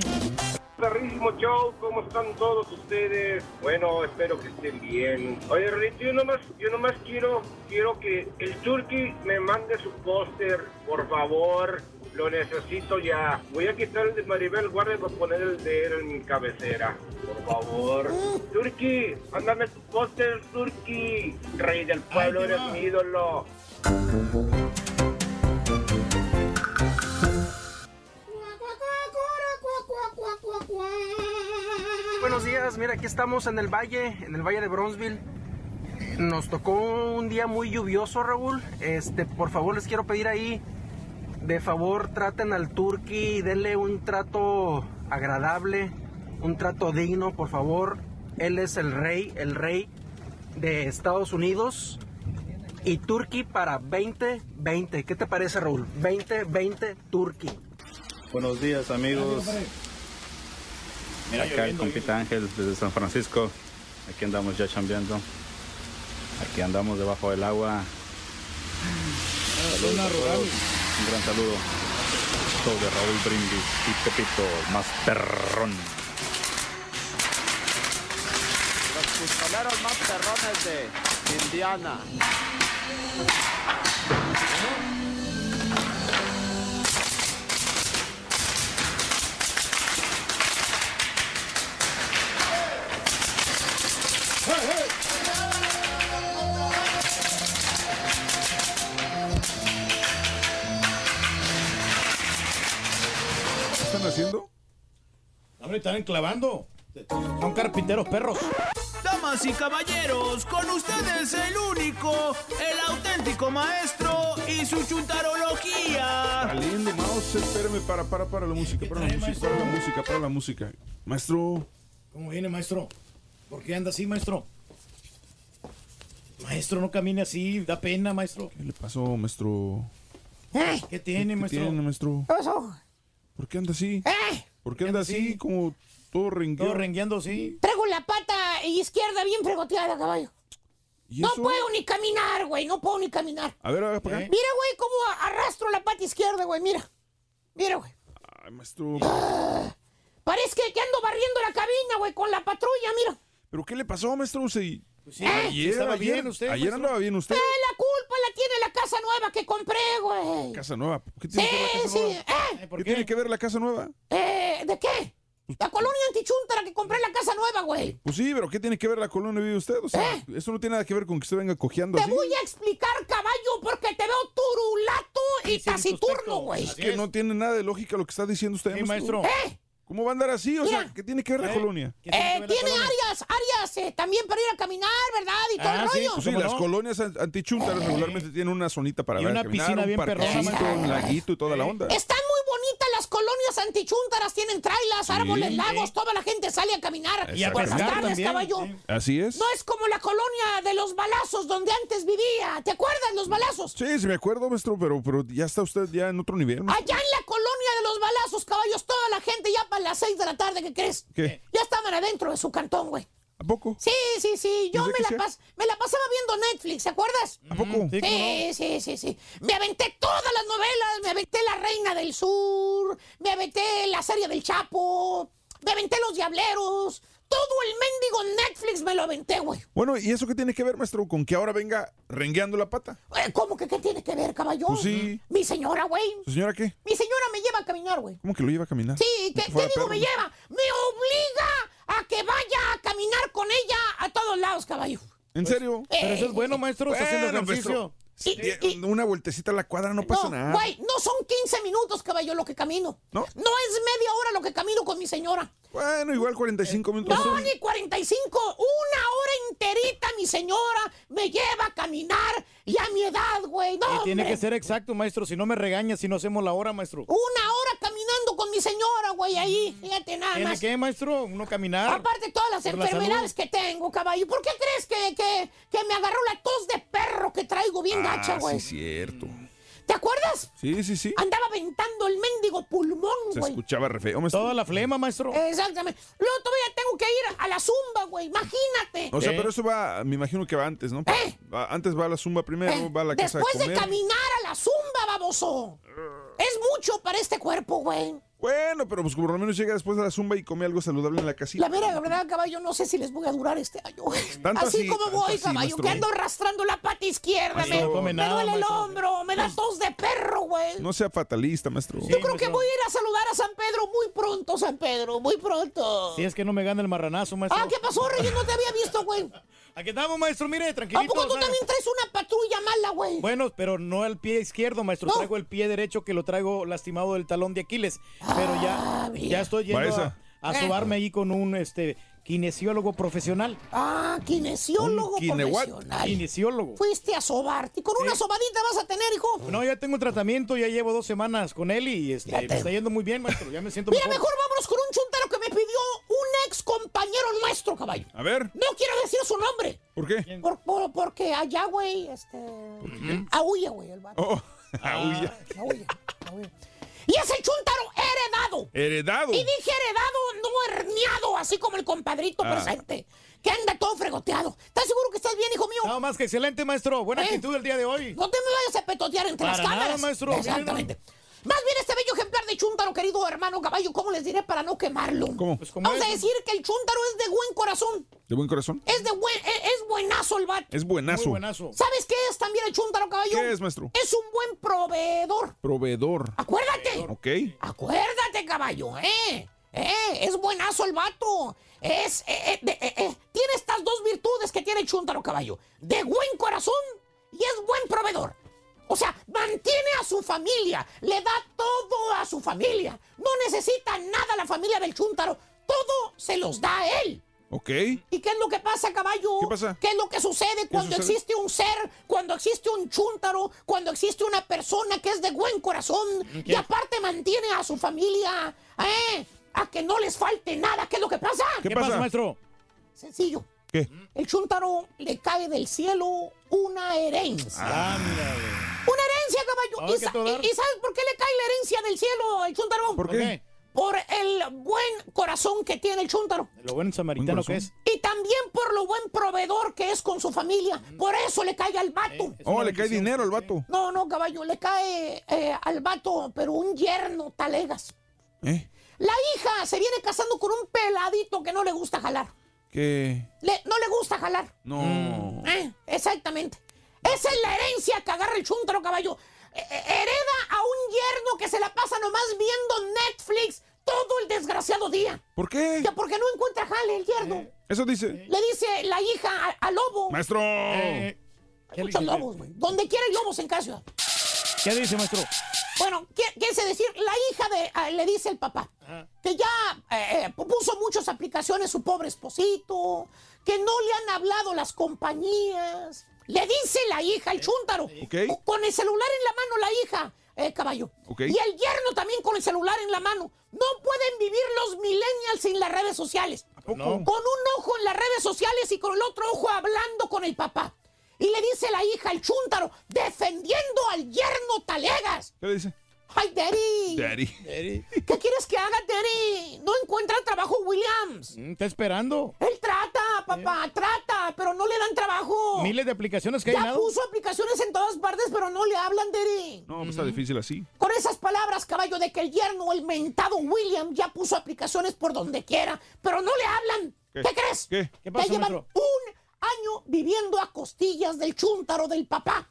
Perrísimo show, ¿cómo están todos ustedes? Bueno, espero que estén bien. Oye, Rito, yo nomás, yo nomás quiero, quiero que el Turkey me mande su póster, por favor. Lo necesito ya. Voy a quitar el de Maribel Guardia para poner el de él en mi cabecera. Por favor. Turkey, mándame tu póster, Turkey. Rey del pueblo, eres mi ídolo. Buenos días, mira, aquí estamos en el valle, en el valle de Bronzeville. Nos tocó un día muy lluvioso, Raúl. Este, por favor, les quiero pedir ahí, de favor, traten al turqui, denle un trato agradable, un trato digno, por favor. Él es el rey, el rey de Estados Unidos. Y Turqui para 2020. ¿Qué te parece, Raúl? 2020 Turqui. Buenos días amigos. Mira, Acá el compita Ángel desde San Francisco. Aquí andamos ya chambeando. Aquí andamos debajo del agua. Saludos a todos. Un gran saludo. Show de Raúl Brindis y Pepito, más perrón. Los pistoleros más perrones de Indiana. Haciendo? Hombre, están enclavando. Son carpinteros perros. Damas y caballeros, con ustedes el único, el auténtico maestro y su chuntarología. Saliendo, mouse, espérame, para, para, para la música, para la música, para la música, para la música. Maestro, ¿Cómo viene, maestro? ¿Por qué anda así, maestro? Maestro, no camine así, da pena, maestro. ¿Qué le pasó, maestro? ¿Qué tiene, ¿Qué maestro? tiene, maestro? ¿Qué pasó? ¿Por qué anda así? ¿Eh? ¿Por qué anda así como todo rengueado? Todo rengueando, sí. Traigo la pata izquierda bien fregoteada, caballo. ¿Y No eso? puedo ni caminar, güey. No puedo ni caminar. A ver, a ver, para acá. Mira, güey, cómo arrastro la pata izquierda, güey. Mira. Mira, güey. Ay, maestro. Parece que, que ando barriendo la cabina, güey, con la patrulla, mira. ¿Pero qué le pasó, maestro? Sí. sí, ayer, estaba ayer, bien usted, ayer maestro. andaba bien usted. Eh, la culpa la tiene la casa nueva que compré, güey. Casa nueva. ¿Qué Sí, tiene que ver la casa sí. nueva? ¿Eh? ¿Qué, tiene que ver la casa nueva? Eh, ¿De qué? La colonia antichuntara que compré en la casa nueva, güey. Pues sí, pero ¿qué tiene que ver la colonia vive usted? O sea, ¿Eh? eso no tiene nada que ver con que usted venga cojeando Te así. voy a explicar, caballo, porque te veo turulato y taciturno, güey. Es que no tiene nada de lógica lo que está diciendo usted, Sí, maestro. ¿Eh? ¿Cómo va a andar así? O sea, ¿qué tiene que ver la ¿Eh? colonia? ¿Qué tiene Eh, ver la tiene colonia? áreas, áreas eh, también para ir a caminar, ¿verdad? Y todo Ah, el sí, rollo. Pues sí, ¿Cómo las no? colonias an- antichuntaras regularmente tienen una zonita para Y ver a una caminar, piscina un bien perrona, un laguito y toda la onda. Están muy bonitas las colonias antichúntaras, tienen trailas, árboles, Sí. lagos, toda la gente sale a caminar Y a por las tardes, también, caballo. sí. Así es. No es como la colonia de los balazos donde antes vivía. ¿Te acuerdas los balazos? Sí, sí me acuerdo, maestro, pero, pero ya está usted ya en otro nivel. maestro. Allá en la colonia de los balazos, caballos, toda la gente ya para las 6 de la tarde, ¿qué crees? ¿Qué? Ya estaban adentro de su cantón, güey. ¿A poco? Sí, sí, sí. Yo ¿Desde me la, pas- me la pasaba viendo Netflix, ¿te acuerdas? ¿A poco? Sí, ¿cómo Sí, sí, sí, sí. Me aventé todas las novelas, me aventé La Reina del Sur, me aventé la serie del Chapo, me aventé Los Diableros, todo el mendigo Netflix me lo aventé, güey. Bueno, ¿y eso qué tiene que ver, maestro, con que ahora venga rengueando la pata? Eh, ¿Cómo que qué tiene que ver, caballo? Pues sí. Mi señora, güey. ¿Su señora qué? Mi señora me lleva a caminar, güey. ¿Cómo que lo lleva a caminar? Sí, ¿qué, que qué digo perro. me lleva? Me obliga a que vaya a caminar con ella a todos lados, caballo. ¿En serio? Pero eso es bueno, maestro. Está haciendo Bueno, ejercicio. Sí, Y- una vueltecita a la cuadra no pasa no, nada. güey, no son 15 minutos, caballo, lo que camino. ¿No? No es media hora lo que camino con mi señora. Bueno, igual 45 minutos. No, ni 45, una hora enterita mi señora me lleva a caminar y a mi edad, güey. No, Y tiene hombre. que ser exacto, maestro. Si no me regaña, si no hacemos la hora, maestro. Una hora caminando con mi señora, güey, ahí. Fíjate nada ¿Tiene más. que, maestro? Uno caminar. Aparte de todas las la enfermedades que tengo, caballo. ¿Por qué crees que, que, que me agarró la tos de perro que traigo bien gacha, Ah, güey? sí, cierto. ¿Te acuerdas? Sí, sí, sí. Andaba aventando el mendigo pulmón, Se güey. escuchaba re feo, maestro. Toda la flema, maestro. Exactamente. Luego todavía tengo que ir a la zumba, güey. Imagínate. O sea, ¿Qué? pero eso va, me imagino que va antes, ¿no? Va- antes va a la zumba primero, Eh, va a la casa de Después de, comer. caminar a la zumba, baboso. Es mucho para este cuerpo, güey. Bueno, pero pues por lo menos llega después de la zumba y come algo saludable en la casita. La mera verdad, caballo, no sé si les voy a durar este año. Tanto así, así, como tanto voy, así, caballo, maestro. que ando arrastrando la pata izquierda. Me no me nada, duele el maestro. hombro, me da tos de perro, güey. No sea fatalista, maestro. Yo creo que voy a ir a saludar a San Pedro muy pronto, San Pedro, muy pronto. Si es que no me gana el marranazo, maestro. Ah, ¿qué pasó, Reyes? No te había visto, güey. Aquí estamos, maestro. Mire, ¿A tranquilito. poco tú también traes una patrulla mala, güey? Bueno, pero no el pie izquierdo, maestro. No. Traigo el pie derecho que lo traigo lastimado del talón de Aquiles. Pero ya, ya estoy yendo a, a Eh. sobarme ahí con un este kinesiólogo profesional. Ah, kinesiólogo profesional. Kinesiólogo. Fuiste a sobarte. Con una Sí. sobadita vas a tener, hijo. No, ya tengo un tratamiento, ya llevo dos semanas con él y este, me está yendo muy bien, maestro. Ya me siento Mira, mejor. mejor vámonos con un chuntaro que me pidió un ex compañero nuestro, caballo. A ver, No quiero decir su nombre. ¿por qué? Por, por- porque allá, güey, este. Aúlla, güey, el vato. Oh, aulla. Aúlla, aúlla. Y es el chuntaro heredado. Heredado. Y dije heredado, no herniado, así como el compadrito Ah. presente. Que anda todo fregoteado. ¿Estás seguro que estás bien, hijo mío? No, más que excelente, maestro. Buena ¿Eh? actitud el día de hoy. No te me vayas a petotear entre Para las nada, cámaras. maestro. Exactamente. Más bien este bello ejemplar de chúntaro, querido hermano caballo, ¿cómo les diré para no quemarlo? ¿Cómo? Pues como Vamos a decir que el chúntaro es de buen corazón. ¿De buen corazón? Es de buen, es, es buenazo el vato. Es buenazo. Muy buenazo. ¿Sabes qué es también el chúntaro, caballo? ¿Qué es, maestro? Es un buen proveedor. Proveedor. Acuérdate. Ok. Acuérdate, caballo, ¿eh? ¿Eh? Es buenazo el vato. Es, eh, eh, eh, eh, Tiene estas dos virtudes que tiene el chúntaro, caballo. De buen corazón y es buen proveedor. O sea, mantiene a su familia, le da todo a su familia. No necesita nada la familia del chúntaro. Todo se los da a él. Ok. ¿Y qué es lo que pasa, caballo? ¿Qué pasa? ¿Qué es lo que sucede cuando sucede? existe un ser, cuando existe un chúntaro, cuando existe una persona que es de buen corazón y aparte mantiene a su familia, ¿eh? A que no les falte nada. ¿Qué es lo que pasa? ¿Qué ¿Qué pasa? pasa, maestro? Sencillo. ¿Qué? El chúntaro le cae del cielo una herencia. Ah, mira, Una herencia, caballo. ¿Y, sa- sabes por qué le cae la herencia del cielo al chúntaro? ¿Por qué? Por el buen corazón que tiene el chúntaro. Lo buen samaritano que es. Y también por lo buen proveedor que es con su familia. Por eso le cae al vato. Oh, le cae dinero al vato. No, no, caballo, le cae eh, al vato, pero un yerno talegas. ¿Eh? La hija se viene casando con un peladito que no le gusta jalar. ¿Qué? Le- no le gusta jalar. No. Eh, exactamente. Esa es la herencia que agarra el chúntaro, caballo. Eh, eh, hereda a un yerno que se la pasa nomás viendo Netflix todo el desgraciado día. ¿Por qué? Que porque no encuentra jale el yerno. Eso dice. Le dice la hija a- al lobo. Maestro. Hay muchos lobos, güey. Donde quiera hay lobos en casa. ¿Qué dice, maestro? Bueno, ¿qué quiere decir? La hija de, ah, le dice el papá que ya eh, eh, puso muchas aplicaciones su pobre esposito, que no le han hablado las compañías. Le dice la hija, el chúntaro, Ok. o- con el celular en la mano la hija, eh, caballo. Y el yerno también con el celular en la mano. No pueden vivir los millennials sin las redes sociales. poco? Con un ojo en las redes sociales y con el otro ojo hablando con el papá. Y le dice la hija, el chúntaro, defendiendo al yerno Talegas. ¿Qué le dice? ¡Ay, Daddy! Daddy. ¿Qué quieres que haga, Daddy? No encuentra trabajo Williams. Mm, Está esperando. Él trata, papá, trata, pero no le dan trabajo. Miles de aplicaciones que hay Ya puso aplicaciones en todas partes, pero no le hablan, Daddy. No, pues está difícil así. Con esas palabras, caballo, de que el yerno, el mentado William, ya puso aplicaciones por donde quiera, pero no le hablan. ¿Qué? ¿Qué, crees? ¿Qué? ¿Qué Ya pasó, llevan maestro? un año viviendo a costillas del chúntaro del papá.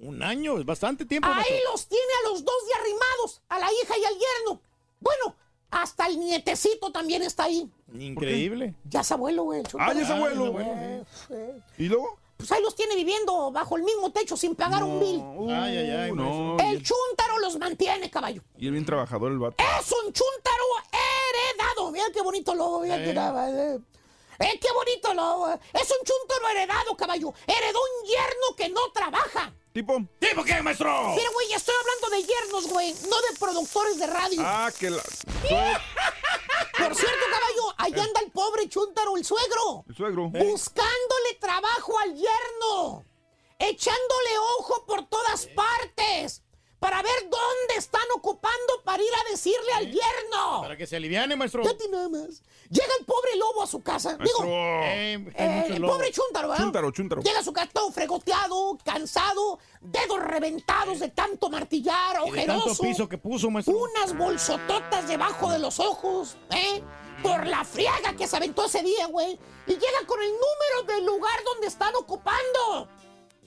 Un año, es bastante tiempo. Ahí maestro. los tiene a los dos de arrimados, a la hija y al yerno. Bueno, hasta el nietecito también está ahí. Increíble. Ya es abuelo, güey. el. Ah, ya es abuelo. Eh, eh. ¿Y luego? Pues ahí los tiene viviendo bajo el mismo techo sin pagar un bill. Ay, ay, ay. Uh, no. El chúntaro los mantiene, caballo. Y el bien trabajador el vato. Es un chúntaro heredado. Mira qué bonito lobo. Mira qué nada, eh. Eh, qué bonito lobo. Es un chúntaro heredado, caballo. Heredó un yerno que no trabaja. ¿Tipo? ¿Tipo qué, maestro? Mira, güey, estoy hablando de yernos, güey, no de productores de radio. Ah, que la... Por cierto, caballo, allá anda el pobre chúntaro, el suegro. El suegro. Buscándole trabajo al yerno. Echándole ojo por todas partes. Para ver dónde están ocupando para ir a decirle al yerno. Para que se aliviane, maestro. Ya nada más. Llega el pobre lobo a su casa. Digo, Eh, eh, el pobre chúntaro, ¿verdad? Chúntaro, chúntaro. Llega a su casa todo fregoteado, cansado, dedos reventados de tanto martillar, Y de tanto ojeroso. piso que puso, maestro. Unas bolsototas debajo de los ojos, ¿eh? Por la friaga que se aventó ese día, güey. Y llega con el número del lugar donde están ocupando.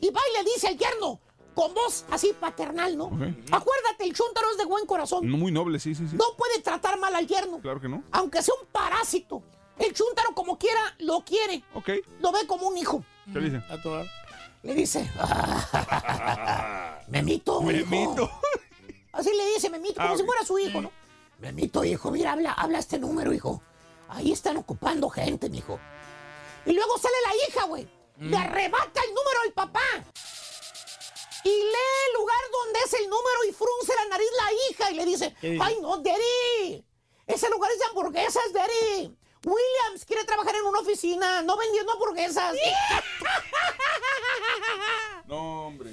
Y va y le dice al yerno, con voz así paternal, ¿no? Acuérdate, el chúntaro es de buen corazón. No, muy noble, sí, sí, sí. No puede tratar mal al yerno. Claro que no. Aunque sea un parásito. El chúntaro, como quiera, lo quiere. Ok. Lo ve como un hijo. ¿Qué le dice? A toda. Le dice, Memito, hijo". Memito. Así le dice Memito, como Ah, si fuera su hijo, ¿no? Memito, hijo, mira, habla, habla este número, hijo. Ahí están ocupando gente, mijo. Y luego sale la hija, güey. Le arrebata el número al papá. Y lee el lugar donde es el número y frunce la nariz la hija y le dice, ay no, Daddy, ese lugar es de hamburguesas, Daddy. Williams quiere trabajar en una oficina, no vendiendo hamburguesas. No, hombre.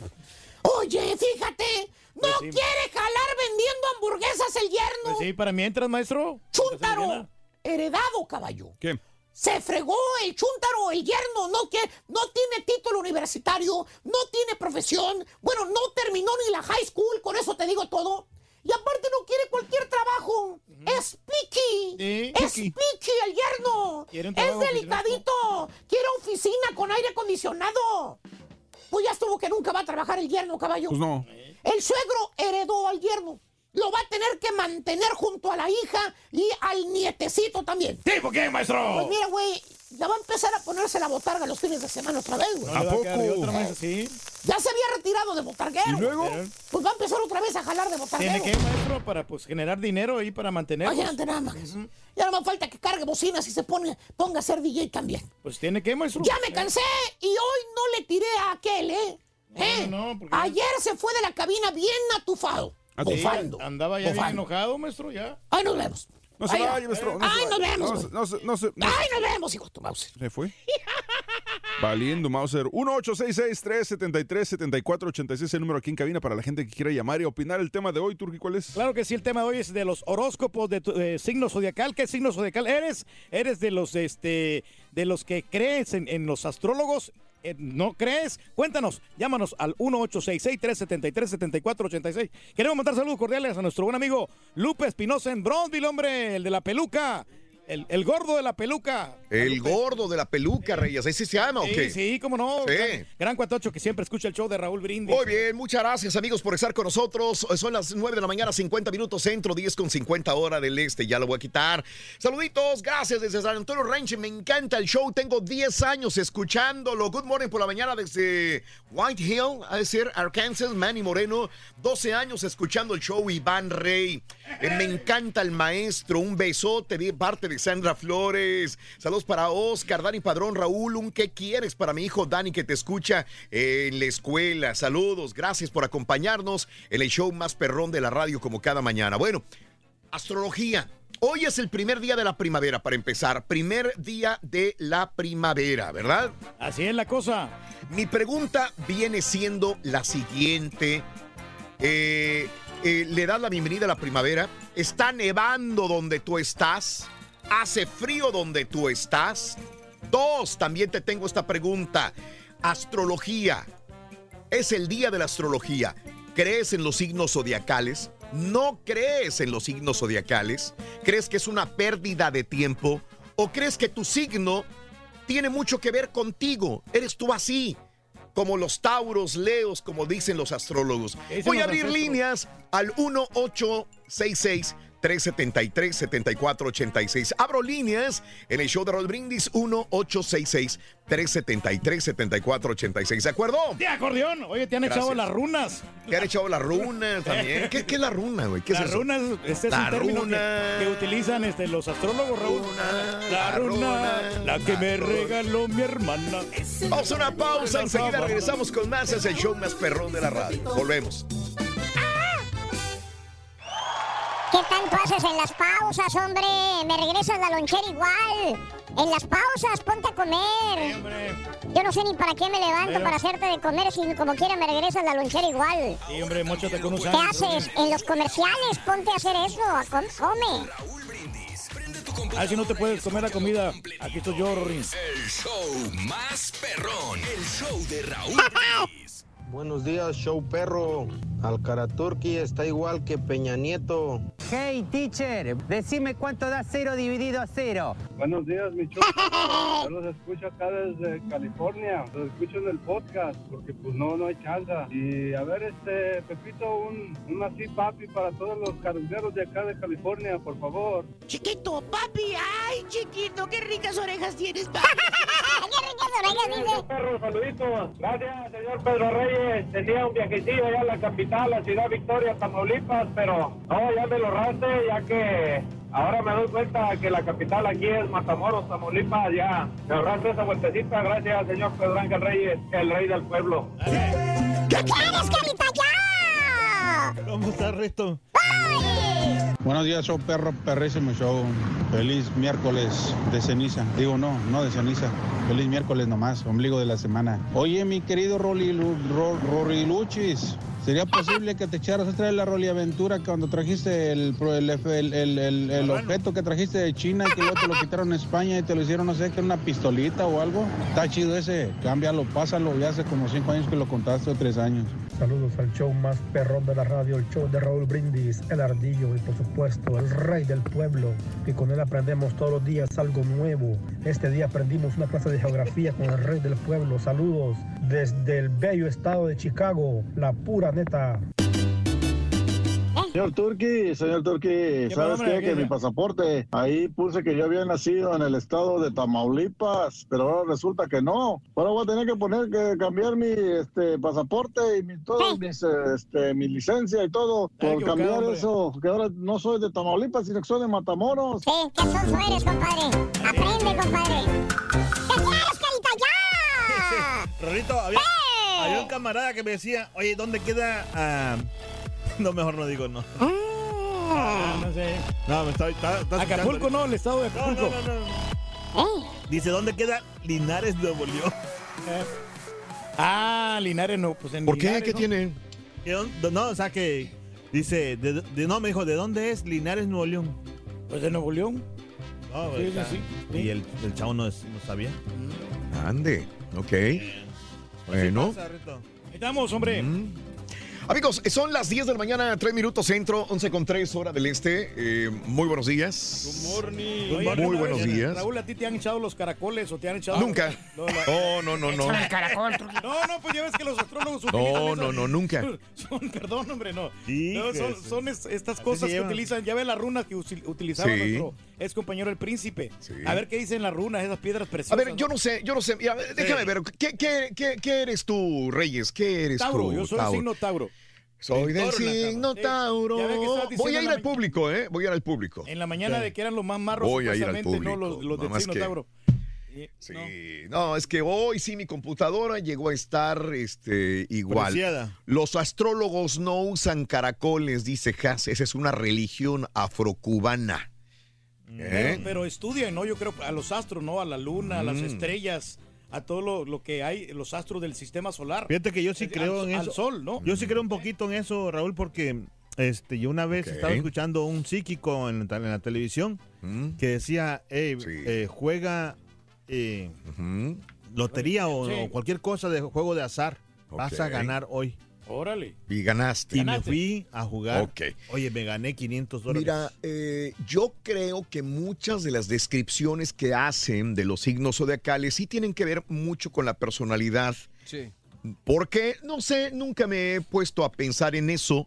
Oye, fíjate, no Pues sí. quiere jalar vendiendo hamburguesas el yerno. Pues sí, para mientras, maestro. Chúntaro, heredado, caballo. ¿Qué? Se fregó el chúntaro, el yerno, no, que, no tiene título universitario, no tiene profesión, bueno, no terminó ni la high school, con eso te digo todo. Y aparte no quiere cualquier trabajo. Es picky. Sí, es picky. picky el yerno. Es delicadito. Quiere oficina con aire acondicionado. Pues ya estuvo que nunca va a trabajar el yerno, caballo. Pues no. El suegro heredó al yerno. Lo va a tener que mantener junto a la hija y al nietecito también. ¿Tipo qué, maestro? Pues mira, güey, ya va a empezar a ponerse la botarga los fines de semana otra vez, güey. No a poco? otra, maestro, sí. Ya se había retirado de botarguero. ¿Y luego? Pues va a empezar otra vez a jalar de botarguero. Tiene que, maestro, para pues generar dinero ahí para mantenerlos. Oye, ante nada más. Ya no me falta que cargue bocinas y se pone, ponga a ser DJ también. Pues tiene que, maestro. Ya me cansé y hoy no le tiré a aquel, ¿eh? ¿Eh? no, ¿por qué? Ayer se fue de la cabina bien atufado. Bufando. Andaba ya bien enojado, maestro, ya. Ay, nos vemos. No se Ay, vaya, maestro. Ay, nos vemos, No, güey. se- no, se- no, se- no se- Ay, nos vemos, hijo de tu mouse. ¿Se fue? Valiendo, Mauser. 1-866-373-7486 es el número aquí en cabina para la gente que quiera llamar y opinar el tema de hoy. Turki, ¿cuál es? Claro que sí, el tema de hoy es de los horóscopos de tu, signo zodiacal. ¿Qué signo zodiacal eres? ¿Eres de los este de los que crees en, en los astrólogos? Eh, ¿No crees? Cuéntanos, llámanos al 1866-373-7486. Queremos mandar saludos cordiales a nuestro buen amigo Lupe Espinosa en Bronzeville, hombre, el de la peluca. El, el gordo de la peluca. El gordo de la peluca, Reyes. ¿Ese se llama o Sí, qué? sí, cómo no. Sí. Gran, gran cuatocho que siempre escucha el show de Raúl Brindis. Muy bien, muchas gracias amigos por estar con nosotros. Son las 9 de la mañana, 50 minutos centro, 10 con 50 hora del este. Ya lo voy a quitar. Saluditos, gracias desde San Antonio Ranch. Me encanta el show. Tengo 10 años escuchándolo. Good morning por la mañana desde White Hill, a decir Arkansas. Manny Moreno, 12 años escuchando el show. Iván Rey. Eh, me encanta el maestro. Un besote de parte de Sandra Flores. Saludos para Oscar, Dani Padrón, Raúl. Un qué quieres para mi hijo Dani que te escucha en la escuela. Saludos, gracias por acompañarnos en el show más perrón de la radio como cada mañana. Bueno, astrología. Hoy es el primer día de la primavera para empezar. Primer día de la primavera, ¿verdad? Así es la cosa. Mi pregunta viene siendo la siguiente. Eh, eh, ¿Le das la bienvenida a la primavera? ¿Está nevando donde tú estás? ¿Hace frío donde tú estás? Dos, también te tengo esta pregunta. Astrología. Es el día de la astrología. ¿Crees en los signos zodiacales? ¿No crees en los signos zodiacales? ¿Crees que es una pérdida de tiempo? ¿O crees que tu signo tiene mucho que ver contigo? ¿Eres tú así? Como los tauros, leos, como dicen los astrólogos. Voy a abrir líneas al 1866 373 7486. Abro líneas en el show de Rod Brindis 1866 373 7486. ¿De acuerdo? De acordeón. Oye, te han echado Gracias. las runas. Te han echado la runa también. ¿Qué, qué es la runa, güey? ¿Qué es la eso? runa es, este es La un término runa. que, que utilizan este, los astrólogos, Raúl. la la runa, runa, la que me regaló mi hermana. Vamos a una pausa, enseguida regresamos con más. Es el show más perrón de la radio. Volvemos. Haces en las pausas, hombre? Me regresas la lonchera igual. En las pausas, ponte a comer. Yo no sé ni para qué me levanto Pero- para hacerte de comer si como quiera me regresas la lonchera igual. Sí, hombre, mochate con un ¿Qué haces? En los comerciales, ponte a hacer eso. a com- Come. Ah, si no te puedes comer la comida, aquí estoy yo, Rory. El show más perrón. El show de Raúl. Buenos días, show perro. Alcaraturki está igual que Peña Nieto. Hey, teacher, decime cuánto da cero dividido a cero. Buenos días, mi chulo. Yo los escucho acá desde California. Los escucho en el podcast porque pues no, no hay chance. Y a ver, este, Pepito, un, un así papi para todos los cargueros de acá de California, por favor. Chiquito, papi, ay, chiquito, qué ricas orejas tienes, papi. qué ricas orejas, Perro, saluditos. Gracias, señor Pedro Reyes. Tenía un viajecillo allá a la capital, la ciudad Victoria, Tamaulipas, pero no, ya me lo raste, ya que ahora me doy cuenta que la capital aquí es Matamoros, Tamaulipas. Ya me ahorraste esa vueltecita. Gracias, señor Pedro Ángel Reyes, el rey del pueblo. ¿Qué quieres, Carita? ¡Ya! ¿Cómo está, Resto? Buenos días, show perro, perrísimo show. Feliz miércoles de ceniza. Digo, no, no de ceniza. Feliz miércoles nomás, ombligo de la semana. Oye, mi querido Roli, Lu- Ro- Roriluchis, ¿sería posible que te echaras otra vez la Roli Aventura cuando trajiste el, el, el, el- el- el objeto que trajiste de China y que luego te lo quitaron en España y te lo hicieron, no sé, que era una pistolita o algo? Está chido ese, cámbialo, pásalo. Ya hace como cinco años que lo contaste o tres años. Saludos al show más perrón de la radio, el show de Raúl Brindis, el ardillo y por supuesto el rey del pueblo, que con él aprendemos todos los días algo nuevo. Este día aprendimos una clase de geografía con el rey del pueblo. Saludos desde el bello estado de Chicago, la pura neta. Señor Turki, señor Turki, ¿sabes qué? ¿Qué Que mi pasaporte, ahí puse que yo había nacido en el estado de Tamaulipas, pero ahora resulta que no. Ahora voy a tener que poner que cambiar mi este pasaporte y mi, todo, mis, eh, este, mi licencia y todo por cambiar hombre. eso, que ahora no soy de Tamaulipas, sino que soy de Matamoros. Sí, qué sonso eres, compadre. Aprende, compadre. Rorito, había, había un camarada que me decía, oye, ¿dónde queda? ah, No, mejor no digo no. Ah, no sé. No, me está, está- está Acapulco, no, el estado de Acapulco. no, no, no. Dice, ¿dónde queda Linares, Nuevo León? Eh. Ah, Linares no, pues en ¿Por qué? Linares, ¿Qué ¿no? tiene? ¿Qué dónde- No, o sea que dice, de, de- no, me dijo, ¿de dónde es Linares, Nuevo León? Pues de Nuevo León. No, Sí, sea, sí, sí. Y el, el chavo no, es- no sabía. Ande, ok. Bueno. Ahí estamos, hombre. Amigos, son las 10 de la mañana, 3 minutos centro, 11 con 3 hora del este. Eh, muy buenos días. Oye, Muy ¿alguna buenos vez, días. Raúl, ¿a ti te han echado los caracoles o te han echado? Nunca. No, la- Oh, no, no, no. Échame el caracol. No, no, pues ya ves que los astrólogos utilizan No, no, no, nunca. Son, perdón, hombre, no. No, son, que- son es- estas cosas que utilizan. Ya ve las runas que usi- utilizaba Sí. nuestro ex compañero el príncipe. A ver qué dicen las runas, esas piedras A preciosas. ver, yo no sé, yo no sé. Mira, déjame ver. ¿qué, qué, qué, qué eres tú, Reyes? ¿Qué eres Tauro, tú? yo soy Tauro? signo Tauro. Soy El del signo Sí. Tauro. Voy a ir al público, ¿eh? Voy a ir al público. En la mañana de que eran los más marros, Voy a ir al supuestamente, ¿no? público, Los, los del signo que- Tauro. Sí, no. es que hoy sí mi computadora llegó a estar este, igual. Preciada. Los astrólogos no usan caracoles, dice Haas. Esa es una religión afrocubana. ¿Eh? Pero, pero estudian, ¿no? Yo creo a los astros, ¿no? A la luna, a las Mm. estrellas, a todo lo, lo que hay, los astros del sistema solar. Fíjate que yo sí Eh, creo al- en al eso. sol, ¿no? Yo sí creo un poquito en eso, Raúl, porque este, yo una vez estaba escuchando un psíquico en, la- en la televisión Mm. que decía, "Ey, eh, juega eh, lotería o, Sí. o cualquier cosa de juego de azar. Vas a ganar hoy. Órale. Y ganaste. Y me fui a jugar. Ok. Oye, me gané 500 dólares. Mira, eh, yo creo que muchas de las descripciones que hacen de los signos zodiacales sí tienen que ver mucho con la personalidad. Sí. Porque, no sé, nunca me he puesto a pensar en eso,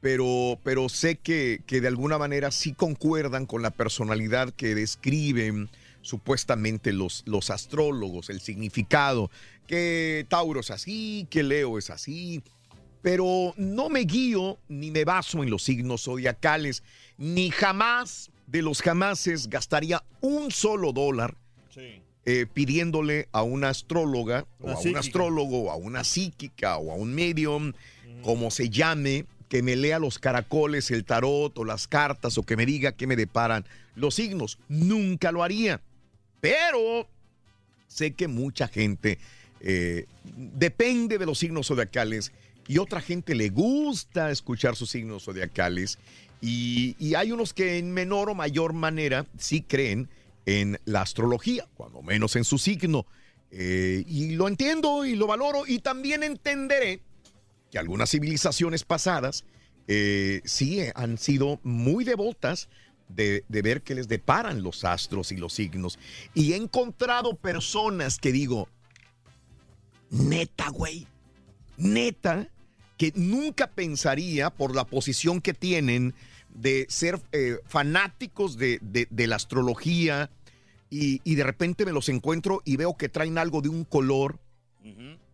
pero, pero sé que, que de alguna manera sí concuerdan con la personalidad que describen supuestamente los, los astrólogos, el significado, que Tauro es así, que Leo es así, pero no me guío ni me baso en los signos zodiacales, ni jamás de los jamases gastaría un solo dólar eh, pidiéndole a una astróloga, o a un astrólogo, o a una psíquica, o a un medium, como se llame, que me lea los caracoles, el tarot, o las cartas, o que me diga qué me deparan los signos. Nunca lo haría. Pero sé que mucha gente eh, depende de los signos zodiacales y otra gente le gusta escuchar sus signos zodiacales y, y hay unos que en menor o mayor manera sí creen en la astrología, cuando menos en su signo. Eh, y lo entiendo y lo valoro y también entenderé que algunas civilizaciones pasadas eh, sí han sido muy devotas de, de ver qué les deparan los astros y los signos. Y he encontrado personas que digo, neta, güey, neta, que nunca pensaría por la posición que tienen de ser eh, fanáticos de, de- de la astrología y, y de repente me los encuentro y veo que traen algo de un color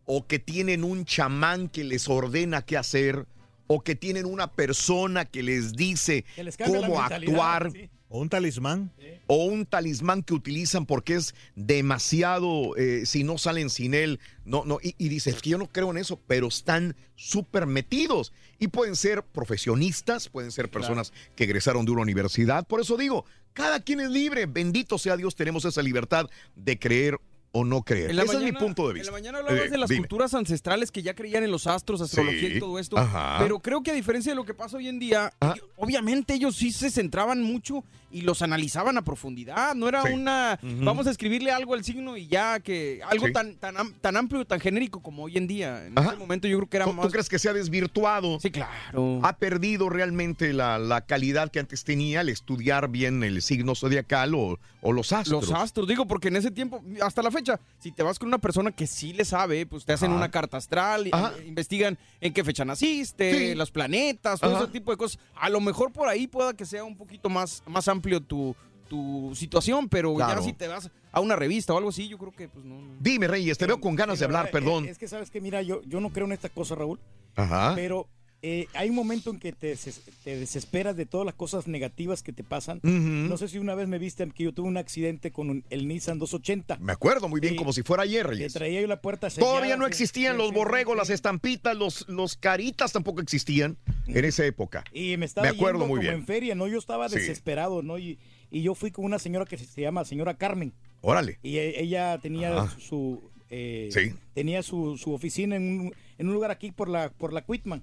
o que tienen un chamán que les ordena qué hacer o que tienen una persona que les dice Que les cómo actuar sí. O un talismán. o un talismán que utilizan porque es demasiado, eh, si no salen sin él, no, no, y, y dice, es que yo no creo en eso, pero están súper metidos. Y pueden ser profesionistas, pueden ser personas que egresaron de una universidad. Por eso digo, cada quien es libre, bendito sea Dios, tenemos esa libertad de creer o no creer. En Ese es mi punto de En vista. la mañana hablabas Eh, de las dime. culturas ancestrales que ya creían en los astros, astrología Sí, y todo esto. ajá. Pero creo que a diferencia de lo que pasa hoy en día, Ah. obviamente ellos sí se centraban mucho y los analizaban a profundidad. No era Sí. una, vamos a escribirle algo al signo y ya que algo Sí. tan, tan, tan amplio, tan genérico como hoy en día. En Ajá. ese momento yo creo que era ¿Tú, más... tú crees que se ha desvirtuado? Sí, claro. Ha perdido realmente la, la calidad que antes tenía al estudiar bien el signo zodiacal o, o los astros. Los astros, digo, porque en ese tiempo, hasta la fecha, si te vas con una persona que sí le sabe, pues te hacen Ajá. una carta astral, Ajá. eh, investigan en qué fecha naciste, Sí. los planetas, todo Ajá. ese tipo de cosas. A lo mejor por ahí pueda que sea un poquito más, más amplio tu, tu situación, pero Claro. ya si te vas a una revista o algo así, yo creo que pues no. no. Dime, Reyes, te veo con ganas de hablar, verdad, perdón. Es, es que sabes que, mira, yo, yo no creo en esta cosa, Raúl. Ajá. Pero eh, hay un momento en que te, des- te desesperas de todas las cosas negativas que te pasan. No sé si una vez me viste que yo tuve un accidente con un- el Nissan 280. Me acuerdo muy bien, Sí. como si fuera ayer, Que traía yo la puerta sellada. Todavía no existían los borregos, las estampitas, los, los caritas tampoco existían en esa época. Y me estaba Me acuerdo yendo muy como bien. en feria, ¿no? Yo estaba Sí. desesperado, ¿no? Y, y yo fui con una señora que se llama señora Carmen. Órale. Y e- ella tenía su eh, Sí. tenía su, su oficina en un, en un lugar aquí por la, por la Quitman.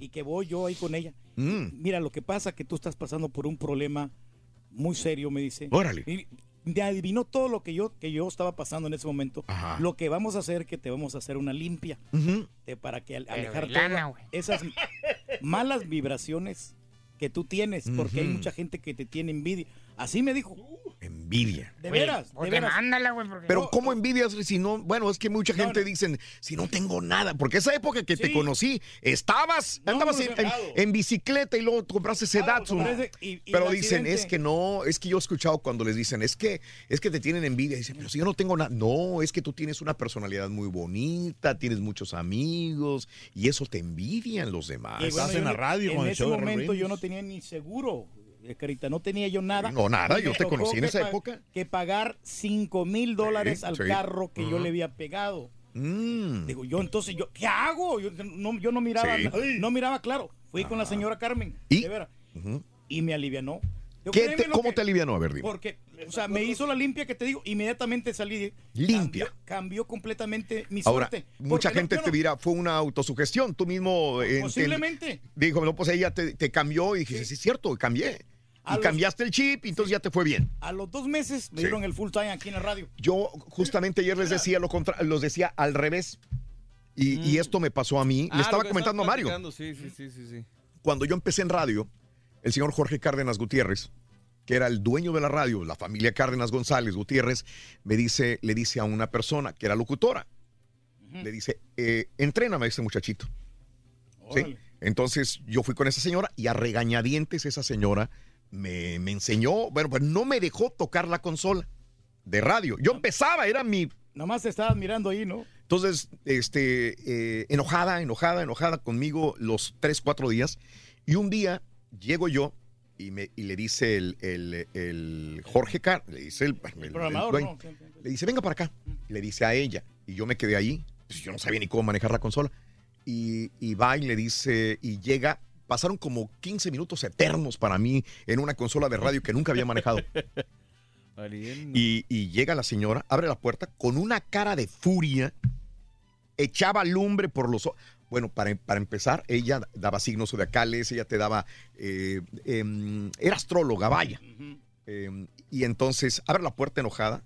Y que voy yo ahí con ella. Mm. Mira, lo que pasa es que tú estás pasando por un problema muy serio, me dice. Órale. Y me adivinó todo lo que yo, que yo estaba pasando en ese momento. Ajá. Lo que vamos a hacer que te vamos a hacer una limpia. De- para que al- alejar todas esas malas vibraciones que tú tienes, porque hay mucha gente que te tiene envidia. Así me dijo. Envidia. De veras, de veras. demándala, güey, porque... Pero ¿cómo envidias si no? Bueno, es que mucha gente dicen, si no tengo nada, porque esa época que te conocí, estabas, No, andabas no, en, en- en bicicleta y luego compraste ese Claro, Datsun. y- y Pero dicen, accidente. es que no, es que yo he escuchado cuando les dicen, es que, es que te tienen envidia. Dicen, pero si yo no tengo nada. No, es que tú tienes una personalidad muy bonita, tienes muchos amigos y eso te envidian los demás. Y bueno, yo en- En ese momento yo no tenía ni seguro, Carita, no tenía yo nada. No, nada, yo te conocí en esa época. Que pagar 5 mil dólares Sí, al sí. carro que yo le había pegado. Mm. Digo, yo entonces, yo, ¿qué hago? Yo no, yo no miraba, Sí. no, miraba claro. Fui con la señora Carmen, ¿Y? de veras, y me alivianó. Yo, ¿Qué créeme te- lo ¿Cómo que- te alivianó? A ver, dime. Porque, o sea, me hizo la limpia que te digo, inmediatamente salí. Limpia. Cambió, cambió completamente mi Ahora, suerte. mucha no- gente te no- dirá, fue una autosugestión. Tú mismo. eh, Posiblemente. te- dijo, no, pues ella te, te cambió y dijiste, sí, es cierto, cambié. Y los- cambiaste el chip y entonces ya te fue bien. A los dos meses me Sí. dieron el full time aquí en la radio. Yo justamente ayer les decía lo contra los decía al revés. Y, y esto me pasó a mí. Mm. Ah, Le estaba comentando a Mario. Sí, sí, sí, sí, sí. Cuando yo empecé en radio, el señor Jorge Cárdenas Gutiérrez, que era el dueño de la radio, la familia Cárdenas González Gutiérrez, me dice, le dice a una persona que era locutora, le dice, eh, entréname a ese muchachito. ¿Sí? Entonces yo fui con esa señora y a regañadientes esa señora me, me enseñó, bueno, pues no me dejó tocar la consola de radio. Yo empezaba, era mi... Nomás te estabas mirando ahí, ¿no? Entonces, este, eh, enojada, enojada, enojada conmigo los tres, cuatro días. Y un día llego yo y, me, y le dice el, el- el Jorge Car, le dice el, el- programador, ¿no? le dice, venga para acá. Le dice a ella. Y yo me quedé ahí. Pues yo no sabía ni cómo manejar la consola. Y, y va y le dice, y llega. Pasaron como 15 minutos eternos para mí en una consola de radio que nunca había manejado. Y, y llega la señora, abre la puerta con una cara de furia, echaba lumbre por los ojos. Bueno, para, para empezar, ella daba signos zodiacales, ella te daba. eh, em, era astróloga, vaya. Em, y entonces abre la puerta enojada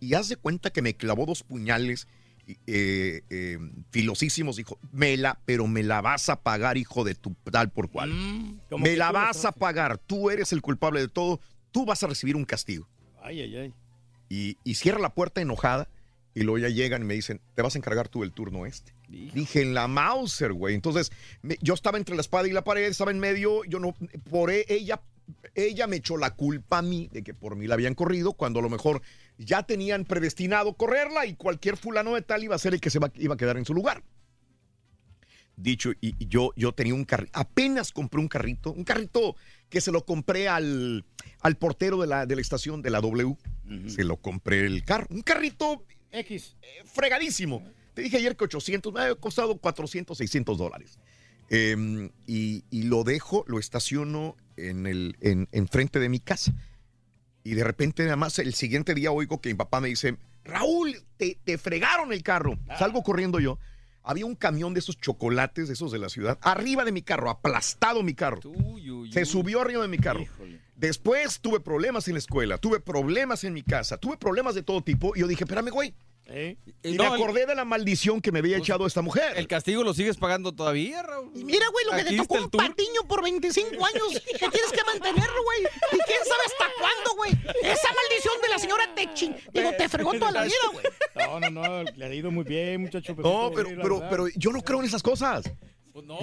y haz de cuenta que me clavó dos puñales eh, eh, filosísimos. Dijo, me la, pero me la vas a pagar, hijo de tu tal por cual. como me la vas a pagar. Tú eres el culpable de todo. Tú vas a recibir un castigo Ay, ay, ay. y, y cierra la puerta enojada y luego ya llegan y me dicen, te vas a encargar tú del turno este. Dije, en la Mauser, güey. Entonces, me- yo estaba entre la espada y la pared, estaba en medio, yo no, por e- ella, ella me echó la culpa a mí de que por mí la habían corrido, cuando a lo mejor ya tenían predestinado correrla y cualquier fulano de tal iba a ser el que se va- iba a quedar en su lugar. Dicho, y, y yo, yo tenía un carrito, apenas compré un carrito, un carrito que se lo compré al, al portero de la, de la estación de la W. Se lo compré el carro, un carrito X. eh, fregadísimo. Te dije ayer que 800, me ha costado 400, 600 dólares. Eh, y, y lo dejo, lo estaciono en el en, enfrente de mi casa. Y de repente, nada más, el siguiente día oigo que mi papá me dice, Raúl, te, te fregaron el carro. Salgo corriendo yo. Había un camión de esos chocolates, de esos de la ciudad, arriba de mi carro, aplastado mi carro. Se subió arriba de mi carro. Después tuve problemas en la escuela, tuve problemas en mi casa, tuve problemas de todo tipo. Y yo dije, espérame, güey. Y No, me acordé de la maldición que me había echado esta mujer. El castigo lo sigues pagando todavía, Raúl. Y mira, güey, lo que te tocó un tour. patiño por 25 años que tienes que mantenerlo, güey. Y quién sabe hasta cuándo, güey. Esa maldición de la señora te ching... Digo, te fregó toda la vida, güey. No, no, no, le ha ido muy bien, muchacho. No, pero, pero, pero yo no creo en esas cosas.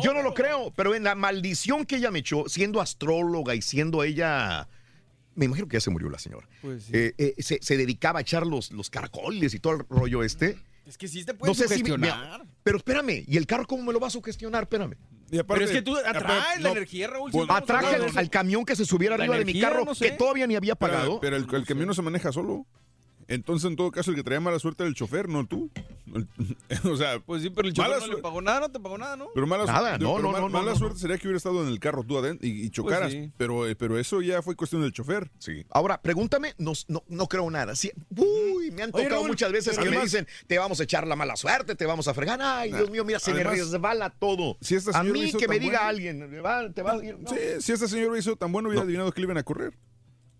yo no lo creo, pero en la maldición que ella me echó, siendo astróloga y siendo ella... Me imagino que ya se murió la señora. Pues sí. Eh, eh, se, se dedicaba a echar los, los caracoles y todo el rollo este. Es que sí te pueden si me- sugestionar. mira, pero espérame, ¿y el carro cómo me lo va a sugestionar? Espérame. Pero es que tú atraes la energía, Raúl. si no estamos Atraje al, camión que se subiera arriba de mi carro no sé. que todavía ni había Pero, pagado. pero el, el camión no se maneja solo. Entonces, en todo caso, el que traía mala suerte era el chofer, no tú. o sea, pues sí, pero el chofer no le pagó nada, no te pagó nada, ¿no? Pero mala, Nada, no, pero no, mal- no, no, mala no. suerte sería que hubiera estado en el carro tú adentro y, y chocaras. sí. pero, eh, pero eso ya fue cuestión del chofer. Sí. Ahora, pregúntame, no, no, no creo nada. Sí, uy, me han Oye, tocado Raúl, muchas veces que me dicen, te vamos a echar la mala suerte, te vamos a fregar. Ay, Dios mío, mira, se me resbala todo. Si esta a señora mí que me diga bueno- alguien, "Me va- te va a ir. no. Sí, si este señor hizo tan bueno, hubiera adivinado que le iban a correr.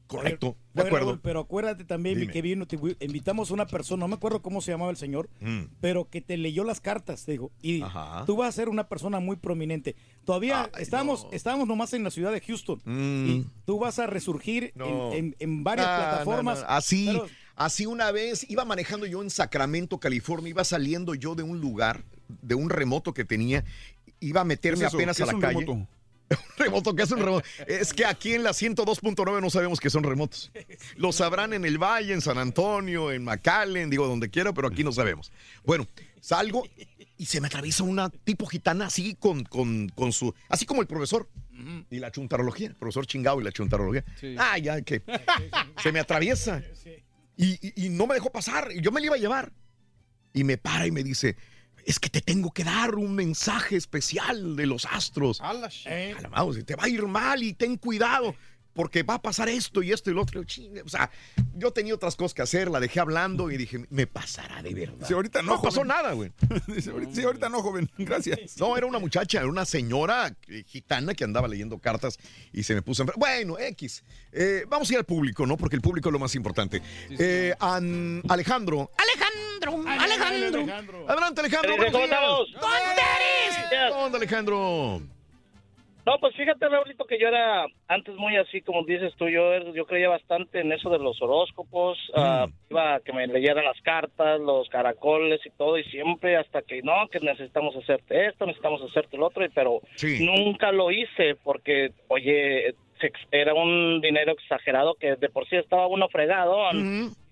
Correcto, de acuerdo. Raúl, pero acuérdate también Dime. que vino, te- invitamos a una persona, no me acuerdo cómo se llamaba el señor, Mm. pero que te leyó las cartas, te digo, y Ajá. tú vas a ser una persona muy prominente. Todavía estábamos, estábamos nomás en la ciudad de Houston Mm. y tú vas a resurgir No. en, en- en varias No, no, plataformas. no. Así, pero- así una vez iba manejando yo en Sacramento, California, iba saliendo yo de un lugar, de un remoto que tenía, iba a meterme apenas ¿Qué a es la un calle. remoto? Un remoto, ¿qué es un remoto? Es que aquí en la 102.9 no sabemos qué son remotos. Lo sabrán en el Valle, en San Antonio, en McAllen, digo donde quiera, pero aquí no sabemos. Bueno, salgo y se me atraviesa una tipo gitana así con, con, con su. Así como el profesor. Y la chuntarología, el profesor chingado y la chuntarología. Sí. Ah, ya que se me atraviesa. Y, y- y no me dejó pasar. y Yo me la iba a llevar. Y me para y me dice: Es que te tengo que dar un mensaje especial de los astros. A la sh- A la mouse, te va a ir mal y ten cuidado. Porque va a pasar esto y esto y lo otro. Chingue, O sea, yo tenía otras cosas que hacer, la dejé hablando y dije, me pasará de verdad. Sí, ahorita no, no pasó nada, güey. Dice, ahorita- sí, ahorita no, joven. Gracias. No, era una muchacha, era una señora eh, gitana que andaba leyendo cartas y se me puso en... Bueno, X. Eh, vamos a ir al público, ¿no? Porque el público es lo más importante. Eh, an- Alejandro. Alejandro, Alejandro. Adelante, Alejandro. ¿Cómo estamos? ¿Dónde onda, Alejandro? No, pues fíjate, Raulito, que yo era antes muy así, como dices tú, yo, yo creía bastante en eso de los horóscopos, ah, iba a que me leyeran las cartas, los caracoles y todo, y siempre hasta que no, que necesitamos hacerte esto, necesitamos hacerte el otro, y, pero Sí. nunca lo hice porque, oye, era un dinero exagerado que de por sí estaba uno fregado,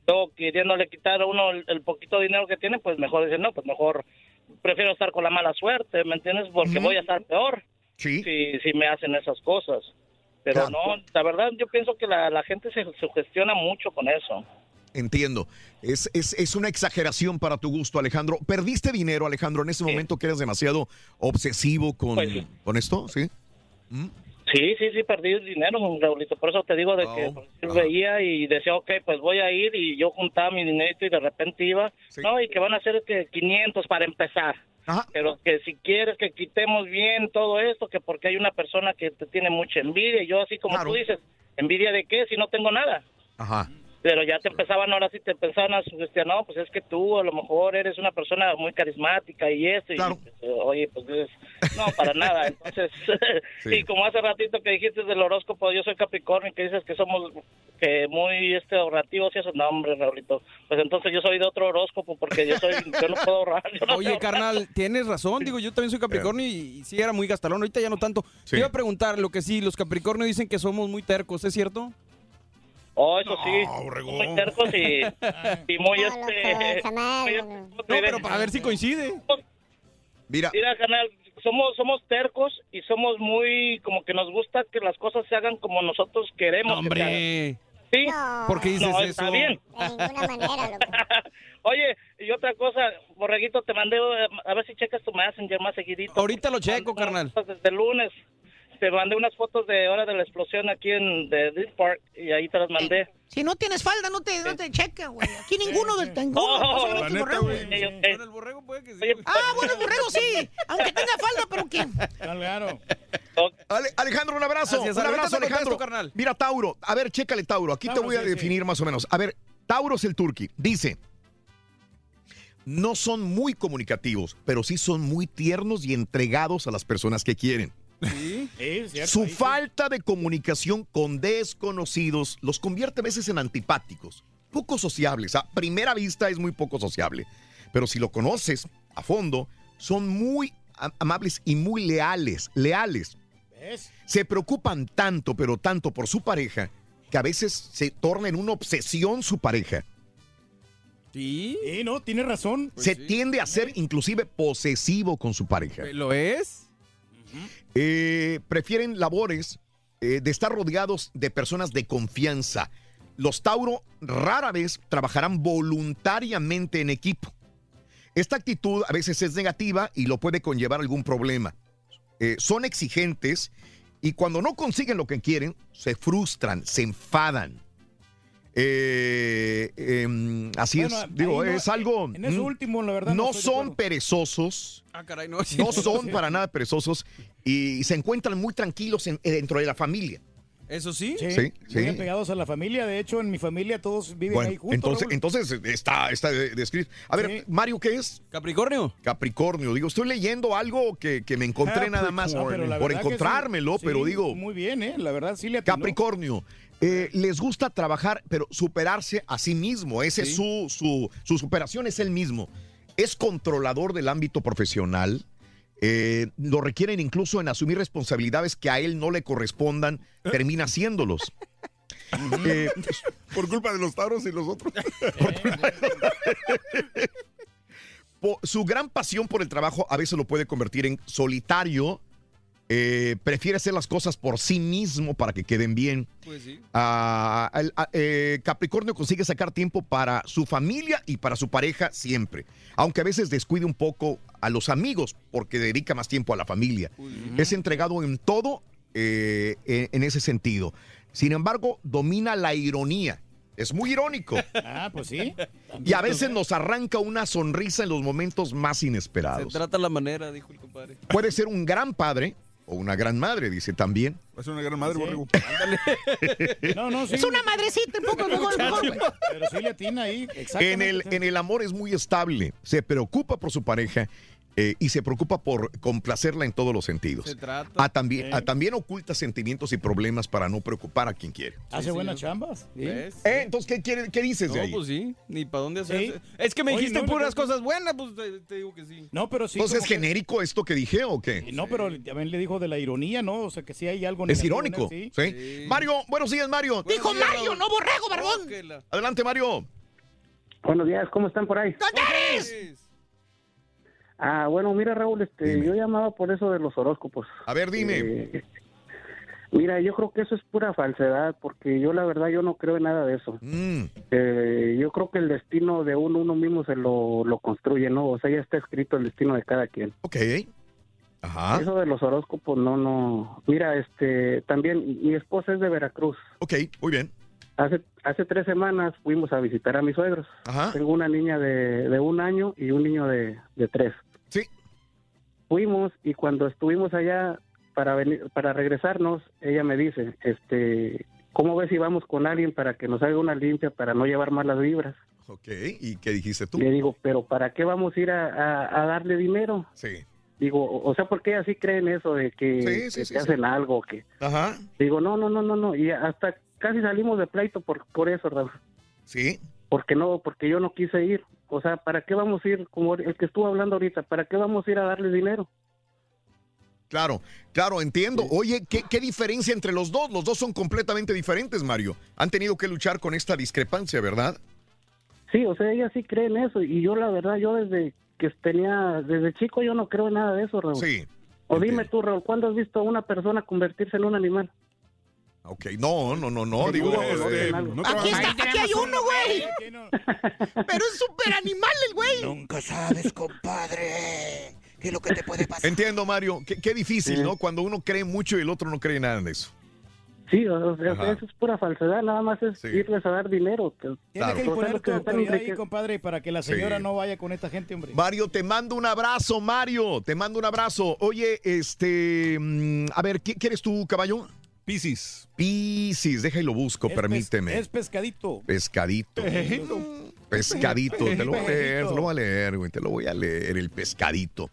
luego queriéndole quitar a uno el, el poquito dinero que tiene, pues mejor dice, no, pues mejor prefiero estar con la mala suerte, ¿me entiendes? Porque voy a estar peor Sí. si, si me hacen esas cosas. Pero Claro. no, la verdad yo pienso que la, la gente se sugestiona mucho con eso. Entiendo. Es, es, es una exageración para tu gusto, Alejandro. ¿Perdiste dinero, Alejandro, en ese momento que eres demasiado obsesivo con, Pues sí. con esto? ¿Sí? Sí, sí, sí, perdí el dinero, Raulito. Por eso te digo de que Oh, decir, veía y decía, ok, pues voy a ir y yo juntaba mi dinero y de repente iba, no, y que van a ser que 500 para empezar. Pero que si quieres que quitemos bien todo esto, que porque hay una persona que te tiene mucha envidia, y yo así como tú dices, ¿envidia de qué si no tengo nada? Ajá. Pero ya te empezaban, ahora sí te empezaban a sugestionar, no, pues es que tú a lo mejor eres una persona muy carismática y esto, y pues, oye, pues no, para nada. Entonces, y como hace ratito que dijiste del horóscopo, yo soy Capricornio, que dices que somos que muy este ahorrativos y eso, no, hombre, Raulito, pues entonces yo soy de otro horóscopo porque yo soy, yo no puedo ahorrar. no Oye, ahorrar. carnal, tienes razón. Digo, yo también soy Capricornio y, y sí era muy gastalón. Ahorita ya no tanto. Sí. Te iba a preguntar lo que sí, los Capricornio dicen que somos muy tercos, ¿es cierto? Oh, eso sí, muy tercos y, y muy este... No, pero para ver si coincide. Mira. Mira, canal, somos, somos tercos y somos muy, como que nos gusta que las cosas se hagan como nosotros queremos. hagan. Hombre. ¿Sí? ¿Por qué dices no, eso? Está bien. De ninguna manera, loco. Oye, y otra cosa, Borreguito, te mandé, eh, a ver si checas tu Messenger más seguidito. Ahorita lo checo, carnal. Desde el lunes. Te mandé unas fotos de hora de la explosión aquí en de Deer Park y ahí te las mandé. Si no tienes falda, no te, no te checa, güey. Aquí ninguno del. Oh, solamente la el neta, borrego. güey. Ah, bueno, el borrego sí. Aunque tenga falda, pero ¿qué? Claro. Ale- Alejandro, un abrazo. Gracias, un abrazo, Alejandro. carnal. Mira, Tauro. A ver, chécale, Tauro. Aquí te voy a sí, sí. definir más o menos. A ver, Tauro es el turqui. Dice, no son muy comunicativos, pero sí son muy tiernos y entregados a las personas que quieren. Su falta de comunicación con desconocidos los convierte a veces en antipáticos, poco sociables. A primera vista es muy poco sociable, pero si lo conoces a fondo, son muy amables y muy leales, leales. Se preocupan tanto, pero tanto por su pareja, que a veces se torna en una obsesión su pareja. Sí. no, tiene razón. se tiende a ser inclusive posesivo con su pareja. ¿Lo es? Eh, prefieren labores eh, de estar rodeados de personas de confianza. Los Tauro rara vez trabajarán voluntariamente en equipo. Esta actitud a veces es negativa y lo puede conllevar algún problema. Eh, son exigentes y cuando no consiguen lo que quieren, se frustran, se enfadan. Eh, em, así Bueno, es, digo, no- es algo... En eso mm, último, la verdad. no son perezosos, Ah, caray, no. no son para nada perezosos y se encuentran muy tranquilos en- dentro de la familia. ¿Eso sí? Sí, Sí, apegados a la familia. De hecho, en mi familia todos viven ahí juntos. entonces, Raúl. entonces está, está de- descrito. A ver, Mario, ¿qué es? Capricornio. Capricornio. Digo, estoy leyendo algo que, que me encontré nada más No, por sí. encontrármelo, Sí, pero digo, Muy bien, ¿eh? La verdad sí le atinó. Capricornio. Eh, les gusta trabajar, pero superarse a sí mismo. Ese es su, su, su superación es el mismo. Es controlador del ámbito profesional. eh, lo requieren incluso en asumir responsabilidades que a él no le correspondan, termina haciéndolos. Eh, Por culpa de los Tauros y los otros. po- su gran pasión por el trabajo a veces lo puede convertir en solitario. Eh, prefiere hacer las cosas por sí mismo para que queden bien. Pues sí. Ah, el- ah, eh, Capricornio consigue sacar tiempo para su familia y para su pareja siempre, aunque a veces descuide un poco a los amigos porque dedica más tiempo a la familia. Es entregado en todo eh, en, en ese sentido. Sin embargo, domina la ironía. Es muy irónico. Ah, pues sí. Y a veces nos arranca una sonrisa en los momentos más Se inesperados. trata la manera, dijo el compadre. Puede ser un gran padre o una gran madre, dice también. Va a ser una gran madre, borrego. No, no, sí. Es una madrecita, un poco güey. Pero sí le atina ahí. En Exactamente. el, en el amor es muy estable, se preocupa por su pareja eh, y se preocupa por complacerla en todos los sentidos. Se trata. Ah, también, ah, también oculta sentimientos y problemas para no preocupar a quien quiere. Hace buenas chambas. Eh, entonces, ¿qué, quiere- qué dices de No, ahí? pues sí. Ni para dónde Sí. hacerse. Es que me Oye, dijiste no, puras no, cosas buenas, pues te, te digo que sí. No, pero sí. Entonces, ¿es que- genérico esto que dije o qué? No, pero también le dijo de la ironía, ¿no? O sea, que sí hay algo Es él, irónico. sí. ¿sí? Mario, buenos días, Mario. Dijo Mario, no borrego, barbón. Adelante, Mario. Buenos días, ¿cómo están por ahí? ¿Dónde eres? Ah, bueno, mira Raúl, este, yo llamaba por eso de los horóscopos. A ver, dime. Eh, mira, yo creo que eso es pura falsedad, porque yo la verdad yo no creo en nada de eso. Mm, Eh, yo creo que el destino de uno, uno mismo se lo, lo construye, ¿no? O sea, ya está escrito el destino de cada quien. ok. Ajá. Eso de los horóscopos, no, no. Mira, este, también mi esposa es de Veracruz. Ok, muy bien. Hace, hace tres semanas fuimos a visitar a mis suegros. Ajá. Tengo una niña de, de un año y un niño de, de tres. Fuimos y cuando estuvimos allá para venir, para regresarnos, ella me dice, este, ¿cómo ves si vamos con alguien para que nos haga una limpia para no llevar malas vibras? Ok, ¿y qué dijiste tú? Le digo, pero ¿para qué vamos a ir a, a- a darle dinero? Sí. Digo, o sea, ¿por qué así creen eso de que, Sí, sí, que sí, te sí. hacen algo? que Ajá. Digo, no, no, no, no, no. Y hasta casi salimos de pleito por, por eso, Raúl. Sí. Porque no, porque yo no quise ir. O sea, ¿para qué vamos a ir, como el que estuvo hablando ahorita, ¿para qué vamos a ir a darle dinero? Claro, claro, entiendo. Oye, ¿qué, qué diferencia entre los dos? Los dos son completamente diferentes, Mario. Han tenido que luchar con esta discrepancia, ¿verdad? Sí, o sea, ella sí cree en eso. Y yo, la verdad, yo desde que tenía, desde chico, yo no creo en nada de eso, Raúl. Sí. O dime tú, Raúl, ¿cuándo has visto a una persona convertirse en un animal? Ok, no, no, no, no, digo, Este, eh, no Aquí está, aquí hay uno, güey. Pero es súper animal el güey. Nunca sabes, compadre, qué es lo que te puede pasar. entiendo, Mario. Qué, qué difícil, ¿no? Cuando uno cree mucho y el otro no cree nada en eso. Sí, o sea, Ajá. eso es pura falsedad, nada más es Sí. irles a dar dinero. Tiene Claro. que O sea, imponer tu que se están autoridad ahí, compadre, para que la señora Sí. no vaya con esta gente, hombre. Mario, te mando un abrazo, Mario. Te mando un abrazo. Oye, este. mm, a ver, ¿qué quieres tú, caballo? Piscis. Piscis, deja y lo busco, Es pes- permíteme. Es pescadito. Pescadito. Pescadito, te lo voy a leer, te lo voy a leer, güey, te lo voy a leer, el pescadito.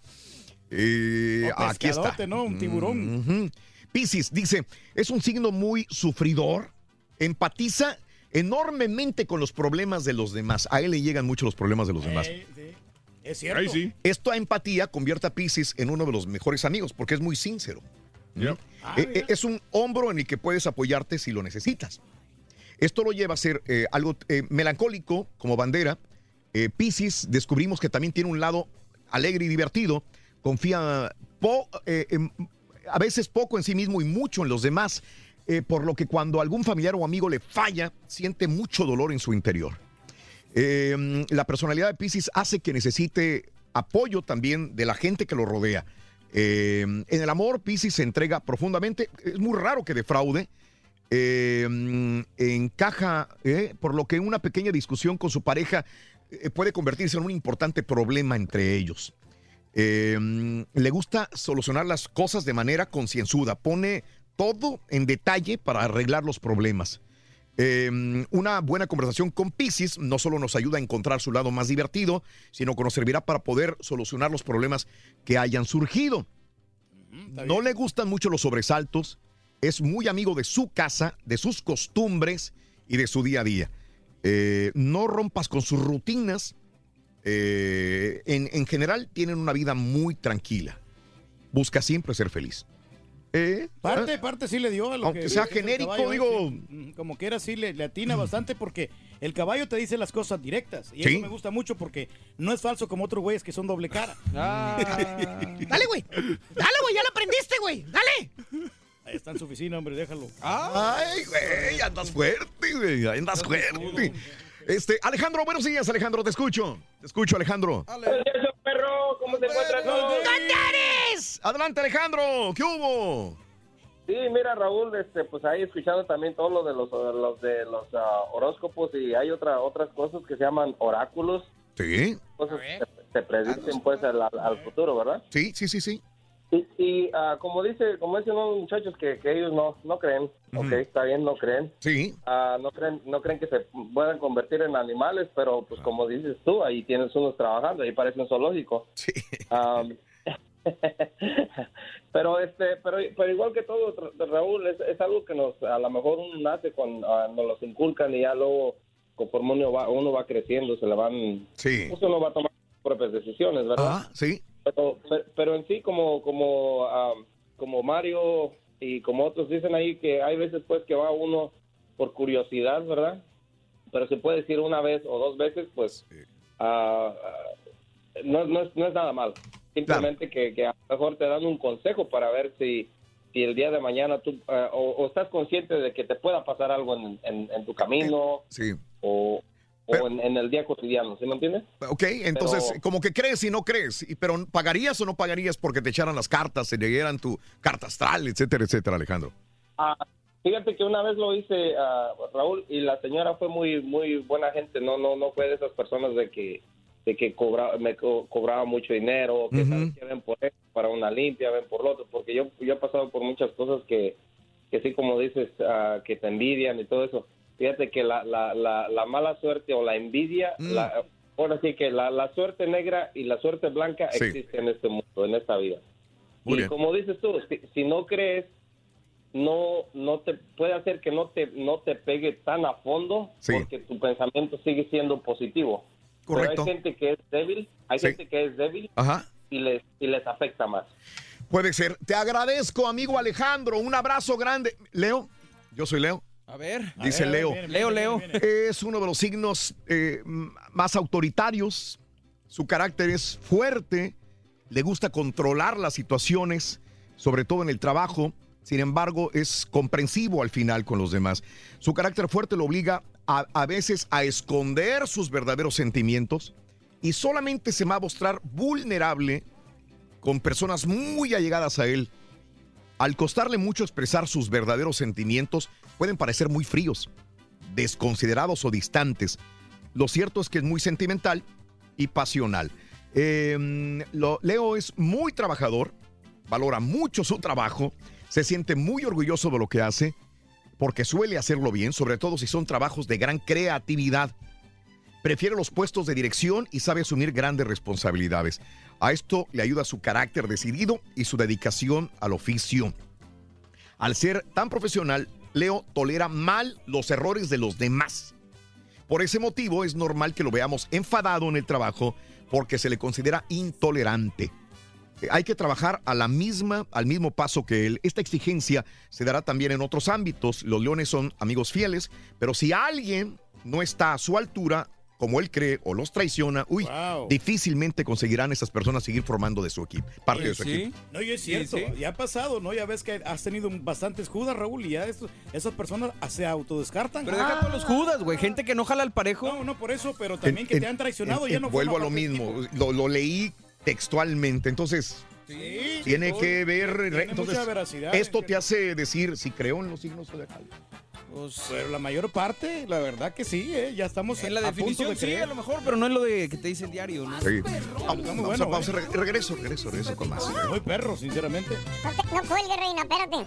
Eh, aquí está. ¿no? Un tiburón. Ujú. Piscis dice, es un signo muy sufridor, empatiza enormemente con los problemas de los demás. A él le llegan mucho los problemas de los demás. Eh, sí. Es cierto. Ahí sí. Esta empatía convierte a Piscis en uno de los mejores amigos porque es muy sincero. Yep. Ah, Eh, mira. eh, es un hombro en el que puedes apoyarte si lo necesitas. Esto lo lleva a ser eh, algo eh, melancólico como bandera. Eh, Piscis descubrimos que también tiene un lado alegre y divertido. Confía po- en- a veces poco en sí mismo y mucho en los demás. por lo que cuando algún familiar o amigo le falla, siente mucho dolor en su interior. Eh, la personalidad de Pisces hace que necesite apoyo también de la gente que lo rodea. Eh, en el amor, Pisces se entrega profundamente. Es muy raro que defraude. Eh, encaja, eh, por lo que una pequeña discusión con su pareja eh, puede convertirse en un importante problema entre ellos. Eh, le gusta solucionar las cosas de manera concienzuda, pone todo en detalle para arreglar los problemas. Eh, una buena conversación con Pisces no solo nos ayuda a encontrar su lado más divertido, sino que nos servirá para poder solucionar los problemas que hayan surgido. No le gustan mucho los sobresaltos, es muy amigo de su casa, de sus costumbres y de su día a día. Eh, no rompas con sus rutinas. Eh, en, en general tienen una vida muy tranquila. Busca siempre ser feliz. Eh, Parte, parte sí le dio a lo Aunque que sea genérico, caballo, digo- sí. Mm, Como quiera, sí le, le atina bastante porque el caballo te dice las cosas directas. Y Sí. eso me gusta mucho porque no es falso como otros güeyes que son doble cara. Dale, güey. Dale, güey, ya lo aprendiste, güey. Dale. Ahí está en su oficina, hombre, déjalo. Ay, güey, andas fuerte, güey, andas fuerte. Este, Alejandro, buenos días, Alejandro, te escucho. Te escucho, Alejandro. perro, ¿cómo se encuentra Adelante, Alejandro, ¿qué hubo? Sí, mira, Raúl, este, pues ahí escuchando también todo lo de los, los de los ah, horóscopos y hay otra, otras cosas que se llaman oráculos. Sí. Cosas que se predicen pues al, futuro, ¿verdad? Sí, sí, sí, sí. Y, y, ah, como dice, como dicen los muchachos que, que ellos no, no creen, ok, está bien, no creen. Sí. Ah, no creen, no creen que se puedan convertir en animales, pero pues como dices tú, ahí tienes unos trabajando, ahí parece un zoológico. Am, pero este, pero, pero igual que todo, Ra- Raúl, es, es algo que nos, a lo mejor uno nace con, ah, nos los inculcan y ya luego, conforme uno va, uno va creciendo, se le van, Sí. pues uno va a tomar sus propias decisiones, ¿verdad? Ah, sí. Pero, pero, en sí, como, como, am, como Mario y como otros dicen ahí que hay veces pues que va uno por curiosidad, ¿verdad? Pero se puede decir una vez o dos veces, pues ah, ah, no, no, es, no es nada mal. Simplemente que, que a lo mejor te dan un consejo para ver si, si el día de mañana tú ah, o, o estás consciente de que te pueda pasar algo en, en- en tu camino Sí. o, o en, en el día cotidiano, ¿sí me entiendes? Ok, entonces, Pero- como que crees y no crees, y- pero ¿pagarías o no pagarías porque te echaran las cartas, se leyeran tu carta astral, etcétera, etcétera, Alejandro? Ah, fíjate que una vez lo hice, ah, Raúl, y la señora fue muy muy buena gente, no no no fue de esas personas de que de que cobra, me co- cobraba mucho dinero, que sabes que ven por esto, para una limpia, ven por lo otro, porque yo yo he pasado por muchas cosas que que sí como dices ah, que te envidian y todo eso. Fíjate que la la, la, la mala suerte o la envidia, Mm. la, ahora sí que la, la suerte negra y la suerte blanca Sí. existe en este mundo, en esta vida. Muy y bien. como dices tú, si, si no crees, no no te puede hacer que no te no te pegue tan a fondo Sí. porque tu pensamiento sigue siendo positivo. Correcto. Pero hay gente que es débil, hay Sí. gente que es débil Ajá. y les y les afecta más. Puede ser. Te agradezco, amigo Alejandro. Un abrazo grande. Leo, yo soy Leo. A ver. Dice A ver, Leo. viene, viene, Leo, Leo. Es uno de los signos eh, más autoritarios. Su carácter es fuerte. Le gusta controlar las situaciones, sobre todo en el trabajo. Sin embargo, es comprensivo al final con los demás. Su carácter fuerte lo obliga a, a veces a esconder sus verdaderos sentimientos y solamente se va a mostrar vulnerable con personas muy allegadas a él. Al costarle mucho expresar sus verdaderos sentimientos, pueden parecer muy fríos, desconsiderados o distantes. Lo cierto es que es muy sentimental y pasional. Lo- Leo es muy trabajador, valora mucho su trabajo, se siente muy orgulloso de lo que hace, porque suele hacerlo bien, sobre todo si son trabajos de gran creatividad. Prefiere los puestos de dirección y sabe asumir grandes responsabilidades. A esto le ayuda su carácter decidido y su dedicación al oficio. Al ser tan profesional, Leo tolera mal los errores de los demás. Por ese motivo es normal que lo veamos enfadado en el trabajo porque se le considera intolerante. Hay que trabajar a la misma, al mismo paso que él. Esta exigencia se dará también en otros ámbitos. Los leones son amigos fieles, pero si alguien no está a su altura, como él cree o los traiciona, uy, difícilmente conseguirán esas personas seguir formando de su equipo, parte de su equipo. No, y es cierto, ya ha pasado, ¿no? Ya ves que has tenido bastantes judas, Raúl, y ya estos- esas personas se autodescartan. Pero deja todos los judas, güey. Gente que no jala al parejo. No, no, por eso, pero también que En- te han traicionado, en- ya no Vuelvo a lo mismo, lo, lo leí textualmente, entonces Sí, tiene todo- que ver, tiene entonces mucha veracidad. esto te hace decir si creo en los signos zodiacales. Pero la mayor parte, la verdad que sí, ¿eh? ya estamos En la a punto definición de sí, a lo mejor, pero no es lo de que te dice el diario, ¿no? Sí. Vamos, Vamos, bueno, a ¿eh? re- regreso, regreso, regreso con más. Muy perro, sinceramente. No, te- no cuelgue, reina, espérate.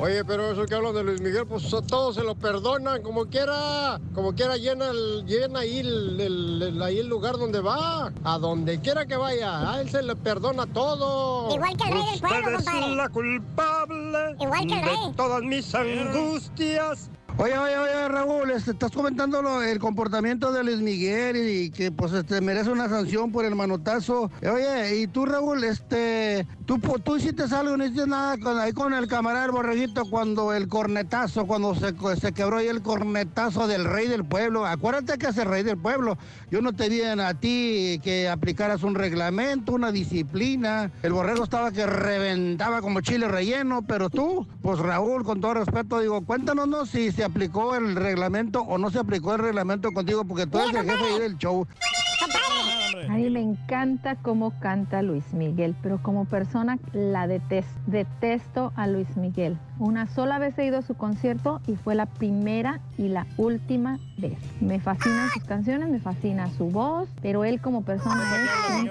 Oye, pero eso que hablan de Luis Miguel, pues a todos se lo perdonan, como quiera, como quiera llena, el- llena ahí, el, el- el- ahí el lugar donde va, a donde quiera que vaya, a él se le perdona todo. Igual que el rey del pueblo, compadre. la culpable Igual que el de rey. todas mis angustias. Oye, oye, oye, Raúl, este, estás comentando el comportamiento de Luis Miguel y, que pues este, merece una sanción por el manotazo. Oye, y tú, Raúl, este, tú, tú hiciste algo, no hiciste nada ahí con el camarada borreguito cuando el cornetazo, cuando se, se quebró ahí el cornetazo del rey del pueblo. Acuérdate que es el rey del pueblo. Yo no te en- a ti que aplicaras un reglamento, una disciplina. El borrego estaba que reventaba como chile relleno, pero tú, pues Raúl, con todo respeto, digo, cuéntanos ¿no? si se aplicó el reglamento o no se aplicó el reglamento contigo, porque tú eres el jefe ahí del show. A mí me encanta cómo canta Luis Miguel, pero como persona la detesto. Detesto a Luis Miguel. Una sola vez he ido a su concierto y fue la primera y la última vez. Me fascinan sus canciones, me fascina su voz, pero él como persona es un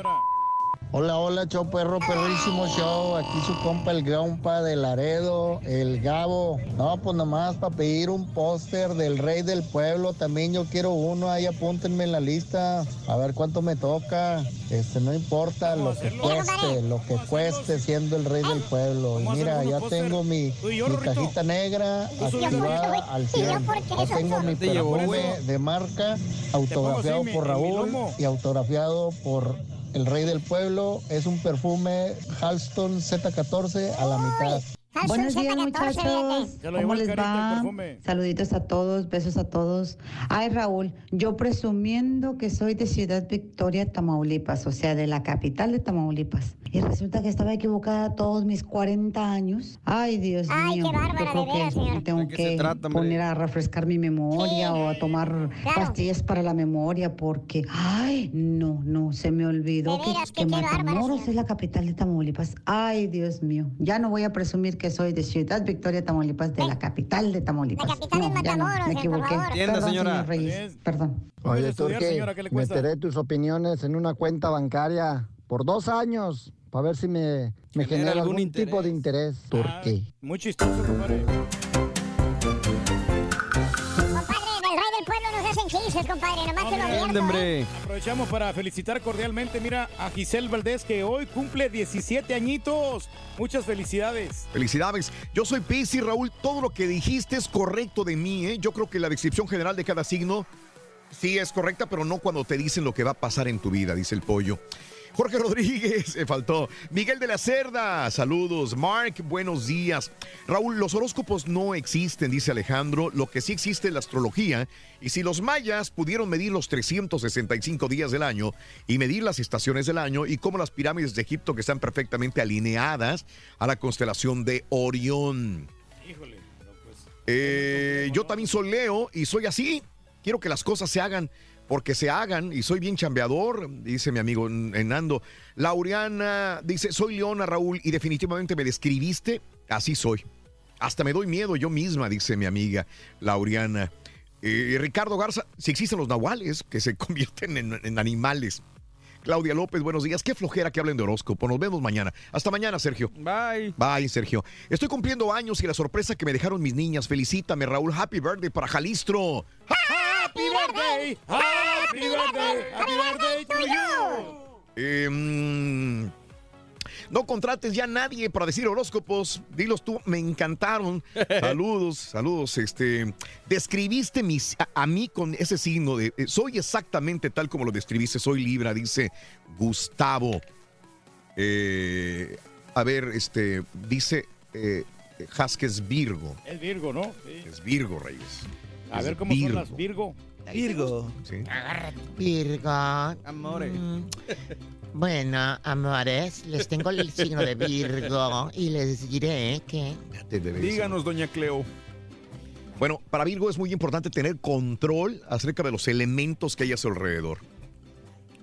Hola, hola, show perro, perrísimo show. Aquí su compa el Grumpa de Laredo, el Gabo. No, pues nomás para pedir un póster del rey del pueblo. También yo quiero uno, ahí apúntenme en la lista. A ver cuánto me toca. Este, no importa lo que cueste, lo que cueste siendo el rey del pueblo. Y mira, ya tengo mi, mi cajita negra activada al 100. Ya tengo mi perfume de marca autografiado por Raúl y autografiado por el rey del pueblo. Es un perfume Halston Z14 a la mitad. Buenos días, muchachos. ¿Cómo les va? Saluditos a todos, besos a todos. Ay, Raúl, yo presumiendo que soy de Ciudad Victoria, Tamaulipas, o sea, de la capital de Tamaulipas. Y resulta que estaba equivocada todos mis 40 años. Ay, Dios Ay, mío. qué bárbara, yo creo de veras, que señora. tengo ¿De qué se que trata, poner a refrescar mi memoria o a tomar pastillas para la memoria porque, ay, no, no, se me olvidó De que, que que Matamoros señora. es la capital de Tamaulipas. Ay, Dios mío. Ya no voy a presumir que soy de Ciudad Victoria, Tamaulipas, de la capital de Tamaulipas. La capital no, Matamoros, me por equivoqué. Entienda, Perdón, señora. señor Reyes. Perdón. Oye, estudiar, Turque, señora, ¿qué le cuesta? meteré tus opiniones en una cuenta bancaria por dos años para ver si me, me Genera genera algún algún, tipo de interés. Turque. Muy chistoso. Compadre, chistes, compadre. Nomás que lo. ¿eh? hombre. Aprovechamos para felicitar cordialmente, mira, a Giselle Valdés, que hoy cumple 17 añitos. Muchas felicidades. Felicidades. Yo soy Pisi, Raúl. Todo lo que dijiste es correcto de mí, ¿eh? Yo creo que la descripción general de cada signo sí es correcta, pero no cuando te dicen lo que va a pasar en tu vida, dice el pollo. Jorge Rodríguez, se faltó. Miguel de la Cerda, saludos. Mark, buenos días. Raúl, los horóscopos no existen, dice Alejandro. Lo que sí existe es la astrología. Y si los mayas pudieron medir los 365 días del año y medir las estaciones del año y cómo las pirámides de Egipto que están perfectamente alineadas a la constelación de Orión. Híjole. pero pues, Eh, yo también soy Leo y soy así. Quiero que las cosas se hagan porque se hagan y soy bien chambeador, dice mi amigo Nando. Laureana dice, soy Leona Raúl y definitivamente me describiste, así soy. Hasta me doy miedo yo misma, dice mi amiga Laureana. Eh, Ricardo Garza, si existen los nahuales que se convierten en, en animales. Claudia López, buenos días. Qué flojera que hablen de horóscopo. Nos vemos mañana. Hasta mañana, Sergio. Bye. Bye, Sergio. Estoy cumpliendo años y la sorpresa que me dejaron mis niñas. Felicítame, Raúl. Happy birthday para Jalistro. Happy birthday, happy birthday, happy birthday to you. Eh, mm, No contrates ya a nadie para decir horóscopos. Dilos tú, me encantaron. Saludos, saludos. Este, describiste mis, a, a mí con ese signo de eh, soy exactamente tal como lo describiste. Soy Libra, dice Gustavo. Eh, a ver, este, dice eh, Virgo. Es Virgo, ¿no? Sí. Es Virgo, Reyes. A ver cómo Virgo. son las Virgo. Virgo. Sí. Virgo. Amore. Mm, Bueno, amores, les tengo el signo de Virgo y les diré que... Díganos, doña Cleo. Bueno, para Virgo es muy importante tener control acerca de los elementos que hay a su alrededor.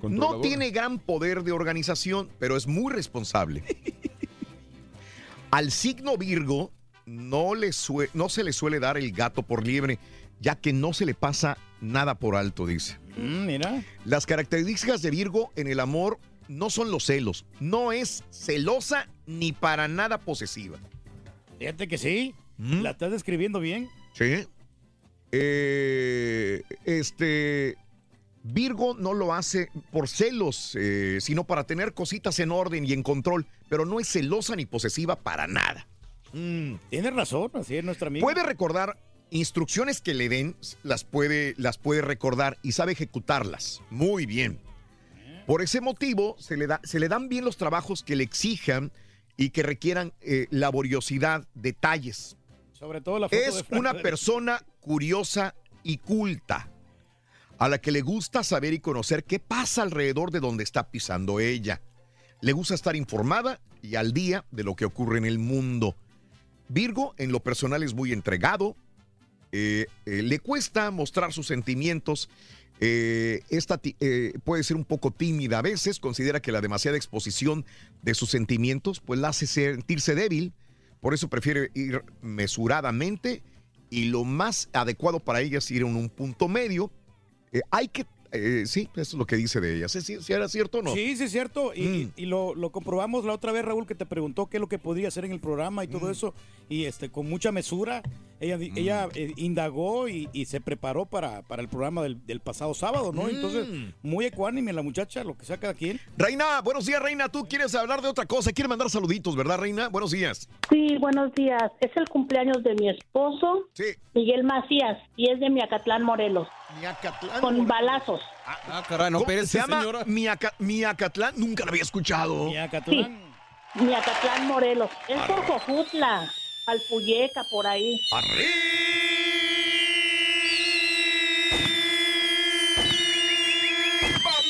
No tiene gran poder de organización, pero es muy responsable. Al signo Virgo no, le no se le suele dar el gato por liebre, ya que no se le pasa nada por alto, dice. Mm, mira. Las características de Virgo en el amor no son los celos. No es celosa ni para nada posesiva. Fíjate que sí. ¿Mm? La estás describiendo bien. Sí. Eh, este. Virgo no lo hace por celos, eh, sino para tener cositas en orden y en control, pero no es celosa ni posesiva para nada. Mm. Tienes razón, así es nuestra amiga. Puede recordar instrucciones que le den, las puede, las puede recordar y sabe ejecutarlas. Muy bien. Por ese motivo, se le, da, se le dan bien los trabajos que le exijan y que requieran eh, laboriosidad, detalles. Sobre todo la foto Es de una persona curiosa y culta, a la que le gusta saber y conocer qué pasa alrededor de donde está pisando ella. Le gusta estar informada y al día de lo que ocurre en el mundo. Virgo, en lo personal, es muy entregado. Eh, eh, le cuesta mostrar sus sentimientos. eh, esta puede ser un poco tímida a veces. Considera que la demasiada exposición de sus sentimientos pues la hace sentirse débil. Por eso prefiere ir mesuradamente y lo más adecuado para ella es ir en un punto medio. Hay que, eh, sí, eso es lo que dice de ella. ¿Sí, sí, sí era cierto o no? Sí, sí, es cierto. Y, Mm. y lo, lo comprobamos la otra vez, Raúl, que te preguntó qué es lo que podía hacer en el programa y todo Mm. eso. Y este con mucha mesura, ella, di- ella eh, indagó y, y se preparó para, para el programa del, del pasado sábado, ¿no? Entonces, Mm. muy ecuánime la muchacha, lo que sea cada quien. Reina, buenos días, Reina. Tú quieres hablar de otra cosa. Quieres mandar saluditos, ¿verdad, Reina? Buenos días. Sí, buenos días. Es el cumpleaños de mi esposo, Miguel Macías, y es de Miacatlán, Morelos. Con balazos. Ah, caray, no, ¿Cómo espérese, se llama señora. Miaca- Miacatlán? Nunca lo había escuchado. Sí, Miacatlán, Morelos. Es por Jojutla, Alpuyeca, por ahí.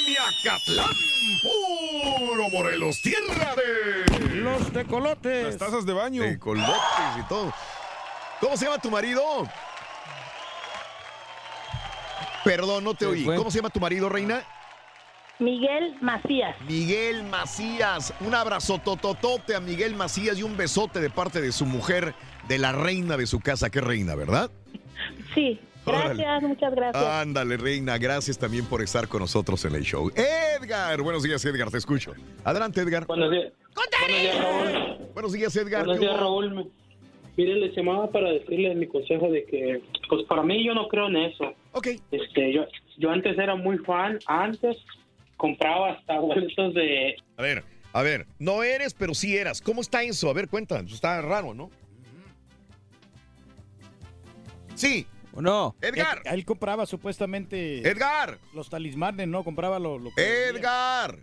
Miacatlán, puro Morelos, tierra de... Los tecolotes. Las tazas de baño. Tecolotes y todo. ¿Cómo se llama tu marido? Perdón, no te oí. fue. ¿Cómo se llama tu marido, Reina? Miguel Macías. Miguel Macías. Un abrazo tototote a Miguel Macías y un besote de parte de su mujer, de la reina de su casa. ¿Qué reina, verdad? Sí, gracias, Órale. muchas gracias. Ándale, reina. Gracias también por estar con nosotros en el show. Edgar. Buenos días, Edgar. Te escucho. Adelante, Edgar. Buenos días. Buenos días, Raúl. Buenos días, Edgar. Buenos ¿Qué días? Raúl. Mire, les llamaba para decirles mi consejo de que, pues para mí yo no creo en eso. Ok. Este, yo, yo antes era muy fan, antes compraba hasta boletos de... A ver, a ver. No eres, pero sí eras. ¿Cómo está eso? A ver, cuenta. Está raro, ¿no? Sí. No. Edgar. Él, él compraba supuestamente. Edgar. Los talismanes, ¿no? Compraba lo, lo que. Edgar.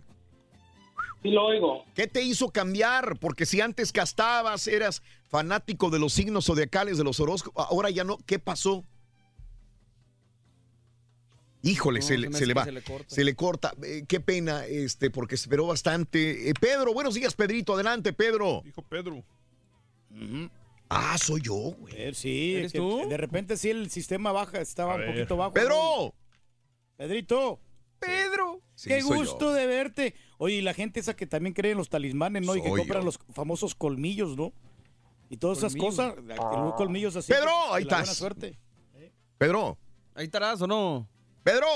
Sí lo oigo. ¿Qué te hizo cambiar? Porque si antes gastabas, eras fanático de los signos zodiacales, de los horóscopos, ahora ya no. ¿Qué pasó? Híjole, No, se, se le, se va. se le corta. Se le corta. Eh, qué pena, este, porque esperó bastante. Eh, Pedro, buenos días, Pedrito. Adelante, Pedro. Dijo Pedro. Ah, soy yo, güey. Eh, sí, ¿Eres que tú? de repente sí el sistema baja, estaba un ver. poquito bajo. ¡Pedro! Pedrito. Pedro. Sí, Qué gusto de verte. Oye, y la gente esa que también cree en los talismanes, ¿no? y que compran yo. los famosos colmillos, ¿no? Y todas esas Colmillos. cosas, los colmillos así. Pedro, ahí la buena estás. suerte. Pedro. Ahí estarás o no. Pedro.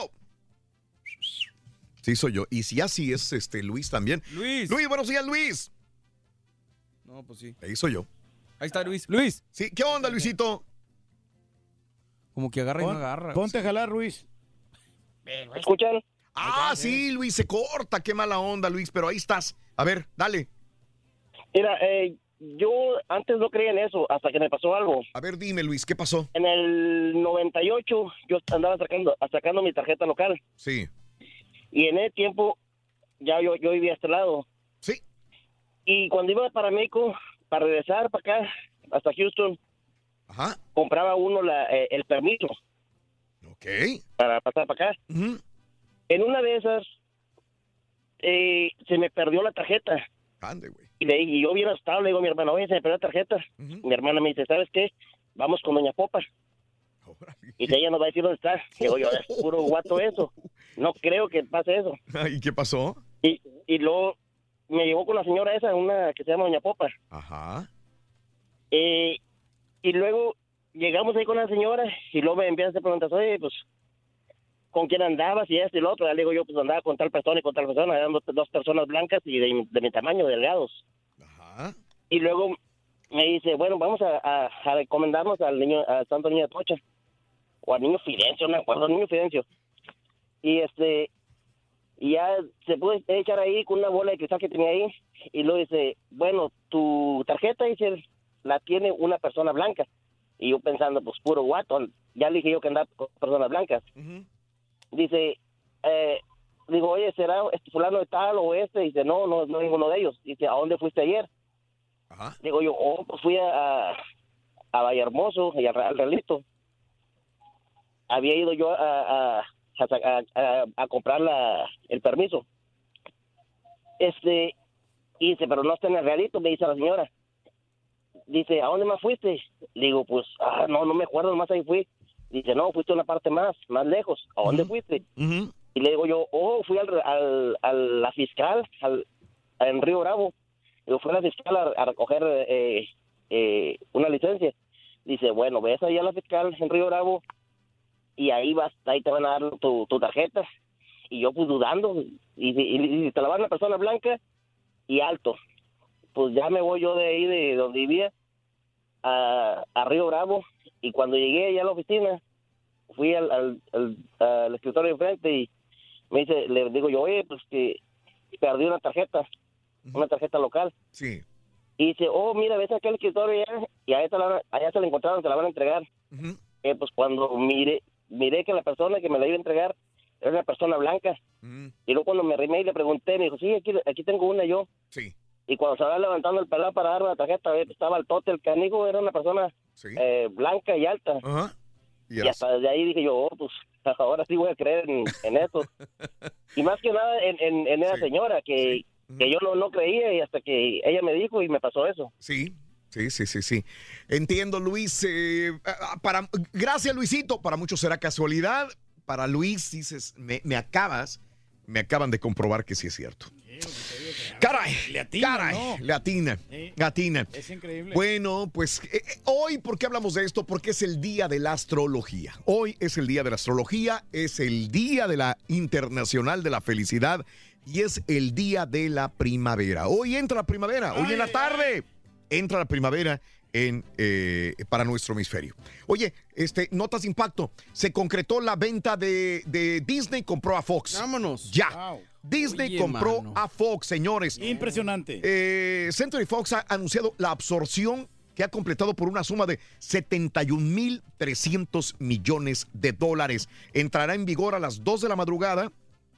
Sí, soy yo. Y si así es, este, Luis también. Luis. Luis, buenos días, Luis. No, pues sí. Ahí soy yo. Ahí está Luis. Luis. Sí, ¿qué onda, Luisito? Como que agarra y no agarra. Ponte a jalar, Luis. ¿Escuchan? Ah, sí, Luis, se corta. Qué mala onda, Luis, pero ahí estás. A ver, dale. Mira, eh, yo antes no creía en eso hasta que me pasó algo. A ver, dime, Luis, ¿qué pasó? En el 98 yo andaba sacando, sacando mi tarjeta local. Sí. Y en ese tiempo ya yo, yo vivía a este lado. Sí. Y cuando iba para México, para regresar para acá, hasta Houston, Ajá. compraba uno la, eh, el permiso. Ok. Para pasar para acá. En una de esas, eh, se me perdió la tarjeta. Ande, güey. Y, le, y yo bien asustado le digo a mi hermana, oye, se me perdió la tarjeta. Mi hermana me dice, ¿sabes qué? Vamos con Doña Popa. Y que ella nos va a decir dónde está. Digo yo, es puro guato eso. No creo que pase eso. ¿Y qué pasó? Y, y luego me llevó con la señora esa, una que se llama Doña Popa. Ajá. Eh, y luego llegamos ahí con la señora y luego me empieza a hacer preguntas, oye, pues, ¿con quién andabas? Y esto y lo otro. Le digo yo, pues andaba con tal persona y con tal persona. Eran dos, dos personas blancas y de, de mi tamaño, delgados. Ajá. Y luego me dice, bueno, vamos a, a, a recomendarnos al niño, al santo niño de Tocha. O al niño Fidencio, no me acuerdo, al niño Fidencio. Y este, y ya se puede echar ahí con una bola de cristal que tenía ahí. Y luego dice, bueno, tu tarjeta, dice, la tiene una persona blanca. Y yo pensando, pues puro guato. Ya le dije yo que andaba con personas blancas. Dice, eh, digo, oye, ¿será este fulano de tal o este? Dice, no, no, no ninguno de ellos. Dice, ¿a dónde fuiste ayer? Digo yo, oh, pues fui a, a, a Vallehermoso y al, al Realito. Había ido yo a, a, a, comprar la, el permiso. Este, y dice, pero no está en el Realito, me dice la señora. Dice, ¿a dónde más fuiste? Digo, pues, ah, no, no me acuerdo, más ahí fui. Dice, no, fuiste a una parte más, más lejos. ¿A dónde fuiste? Y le digo yo, oh, fui al, al, a la fiscal, al, en Río Bravo. Digo, fui a la fiscal a, a recoger eh, eh, una licencia. Dice, bueno, ves ahí a la fiscal en Río Bravo y ahí vas, ahí te van a dar tu, tu tarjeta. Y yo pues dudando, y, y- y te la van a una persona blanca y alto. Pues ya me voy yo de ahí, de donde vivía, a, a Río Bravo. Y cuando llegué allá a la oficina, fui al, al, al- al escritorio de enfrente y me dice, le digo yo, oye, pues que perdí una tarjeta, una tarjeta local. Sí. Y dice, oh, mira, ves aquel escritorio allá, y allá, te la, allá se la encontraron, te la van a entregar. Eh, pues cuando miré, miré que la persona que me la iba a entregar era una persona blanca. Y luego cuando me arrimé y le pregunté, me dijo, sí, aquí, aquí tengo una yo. Sí. Y cuando se va levantando el pelado para darme la tarjeta, eh, estaba el tote, el canijo, era una persona eh, blanca y alta. Y, Y hasta desde ahí dije yo, oh, pues ahora sí voy a creer en, en eso. y más que nada en, en, en esa señora, que, que yo no, no creía y hasta que ella me dijo y me pasó eso. Sí, sí, sí, sí, sí. Entiendo, Luis. eh, para, gracias, Luisito. Para muchos será casualidad. Para Luis, dices, me, me acabas, me acaban de comprobar que sí es cierto. Caray, Le atina, caray, ¿no? le atina, Sí. le atina. Es increíble. Bueno, pues eh, eh, hoy, ¿por qué hablamos de esto? Porque es el día de la astrología. Hoy es el día de la astrología, es el día de la internacional de la felicidad y es el día de la primavera. Hoy entra la primavera, hoy en la tarde entra la primavera en, eh, para nuestro hemisferio. Oye, este, notas de impacto. Se concretó la venta de, de Disney, compró a Fox. Vámonos. Ya. Disney Oye, compró mano. a Fox, señores. Impresionante. Eh, Century Fox ha anunciado la absorción que ha completado por una suma de 71.300 millones de dólares. Entrará en vigor a las 2 de la madrugada,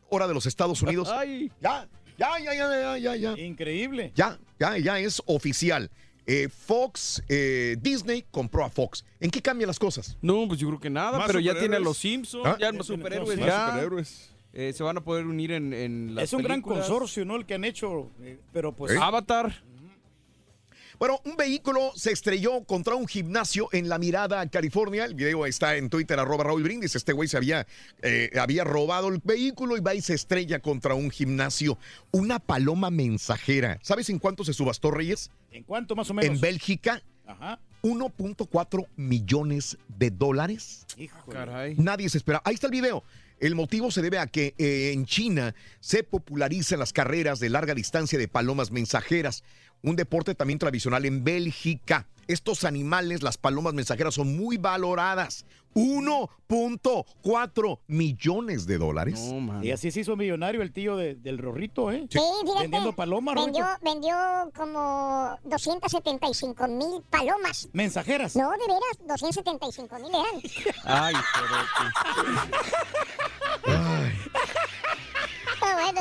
hora de los Estados Unidos. Ay. Ya, ya, ya, ya, ya, ya, ya. Increíble. Ya, ya, ya es oficial. Eh, Fox, eh, Disney compró a Fox. ¿En qué cambian las cosas? No, pues yo creo que nada, Más pero ya tiene a los Simpsons, ¿Ah? ya los superhéroes Más ya. superhéroes. Eh, se van a poder unir en, en las Es un gran consorcio, ¿no? El que han hecho. eh, pero pues. Avatar. Bueno, un vehículo se estrelló contra un gimnasio en La Mirada, California. El video está en Twitter, arroba Raúl Brindis. Este güey se había, eh, había robado el vehículo y va y se estrella contra un gimnasio. Una paloma mensajera. ¿Sabes en cuánto se subastó, Reyes? ¿En cuánto más o menos? En Bélgica, Ajá. 1.4 millones de dólares. Híjole. Caray. Nadie se espera. Ahí está el video. El motivo se debe a que eh, en China se popularizan las carreras de larga distancia de palomas mensajeras. un deporte también tradicional en Bélgica. Estos animales, las palomas mensajeras, son muy valoradas. 1.4 millones de dólares. y así se hizo millonario el tío de- del Rorrito, ¿eh? Sí, fíjate, Vendiendo palomas, vendió, Rorrito. vendió como 275 mil palomas. ¿Mensajeras? No, de veras, 275 mil eran. Ay, Está bueno,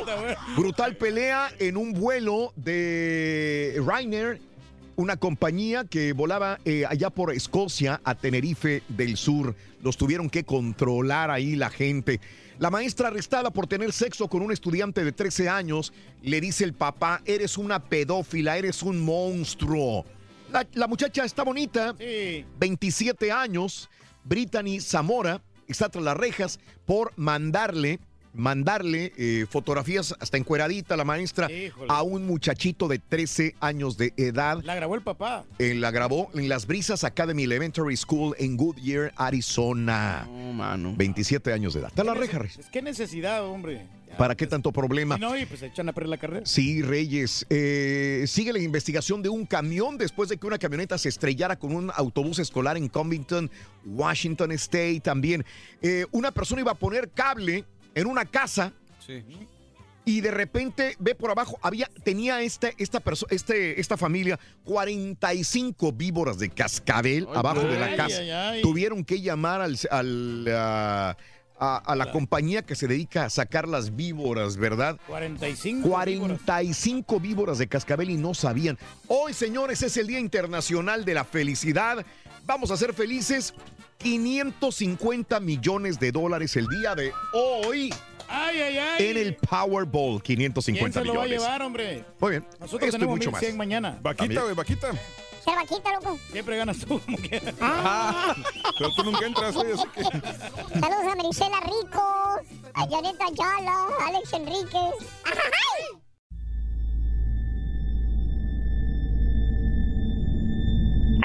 está bueno. Brutal pelea en un vuelo de Ryanair, una compañía que volaba eh, allá por Escocia a Tenerife del Sur. Los tuvieron que controlar ahí la gente. La maestra arrestada por tener sexo con un estudiante de 13 años le dice el papá, eres una pedófila, eres un monstruo. La, la muchacha está bonita, 27 años, Brittany Zamora, está tras las rejas por mandarle, mandarle eh, fotografías hasta encueradita la maestra Híjole. a un muchachito de 13 años de edad. La grabó el papá. Eh, la grabó en las Brisas Academy Elementary School en Goodyear, Arizona. 27 años de edad. Está la reja, Reyes. Es que necesidad, hombre. ¿Para qué tanto problema? Si no, y pues echan a perder la carrera. Sí, Reyes. Eh, sigue la investigación de un camión después de que una camioneta se estrellara con un autobús escolar en Covington, Washington State también. Eh, una persona iba a poner cable en una casa y de repente ve por abajo, había, tenía este, esta, este, esta familia 45 víboras de cascabel Ay, abajo de la casa. ay. Tuvieron que llamar al, al, ah, a, a la compañía que se dedica a sacar las víboras, ¿verdad? 45. 45 víboras de cascabel y no sabían. Hoy, señores, es el Día Internacional de la Felicidad. Vamos a ser felices. 550 millones de dólares el día de hoy Ay, ay, ay. en el Powerball. ¿Quién 550 se lo va a millones. llevar, hombre? Muy bien. Nosotros Esto tenemos mucho 1100 más. mañana. Vaquita, güey, vaquita. Ser vaquita, loco. Siempre ganas tú, como quieras. Pero tú nunca entras, güey, así que... Saludos a Marisela Rico, a Janeta Ayala, a Alex Enríquez. ¡Ajajay!